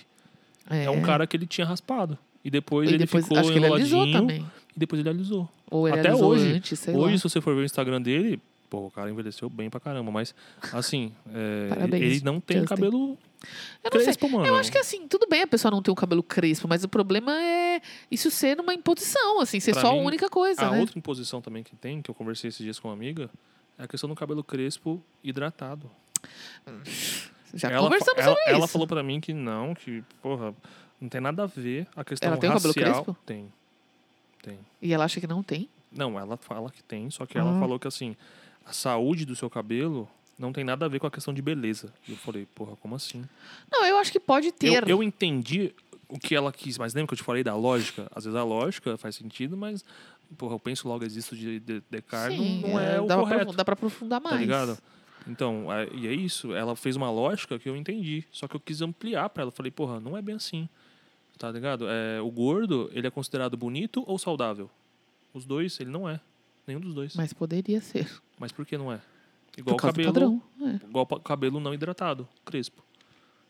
[SPEAKER 3] é. um cara que ele tinha raspado. E depois
[SPEAKER 2] e
[SPEAKER 3] ele
[SPEAKER 2] depois,
[SPEAKER 3] ficou
[SPEAKER 2] acho que ele alisou
[SPEAKER 3] enroladinho.
[SPEAKER 2] também.
[SPEAKER 3] E depois ele alisou.
[SPEAKER 2] Ou ele
[SPEAKER 3] Até
[SPEAKER 2] alisou
[SPEAKER 3] hoje.
[SPEAKER 2] antes,
[SPEAKER 3] Hoje,
[SPEAKER 2] lá.
[SPEAKER 3] se você for ver o Instagram dele, pô, o cara envelheceu bem pra caramba. Mas, assim, [laughs] é,
[SPEAKER 2] Parabéns,
[SPEAKER 3] ele não tem
[SPEAKER 2] Justin.
[SPEAKER 3] cabelo
[SPEAKER 2] Eu não sei.
[SPEAKER 3] crespo, mano.
[SPEAKER 2] Eu acho que assim, tudo bem a pessoa não ter um cabelo crespo, mas o problema é isso ser uma imposição, assim, ser
[SPEAKER 3] Pra
[SPEAKER 2] só
[SPEAKER 3] mim,
[SPEAKER 2] a única coisa,
[SPEAKER 3] A
[SPEAKER 2] né?
[SPEAKER 3] outra imposição também que tem, que eu conversei esses dias com uma amiga, é a questão do cabelo crespo hidratado.
[SPEAKER 2] Já
[SPEAKER 3] ela,
[SPEAKER 2] conversamos
[SPEAKER 3] ela,
[SPEAKER 2] sobre
[SPEAKER 3] ela
[SPEAKER 2] isso.
[SPEAKER 3] falou pra mim que não, que, porra, não tem nada a ver a questão
[SPEAKER 2] Ela tem o cabelo
[SPEAKER 3] racial.
[SPEAKER 2] crespo?
[SPEAKER 3] Tem. Tem.
[SPEAKER 2] E ela acha que não tem.
[SPEAKER 3] Não, ela fala que tem, só que ela
[SPEAKER 2] Ah.
[SPEAKER 3] falou que assim, a saúde do seu cabelo não tem nada a ver com a questão de beleza. E eu falei, porra, como assim?
[SPEAKER 2] Não, eu acho que pode ter.
[SPEAKER 3] Eu, eu entendi o que ela quis, mas lembra que eu te falei da lógica? Às vezes a lógica faz sentido, mas, porra, eu penso logo, existo de, de Descartes,
[SPEAKER 2] Sim,
[SPEAKER 3] não, não é, o
[SPEAKER 2] dá, pra,
[SPEAKER 3] correto.
[SPEAKER 2] aprofundar- dá pra aprofundar mais.
[SPEAKER 3] Tá ligado? Então, é- e é isso. Ela fez uma lógica que eu entendi. Só que eu quis ampliar pra ela. Falei, porra, não é bem assim. Tá ligado? É, o gordo, ele é considerado bonito ou saudável? Os dois, ele não é. Nenhum dos dois. Mas,
[SPEAKER 2] Mas poderia ser.
[SPEAKER 3] por que não é? Igual o cabelo.
[SPEAKER 2] padrão. É.
[SPEAKER 3] Igual o cabelo não hidratado, crespo.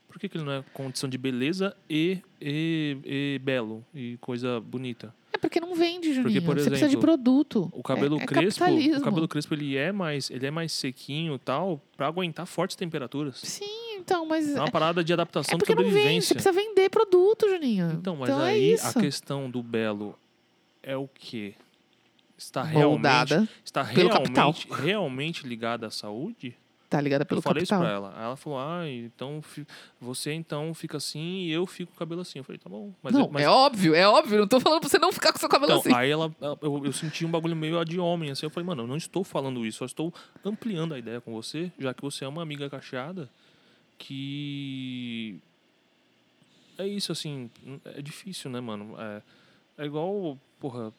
[SPEAKER 3] Por que, que ele não é condição de beleza e, e, e belo e coisa bonita?
[SPEAKER 2] É porque não vende, Juninho.
[SPEAKER 3] por
[SPEAKER 2] Você precisa de
[SPEAKER 3] exemplo,
[SPEAKER 2] produto.
[SPEAKER 3] O cabelo
[SPEAKER 2] é, é
[SPEAKER 3] crespo, o cabelo crespo ele é mais, ele é mais sequinho e tal, pra aguentar fortes temperaturas.
[SPEAKER 2] Sim, então, mas.
[SPEAKER 3] É uma
[SPEAKER 2] É,
[SPEAKER 3] parada de
[SPEAKER 2] é
[SPEAKER 3] adaptação de
[SPEAKER 2] porque não vende. Você
[SPEAKER 3] sobrevivência.
[SPEAKER 2] precisa vender produto, Juninho.
[SPEAKER 3] Então, mas
[SPEAKER 2] é
[SPEAKER 3] aí
[SPEAKER 2] isso.
[SPEAKER 3] a questão do belo é o quê? Está
[SPEAKER 2] Moldada.
[SPEAKER 3] realmente, está
[SPEAKER 2] pelo capital.
[SPEAKER 3] realmente, realmente ligada à saúde?
[SPEAKER 2] Tá ligada pelo
[SPEAKER 3] eu falei
[SPEAKER 2] capital.
[SPEAKER 3] isso pra ela. Aí ela falou, ah, então você então fica assim e eu fico com o cabelo assim. Eu falei, tá bom. Mas,
[SPEAKER 2] não,
[SPEAKER 3] mas
[SPEAKER 2] é óbvio, é óbvio. Não tô falando pra você não ficar com seu cabelo
[SPEAKER 3] então,
[SPEAKER 2] assim.
[SPEAKER 3] aí ela, eu, eu senti um bagulho meio de homem, assim. Eu falei, mano, eu não estou falando isso, eu estou ampliando a ideia com você, já que você é uma amiga cacheada que. É isso, assim. É difícil, né, mano? É, é igual, porra,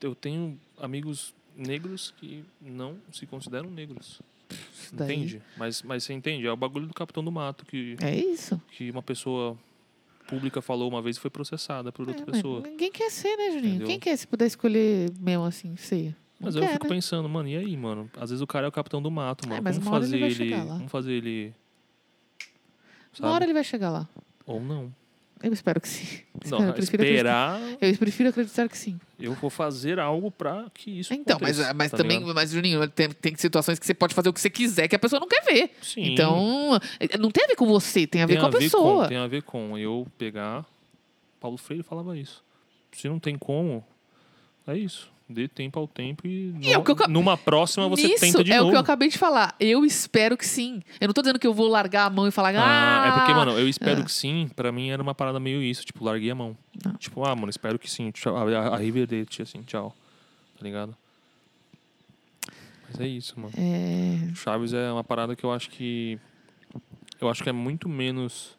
[SPEAKER 3] eu tenho amigos negros que não se consideram negros.
[SPEAKER 2] Daí-
[SPEAKER 3] Entende? Mas, mas você entende? É o bagulho do Capitão do Mato que,
[SPEAKER 2] É isso.
[SPEAKER 3] que uma pessoa pública falou uma vez e foi processada por outra
[SPEAKER 2] É,
[SPEAKER 3] pessoa.
[SPEAKER 2] ninguém quer ser, né, Juninho?
[SPEAKER 3] Entendeu?
[SPEAKER 2] Quem quer se puder escolher mesmo assim, ser?
[SPEAKER 3] Mas
[SPEAKER 2] Não
[SPEAKER 3] eu
[SPEAKER 2] quer,
[SPEAKER 3] fico
[SPEAKER 2] né?
[SPEAKER 3] pensando, mano, e aí, mano? Às vezes o cara é o capitão do mato, mano.
[SPEAKER 2] É,
[SPEAKER 3] como
[SPEAKER 2] hora
[SPEAKER 3] fazer
[SPEAKER 2] ele
[SPEAKER 3] ele. Como fazer ele. Sabe?
[SPEAKER 2] Uma hora ele vai chegar lá.
[SPEAKER 3] Ou não.
[SPEAKER 2] Eu espero que sim.
[SPEAKER 3] Não,
[SPEAKER 2] Espero- eu prefiro acreditar-
[SPEAKER 3] esperar.
[SPEAKER 2] Eu prefiro acreditar que sim.
[SPEAKER 3] Eu vou fazer algo pra que isso
[SPEAKER 2] Então, mas,
[SPEAKER 3] aconteça.
[SPEAKER 2] mas
[SPEAKER 3] tá
[SPEAKER 2] também,
[SPEAKER 3] ligado?
[SPEAKER 2] mas Juninho, tem, tem situações que você pode fazer o que você quiser que a pessoa não quer ver.
[SPEAKER 3] Sim.
[SPEAKER 2] Então, é, não tem a ver com você, tem a ver
[SPEAKER 3] tem
[SPEAKER 2] com a pessoa.
[SPEAKER 3] tem a ver com eu pegar. Paulo Freire falava isso. Se não tem como, é isso. Dê tempo ao tempo e,
[SPEAKER 2] E é o que eu ca-
[SPEAKER 3] numa próxima você
[SPEAKER 2] Nisso
[SPEAKER 3] tenta de
[SPEAKER 2] é
[SPEAKER 3] novo.
[SPEAKER 2] o que eu acabei de falar. Eu espero que sim. Eu não tô dizendo que eu vou largar a mão e falar, ah,
[SPEAKER 3] Ah, é porque, mano, eu espero
[SPEAKER 2] Ah.
[SPEAKER 3] que sim. Pra mim era uma parada meio isso. Tipo, larguei a mão. Tipo, ah, mano, espero que sim. A, a, a assim, tchau. Tá ligado? Mas é isso, mano.
[SPEAKER 2] É,
[SPEAKER 3] Chaves é uma parada que eu acho que. Eu acho que é muito menos.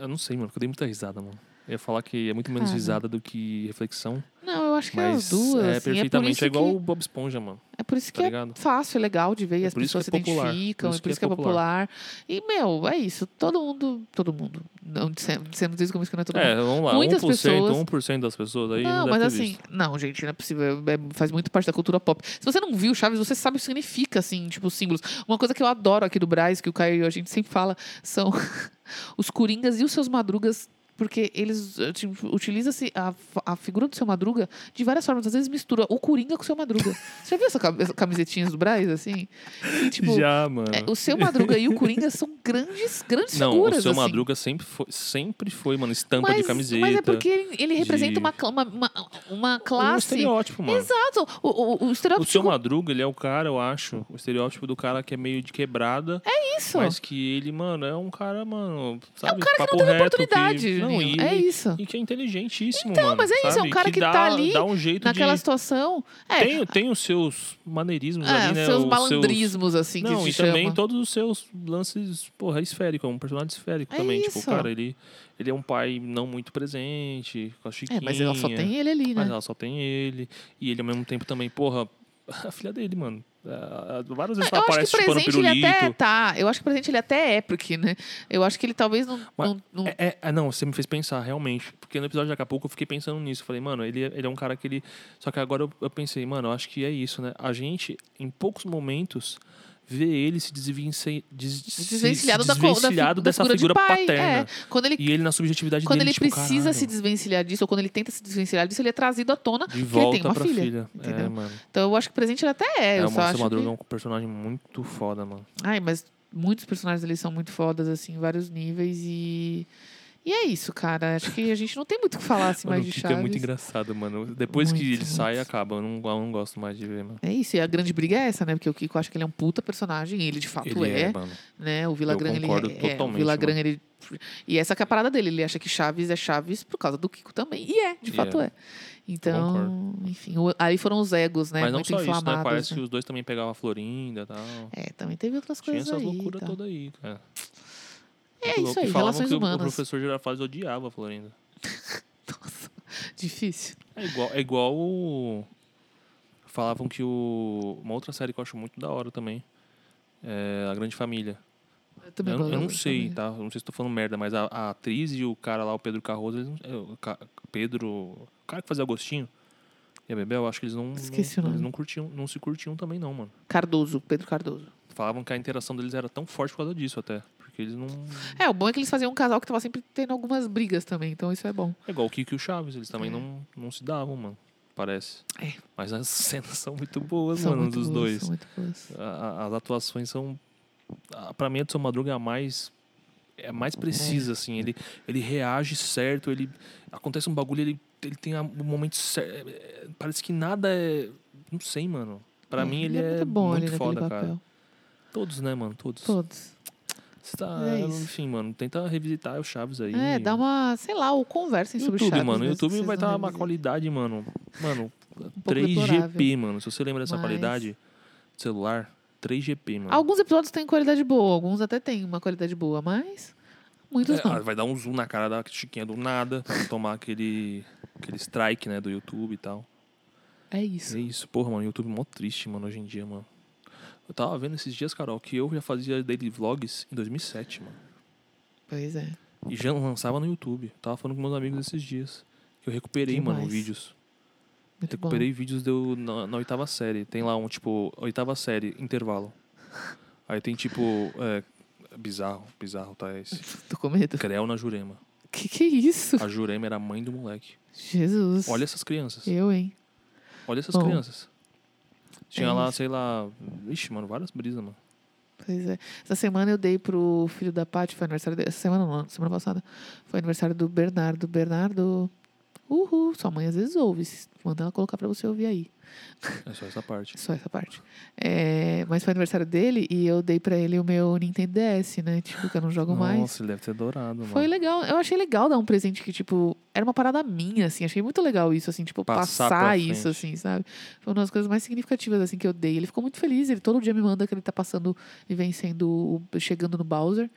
[SPEAKER 3] Eu não sei, mano, porque eu dei muita risada, mano. Eu ia falar que é muito menos risada do que reflexão.
[SPEAKER 2] Não, acho que é
[SPEAKER 3] Mas
[SPEAKER 2] as duas.
[SPEAKER 3] é
[SPEAKER 2] assim,
[SPEAKER 3] perfeitamente.
[SPEAKER 2] isso
[SPEAKER 3] É, igual
[SPEAKER 2] que,
[SPEAKER 3] o Bob Esponja, mano.
[SPEAKER 2] é por isso
[SPEAKER 3] Tá
[SPEAKER 2] que é
[SPEAKER 3] ligado?
[SPEAKER 2] fácil, é legal de ver e as
[SPEAKER 3] isso
[SPEAKER 2] pessoas
[SPEAKER 3] que
[SPEAKER 2] se
[SPEAKER 3] é popular,
[SPEAKER 2] identificam,
[SPEAKER 3] por
[SPEAKER 2] é
[SPEAKER 3] isso
[SPEAKER 2] por isso que é popular. E, meu, é isso. Todo mundo. Todo mundo. Não dissemos, dissemos desde o começo que não é todo mundo.
[SPEAKER 3] É, vamos lá.
[SPEAKER 2] Muitas
[SPEAKER 3] 1%,
[SPEAKER 2] pessoas-
[SPEAKER 3] 1% das pessoas aí.
[SPEAKER 2] Não,
[SPEAKER 3] deve
[SPEAKER 2] mas assim,
[SPEAKER 3] visto.
[SPEAKER 2] não, gente, não é possível. é- faz muito parte da cultura pop. Se você não viu Chaves, você sabe o que significa, assim, tipo, os símbolos. Uma coisa que eu adoro aqui do Braz, que o Caio e a gente sempre fala, são [laughs] os Coringas e os seus Madrugas. Porque eles eh, tipo, utilizam-se a, a figura do seu Madruga de várias formas. Às vezes mistura o Coringa com o seu Madruga. [laughs] Você já viu essa, cam- essa camisetinhas do Braz, assim? E, tipo,
[SPEAKER 3] Já, mano.
[SPEAKER 2] é, o seu Madruga e o Coringa são grandes, grandes
[SPEAKER 3] Não,
[SPEAKER 2] figuras.
[SPEAKER 3] o seu
[SPEAKER 2] assim.
[SPEAKER 3] Madruga sempre foi, sempre foi, mano, estampa de
[SPEAKER 2] Mas,
[SPEAKER 3] camiseta.
[SPEAKER 2] mas é porque ele, ele representa
[SPEAKER 3] de-
[SPEAKER 2] uma, uma, uma,
[SPEAKER 3] Um
[SPEAKER 2] classe.
[SPEAKER 3] estereótipo, mano.
[SPEAKER 2] Exato. O, o, o
[SPEAKER 3] O
[SPEAKER 2] estereótipo.
[SPEAKER 3] seu Madruga, ele é o cara, eu acho, o estereótipo do cara que é meio de quebrada,
[SPEAKER 2] é isso.
[SPEAKER 3] mas que ele, mano, é um cara, mano, sabe,
[SPEAKER 2] cara que não teve
[SPEAKER 3] reto,
[SPEAKER 2] oportunidade,
[SPEAKER 3] que,
[SPEAKER 2] Juninho. Não,
[SPEAKER 3] e,
[SPEAKER 2] é isso.
[SPEAKER 3] E que é inteligentíssimo,
[SPEAKER 2] Então,
[SPEAKER 3] mano,
[SPEAKER 2] mas é isso, é um
[SPEAKER 3] sabe?
[SPEAKER 2] cara que
[SPEAKER 3] dá,
[SPEAKER 2] tá ali
[SPEAKER 3] dá um jeito
[SPEAKER 2] Naquela
[SPEAKER 3] de...
[SPEAKER 2] situação. É,
[SPEAKER 3] Tem, tem os seus maneirismos
[SPEAKER 2] é,
[SPEAKER 3] ali, né?
[SPEAKER 2] seus
[SPEAKER 3] os
[SPEAKER 2] malandrismos, assim,
[SPEAKER 3] Não,
[SPEAKER 2] que
[SPEAKER 3] e
[SPEAKER 2] se
[SPEAKER 3] também
[SPEAKER 2] chama.
[SPEAKER 3] todos os seus lances, porra, esférico, é um personagem esférico
[SPEAKER 2] É
[SPEAKER 3] também. Tipo, o
[SPEAKER 2] isso.
[SPEAKER 3] cara, ele, ele é um pai não muito presente, com a chiquinha.
[SPEAKER 2] É, mas ela só tem ele ali, né?
[SPEAKER 3] Mas ela só tem ele. E ele, ao mesmo tempo, também, porra, [laughs] a filha dele, mano. Ah, Várias vezes ela
[SPEAKER 2] Eu acho
[SPEAKER 3] aparece
[SPEAKER 2] que
[SPEAKER 3] chupando
[SPEAKER 2] presente ele
[SPEAKER 3] pirulito.
[SPEAKER 2] até tá. Eu acho que presente ele até é, porque, né? Eu acho que ele talvez não.
[SPEAKER 3] Mas
[SPEAKER 2] não, não-
[SPEAKER 3] É, é, é, não, você me fez pensar, realmente. Porque no episódio de Acapulco eu fiquei pensando nisso. Falei, mano, ele, é- ele é um cara que ele. Só que agora eu, eu pensei, mano, eu acho que é isso, né? A gente, em poucos momentos, vê ele se desvinci- des-
[SPEAKER 2] desvencilhado,
[SPEAKER 3] se
[SPEAKER 2] da, da,
[SPEAKER 3] desvencilhado dessa
[SPEAKER 2] figura, pai.
[SPEAKER 3] paterna.
[SPEAKER 2] É. Quando ele,
[SPEAKER 3] E ele na subjetividade
[SPEAKER 2] quando
[SPEAKER 3] dele,
[SPEAKER 2] ele
[SPEAKER 3] tipo,
[SPEAKER 2] precisa
[SPEAKER 3] caralho,
[SPEAKER 2] se desvencilhar disso, ou quando ele tenta se desvencilhar disso, ele é trazido à tona
[SPEAKER 3] de
[SPEAKER 2] que ele
[SPEAKER 3] volta
[SPEAKER 2] tem uma
[SPEAKER 3] pra
[SPEAKER 2] filha.
[SPEAKER 3] filha. É,
[SPEAKER 2] entendeu?
[SPEAKER 3] mano.
[SPEAKER 2] Então eu acho que presente ele até é.
[SPEAKER 3] É, o
[SPEAKER 2] acho
[SPEAKER 3] Madruga
[SPEAKER 2] que...
[SPEAKER 3] é um personagem muito foda, mano.
[SPEAKER 2] Ai, mas muitos personagens ali são muito fodas, assim, em vários níveis e. E é isso, cara. Acho que a gente não tem muito o que falar assim
[SPEAKER 3] Mano,
[SPEAKER 2] mais de Chaves.
[SPEAKER 3] é muito engraçado, mano. Depois que
[SPEAKER 2] Muito,
[SPEAKER 3] ele sai,
[SPEAKER 2] muito.
[SPEAKER 3] acaba. Eu não, eu não gosto mais de ver, mano.
[SPEAKER 2] É isso, e a grande briga é essa, né? Porque o Kiko acha que ele é um puta personagem, e ele de fato
[SPEAKER 3] Ele
[SPEAKER 2] é,
[SPEAKER 3] é,
[SPEAKER 2] né? O Villagrán, ele é, é, o
[SPEAKER 3] totalmente,
[SPEAKER 2] Villagrán,
[SPEAKER 3] mano.
[SPEAKER 2] ele e essa que é a parada dele, ele acha que Chaves é Chaves por causa do Kiko também. E é, de fato
[SPEAKER 3] é.
[SPEAKER 2] é. Então,
[SPEAKER 3] concordo.
[SPEAKER 2] enfim, o- aí foram os egos, né?
[SPEAKER 3] Mas não
[SPEAKER 2] muito
[SPEAKER 3] só isso, né?
[SPEAKER 2] inflamados.
[SPEAKER 3] Parece
[SPEAKER 2] né?
[SPEAKER 3] que os dois também pegavam a Florinda e tal.
[SPEAKER 2] É, também teve outras
[SPEAKER 3] Tinha
[SPEAKER 2] coisas
[SPEAKER 3] essas
[SPEAKER 2] aí.
[SPEAKER 3] loucuras
[SPEAKER 2] tá.
[SPEAKER 3] todas aí, cara.
[SPEAKER 2] É
[SPEAKER 3] Muito
[SPEAKER 2] isso
[SPEAKER 3] louco.
[SPEAKER 2] aí,
[SPEAKER 3] falavam
[SPEAKER 2] relações
[SPEAKER 3] que o-
[SPEAKER 2] humanas.
[SPEAKER 3] Professor Girafales odiava a Florinda. [laughs]
[SPEAKER 2] Nossa, difícil.
[SPEAKER 3] É igual, é igual o... Falavam que o... Uma outra série que eu acho muito da hora também. É A Grande Família.
[SPEAKER 2] Eu também
[SPEAKER 3] Eu, eu
[SPEAKER 2] gosto
[SPEAKER 3] não
[SPEAKER 2] dessa
[SPEAKER 3] sei,
[SPEAKER 2] também.
[SPEAKER 3] tá? Eu não sei se tô falando merda, mas a, a atriz e o cara lá, o Pedro Carroso, eles não, é, o Ca- Pedro. O cara que fazia Agostinho e a Bebel, eu acho que eles não.
[SPEAKER 2] Esqueci o
[SPEAKER 3] não,
[SPEAKER 2] nome.
[SPEAKER 3] Eles não curtiam, não se curtiam também, não, mano.
[SPEAKER 2] Cardoso, Pedro Cardoso.
[SPEAKER 3] Falavam que a interação deles era tão forte por causa disso até. Porque eles não.
[SPEAKER 2] É, o bom é que eles faziam um casal que tava sempre tendo algumas brigas também, então isso é bom.
[SPEAKER 3] É igual o Kiko e o Chaves, eles também
[SPEAKER 2] É.
[SPEAKER 3] não, não se davam, mano. Parece.
[SPEAKER 2] É.
[SPEAKER 3] Mas as [laughs] cenas são muito boas,
[SPEAKER 2] São
[SPEAKER 3] mano,
[SPEAKER 2] muito
[SPEAKER 3] dos
[SPEAKER 2] boas,
[SPEAKER 3] dois.
[SPEAKER 2] São muito boas.
[SPEAKER 3] A- as atuações são. Pra mim, a do Seu Madruga é a mais. É mais precisa, assim. Ele, ele reage certo, ele. Acontece um bagulho, ele, ele tem o momento certo. Parece que nada é. Não sei, mano. Pra
[SPEAKER 2] É,
[SPEAKER 3] mim, ele, é
[SPEAKER 2] muito bom
[SPEAKER 3] muito foda, cara. Todos, né, mano? Todos.
[SPEAKER 2] Todos.
[SPEAKER 3] Você tá,
[SPEAKER 2] É isso.
[SPEAKER 3] enfim, mano, tenta revisitar o Chaves aí.
[SPEAKER 2] É, dá uma, sei lá, ou conversem sobre
[SPEAKER 3] YouTube,
[SPEAKER 2] Chaves.
[SPEAKER 3] mano. O YouTube vai estar uma
[SPEAKER 2] revisitam.
[SPEAKER 3] qualidade, mano. Mano, [laughs]
[SPEAKER 2] pouco
[SPEAKER 3] 3GP,
[SPEAKER 2] deplorável.
[SPEAKER 3] mano. Se você lembra dessa
[SPEAKER 2] Mas-
[SPEAKER 3] qualidade de celular, 3GP, mano.
[SPEAKER 2] Alguns episódios têm qualidade boa, alguns até têm uma qualidade boa, mas muitos
[SPEAKER 3] É,
[SPEAKER 2] não.
[SPEAKER 3] ah, vai dar um zoom na cara da Chiquinha do nada, pra tomar aquele, aquele strike, né, do YouTube e tal.
[SPEAKER 2] É isso.
[SPEAKER 3] É isso, porra, mano, o YouTube é mó triste, mano, hoje em dia, mano. Eu tava vendo esses dias, Carol, que eu já fazia daily vlogs em 2007, mano.
[SPEAKER 2] Pois é.
[SPEAKER 3] E já lançava no YouTube. Tava falando com meus amigos esses dias. Que eu recuperei, mano, vídeos.
[SPEAKER 2] Muito bom.
[SPEAKER 3] Recuperei vídeos deu na, na oitava série. Tem lá um, tipo, oitava série, intervalo. Aí tem, tipo, é, bizarro, bizarro, tá esse. [laughs]
[SPEAKER 2] Tô com medo.
[SPEAKER 3] Creu na Jurema.
[SPEAKER 2] Que que é isso?
[SPEAKER 3] A Jurema era a mãe do moleque.
[SPEAKER 2] Jesus.
[SPEAKER 3] Olha essas crianças.
[SPEAKER 2] Eu, hein?
[SPEAKER 3] Olha essas
[SPEAKER 2] Bom.
[SPEAKER 3] crianças. Tinha
[SPEAKER 2] É
[SPEAKER 3] lá, sei lá. Ixi, mano, várias brisas, mano.
[SPEAKER 2] Pois é. Essa semana eu dei pro filho da Paty, foi aniversário dele. Essa semana não, semana passada. Foi aniversário do Bernardo. Bernardo. Uhul. Sua mãe às vezes ouve. Manda ela colocar pra você ouvir aí.
[SPEAKER 3] É só essa parte. [laughs]
[SPEAKER 2] Só essa parte. É, mas foi aniversário dele e eu dei pra ele o meu Nintendo DS, né? Tipo, que eu não jogo mais.
[SPEAKER 3] Nossa, ele deve ter adorado,
[SPEAKER 2] Foi
[SPEAKER 3] mano.
[SPEAKER 2] legal. Eu achei legal dar um presente que, tipo, era uma parada minha, assim. Achei muito legal isso, assim, tipo,
[SPEAKER 3] Passar
[SPEAKER 2] passar, isso, assim, sabe? Foi uma das coisas mais significativas, assim, que eu dei. Ele ficou muito feliz. Ele todo dia me manda que ele tá passando e vencendo, chegando no Bowser.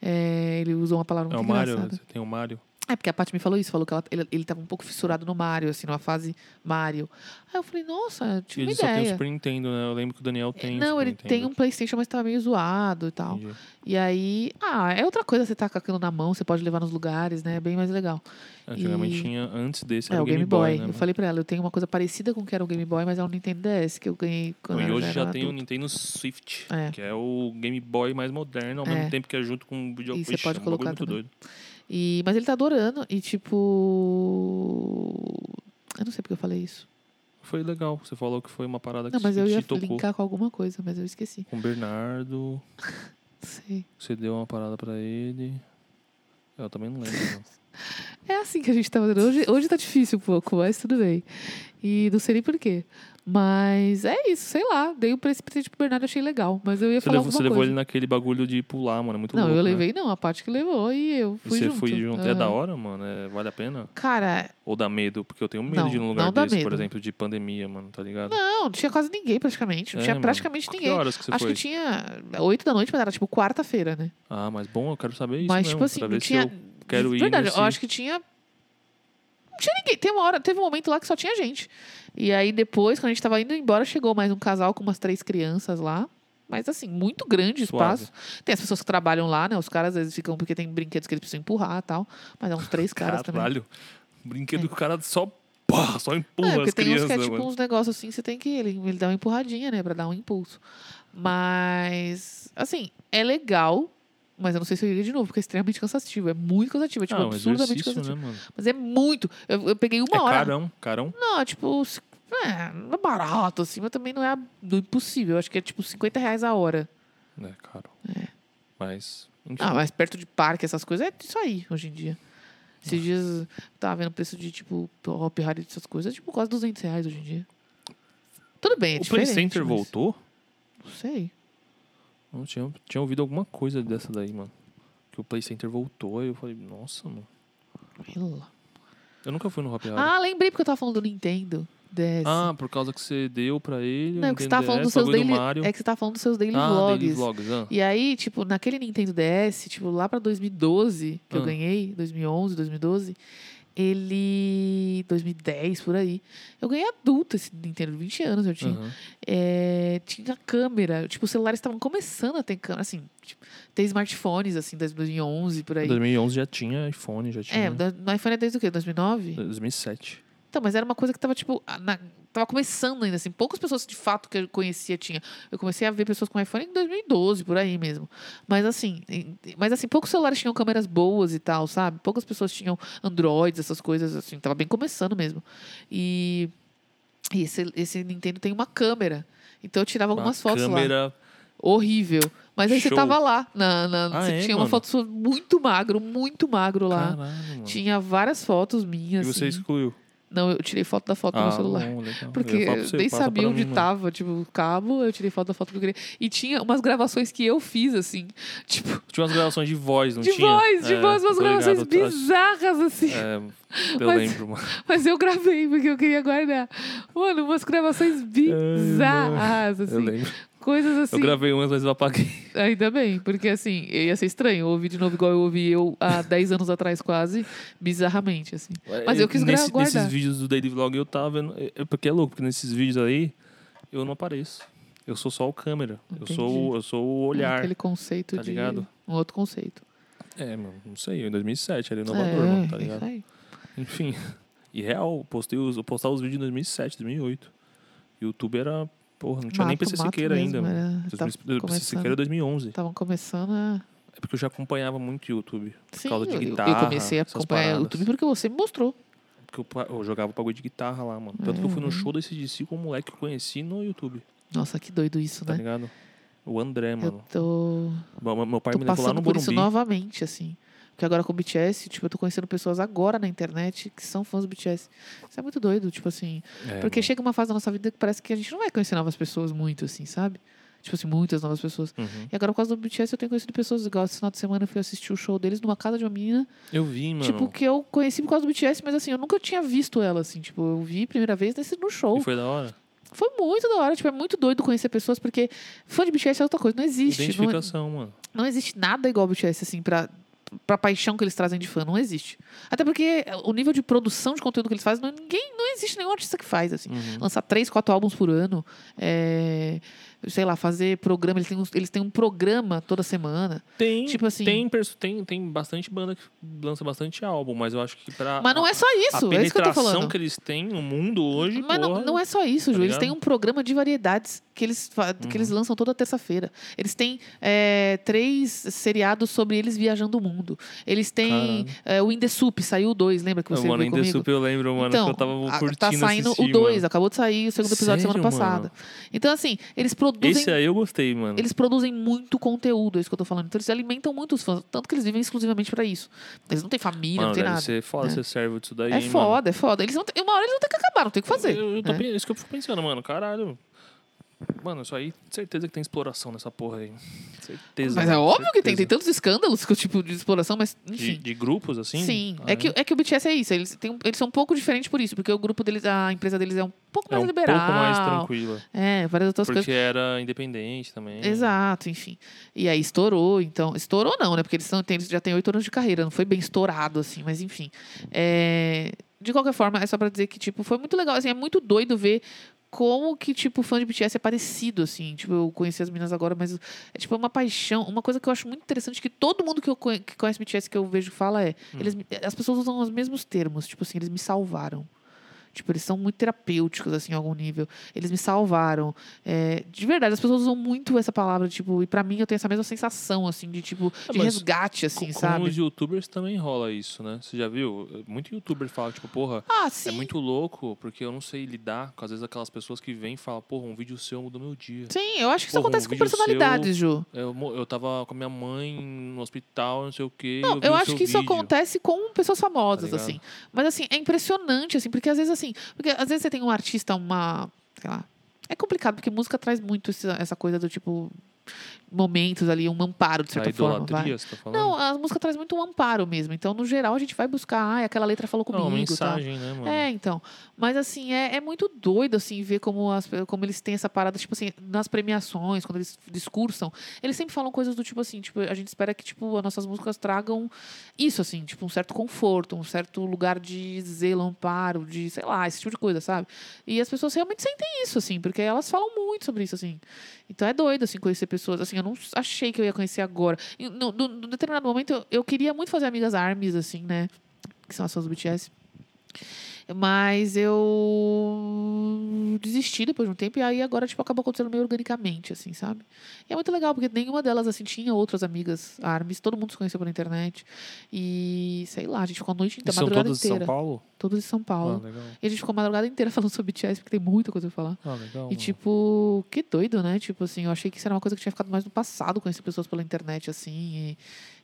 [SPEAKER 2] É, ele usou uma palavra
[SPEAKER 3] É
[SPEAKER 2] muito
[SPEAKER 3] o Mario,
[SPEAKER 2] engraçada.
[SPEAKER 3] você tem o Mario.
[SPEAKER 2] É, porque a Paty me falou isso, falou que ela, ele, ele tava um pouco fissurado no Mario, assim, numa fase Mario. Aí eu falei, nossa, eu
[SPEAKER 3] E
[SPEAKER 2] tive uma
[SPEAKER 3] ele só tem o
[SPEAKER 2] ideia.
[SPEAKER 3] Super Nintendo, né? Eu lembro que o Daniel tem. o
[SPEAKER 2] Não, ele
[SPEAKER 3] Nintendo.
[SPEAKER 2] tem um Playstation, mas tava meio zoado e tal.
[SPEAKER 3] Entendi.
[SPEAKER 2] E aí, ah, é outra coisa você tá com aquilo na mão, você pode levar nos lugares, né? É bem mais legal.
[SPEAKER 3] Antigamente
[SPEAKER 2] E-
[SPEAKER 3] tinha, antes desse,
[SPEAKER 2] É,
[SPEAKER 3] era
[SPEAKER 2] o Game, Boy.
[SPEAKER 3] né?
[SPEAKER 2] eu
[SPEAKER 3] mano?
[SPEAKER 2] falei pra ela, eu tenho uma coisa parecida com o que era o Game Boy, mas é um Nintendo DS que eu ganhei quando
[SPEAKER 3] e hoje já tem o. Nintendo Swift,
[SPEAKER 2] É.
[SPEAKER 3] que é o Game Boy mais moderno, ao
[SPEAKER 2] É.
[SPEAKER 3] mesmo tempo que é junto com o videogame.
[SPEAKER 2] E você pode
[SPEAKER 3] é um
[SPEAKER 2] colocar
[SPEAKER 3] muito doido.
[SPEAKER 2] E, mas ele tá adorando e tipo. Eu não sei porque eu falei isso.
[SPEAKER 3] Foi legal, você falou que foi uma parada que
[SPEAKER 2] Não, mas eu ia
[SPEAKER 3] tocou.
[SPEAKER 2] linkar com alguma coisa, mas eu esqueci.
[SPEAKER 3] Com o Bernardo, [laughs]
[SPEAKER 2] Sei.
[SPEAKER 3] você deu uma parada pra ele. Eu também não lembro. não. [laughs]
[SPEAKER 2] É assim que a gente tá fazendo. Hoje, hoje tá difícil um pouco, mas tudo bem. E não sei nem por quê. Mas é isso, sei lá. Dei esse presente pro Bernardo, achei legal. Mas eu ia
[SPEAKER 3] Você
[SPEAKER 2] falar
[SPEAKER 3] levou, você levou
[SPEAKER 2] coisa.
[SPEAKER 3] ele naquele bagulho de pular, mano. É muito
[SPEAKER 2] Não,
[SPEAKER 3] louco.
[SPEAKER 2] eu
[SPEAKER 3] né?
[SPEAKER 2] levei não, a parte que levou e eu
[SPEAKER 3] E
[SPEAKER 2] fui
[SPEAKER 3] você
[SPEAKER 2] junto.
[SPEAKER 3] foi junto. É
[SPEAKER 2] Aham.
[SPEAKER 3] da hora, mano? É, vale a pena?
[SPEAKER 2] Cara,
[SPEAKER 3] Ou dá medo? Porque eu tenho medo
[SPEAKER 2] Não,
[SPEAKER 3] de ir num lugar desse, por
[SPEAKER 2] medo.
[SPEAKER 3] exemplo, de pandemia, mano, tá ligado?
[SPEAKER 2] não, não tinha quase ninguém praticamente. Não
[SPEAKER 3] É,
[SPEAKER 2] tinha
[SPEAKER 3] mano.
[SPEAKER 2] praticamente
[SPEAKER 3] Que
[SPEAKER 2] ninguém.
[SPEAKER 3] horas que você
[SPEAKER 2] Acho
[SPEAKER 3] foi?
[SPEAKER 2] que tinha oito da noite, mas era tipo quarta-feira, né?
[SPEAKER 3] Ah, mas bom, eu quero saber isso
[SPEAKER 2] mas,
[SPEAKER 3] mesmo,
[SPEAKER 2] tipo assim, não tinha.
[SPEAKER 3] quero
[SPEAKER 2] de
[SPEAKER 3] ir
[SPEAKER 2] Verdade,
[SPEAKER 3] nesse...
[SPEAKER 2] eu acho que tinha. Não tinha ninguém. Tem uma hora, teve um momento lá que só tinha gente. E aí depois, quando a gente tava indo embora, chegou mais um casal com umas três crianças lá. Mas assim, muito grande
[SPEAKER 3] Suave.
[SPEAKER 2] espaço. Tem as pessoas que trabalham lá, né? Os caras às vezes ficam porque tem brinquedos que eles precisam empurrar e tal. Mas é uns três caras também.
[SPEAKER 3] Caralho. Brinquedo que o cara só... Pá, só empurra
[SPEAKER 2] É, porque
[SPEAKER 3] as
[SPEAKER 2] tem
[SPEAKER 3] crianças,
[SPEAKER 2] uns que é tipo
[SPEAKER 3] mano.
[SPEAKER 2] uns negócios assim, você tem que. Ele, ele dá uma empurradinha, né? Pra dar um impulso. Mas, assim, é legal, mas eu não sei se eu iria de novo, porque é extremamente cansativo. É muito cansativo. É tipo
[SPEAKER 3] Ah, um
[SPEAKER 2] absurdamente
[SPEAKER 3] exercício,
[SPEAKER 2] cansativo.
[SPEAKER 3] né, mano?
[SPEAKER 2] Mas é muito. Eu, eu peguei uma
[SPEAKER 3] é
[SPEAKER 2] hora.
[SPEAKER 3] carão, carão.
[SPEAKER 2] Não, é tipo. É, não é barato, assim, mas também não é do impossível. Eu acho que é tipo 50 reais a hora.
[SPEAKER 3] É caro. Mas, enfim.
[SPEAKER 2] Ah, mas perto de parque, essas coisas, é isso aí, hoje em dia. Esses dias eu tava vendo o preço de, tipo, Hop Harry, essas coisas, é tipo quase 200 reais hoje em dia. Tudo bem, é
[SPEAKER 3] o Play. Center
[SPEAKER 2] mas
[SPEAKER 3] voltou?
[SPEAKER 2] Não sei.
[SPEAKER 3] Não tinha, tinha ouvido alguma coisa dessa daí, mano. Que o Play Center voltou, aí eu falei, nossa, mano.
[SPEAKER 2] Ela.
[SPEAKER 3] Eu nunca fui no Happy Hour.
[SPEAKER 2] Ah, lembrei porque eu tava falando do Nintendo DS.
[SPEAKER 3] Ah, por causa que você deu pra ele.
[SPEAKER 2] não,
[SPEAKER 3] o
[SPEAKER 2] é que você falando
[SPEAKER 3] DS,
[SPEAKER 2] dos seus daily.
[SPEAKER 3] do.
[SPEAKER 2] É que você tava falando dos seus daily
[SPEAKER 3] ah,
[SPEAKER 2] vlogs.
[SPEAKER 3] daily vlogs. Ah.
[SPEAKER 2] E aí, tipo, naquele Nintendo DS, tipo, lá pra 2012, que eu
[SPEAKER 3] Ah.
[SPEAKER 2] ganhei, 2011, 2012, ele. 2010, por aí. Eu ganhei adulto esse Nintendo, 20 anos eu tinha.
[SPEAKER 3] Aham.
[SPEAKER 2] É, tinha câmera. Tipo, os celulares estavam começando a ter câmera. Assim, tipo, ter smartphones, assim, desde 2011, por aí.
[SPEAKER 3] 2011 já tinha iPhone, já tinha.
[SPEAKER 2] É, no iPhone é desde o quê? 2009?
[SPEAKER 3] 2007.
[SPEAKER 2] Então, mas era uma coisa que tava, tipo, na- tava começando ainda, assim. Poucas pessoas, de fato, que eu conhecia tinha. Eu comecei a ver pessoas com iPhone em 2012, por aí mesmo. Mas, assim, mas, assim, poucos celulares tinham câmeras boas e tal, sabe? Poucas pessoas tinham Androids, essas coisas, assim. Tava bem começando mesmo. E, e esse, esse Nintendo tem uma câmera. Então, eu tirava algumas
[SPEAKER 3] Uma
[SPEAKER 2] fotos lá.
[SPEAKER 3] câmera...
[SPEAKER 2] Horrível. Mas aí você
[SPEAKER 3] Show.
[SPEAKER 2] tava lá. Na, na-
[SPEAKER 3] Ah,
[SPEAKER 2] você
[SPEAKER 3] é,
[SPEAKER 2] tinha uma
[SPEAKER 3] mano?
[SPEAKER 2] foto sua muito magro, muito magro lá. Tinha várias fotos
[SPEAKER 3] E
[SPEAKER 2] minhas.
[SPEAKER 3] você
[SPEAKER 2] assim.
[SPEAKER 3] excluiu?
[SPEAKER 2] Não, eu tirei foto da foto do
[SPEAKER 3] ah,
[SPEAKER 2] meu celular.
[SPEAKER 3] bom, legal. Eu [laughs]
[SPEAKER 2] Porque eu
[SPEAKER 3] você,
[SPEAKER 2] nem sabia onde
[SPEAKER 3] mim,
[SPEAKER 2] tava, tipo, o cabo, eu tirei foto da foto que eu queria. E tinha umas gravações que eu fiz, assim, [laughs] tipo,
[SPEAKER 3] Tinha umas gravações de voz, não
[SPEAKER 2] de
[SPEAKER 3] tinha?
[SPEAKER 2] voz, de
[SPEAKER 3] É,
[SPEAKER 2] voz, umas
[SPEAKER 3] ligado,
[SPEAKER 2] gravações
[SPEAKER 3] eu tô-
[SPEAKER 2] bizarras, assim.
[SPEAKER 3] É, eu [laughs]
[SPEAKER 2] Mas-
[SPEAKER 3] lembro, mano.
[SPEAKER 2] Mas eu gravei, porque eu queria guardar. Mano, umas gravações bizarras,
[SPEAKER 3] Eu
[SPEAKER 2] assim.
[SPEAKER 3] lembro.
[SPEAKER 2] Coisas assim.
[SPEAKER 3] Eu gravei umas, mas eu apaguei.
[SPEAKER 2] Ainda bem, porque assim, ia ser estranho ouvir de novo igual eu ouvi eu há [laughs] 10 anos atrás, quase, bizarramente, assim. Mas eu quis
[SPEAKER 3] Nesse-
[SPEAKER 2] guardar.
[SPEAKER 3] Nesses vídeos do Daily Vlog eu tava vendo. é- é Porque é louco, porque nesses vídeos aí eu não apareço. Eu sou só o câmera. Eu sou, o- eu sou o olhar.
[SPEAKER 2] Aquele conceito
[SPEAKER 3] tá
[SPEAKER 2] de.
[SPEAKER 3] ligado?
[SPEAKER 2] Um outro conceito.
[SPEAKER 3] É, mano, não sei. Em 2007, ali inovador,
[SPEAKER 2] é,
[SPEAKER 3] mano, tá
[SPEAKER 2] é
[SPEAKER 3] ligado?
[SPEAKER 2] isso aí.
[SPEAKER 3] Enfim. [laughs] E real, postei os, eu postava os vídeos em 2007, 2008. YouTube era. Porra, não tinha nem
[SPEAKER 2] Mato,
[SPEAKER 3] PC
[SPEAKER 2] mato
[SPEAKER 3] Siqueira ainda.
[SPEAKER 2] era-
[SPEAKER 3] 2000
[SPEAKER 2] tava
[SPEAKER 3] PC
[SPEAKER 2] começando.
[SPEAKER 3] Siqueira é 2011.
[SPEAKER 2] Estavam começando a.
[SPEAKER 3] É porque eu já acompanhava muito YouTube.
[SPEAKER 2] Sim,
[SPEAKER 3] causa de
[SPEAKER 2] eu-
[SPEAKER 3] guitarra,
[SPEAKER 2] eu comecei a acompanhar
[SPEAKER 3] paradas.
[SPEAKER 2] YouTube porque você me mostrou.
[SPEAKER 3] Porque eu, eu jogava pagode de guitarra lá, mano. Tanto que eu fui no
[SPEAKER 2] Uhum.
[SPEAKER 3] show desse DC com um moleque que eu conheci no YouTube,
[SPEAKER 2] Nossa, que doido isso,
[SPEAKER 3] tá
[SPEAKER 2] né?
[SPEAKER 3] ligado? O André,
[SPEAKER 2] Eu
[SPEAKER 3] mano.
[SPEAKER 2] tô,
[SPEAKER 3] Meu, meu pai
[SPEAKER 2] tô
[SPEAKER 3] me levou lá no
[SPEAKER 2] passando por isso
[SPEAKER 3] Morumbi.
[SPEAKER 2] novamente, assim. Porque agora com o BTS, tipo, eu tô conhecendo pessoas agora na internet que são fãs do BTS. Isso é muito doido, tipo assim.
[SPEAKER 3] É,
[SPEAKER 2] Porque
[SPEAKER 3] mano.
[SPEAKER 2] chega uma fase da nossa vida que parece que a gente não vai conhecer novas pessoas muito, assim, sabe? Tipo assim, muitas novas pessoas.
[SPEAKER 3] Uhum.
[SPEAKER 2] E agora, por causa do BTS, eu tenho conhecido pessoas igual. Esse final de semana eu fui assistir o show deles numa casa de uma menina,
[SPEAKER 3] Eu vi, mano.
[SPEAKER 2] tipo, que eu conheci por causa do BTS, mas assim, eu nunca tinha visto ela, assim. Tipo, eu vi a primeira vez nesse, no show.
[SPEAKER 3] E foi da hora.
[SPEAKER 2] Foi muito da hora, tipo, é muito doido conhecer pessoas, porque fã de BTS é outra coisa, não existe. Não, é-
[SPEAKER 3] Identificação, mano.
[SPEAKER 2] não existe nada igual ao BTS, assim, pra, pra paixão que eles trazem de fã, não existe. Até porque o nível de produção de conteúdo que eles fazem, não, ninguém, não existe nenhum artista que faz, assim.
[SPEAKER 3] Uhum.
[SPEAKER 2] Lançar três, quatro álbuns por ano, é, sei lá, fazer programa, eles têm, uns- eles têm um programa toda semana.
[SPEAKER 3] Tem,
[SPEAKER 2] Tipo assim-
[SPEAKER 3] tem, tem, tem bastante banda que lança bastante álbum, mas eu acho que pra.
[SPEAKER 2] Mas não é só
[SPEAKER 3] a
[SPEAKER 2] isso, é isso que eu tô falando.
[SPEAKER 3] que eles têm no mundo hoje.
[SPEAKER 2] Mas não,
[SPEAKER 3] porra,
[SPEAKER 2] não é só isso,
[SPEAKER 3] tá
[SPEAKER 2] Ju. Eles
[SPEAKER 3] ligado?
[SPEAKER 2] têm um programa de variedades que eles, que eles lançam toda terça-feira. Eles têm é, três seriados sobre eles viajando o mundo. Eles têm é, o In The Soup, saiu o dois, lembra que você
[SPEAKER 3] mano,
[SPEAKER 2] viu
[SPEAKER 3] The
[SPEAKER 2] comigo?
[SPEAKER 3] Soup eu lembro, mano,
[SPEAKER 2] então,
[SPEAKER 3] que eu tava
[SPEAKER 2] a-
[SPEAKER 3] curtindo
[SPEAKER 2] tá saindo
[SPEAKER 3] assistir,
[SPEAKER 2] o 2,
[SPEAKER 3] mano.
[SPEAKER 2] acabou de sair o segundo episódio semana
[SPEAKER 3] Sério,
[SPEAKER 2] passada.
[SPEAKER 3] mano?
[SPEAKER 2] Então, assim, eles produzem produzem
[SPEAKER 3] Esse aí eu gostei, mano.
[SPEAKER 2] eles produzem muito conteúdo, é isso que eu tô falando. Então eles alimentam muito os fãs, tanto que eles vivem exclusivamente pra isso. Eles não têm família,
[SPEAKER 3] Mano,
[SPEAKER 2] não tem nada.
[SPEAKER 3] ser foda
[SPEAKER 2] né?
[SPEAKER 3] ser servo disso daí,
[SPEAKER 2] É
[SPEAKER 3] hein,
[SPEAKER 2] foda, é foda. Eles vão ter- uma hora eles vão ter que acabar, não tem o que
[SPEAKER 3] mano.
[SPEAKER 2] fazer.
[SPEAKER 3] Eu, eu
[SPEAKER 2] né?
[SPEAKER 3] isso que eu fico pensando, mano. Caralho. Mano, isso aí, certeza que tem exploração nessa porra aí. Certeza.
[SPEAKER 2] Mas é óbvio que tem, tem
[SPEAKER 3] certeza.
[SPEAKER 2] tantos escândalos que tipo de exploração, mas
[SPEAKER 3] De,
[SPEAKER 2] enfim.
[SPEAKER 3] de grupos, assim?
[SPEAKER 2] Sim,
[SPEAKER 3] Ah,
[SPEAKER 2] é, que, é que o BTS é isso. Eles, um- eles são um pouco diferentes por isso, porque o grupo deles, a empresa deles é um pouco
[SPEAKER 3] É
[SPEAKER 2] mais
[SPEAKER 3] um
[SPEAKER 2] liberal.
[SPEAKER 3] pouco mais tranquila.
[SPEAKER 2] É, várias outras
[SPEAKER 3] Porque
[SPEAKER 2] coisas.
[SPEAKER 3] era independente também.
[SPEAKER 2] Exato, enfim. E aí estourou, então. Estourou não, né? Porque eles, são, tem- eles já têm oito anos de carreira, não foi bem estourado, assim, mas enfim. É, de qualquer forma, é só pra dizer que, tipo, foi muito legal. Assim, é muito doido ver como que, tipo, fã de BTS é parecido, assim. Tipo, eu conheci as meninas agora, mas é tipo uma paixão. Uma coisa que eu acho muito interessante que todo mundo que, eu conhe- que conhece BTS que eu vejo fala é. Eles, me- as pessoas usam os mesmos termos. Tipo assim, eles me salvaram. Tipo, eles são muito terapêuticos, assim, em algum nível. Eles me salvaram. É, de verdade, as pessoas usam muito essa palavra, tipo, e pra mim eu tenho essa mesma sensação, assim, de tipo,
[SPEAKER 3] Ah,
[SPEAKER 2] de
[SPEAKER 3] mas
[SPEAKER 2] resgate, assim,
[SPEAKER 3] Com, com
[SPEAKER 2] sabe?
[SPEAKER 3] os youtubers também rola isso, né? Você já viu? Muito youtuber fala, tipo, porra,
[SPEAKER 2] Ah, sim.
[SPEAKER 3] é muito louco, porque eu não sei lidar com, às vezes, aquelas pessoas que vêm e falam, porra, um vídeo seu mudou meu dia.
[SPEAKER 2] Sim, eu acho que isso
[SPEAKER 3] Porra, um
[SPEAKER 2] acontece com personalidades, Ju.
[SPEAKER 3] Eu, eu tava com a minha mãe no hospital, não sei o quê.
[SPEAKER 2] Não,
[SPEAKER 3] eu,
[SPEAKER 2] eu acho
[SPEAKER 3] seu
[SPEAKER 2] que isso
[SPEAKER 3] vídeo.
[SPEAKER 2] acontece com pessoas famosas,
[SPEAKER 3] Tá
[SPEAKER 2] assim. Mas, assim, é impressionante, assim, porque às vezes, assim, porque às vezes você tem um artista, uma. sei lá. É complicado, porque música traz muito essa coisa do tipo. Momentos ali, um amparo, de
[SPEAKER 3] A
[SPEAKER 2] certa forma. vai.
[SPEAKER 3] você tá falando?
[SPEAKER 2] Não, a música traz muito um amparo mesmo. Então, no geral, a gente vai buscar, ah, aquela letra falou
[SPEAKER 3] Não,
[SPEAKER 2] comigo.
[SPEAKER 3] uma
[SPEAKER 2] tal.
[SPEAKER 3] mensagem, né, mano?
[SPEAKER 2] É, então. Mas assim, é, é muito doido, assim, ver como, as, como eles têm essa parada, tipo assim, nas premiações, quando eles discursam, eles sempre falam coisas do tipo assim, tipo, a gente espera que, tipo, as nossas músicas tragam isso, assim, tipo, um certo conforto, um certo lugar de zelo, amparo, de, sei lá, esse tipo de coisa, sabe? E as pessoas realmente sentem isso, assim, porque elas falam muito sobre isso, assim. Então é doido, assim, conhecer pessoas. Assim, eu não achei que eu ia conhecer agora. E, no, no determinado momento, eu, eu queria muito fazer amigas armies, assim, né? Que são as do BTS. Mas eu desisti depois de um tempo e aí agora, tipo, acabou acontecendo meio organicamente, assim, sabe? E é muito legal, porque nenhuma delas, assim, tinha outras amigas armes, todo mundo se conheceu pela internet. E, sei lá, a gente ficou a noite inteira, a
[SPEAKER 3] são
[SPEAKER 2] madrugada
[SPEAKER 3] todas de
[SPEAKER 2] inteira.
[SPEAKER 3] São Paulo?
[SPEAKER 2] Todos de São Paulo.
[SPEAKER 3] Ah.
[SPEAKER 2] E a gente ficou a madrugada inteira [laughs] falando sobre BTS, porque tem muita coisa pra falar.
[SPEAKER 3] Ah, legal.
[SPEAKER 2] E tipo, que doido, né? Tipo assim, eu achei que isso era uma coisa que tinha ficado mais no passado, conhecer pessoas pela internet, assim, e,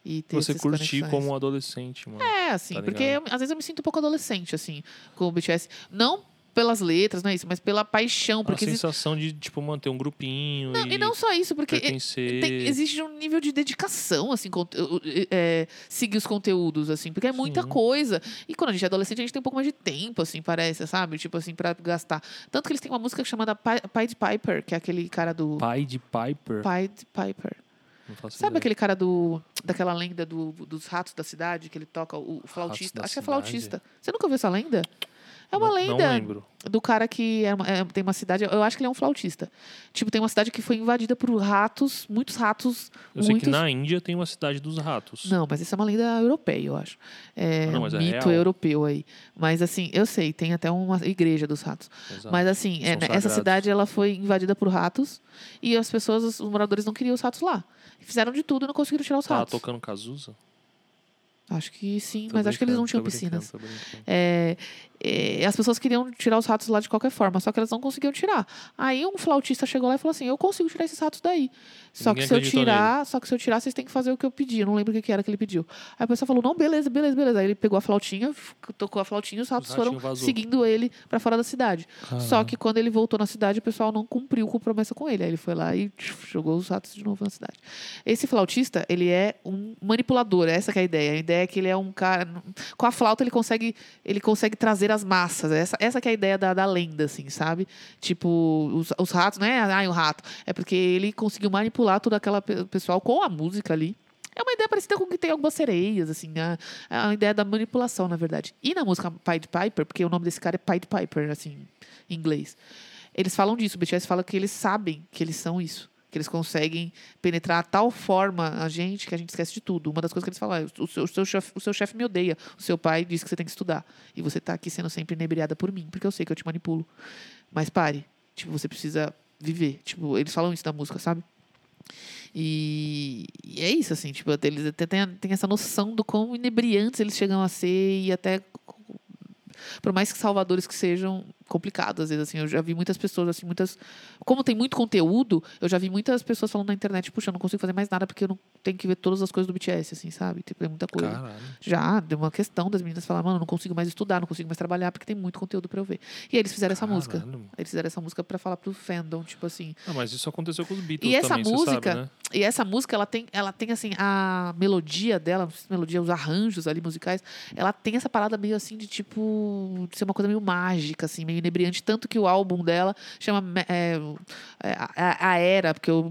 [SPEAKER 2] e ter
[SPEAKER 3] Você curtir
[SPEAKER 2] conexões.
[SPEAKER 3] como um adolescente, mano.
[SPEAKER 2] É, assim,
[SPEAKER 3] Tá
[SPEAKER 2] porque eu- às vezes eu me sinto um pouco adolescente, assim, com o BTS. Não pelas letras, não é isso, mas pela paixão,
[SPEAKER 3] a
[SPEAKER 2] porque existe...
[SPEAKER 3] sensação de, tipo, manter um grupinho
[SPEAKER 2] Não,
[SPEAKER 3] e,
[SPEAKER 2] e não só isso, porque
[SPEAKER 3] pertencer.
[SPEAKER 2] tem- exige um nível de dedicação, assim, conte- é, seguir os conteúdos, assim, porque é muita
[SPEAKER 3] Sim.
[SPEAKER 2] coisa. E quando a gente é adolescente, a gente tem um pouco mais de tempo, assim, parece, sabe? Tipo assim, pra gastar. Tanto que eles têm uma música chamada Pi- Pied Piper, que é aquele cara do.
[SPEAKER 3] Pai de Piper.
[SPEAKER 2] Pied Piper. Sabe
[SPEAKER 3] ideia.
[SPEAKER 2] aquele cara do daquela lenda do, dos ratos da cidade, que ele toca o, o flautista? Acho que é flautista. Você nunca ouviu essa lenda? É uma
[SPEAKER 3] Não-
[SPEAKER 2] lenda
[SPEAKER 3] Não lembro.
[SPEAKER 2] do cara que é é, tem uma cidade. Eu acho que ele é um flautista. Tipo, tem uma cidade que foi invadida por ratos, muitos ratos.
[SPEAKER 3] Eu sei que
[SPEAKER 2] muitos...
[SPEAKER 3] na Índia tem uma cidade dos ratos.
[SPEAKER 2] Não, mas isso é uma lenda europeia, eu acho. É
[SPEAKER 3] Ah, não, mas
[SPEAKER 2] um
[SPEAKER 3] é
[SPEAKER 2] mito europeu aí. Mas assim, eu sei, tem até uma igreja dos ratos.
[SPEAKER 3] Exato.
[SPEAKER 2] Mas assim, é, né, essa cidade ela foi invadida por ratos e as pessoas, os moradores não queriam os ratos lá. Fizeram de tudo e não conseguiram tirar os
[SPEAKER 3] Tava
[SPEAKER 2] ratos.
[SPEAKER 3] tocando Cazuza?
[SPEAKER 2] Acho que sim,
[SPEAKER 3] Tô
[SPEAKER 2] mas acho que eles não tinham piscinas. É, é, as pessoas queriam tirar os ratos lá de qualquer forma, só que elas não conseguiam tirar. Aí um flautista chegou lá e falou assim: Eu consigo tirar esses ratos daí. Só
[SPEAKER 3] Ninguém
[SPEAKER 2] que se eu tirar, só que se eu tirar, vocês têm que fazer o que eu pedi. Eu não lembro o que era que ele pediu. Aí a pessoa falou: Não, beleza, beleza, beleza. Aí ele pegou a flautinha, tocou a flautinha e os ratos foram
[SPEAKER 3] ratinhos vazou.
[SPEAKER 2] seguindo ele pra fora da cidade. Só que quando ele voltou na cidade, o pessoal não cumpriu com promessa com ele. Aí ele foi lá e jogou os ratos de novo na cidade. Esse flautista, ele é um manipulador, essa que é a ideia. A ideia é que ele é um cara. Com a flauta, ele consegue, ele consegue trazer as massas. Essa, essa que é a ideia da, da lenda, assim, sabe? Tipo, os, os ratos, não é ah, o rato. É porque ele conseguiu manipular todo aquele pessoal com a música ali. É uma ideia parecida com que tem algumas sereias, assim, a, a ideia da manipulação, na verdade. E na música Pied Piper, porque o nome desse cara é Pied Piper, assim, em inglês. Eles falam disso, o BTS fala que eles sabem que eles são isso. Eles conseguem penetrar a tal forma a gente que a gente esquece de tudo. Uma das coisas que eles falam é: o seu, o seu, chefe, o seu chefe me odeia, o seu pai diz que você tem que estudar. E você tá aqui sendo sempre inebriada por mim, porque eu sei que eu te manipulo. Mas pare. Tipo, você precisa viver. Tipo, eles falam isso na música, sabe? E, e é isso, assim, tipo, eles até têm, têm essa noção do quão inebriantes eles chegam a ser e até, por mais que salvadores que sejam, complicado, às vezes, assim. Eu já vi muitas pessoas, assim, muitas. Como tem muito conteúdo, eu já vi muitas pessoas falando na internet, puxa, eu não consigo fazer mais nada porque eu não tenho que ver todas as coisas do BTS, assim, sabe? Tipo, é muita coisa.
[SPEAKER 3] Caralho.
[SPEAKER 2] Já, deu uma questão das meninas falar, mano, eu não consigo mais estudar, não consigo mais trabalhar, porque tem muito conteúdo pra eu ver. E aí eles fizeram essa música.
[SPEAKER 3] Caralho.
[SPEAKER 2] Eles fizeram essa música pra falar pro fandom, tipo assim.
[SPEAKER 3] Ah, mas isso aconteceu com os Beatles
[SPEAKER 2] E essa
[SPEAKER 3] também,
[SPEAKER 2] música,
[SPEAKER 3] sabe, né?
[SPEAKER 2] e essa música, ela tem, ela tem assim, a melodia dela, melodia, os arranjos ali musicais, ela tem essa parada meio assim de tipo, de ser uma coisa meio mágica, assim, meio inebriante. Tanto que o álbum dela chama é, é, a, a Era, porque o,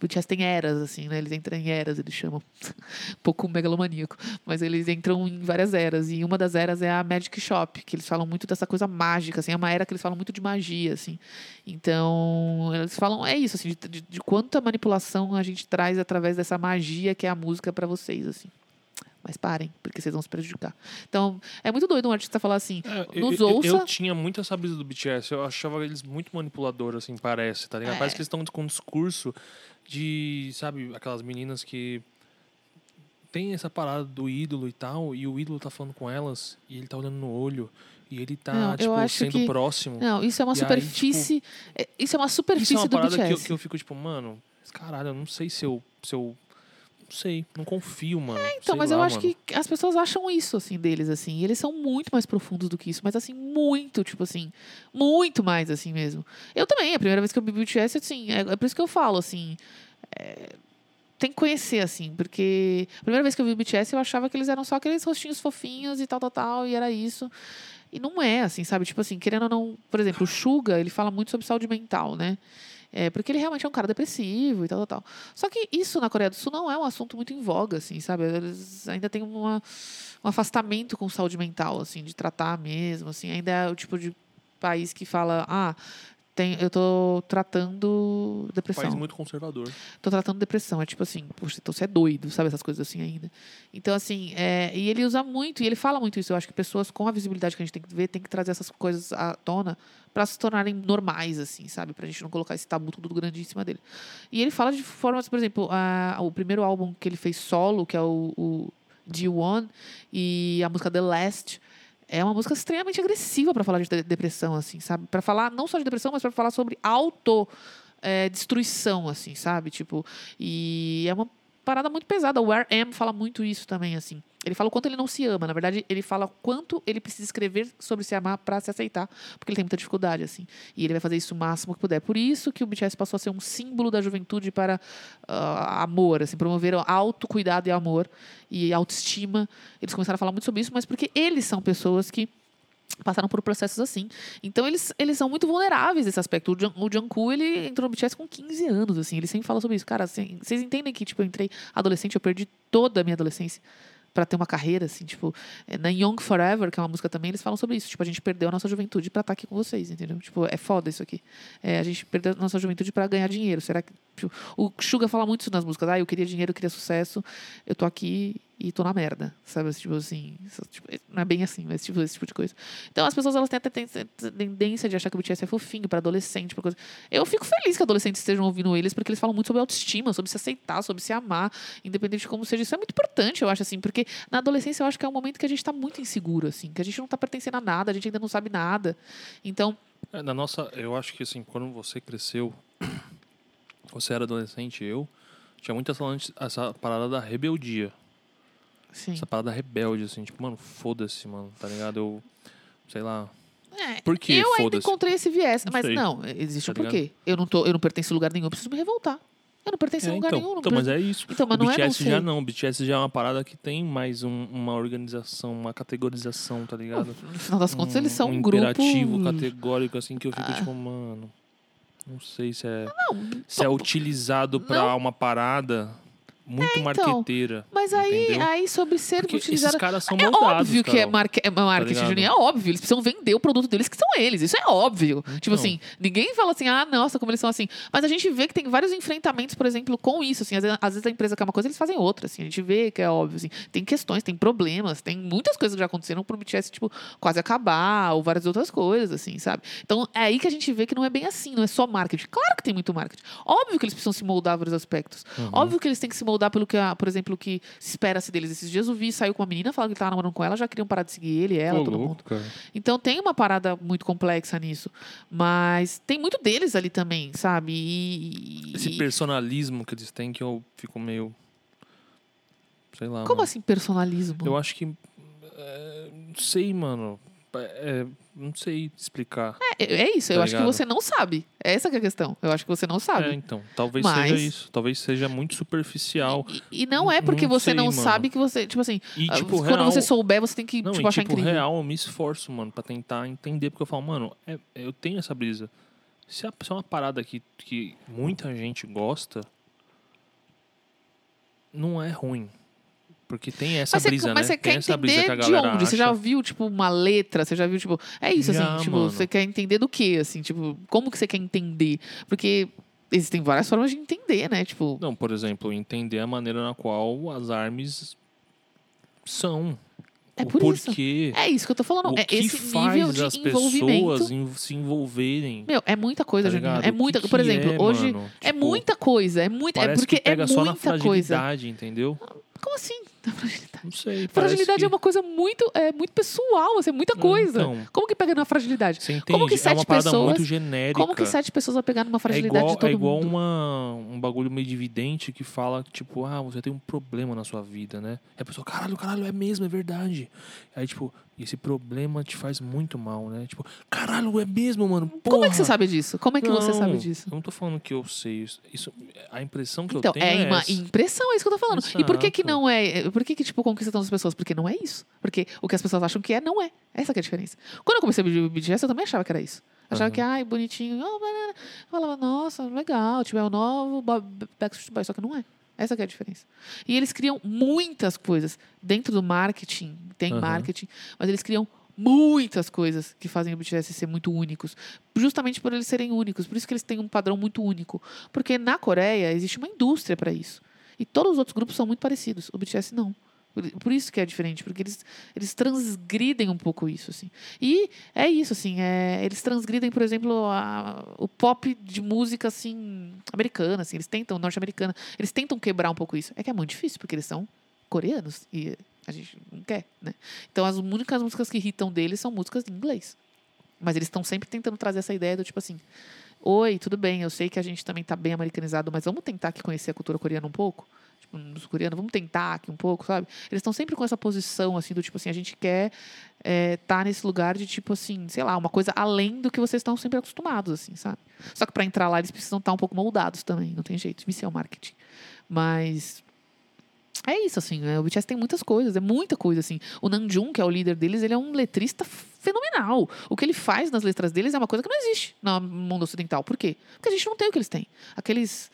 [SPEAKER 2] BTS tem eras, assim, né? Eles entram em eras, eles chamam. [laughs] um pouco megalomaníaco. Mas eles entram em várias eras. E uma das eras é a Magic Shop, que eles falam muito dessa coisa mágica, assim. É uma era que eles falam muito de magia, assim. Então, eles falam, é isso, assim, de, de, de quanta manipulação a gente traz através dessa magia que é a música pra vocês, assim. Mas parem, porque vocês vão se prejudicar. Então, é muito doido um artista falar assim,
[SPEAKER 3] É,
[SPEAKER 2] nos
[SPEAKER 3] eu, eu-
[SPEAKER 2] ouça.
[SPEAKER 3] eu tinha muito essa brisa do BTS. Eu achava eles muito manipuladores, assim, parece, tá ligado?
[SPEAKER 2] É.
[SPEAKER 3] Parece que eles estão com um discurso de, sabe, aquelas meninas que tem essa parada do ídolo e tal, e o ídolo tá falando com elas, e ele tá olhando no olho, e ele tá,
[SPEAKER 2] Não, eu
[SPEAKER 3] tipo, sendo
[SPEAKER 2] que-
[SPEAKER 3] próximo.
[SPEAKER 2] Não, isso é uma
[SPEAKER 3] E aí,
[SPEAKER 2] superfície. é- isso é uma superfície
[SPEAKER 3] Isso é uma
[SPEAKER 2] do
[SPEAKER 3] parada que eu,
[SPEAKER 2] BTS.
[SPEAKER 3] que eu fico, tipo, mano, caralho, eu não sei se eu. Se eu não sei, não confio, mano.
[SPEAKER 2] Então,
[SPEAKER 3] Sei
[SPEAKER 2] mas
[SPEAKER 3] lá,
[SPEAKER 2] eu acho
[SPEAKER 3] mano.
[SPEAKER 2] que as pessoas acham isso, assim, deles, assim. E eles são muito mais profundos do que isso. Mas, assim, muito, tipo assim... Muito mais, assim, mesmo. Eu também. A primeira vez que eu vi BTS, assim... É, é por isso que eu falo, assim... é, tem que conhecer, assim. Porque a primeira vez que eu vi o BTS, eu achava que eles eram só aqueles rostinhos fofinhos e tal, tal, tal. E era isso. E não é, assim, sabe? Tipo assim, querendo ou não... Por exemplo, o Suga, ele fala muito sobre saúde mental, né? É, porque ele realmente é um cara depressivo e tal, tal, tal. Só que isso na Coreia do Sul não é um assunto muito em voga, assim, sabe? Eles ainda têm uma, um afastamento com saúde mental, assim, de tratar mesmo, assim. Ainda é o tipo de país que fala, ah, tem, eu tô tratando depressão.
[SPEAKER 3] País muito conservador.
[SPEAKER 2] Tô tratando depressão. É tipo assim, poxa, então você é doido, sabe? Essas coisas assim ainda. Então, assim, é, e ele usa muito, e ele fala muito isso. Eu acho que pessoas com a visibilidade que a gente tem que ver, tem que trazer essas coisas à tona para se tornarem normais, assim, sabe? Pra gente não colocar esse tabu tudo grande em cima dele. E ele fala de formas, por exemplo, a, o primeiro álbum que ele fez solo, que é o, o D1, e a música The Last. É uma música extremamente agressiva para falar de de- depressão, assim, sabe? Para falar não só de depressão, mas para falar sobre auto é, destruição, assim, sabe? Tipo, e é uma parada muito pesada. O R.M. fala muito isso também, assim. Ele fala o quanto ele não se ama. Na verdade, ele fala o quanto ele precisa escrever sobre se amar para se aceitar, porque ele tem muita dificuldade, assim. E ele vai fazer isso o máximo que puder. Por isso que o BTS passou a ser um símbolo da juventude para ah, amor, assim, promover autocuidado e amor e autoestima. Eles começaram a falar muito sobre isso, mas porque eles são pessoas que passaram por processos assim. Então eles, eles são muito vulneráveis nesse aspecto. O, Jung, Jungkook, ele entrou no BTS com 15 anos, assim. Ele sempre fala sobre isso. Cara, assim, vocês entendem que, tipo, eu entrei adolescente, eu perdi toda a minha adolescência para ter uma carreira, assim, tipo, é, na Young Forever, que é uma música também, eles falam sobre isso. Tipo, a gente perdeu a nossa juventude para estar aqui com vocês, entendeu? Tipo, é foda isso aqui. É, a gente perdeu a nossa juventude para ganhar dinheiro. Será que. Tipo, o Suga fala muito isso nas músicas. Ah, eu queria dinheiro, eu queria sucesso, eu tô aqui e tô na merda, sabe? Tipo assim, tipo, não é bem assim, mas tipo, esse tipo de coisa. Então as pessoas elas têm a ten- tendência de achar que o BTS é fofinho para adolescente, pra coisa. Eu fico feliz que adolescentes estejam ouvindo eles, porque eles falam muito sobre autoestima, sobre se aceitar, sobre se amar, independente de como seja. Isso é muito importante, eu acho assim, porque na adolescência eu acho que é um momento que a gente tá muito inseguro, assim, que a gente não tá pertencendo a nada, a gente ainda não sabe nada. Então,
[SPEAKER 3] É, na nossa, eu acho que assim, quando você cresceu, [clears throat] você era adolescente, eu, tinha muito essa, essa parada da rebeldia.
[SPEAKER 2] Sim.
[SPEAKER 3] Essa parada rebelde, assim, tipo, mano, foda-se, mano, tá ligado? Eu, sei lá.
[SPEAKER 2] É,
[SPEAKER 3] Por que
[SPEAKER 2] eu ainda encontrei esse viés,
[SPEAKER 3] Não
[SPEAKER 2] mas
[SPEAKER 3] sei.
[SPEAKER 2] não, existe um
[SPEAKER 3] Tá
[SPEAKER 2] porquê. Eu não, tô, eu não pertenço a lugar nenhum, eu preciso me revoltar. Eu não pertenço
[SPEAKER 3] É,
[SPEAKER 2] a lugar
[SPEAKER 3] então,
[SPEAKER 2] nenhum. Não
[SPEAKER 3] então, mas é isso.
[SPEAKER 2] Então, mas
[SPEAKER 3] o
[SPEAKER 2] não é não
[SPEAKER 3] BTS já não. O BTS já é uma parada que tem mais um- uma organização, uma categorização, tá ligado?
[SPEAKER 2] No final das contas, eles são um,
[SPEAKER 3] um
[SPEAKER 2] grupo.
[SPEAKER 3] imperativo categórico, assim, que eu fico
[SPEAKER 2] Ah.
[SPEAKER 3] tipo, mano. Não sei se é,
[SPEAKER 2] Não,
[SPEAKER 3] se é utilizado pra
[SPEAKER 2] Não.
[SPEAKER 3] uma parada muito
[SPEAKER 2] então,
[SPEAKER 3] marqueteira.
[SPEAKER 2] Mas aí, aí sobre ser
[SPEAKER 3] Porque
[SPEAKER 2] utilizado.
[SPEAKER 3] esses caras são
[SPEAKER 2] É
[SPEAKER 3] moldados,
[SPEAKER 2] óbvio que é,
[SPEAKER 3] Carol.
[SPEAKER 2] marque, é marketing,
[SPEAKER 3] ligado?
[SPEAKER 2] Juninho. É óbvio. Eles precisam vender o produto deles, que são eles. Isso é óbvio. Tipo
[SPEAKER 3] Então.
[SPEAKER 2] assim, ninguém fala assim, ah, nossa, como eles são assim. Mas a gente vê que tem vários enfrentamentos, por exemplo, com isso. Assim, às, vezes, às vezes a empresa quer uma coisa, eles fazem outra. Assim, a gente vê que é óbvio. Assim. Tem questões, tem problemas, tem muitas coisas que já aconteceram pro BTS, tipo, quase acabar, ou várias outras coisas, assim, sabe? Então é aí que a gente vê que não é bem assim, não é só marketing. Claro que tem muito marketing. Óbvio que eles precisam se moldar vários aspectos.
[SPEAKER 3] Uhum.
[SPEAKER 2] Óbvio que eles têm que se moldar mudar pelo que, por exemplo, o que se espera-se deles. Esses dias eu vi, saiu com uma menina, falando que tava namorando com ela, já queriam parar de seguir ele, ela,
[SPEAKER 3] Ô,
[SPEAKER 2] todo
[SPEAKER 3] louco,
[SPEAKER 2] mundo.
[SPEAKER 3] cara.
[SPEAKER 2] Então tem uma parada muito complexa nisso. Mas tem muito deles ali também, sabe? E,
[SPEAKER 3] Esse
[SPEAKER 2] e-
[SPEAKER 3] personalismo que eles têm que eu fico meio. Sei lá.
[SPEAKER 2] Como
[SPEAKER 3] mano.
[SPEAKER 2] assim personalismo?
[SPEAKER 3] Eu acho que. é, não sei, mano. É, não sei explicar.
[SPEAKER 2] É, é isso, eu
[SPEAKER 3] Tá
[SPEAKER 2] acho que
[SPEAKER 3] ligado?
[SPEAKER 2] você não sabe. Essa que é a questão. Eu acho que você não sabe.
[SPEAKER 3] É, então. Talvez
[SPEAKER 2] Mas-
[SPEAKER 3] seja isso. Talvez seja muito superficial.
[SPEAKER 2] E, e não é porque
[SPEAKER 3] Não
[SPEAKER 2] você
[SPEAKER 3] sei,
[SPEAKER 2] não
[SPEAKER 3] mano.
[SPEAKER 2] sabe que você. Tipo assim,
[SPEAKER 3] E,
[SPEAKER 2] ah,
[SPEAKER 3] tipo,
[SPEAKER 2] quando
[SPEAKER 3] real.
[SPEAKER 2] você souber, você tem que
[SPEAKER 3] Não,
[SPEAKER 2] tipo,
[SPEAKER 3] e,
[SPEAKER 2] achar
[SPEAKER 3] tipo,
[SPEAKER 2] incrível.
[SPEAKER 3] real, eu me esforço, mano, pra tentar entender. Porque eu falo, mano, é- eu tenho essa brisa. Se é, se é uma parada que, que muita gente gosta, não é ruim. Porque tem essa
[SPEAKER 2] mas você,
[SPEAKER 3] brisa,
[SPEAKER 2] mas
[SPEAKER 3] né?
[SPEAKER 2] você
[SPEAKER 3] tem
[SPEAKER 2] quer
[SPEAKER 3] que
[SPEAKER 2] entender
[SPEAKER 3] a
[SPEAKER 2] de onde? Você já
[SPEAKER 3] acha.
[SPEAKER 2] viu, tipo, uma letra? Você já viu, tipo. É isso,
[SPEAKER 3] Já,
[SPEAKER 2] assim, tipo,
[SPEAKER 3] mano.
[SPEAKER 2] você quer entender do quê, assim, tipo, como que você quer entender? Porque existem várias formas de entender, né? Tipo,
[SPEAKER 3] Não, por exemplo, entender a maneira na qual as armas são.
[SPEAKER 2] É
[SPEAKER 3] o
[SPEAKER 2] por isso.
[SPEAKER 3] porquê.
[SPEAKER 2] é isso que eu tô falando.
[SPEAKER 3] o
[SPEAKER 2] é
[SPEAKER 3] que
[SPEAKER 2] esse
[SPEAKER 3] faz
[SPEAKER 2] nível de
[SPEAKER 3] as pessoas se envolverem.
[SPEAKER 2] Meu, é muita coisa,
[SPEAKER 3] tá ligado?
[SPEAKER 2] É
[SPEAKER 3] O que
[SPEAKER 2] muita.
[SPEAKER 3] que
[SPEAKER 2] por exemplo,
[SPEAKER 3] é,
[SPEAKER 2] hoje.
[SPEAKER 3] mano?
[SPEAKER 2] É
[SPEAKER 3] Tipo,
[SPEAKER 2] muita coisa, é muita. É porque
[SPEAKER 3] que
[SPEAKER 2] é
[SPEAKER 3] só na
[SPEAKER 2] muita coisa.
[SPEAKER 3] entendeu?
[SPEAKER 2] Como assim? [laughs] Na fragilidade.
[SPEAKER 3] Não sei.
[SPEAKER 2] Fragilidade
[SPEAKER 3] que...
[SPEAKER 2] é uma coisa muito, é, muito pessoal, assim, é muita coisa.
[SPEAKER 3] então.
[SPEAKER 2] Como que pega na fragilidade?
[SPEAKER 3] Você entende?
[SPEAKER 2] Como que
[SPEAKER 3] é
[SPEAKER 2] sete
[SPEAKER 3] uma parada
[SPEAKER 2] pessoas-
[SPEAKER 3] muito genérica.
[SPEAKER 2] Como que sete pessoas vão pegar numa
[SPEAKER 3] é
[SPEAKER 2] fragilidade
[SPEAKER 3] igual,
[SPEAKER 2] de todo
[SPEAKER 3] é igual
[SPEAKER 2] mundo?
[SPEAKER 3] uma, um bagulho meio dividente que fala, tipo, ah, você tem um problema na sua vida, né? E a pessoa, caralho, caralho, é mesmo, é verdade. Aí, tipo, esse problema te faz muito mal, né? Tipo, caralho, é mesmo, mano.
[SPEAKER 2] Como é que você
[SPEAKER 3] porra."
[SPEAKER 2] sabe disso? Como é que você
[SPEAKER 3] Não,
[SPEAKER 2] sabe disso?
[SPEAKER 3] Eu não tô falando que eu sei isso. isso a impressão que
[SPEAKER 2] Então,
[SPEAKER 3] eu tenho
[SPEAKER 2] é
[SPEAKER 3] é,
[SPEAKER 2] uma
[SPEAKER 3] essa.
[SPEAKER 2] impressão, é isso que eu tô falando. E por que que
[SPEAKER 3] Exato.
[SPEAKER 2] não é? Por que que, tipo, conquista tantas pessoas? Porque não é isso. Porque o que as pessoas acham que é, não é. Essa que é a diferença. Quando eu comecei a BTS, eu também achava que era isso. Achava
[SPEAKER 3] Aham.
[SPEAKER 2] que, ai, bonitinho. Oh, eu falava, nossa, legal, tiver o novo Backstreet Boys. Só que não é. Essa que é a diferença. E eles criam muitas coisas dentro do marketing. Tem
[SPEAKER 3] Aham.
[SPEAKER 2] marketing. Mas eles criam muitas coisas que fazem o BTS ser muito únicos. Justamente por eles serem únicos. Por isso que eles têm um padrão muito único. Porque na Coreia existe uma indústria para isso. E todos os outros grupos são muito parecidos. O BTS não. Por, isso que é diferente, porque eles, eles transgridem um pouco isso, assim. E é isso, assim, é, eles transgridem, por exemplo, a- o pop de música, assim, americana, assim, eles tentam, norte-americana, eles tentam quebrar um pouco isso. É que é muito difícil, porque eles são coreanos e a gente não quer, né? Então, as únicas músicas que irritam deles são músicas em inglês. Mas eles estão sempre tentando trazer essa ideia do tipo assim, oi, tudo bem, eu sei que a gente também tá bem americanizado, mas vamos tentar aqui conhecer a cultura coreana um pouco? Nos coreanos, vamos tentar aqui um pouco, sabe? Eles estão sempre com essa posição, assim, do tipo assim, a gente quer estar nesse lugar de tipo assim, sei lá, uma coisa além do que vocês estão sempre acostumados, assim, sabe? Só que para entrar lá eles precisam estar um pouco moldados também, não tem jeito, isso é o marketing. Mas é isso, assim, né? o BTS tem muitas coisas, é muita coisa, assim. O Namjoon, que é o líder deles, ele é um letrista fenomenal. O que ele faz nas letras deles é uma coisa que não existe no mundo ocidental. Por quê? Porque a gente não tem o que eles têm. Aqueles...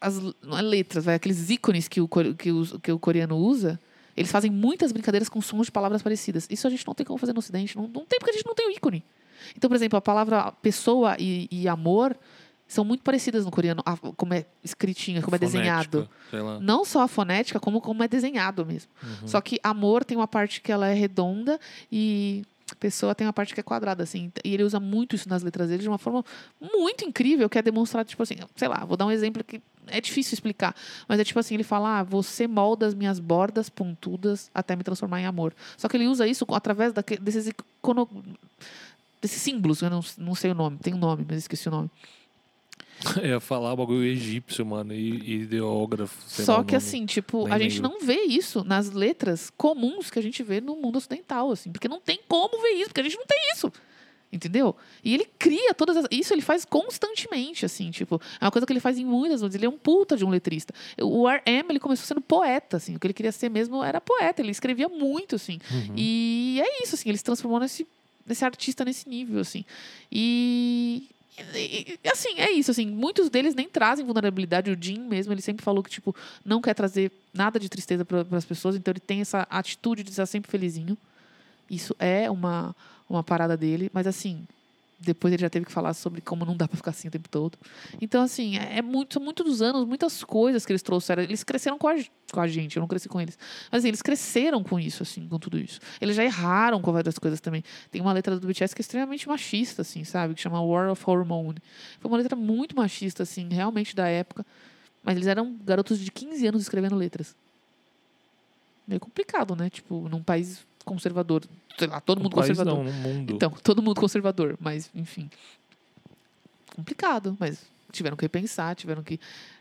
[SPEAKER 2] As não é letras, vai, aqueles ícones que o, que, o, que o coreano usa, eles fazem muitas brincadeiras com sons de palavras parecidas. Isso a gente não tem como fazer no ocidente. Não, não tem porque a gente não tem o ícone. Então, por exemplo, a palavra pessoa e, e amor são muito parecidas no coreano, a- como é escritinha, como é desenhado.
[SPEAKER 3] Fonética, Sei lá.
[SPEAKER 2] Não só a fonética, como como é desenhado mesmo.
[SPEAKER 3] Uhum.
[SPEAKER 2] Só que amor tem uma parte que ela é redonda e pessoa tem uma parte que é quadrada, assim. E ele usa muito isso nas letras dele de uma forma muito incrível, que é demonstrar, tipo assim, sei lá, vou dar um exemplo que é difícil explicar, mas é tipo assim, ele fala, ah, você molda as minhas bordas pontudas até me transformar em amor. Só que ele usa isso através daque- desses icono... desses símbolos, eu não, não sei o nome, tem um nome, mas esqueci o nome.
[SPEAKER 3] Ia [laughs] falar bagulho egípcio, mano, e ideógrafo.
[SPEAKER 2] Só que
[SPEAKER 3] nome.
[SPEAKER 2] assim, tipo,
[SPEAKER 3] Nem
[SPEAKER 2] a gente
[SPEAKER 3] lembro.
[SPEAKER 2] não vê isso nas letras comuns que a gente vê no mundo ocidental, assim, porque não tem como ver isso, porque a gente não tem isso. Entendeu? E ele cria todas as... Isso ele faz constantemente, assim, tipo... É uma coisa que ele faz em muitas músicas. Ele é um puta de um letrista. O R.M., ele começou sendo poeta, assim. O que ele queria ser mesmo era poeta. Ele escrevia muito, assim.
[SPEAKER 3] Uhum.
[SPEAKER 2] E é isso, assim. Ele se transformou nesse, nesse artista nesse nível, assim. E... assim, é isso, assim, muitos deles nem trazem vulnerabilidade. O Jim mesmo, ele sempre falou que, tipo, não quer trazer nada de tristeza para as pessoas, então ele tem essa atitude de estar sempre felizinho. Isso é uma, uma parada dele, mas assim, depois ele já teve que falar sobre como não dá para ficar assim o tempo todo. Então, assim, é, é muito, são muitos anos, muitas coisas que eles trouxeram. Eles cresceram com a, com a gente, eu não cresci com eles. Mas assim, eles cresceram com isso, assim, com tudo isso. Eles já erraram com várias coisas também. Tem uma letra do BTS que é extremamente machista, assim, sabe? Que chama War of Hormone. Foi uma letra muito machista, assim, realmente da época. Mas eles eram garotos de 15 anos escrevendo letras. Meio complicado, né? Tipo, num país conservador. Sei lá, todo
[SPEAKER 3] No
[SPEAKER 2] mundo conservador.
[SPEAKER 3] não, mundo.
[SPEAKER 2] Então, todo mundo conservador, mas enfim. Complicado, mas tiveram que repensar, tiveram que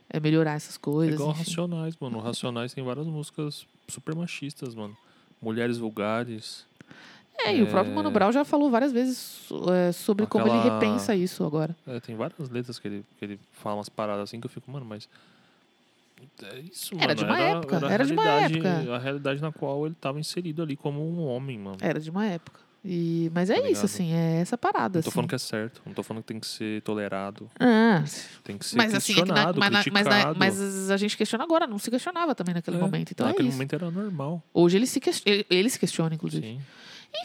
[SPEAKER 2] eh, melhorar essas
[SPEAKER 3] é
[SPEAKER 2] coisas.
[SPEAKER 3] igual
[SPEAKER 2] enfim.
[SPEAKER 3] Racionais, mano. O Racionais tem várias músicas super machistas, mano. Mulheres vulgares.
[SPEAKER 2] É, e o próprio Mano
[SPEAKER 3] É.
[SPEAKER 2] Brown já falou várias vezes eh, sobre como ele
[SPEAKER 3] Aquela-
[SPEAKER 2] repensa isso agora.
[SPEAKER 3] É, tem várias letras que ele, que ele fala umas paradas assim que eu fico, mano, mas. É isso,
[SPEAKER 2] Era
[SPEAKER 3] mano.
[SPEAKER 2] de uma época,
[SPEAKER 3] a
[SPEAKER 2] era de uma época.
[SPEAKER 3] A realidade na qual ele tava inserido ali como um homem, mano.
[SPEAKER 2] Era de uma época. E, mas é
[SPEAKER 3] Tá
[SPEAKER 2] isso, assim, é essa parada.
[SPEAKER 3] Não tô
[SPEAKER 2] assim.
[SPEAKER 3] falando que é certo, não tô falando que tem que ser tolerado,
[SPEAKER 2] Ah,
[SPEAKER 3] tem que ser
[SPEAKER 2] mas assim, é na-
[SPEAKER 3] questionado,
[SPEAKER 2] mas, na- mas, mas a gente questiona agora, não se questionava também naquele
[SPEAKER 3] É,
[SPEAKER 2] momento. Então é
[SPEAKER 3] naquele
[SPEAKER 2] isso.
[SPEAKER 3] momento era normal,
[SPEAKER 2] Hoje ele se, ele, ele se questiona, inclusive.
[SPEAKER 3] sim,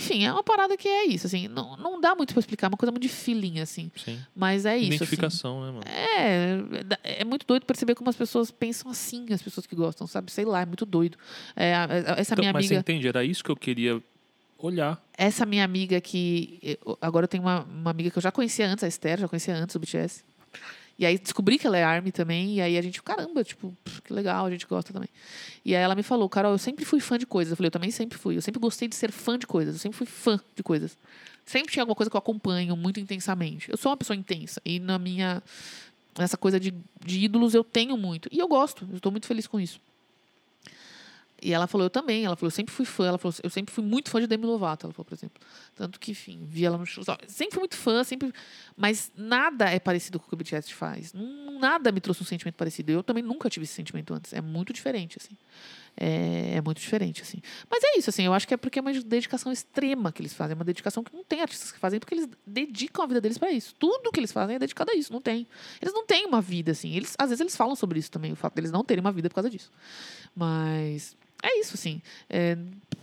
[SPEAKER 2] Enfim, é uma parada que é isso, assim, não, não dá muito pra explicar, é uma coisa muito de feeling, assim.
[SPEAKER 3] sim.
[SPEAKER 2] Mas é isso. assim.
[SPEAKER 3] Identificação, né, mano?
[SPEAKER 2] É, é muito doido perceber como as pessoas pensam assim, as pessoas que gostam, sabe? Sei lá, é muito doido. É, essa
[SPEAKER 3] Então,
[SPEAKER 2] minha
[SPEAKER 3] mas você
[SPEAKER 2] amiga,
[SPEAKER 3] entende? Era isso que eu queria olhar.
[SPEAKER 2] essa minha amiga que agora eu tenho uma, uma amiga que eu já conhecia antes, a Esther, já conhecia antes do BTS. E aí descobri que ela é ARMY também, e aí a gente, caramba, tipo, que legal, a gente gosta também. E aí ela me falou, Carol, eu sempre fui fã de coisas. Eu falei, eu também sempre fui. Eu sempre gostei de ser fã de coisas, eu sempre fui fã de coisas. Sempre tinha alguma coisa que eu acompanho muito intensamente. Eu sou uma pessoa intensa, e na minha essa coisa de, de ídolos eu tenho muito. E eu gosto, eu estou muito feliz com isso. E ela falou, eu também. Ela falou, eu sempre fui fã. Ela falou, eu sempre fui muito fã de Demi Lovato, ela falou, por exemplo. Tanto que, enfim, vi ela no show. Sempre fui muito fã, sempre. Mas nada é parecido com o que o BTS faz. Nada me trouxe um sentimento parecido. Eu também nunca tive esse sentimento antes. É muito diferente, assim. É, é muito diferente, assim. Mas é isso, assim. Eu acho que é porque é uma dedicação extrema que eles fazem. É uma dedicação que não tem artistas que fazem, porque eles dedicam a vida deles para isso. Tudo que eles fazem é dedicado a isso. Não tem. Eles não têm uma vida, assim. Eles, às vezes eles falam sobre isso também, o fato deles não terem uma vida por causa disso. Mas é isso, assim. É,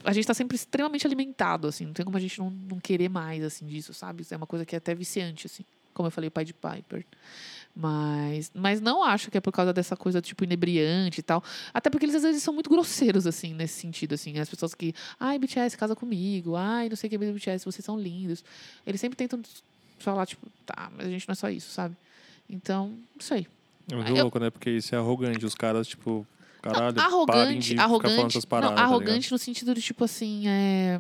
[SPEAKER 2] a gente está sempre extremamente alimentado, assim. Não tem como a gente não, não querer mais, assim, disso, sabe? Isso é uma coisa que é até viciante, assim. Como eu falei, o pai de Piper. Mas, mas não acho que é por causa dessa coisa, tipo, inebriante e tal. Até porque eles, às vezes, são muito grosseiros, assim, nesse sentido, assim. As pessoas que, ai, BTS, casa comigo. Ai, não sei o que, BTS, vocês são lindos. Eles sempre tentam falar, tipo, tá, mas a gente não é só isso, sabe? Então, não sei.
[SPEAKER 3] É muito
[SPEAKER 2] Eu-
[SPEAKER 3] louco, né? Porque isso é arrogante. Os caras, tipo, caralho,
[SPEAKER 2] arrogante,
[SPEAKER 3] ficar falando
[SPEAKER 2] arrogante,
[SPEAKER 3] essas paradas.
[SPEAKER 2] não,
[SPEAKER 3] tá
[SPEAKER 2] arrogante no sentido de tipo assim, é,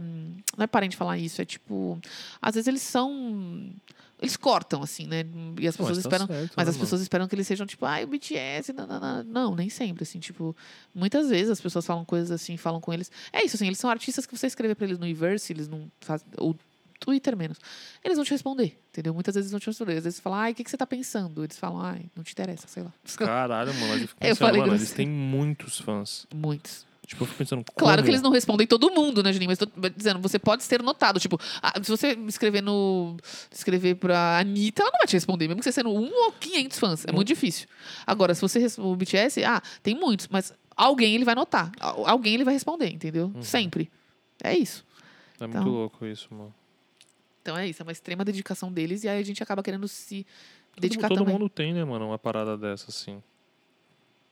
[SPEAKER 2] não é parem de falar isso, é tipo, às vezes eles são, eles cortam assim, né? E as
[SPEAKER 3] Não,
[SPEAKER 2] pessoas
[SPEAKER 3] mas tá
[SPEAKER 2] esperam,
[SPEAKER 3] certo,
[SPEAKER 2] mas
[SPEAKER 3] né,
[SPEAKER 2] as
[SPEAKER 3] mano?
[SPEAKER 2] pessoas esperam que eles sejam tipo, ai, o BTS, não, não, não, não, nem sempre assim, tipo, muitas vezes as pessoas falam coisas assim, falam com eles. É isso assim, eles são artistas que você escrever para eles no Inverse, eles não fazem ou Twitter menos. Eles vão te responder, entendeu? Muitas vezes eles vão te responder. Às vezes você fala, ai, o que, que você tá pensando? Eles falam, ai, não te interessa, sei lá.
[SPEAKER 3] Caralho, mano. Mas eu [laughs] fico
[SPEAKER 2] Eu falei
[SPEAKER 3] mano, eles têm muitos fãs.
[SPEAKER 2] Muitos.
[SPEAKER 3] Tipo, eu fico pensando,
[SPEAKER 2] Claro
[SPEAKER 3] como?
[SPEAKER 2] que eles não respondem todo mundo, né, Juninho? Mas tô dizendo, você pode ser notado. Tipo, ah, se você escrever no. escrever pra Anitta, ela não vai te responder, mesmo que você sendo um ou 500 fãs. É muito difícil. Agora, se você. res- O BTS, ah, tem muitos, mas alguém ele vai notar. Al- Alguém ele vai responder, entendeu? Sempre. É isso.
[SPEAKER 3] É muito
[SPEAKER 2] Então-
[SPEAKER 3] louco isso, mano.
[SPEAKER 2] Então é isso, é uma extrema dedicação deles e aí a gente acaba querendo se
[SPEAKER 3] Todo,
[SPEAKER 2] dedicar
[SPEAKER 3] todo
[SPEAKER 2] também.
[SPEAKER 3] mundo tem, né, mano, uma parada dessa, assim.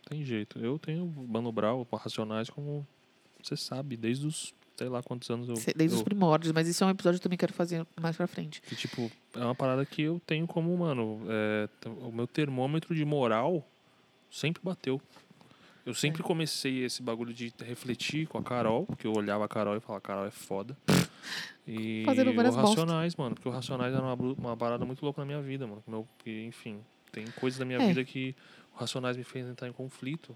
[SPEAKER 3] Tem jeito. Eu tenho o Mano o Racionais, como você sabe, desde os, sei lá quantos anos eu...
[SPEAKER 2] Desde os
[SPEAKER 3] eu
[SPEAKER 2] primórdios, mas isso é um episódio que eu também quero fazer mais pra frente.
[SPEAKER 3] que, tipo, é uma parada que eu tenho como, mano, é, o meu termômetro de moral sempre bateu. Eu sempre comecei esse bagulho de refletir com a Carol, porque eu olhava a Carol e falava, Carol é foda. [laughs] E
[SPEAKER 2] Fazendo
[SPEAKER 3] o
[SPEAKER 2] várias bosta.
[SPEAKER 3] Racionais, mano, porque o Racionais era uma, uma parada muito louca na minha vida, mano. Meu, que, enfim, tem coisas da minha
[SPEAKER 2] É.
[SPEAKER 3] vida que o Racionais me fez entrar em conflito.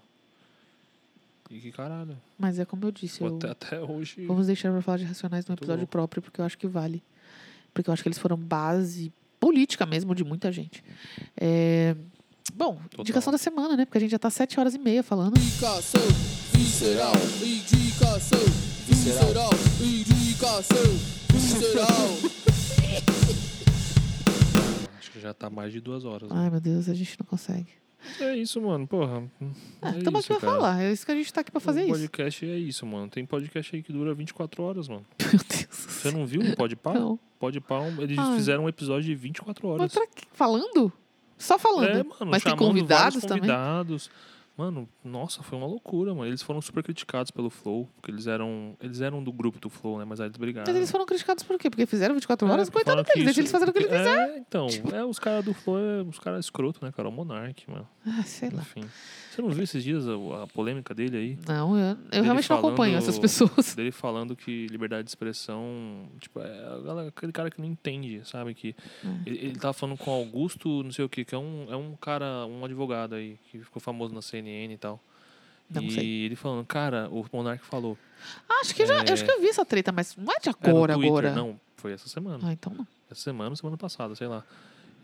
[SPEAKER 3] E que caralho,
[SPEAKER 2] Mas é como eu disse, eu...
[SPEAKER 3] até, até hoje.
[SPEAKER 2] Vamos deixar pra falar de Racionais num episódio
[SPEAKER 3] louco.
[SPEAKER 2] próprio, porque eu acho que vale. Porque eu acho que eles foram base política mesmo de muita gente. É, Bom,
[SPEAKER 3] Total.
[SPEAKER 2] indicação da semana, né? Porque a gente já tá sete horas e meia falando.
[SPEAKER 1] Indicação visceral. Indicação visceral. Indicação visceral.
[SPEAKER 3] Acho que já tá mais de duas horas.
[SPEAKER 2] Ai, meu Deus, a gente não consegue.
[SPEAKER 3] É isso, mano. Porra.
[SPEAKER 2] Ah,
[SPEAKER 3] é
[SPEAKER 2] Estamos
[SPEAKER 3] isso,
[SPEAKER 2] aqui pra
[SPEAKER 3] cara.
[SPEAKER 2] falar. É isso que a gente tá aqui pra fazer
[SPEAKER 3] o
[SPEAKER 2] isso.
[SPEAKER 3] podcast é isso, mano. Tem podcast aí que dura 24 horas, mano. [laughs]
[SPEAKER 2] Meu Deus.
[SPEAKER 3] Você não viu o Podpah?
[SPEAKER 2] Não.
[SPEAKER 3] Podpah, eles
[SPEAKER 2] Ai.
[SPEAKER 3] fizeram um episódio de 24
[SPEAKER 2] Mas
[SPEAKER 3] horas.
[SPEAKER 2] pra quê? Falando? Só falando.
[SPEAKER 3] É, mano,
[SPEAKER 2] Mas tem convidados também?
[SPEAKER 3] convidados. Mano, nossa, foi uma loucura, mano. Eles foram super criticados pelo Flow, porque eles eram, eles eram do grupo do Flow, né? Mas aí eles brigaram.
[SPEAKER 2] Mas eles foram criticados por quê? Porque fizeram 24 horas?
[SPEAKER 3] É,
[SPEAKER 2] Coitado deles, deixa
[SPEAKER 3] isso-
[SPEAKER 2] eles fazerem o que eles
[SPEAKER 3] é,
[SPEAKER 2] quiserem.
[SPEAKER 3] então, é, os caras do Flow, é, os caras escroto, né, cara? O Monark, mano.
[SPEAKER 2] Ah, sei lá.
[SPEAKER 3] Você não viu esses dias a, a polêmica dele aí?
[SPEAKER 2] Não, eu, eu realmente não acompanho
[SPEAKER 3] falando-
[SPEAKER 2] essas pessoas. [laughs]
[SPEAKER 3] Dele falando que liberdade de expressão, tipo, é aquele cara que não entende, sabe? Que
[SPEAKER 2] É.
[SPEAKER 3] ele, ele tava falando com Augusto, não sei o que, que é um, é um cara, um advogado aí, que ficou famoso na CNN e tal.
[SPEAKER 2] Não
[SPEAKER 3] e
[SPEAKER 2] sei.
[SPEAKER 3] ele falando, cara, o Monark falou.
[SPEAKER 2] Acho que, já,
[SPEAKER 3] É.
[SPEAKER 2] acho que eu vi essa treta, mas não é de
[SPEAKER 3] É,
[SPEAKER 2] agora,
[SPEAKER 3] Twitter,
[SPEAKER 2] agora.
[SPEAKER 3] Não, foi essa semana.
[SPEAKER 2] Ah, então não.
[SPEAKER 3] Essa semana, semana passada, sei lá.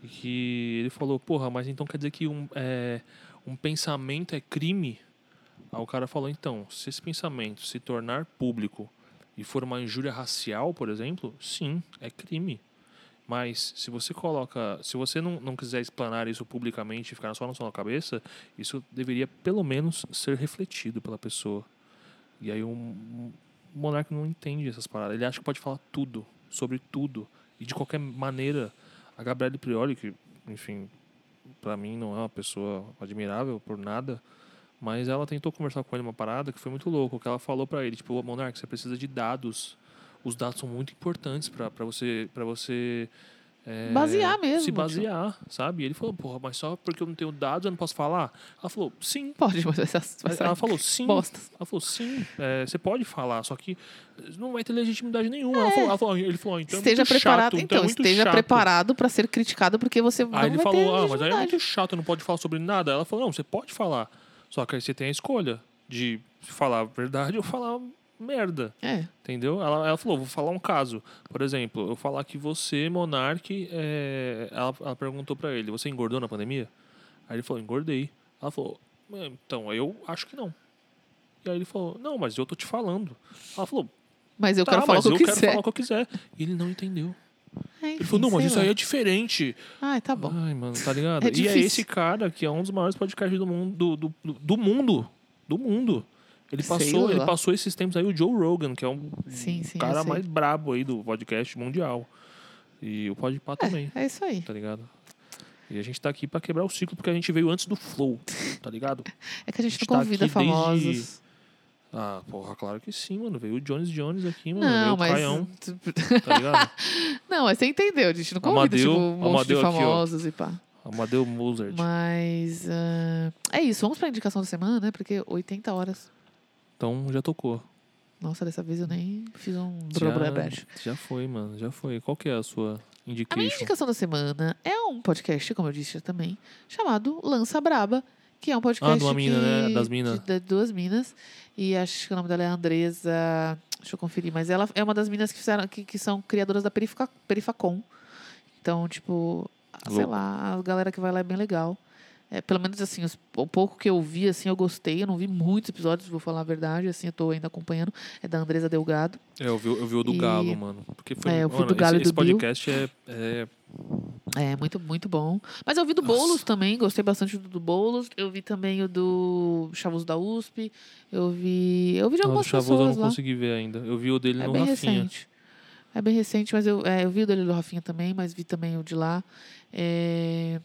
[SPEAKER 3] E que ele falou, porra, mas então quer dizer que um, é, um pensamento é crime? Aí o cara falou, então, se esse pensamento se tornar público e for uma injúria racial, por exemplo, sim, é crime. Mas se você coloca, se você não, não quiser explanar isso publicamente e ficar só na sua cabeça, isso deveria pelo menos ser refletido pela pessoa. E aí o, o monarca não entende essas paradas. Ele acha que pode falar tudo, sobre tudo. E de qualquer maneira, a Gabriele Prioli, que, enfim, pra mim não é uma pessoa admirável por nada, mas ela tentou conversar com ele uma parada que foi muito louco, que ela falou pra ele, tipo, Monarca, você precisa de dados. Os dados são muito importantes pra você para você é,
[SPEAKER 2] Basear mesmo,
[SPEAKER 3] Se
[SPEAKER 2] tipo.
[SPEAKER 3] basear, sabe? E ele falou, porra, mas só porque eu não tenho dados eu não posso falar? Ela falou, sim.
[SPEAKER 2] Pode, mas ser
[SPEAKER 3] Ela falou, sim. [laughs] Ela falou, sim, é, você pode falar, só que não vai ter legitimidade nenhuma. Ela falou, ela falou- ele falou, então é
[SPEAKER 2] Esteja
[SPEAKER 3] muito
[SPEAKER 2] preparado,
[SPEAKER 3] chato,
[SPEAKER 2] então,
[SPEAKER 3] é muito
[SPEAKER 2] esteja
[SPEAKER 3] chato.
[SPEAKER 2] preparado pra ser criticado porque você não
[SPEAKER 3] Aí ele
[SPEAKER 2] vai
[SPEAKER 3] falou,
[SPEAKER 2] ter
[SPEAKER 3] ah, mas aí é muito chato, não pode falar sobre nada. Ela falou, não, você pode falar. Só que aí você tem a escolha de falar a verdade ou falar merda.
[SPEAKER 2] É,
[SPEAKER 3] Entendeu? Ela, ela falou, vou falar um caso. Por exemplo, eu falar que você, Monark, é... ela, ela perguntou pra ele, você engordou na pandemia? Aí ele falou, engordei. Ela falou, "É, então, eu acho que não. E aí ele falou, não, mas eu tô te falando. Ela falou,
[SPEAKER 2] mas eu
[SPEAKER 3] tá,
[SPEAKER 2] quero falar
[SPEAKER 3] mas
[SPEAKER 2] o que eu,
[SPEAKER 3] eu quero
[SPEAKER 2] quiser.
[SPEAKER 3] falar o que eu quiser. E ele não entendeu.
[SPEAKER 2] É,
[SPEAKER 3] Ele
[SPEAKER 2] enfim,
[SPEAKER 3] falou, não, mas isso
[SPEAKER 2] lá.
[SPEAKER 3] aí é diferente.
[SPEAKER 2] Ai, tá bom.
[SPEAKER 3] Ai, mano, tá ligado?
[SPEAKER 2] É
[SPEAKER 3] e é esse cara que é um dos maiores podcasts do mundo. Do, do, do- do mundo. Do mundo. Ele passou, ele passou esses tempos aí o Joe Rogan, que é um
[SPEAKER 2] Sim, sim,
[SPEAKER 3] cara mais brabo aí do podcast mundial. E o Podpah também,
[SPEAKER 2] É isso aí.
[SPEAKER 3] tá ligado? E a gente tá aqui pra quebrar o ciclo, porque a gente veio antes do Flow, tá ligado? [laughs]
[SPEAKER 2] É que a gente
[SPEAKER 3] gente
[SPEAKER 2] não
[SPEAKER 3] tá
[SPEAKER 2] convida
[SPEAKER 3] aqui desde-
[SPEAKER 2] famosos.
[SPEAKER 3] Ah, porra, claro que sim, mano. Veio o Jones Jones aqui, mano. veio
[SPEAKER 2] Não,
[SPEAKER 3] o
[SPEAKER 2] mas.
[SPEAKER 3] Caião, [laughs] tá ligado? [laughs]
[SPEAKER 2] não, mas você entendeu. A gente não convida,
[SPEAKER 3] Amadeu-
[SPEAKER 2] tipo, um monte de
[SPEAKER 3] Amadeu aqui, ó.
[SPEAKER 2] famosos e pá.
[SPEAKER 3] Amadeu Mozart.
[SPEAKER 2] Mas. ah, é isso. Vamos pra indicação da semana, né? Porque 80 horas.
[SPEAKER 3] Então já tocou.
[SPEAKER 2] Nossa, dessa vez eu nem fiz um
[SPEAKER 3] Já, já foi, mano. Já foi. Qual que é a sua
[SPEAKER 2] A minha indicação da semana é um podcast, como eu disse também, chamado Lança Braba, que é um podcast
[SPEAKER 3] Ah, de uma mina,
[SPEAKER 2] que-
[SPEAKER 3] né? Das minas.
[SPEAKER 2] de, de duas minas. E acho que o nome dela é Andresa. Deixa eu conferir, mas ela é uma das minas que fizeram, que, que são criadoras da Perifa, Perifacom. Então, tipo, sei lá, a galera que vai lá é bem legal. É, pelo menos assim, os- o pouco que eu vi, assim, eu gostei. Eu não vi muitos episódios, vou falar a verdade, assim, eu tô ainda acompanhando. É da Andresa Delgado.
[SPEAKER 3] É, eu vi, eu vi o do
[SPEAKER 2] E-
[SPEAKER 3] Galo, mano. Porque foi,
[SPEAKER 2] É, eu vi
[SPEAKER 3] mano,
[SPEAKER 2] do Galo
[SPEAKER 3] esse,
[SPEAKER 2] e do
[SPEAKER 3] esse podcast é, é
[SPEAKER 2] É, muito, muito bom. Mas eu vi do
[SPEAKER 3] Nossa.
[SPEAKER 2] Boulos também, gostei bastante do, do Boulos. Eu vi também o do Chavos da USP. Eu vi. Eu vi de
[SPEAKER 3] Não, do
[SPEAKER 2] algumas
[SPEAKER 3] Chavoso eu
[SPEAKER 2] pessoas
[SPEAKER 3] não
[SPEAKER 2] lá.
[SPEAKER 3] consegui ver ainda. Eu vi o dele
[SPEAKER 2] É
[SPEAKER 3] no
[SPEAKER 2] bem
[SPEAKER 3] Rafinha.
[SPEAKER 2] recente. É bem recente, mas eu, é, eu vi o dele do Rafinha também, mas vi também o de lá. É,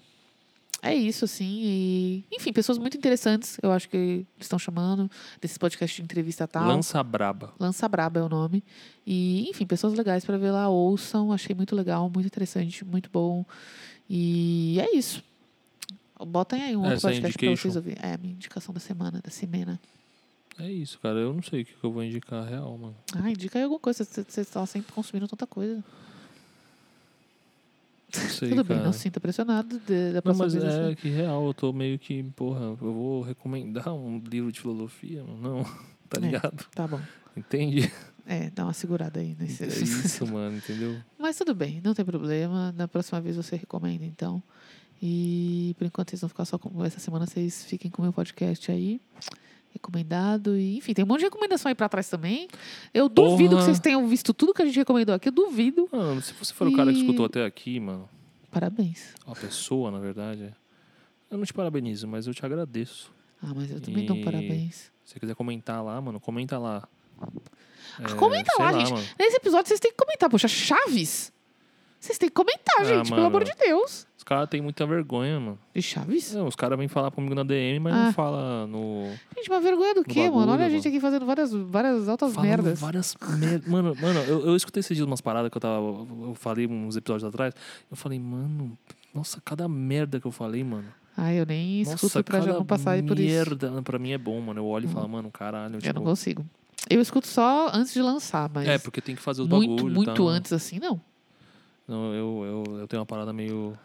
[SPEAKER 2] é isso, assim. E, enfim, pessoas muito interessantes, eu acho que eles estão chamando, desses podcasts de entrevista e tal.
[SPEAKER 3] Lança Braba.
[SPEAKER 2] Lança Braba é o nome. E, enfim, pessoas legais para ver lá, ouçam. Achei muito legal, muito interessante, muito bom. E é isso. Botem aí um outro
[SPEAKER 3] Essa é
[SPEAKER 2] podcast pra vocês ouvirem. É a minha indicação da semana, da semana.
[SPEAKER 3] É isso, cara. Eu não sei o que, eu vou indicar real, mano.
[SPEAKER 2] Ah, indica aí alguma coisa. Você você está sempre consumindo tanta coisa.
[SPEAKER 3] Não sei,
[SPEAKER 2] Tudo bem,
[SPEAKER 3] cara.
[SPEAKER 2] não se sinta pressionado de, da
[SPEAKER 3] Não,
[SPEAKER 2] próxima
[SPEAKER 3] mas
[SPEAKER 2] vez.
[SPEAKER 3] é
[SPEAKER 2] assim.
[SPEAKER 3] que real, eu tô meio que, porra, eu vou recomendar um livro de filosofia. Não, [laughs] tá
[SPEAKER 2] É.
[SPEAKER 3] ligado?
[SPEAKER 2] Tá bom.
[SPEAKER 3] Entende?
[SPEAKER 2] É, dá uma segurada aí nesse. [laughs]
[SPEAKER 3] É [laughs] isso, mano, entendeu?
[SPEAKER 2] Mas tudo bem, não tem problema. Na próxima vez você recomenda, então. E por enquanto vocês vão ficar só com. Essa semana vocês fiquem com o meu podcast aí. Recomendado. E, enfim, tem um monte de recomendação aí pra trás também. Eu duvido
[SPEAKER 3] Porra.
[SPEAKER 2] que vocês tenham visto tudo que a gente recomendou aqui. Eu duvido.
[SPEAKER 3] Mano, se você for o cara que
[SPEAKER 2] E-
[SPEAKER 3] escutou até aqui, mano,
[SPEAKER 2] Parabéns.
[SPEAKER 3] a pessoa, na verdade, eu não te parabenizo, mas eu te agradeço.
[SPEAKER 2] Ah, mas eu também dou um
[SPEAKER 3] E-
[SPEAKER 2] parabéns.
[SPEAKER 3] Se você quiser comentar lá, mano, comenta lá. É,
[SPEAKER 2] comenta
[SPEAKER 3] sei
[SPEAKER 2] lá, gente.
[SPEAKER 3] Mano.
[SPEAKER 2] Nesse episódio vocês têm que comentar. Poxa, Chaves! Vocês têm que comentar,
[SPEAKER 3] Ah,
[SPEAKER 2] gente, pelo
[SPEAKER 3] mano.
[SPEAKER 2] amor de Deus.
[SPEAKER 3] Caras têm muita vergonha, mano.
[SPEAKER 2] De Chaves?
[SPEAKER 3] Não, os caras vêm falar comigo na DM, mas
[SPEAKER 2] Ah.
[SPEAKER 3] não fala no.
[SPEAKER 2] Gente, mas vergonha do quê, mano?
[SPEAKER 3] bagulho,
[SPEAKER 2] Olha a gente
[SPEAKER 3] mano.
[SPEAKER 2] aqui fazendo várias, várias altas
[SPEAKER 3] Falando
[SPEAKER 2] merdas.
[SPEAKER 3] várias merdas. Mano, mano eu, eu escutei esses dias umas paradas que eu tava. Eu falei uns episódios atrás. Eu falei, mano, nossa, cada merda que eu falei, mano.
[SPEAKER 2] Ai, eu nem
[SPEAKER 3] Nossa,
[SPEAKER 2] escuto pra já não passar por isso.
[SPEAKER 3] merda pra mim é bom, mano. Eu olho e falo, mano, caralho.
[SPEAKER 2] Eu
[SPEAKER 3] tipo,
[SPEAKER 2] não consigo. Eu escuto só antes de lançar, mas
[SPEAKER 3] É, porque tem que fazer os
[SPEAKER 2] muito,
[SPEAKER 3] bagulho
[SPEAKER 2] muito
[SPEAKER 3] tal.
[SPEAKER 2] antes assim, não.
[SPEAKER 3] Não, eu, eu, eu tenho uma parada meio.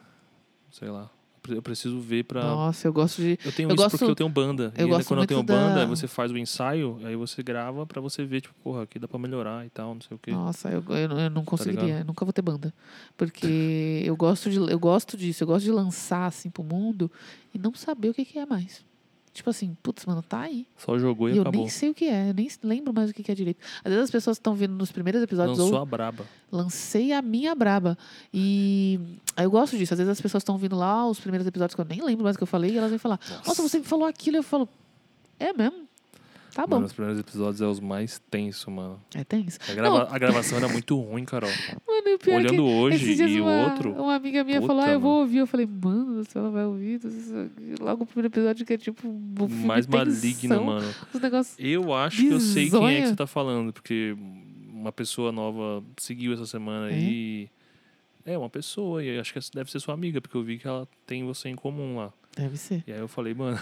[SPEAKER 3] Sei lá. Eu preciso ver pra.
[SPEAKER 2] Nossa, eu gosto de.
[SPEAKER 3] Eu tenho
[SPEAKER 2] eu
[SPEAKER 3] isso
[SPEAKER 2] gosto-
[SPEAKER 3] porque eu tenho banda.
[SPEAKER 2] eu
[SPEAKER 3] e
[SPEAKER 2] gosto
[SPEAKER 3] quando eu tenho banda,
[SPEAKER 2] da-
[SPEAKER 3] aí você faz o ensaio, aí você grava pra você ver, tipo, porra, aqui dá pra melhorar e tal, não sei o quê.
[SPEAKER 2] Nossa, eu, eu, não- eu não conseguiria,
[SPEAKER 3] ligado?
[SPEAKER 2] eu nunca vou ter banda. Porque eu gosto, de, eu gosto disso, eu gosto de lançar assim pro mundo e não saber o que, que é mais. Tipo assim, putz, mano, tá aí.
[SPEAKER 3] Só jogou e,
[SPEAKER 2] E eu
[SPEAKER 3] acabou.
[SPEAKER 2] nem sei o que é, eu nem lembro mais o que, é direito. Às vezes as pessoas estão vindo nos primeiros episódios
[SPEAKER 3] Lançou
[SPEAKER 2] ou
[SPEAKER 3] a braba.
[SPEAKER 2] lancei a minha braba. E eu gosto disso. Às vezes as pessoas estão vindo lá, os primeiros episódios que eu nem lembro mais o que eu falei, e elas vêm falar, nossa, você me falou aquilo. Eu falo, é mesmo? Tá bom.
[SPEAKER 3] Mano, os primeiros episódios é os mais tensos, mano.
[SPEAKER 2] É, tem isso.
[SPEAKER 3] A, grava- a gravação era muito ruim, Carol. [laughs]
[SPEAKER 2] Mano, e o pior é que
[SPEAKER 3] Olhando hoje e o
[SPEAKER 2] uma,
[SPEAKER 3] outro.
[SPEAKER 2] Uma amiga minha
[SPEAKER 3] Puta,
[SPEAKER 2] falou, ah, eu vou ouvir. Eu falei, mano, se ela vai ouvir. Logo o primeiro episódio que é tipo um
[SPEAKER 3] mais maligno, mano.
[SPEAKER 2] Os negócios.
[SPEAKER 3] Eu acho que eu sei quem é
[SPEAKER 2] Bizonha.
[SPEAKER 3] que você tá falando, porque uma pessoa nova seguiu essa semana
[SPEAKER 2] É?
[SPEAKER 3] aí. É, uma pessoa, e acho que deve ser sua amiga, porque eu vi que ela tem você em comum lá.
[SPEAKER 2] Deve ser.
[SPEAKER 3] E aí eu falei, mano.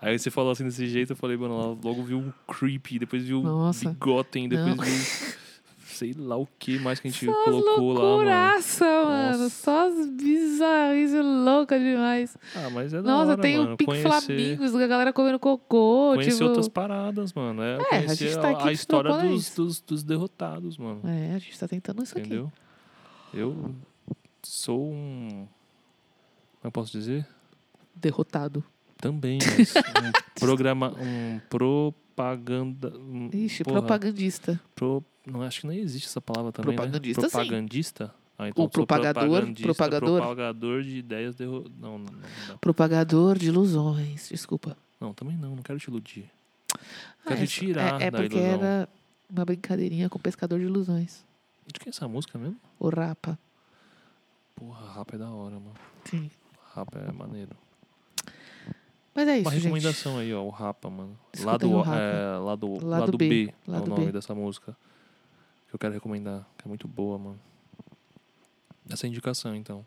[SPEAKER 3] Aí você falou assim desse jeito, eu falei, mano, ela logo viu um creepy, depois viu
[SPEAKER 2] Nossa.
[SPEAKER 3] bigotem, depois
[SPEAKER 2] Não.
[SPEAKER 3] viu [laughs] sei lá o que mais que a gente
[SPEAKER 2] Só
[SPEAKER 3] colocou lá, mano. Nossa.
[SPEAKER 2] Só as bizarrices loucas demais.
[SPEAKER 3] Ah, mas é da
[SPEAKER 2] Nossa,
[SPEAKER 3] hora,
[SPEAKER 2] tem
[SPEAKER 3] mano.
[SPEAKER 2] o Pique
[SPEAKER 3] conhecer,
[SPEAKER 2] Flamingos, a galera comendo cocô.
[SPEAKER 3] conhecer
[SPEAKER 2] tipo...
[SPEAKER 3] outras paradas, mano. É,
[SPEAKER 2] É, a
[SPEAKER 3] conhecer
[SPEAKER 2] gente tá aqui
[SPEAKER 3] a história
[SPEAKER 2] propondo
[SPEAKER 3] dos,
[SPEAKER 2] isso.
[SPEAKER 3] dos, dos derrotados, mano.
[SPEAKER 2] É, a gente tá tentando isso aqui.
[SPEAKER 3] Entendeu? Eu sou um. Como eu posso dizer?
[SPEAKER 2] Derrotado.
[SPEAKER 3] Também, [laughs] mas um programa. Um propaganda. um-
[SPEAKER 2] Ixi,
[SPEAKER 3] porra,
[SPEAKER 2] propagandista.
[SPEAKER 3] Pro, não, acho que não existe essa palavra também.
[SPEAKER 2] Propagandista,
[SPEAKER 3] né?
[SPEAKER 2] sim.
[SPEAKER 3] Propagandista? Ah,
[SPEAKER 2] O
[SPEAKER 3] eu sou
[SPEAKER 2] propagador, propagador.
[SPEAKER 3] Propagador de ideias. Derro... Não, não, não, não.
[SPEAKER 2] Propagador de ilusões. Desculpa.
[SPEAKER 3] Não, também não, não quero te iludir.
[SPEAKER 2] Ah,
[SPEAKER 3] Quero
[SPEAKER 2] é
[SPEAKER 3] te
[SPEAKER 2] só-
[SPEAKER 3] tirar
[SPEAKER 2] é, é
[SPEAKER 3] da
[SPEAKER 2] porque
[SPEAKER 3] ilusão.
[SPEAKER 2] era uma brincadeirinha com o pescador de ilusões.
[SPEAKER 3] De que é essa música mesmo?
[SPEAKER 2] O Rapa.
[SPEAKER 3] Porra, rapa é da hora, mano.
[SPEAKER 2] Sim.
[SPEAKER 3] Rapa é maneiro.
[SPEAKER 2] Mas é isso,
[SPEAKER 3] Uma
[SPEAKER 2] gente.
[SPEAKER 3] recomendação aí, ó, o Rapa, mano.
[SPEAKER 2] Escutem
[SPEAKER 3] Lado,
[SPEAKER 2] o Rapa.
[SPEAKER 3] É, lado,
[SPEAKER 2] Lado B,
[SPEAKER 3] B, é
[SPEAKER 2] lado
[SPEAKER 3] o nome
[SPEAKER 2] B.
[SPEAKER 3] dessa música. Que eu quero recomendar, que é muito boa, mano. Essa é a indicação, então.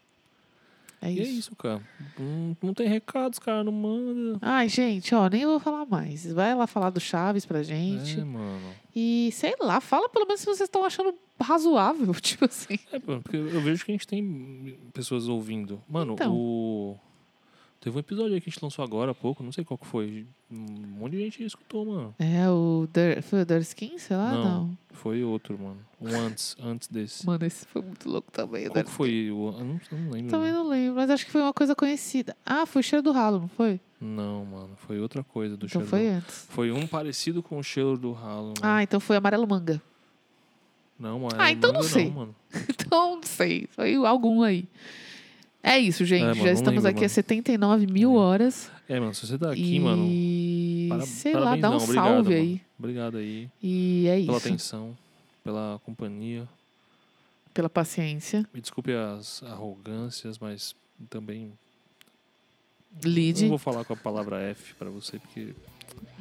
[SPEAKER 2] É
[SPEAKER 3] E é
[SPEAKER 2] isso.
[SPEAKER 3] isso, cara. Não, não tem recados, cara, não manda.
[SPEAKER 2] Ai, gente, ó, nem vou falar mais. Vai lá falar do Chaves pra gente.
[SPEAKER 3] É, mano.
[SPEAKER 2] E sei lá, fala pelo menos se vocês estão achando razoável. [laughs] Tipo assim.
[SPEAKER 3] É, porque eu vejo que a gente tem pessoas ouvindo. Mano,
[SPEAKER 2] Então.
[SPEAKER 3] o. Teve um episódio aí que a gente lançou agora há pouco, não sei qual que foi. Um monte de gente escutou, mano.
[SPEAKER 2] É o Der, foi o sei lá?
[SPEAKER 3] Não.
[SPEAKER 2] Não.
[SPEAKER 3] Foi outro, mano. Um antes, antes desse.
[SPEAKER 2] Mano, esse foi muito louco também.
[SPEAKER 3] Qual que foi o. Eu não, eu não lembro.
[SPEAKER 2] Também não lembro, mas acho que foi uma coisa conhecida. Ah, foi o cheiro do ralo, não foi?
[SPEAKER 3] Não, mano. Foi outra coisa do
[SPEAKER 2] então
[SPEAKER 3] cheiro.
[SPEAKER 2] foi
[SPEAKER 3] do-
[SPEAKER 2] antes.
[SPEAKER 3] Foi um parecido com o cheiro do ralo. Mano.
[SPEAKER 2] Ah, então foi amarelo manga.
[SPEAKER 3] não, mano.
[SPEAKER 2] ah, então não
[SPEAKER 3] manga
[SPEAKER 2] sei.
[SPEAKER 3] mano. [laughs]
[SPEAKER 2] Então, não sei. Foi algum aí. É isso, gente.
[SPEAKER 3] É, mano,
[SPEAKER 2] Já estamos
[SPEAKER 3] lembro,
[SPEAKER 2] aqui há
[SPEAKER 3] mano.
[SPEAKER 2] 79 mil horas.
[SPEAKER 3] É, mano, se você tá aqui,
[SPEAKER 2] e...
[SPEAKER 3] mano. para-
[SPEAKER 2] sei lá, dá um
[SPEAKER 3] não, obrigado,
[SPEAKER 2] salve
[SPEAKER 3] mano.
[SPEAKER 2] aí.
[SPEAKER 3] Obrigado aí
[SPEAKER 2] E é
[SPEAKER 3] pela
[SPEAKER 2] isso.
[SPEAKER 3] atenção, pela companhia.
[SPEAKER 2] Pela paciência.
[SPEAKER 3] Me desculpe as arrogâncias, mas também.
[SPEAKER 2] Lide.
[SPEAKER 3] Não vou falar com a palavra F pra você, porque.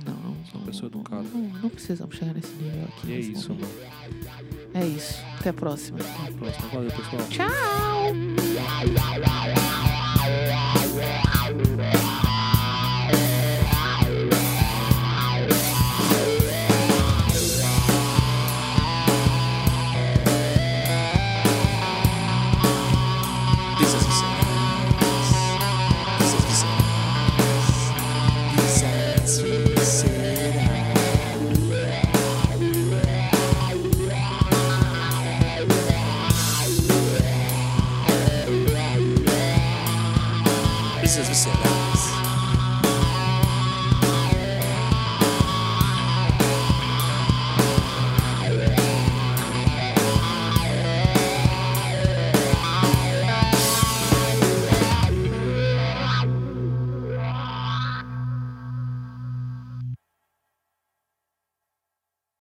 [SPEAKER 2] Não, não,
[SPEAKER 3] Sou uma pessoa
[SPEAKER 2] não,
[SPEAKER 3] educada.
[SPEAKER 2] Não, não precisamos chegar nesse nível aqui.
[SPEAKER 3] E é isso,
[SPEAKER 2] momento.
[SPEAKER 3] mano.
[SPEAKER 2] É isso. Até a próxima.
[SPEAKER 3] Até a próxima. Valeu, pessoal.
[SPEAKER 2] Tchau!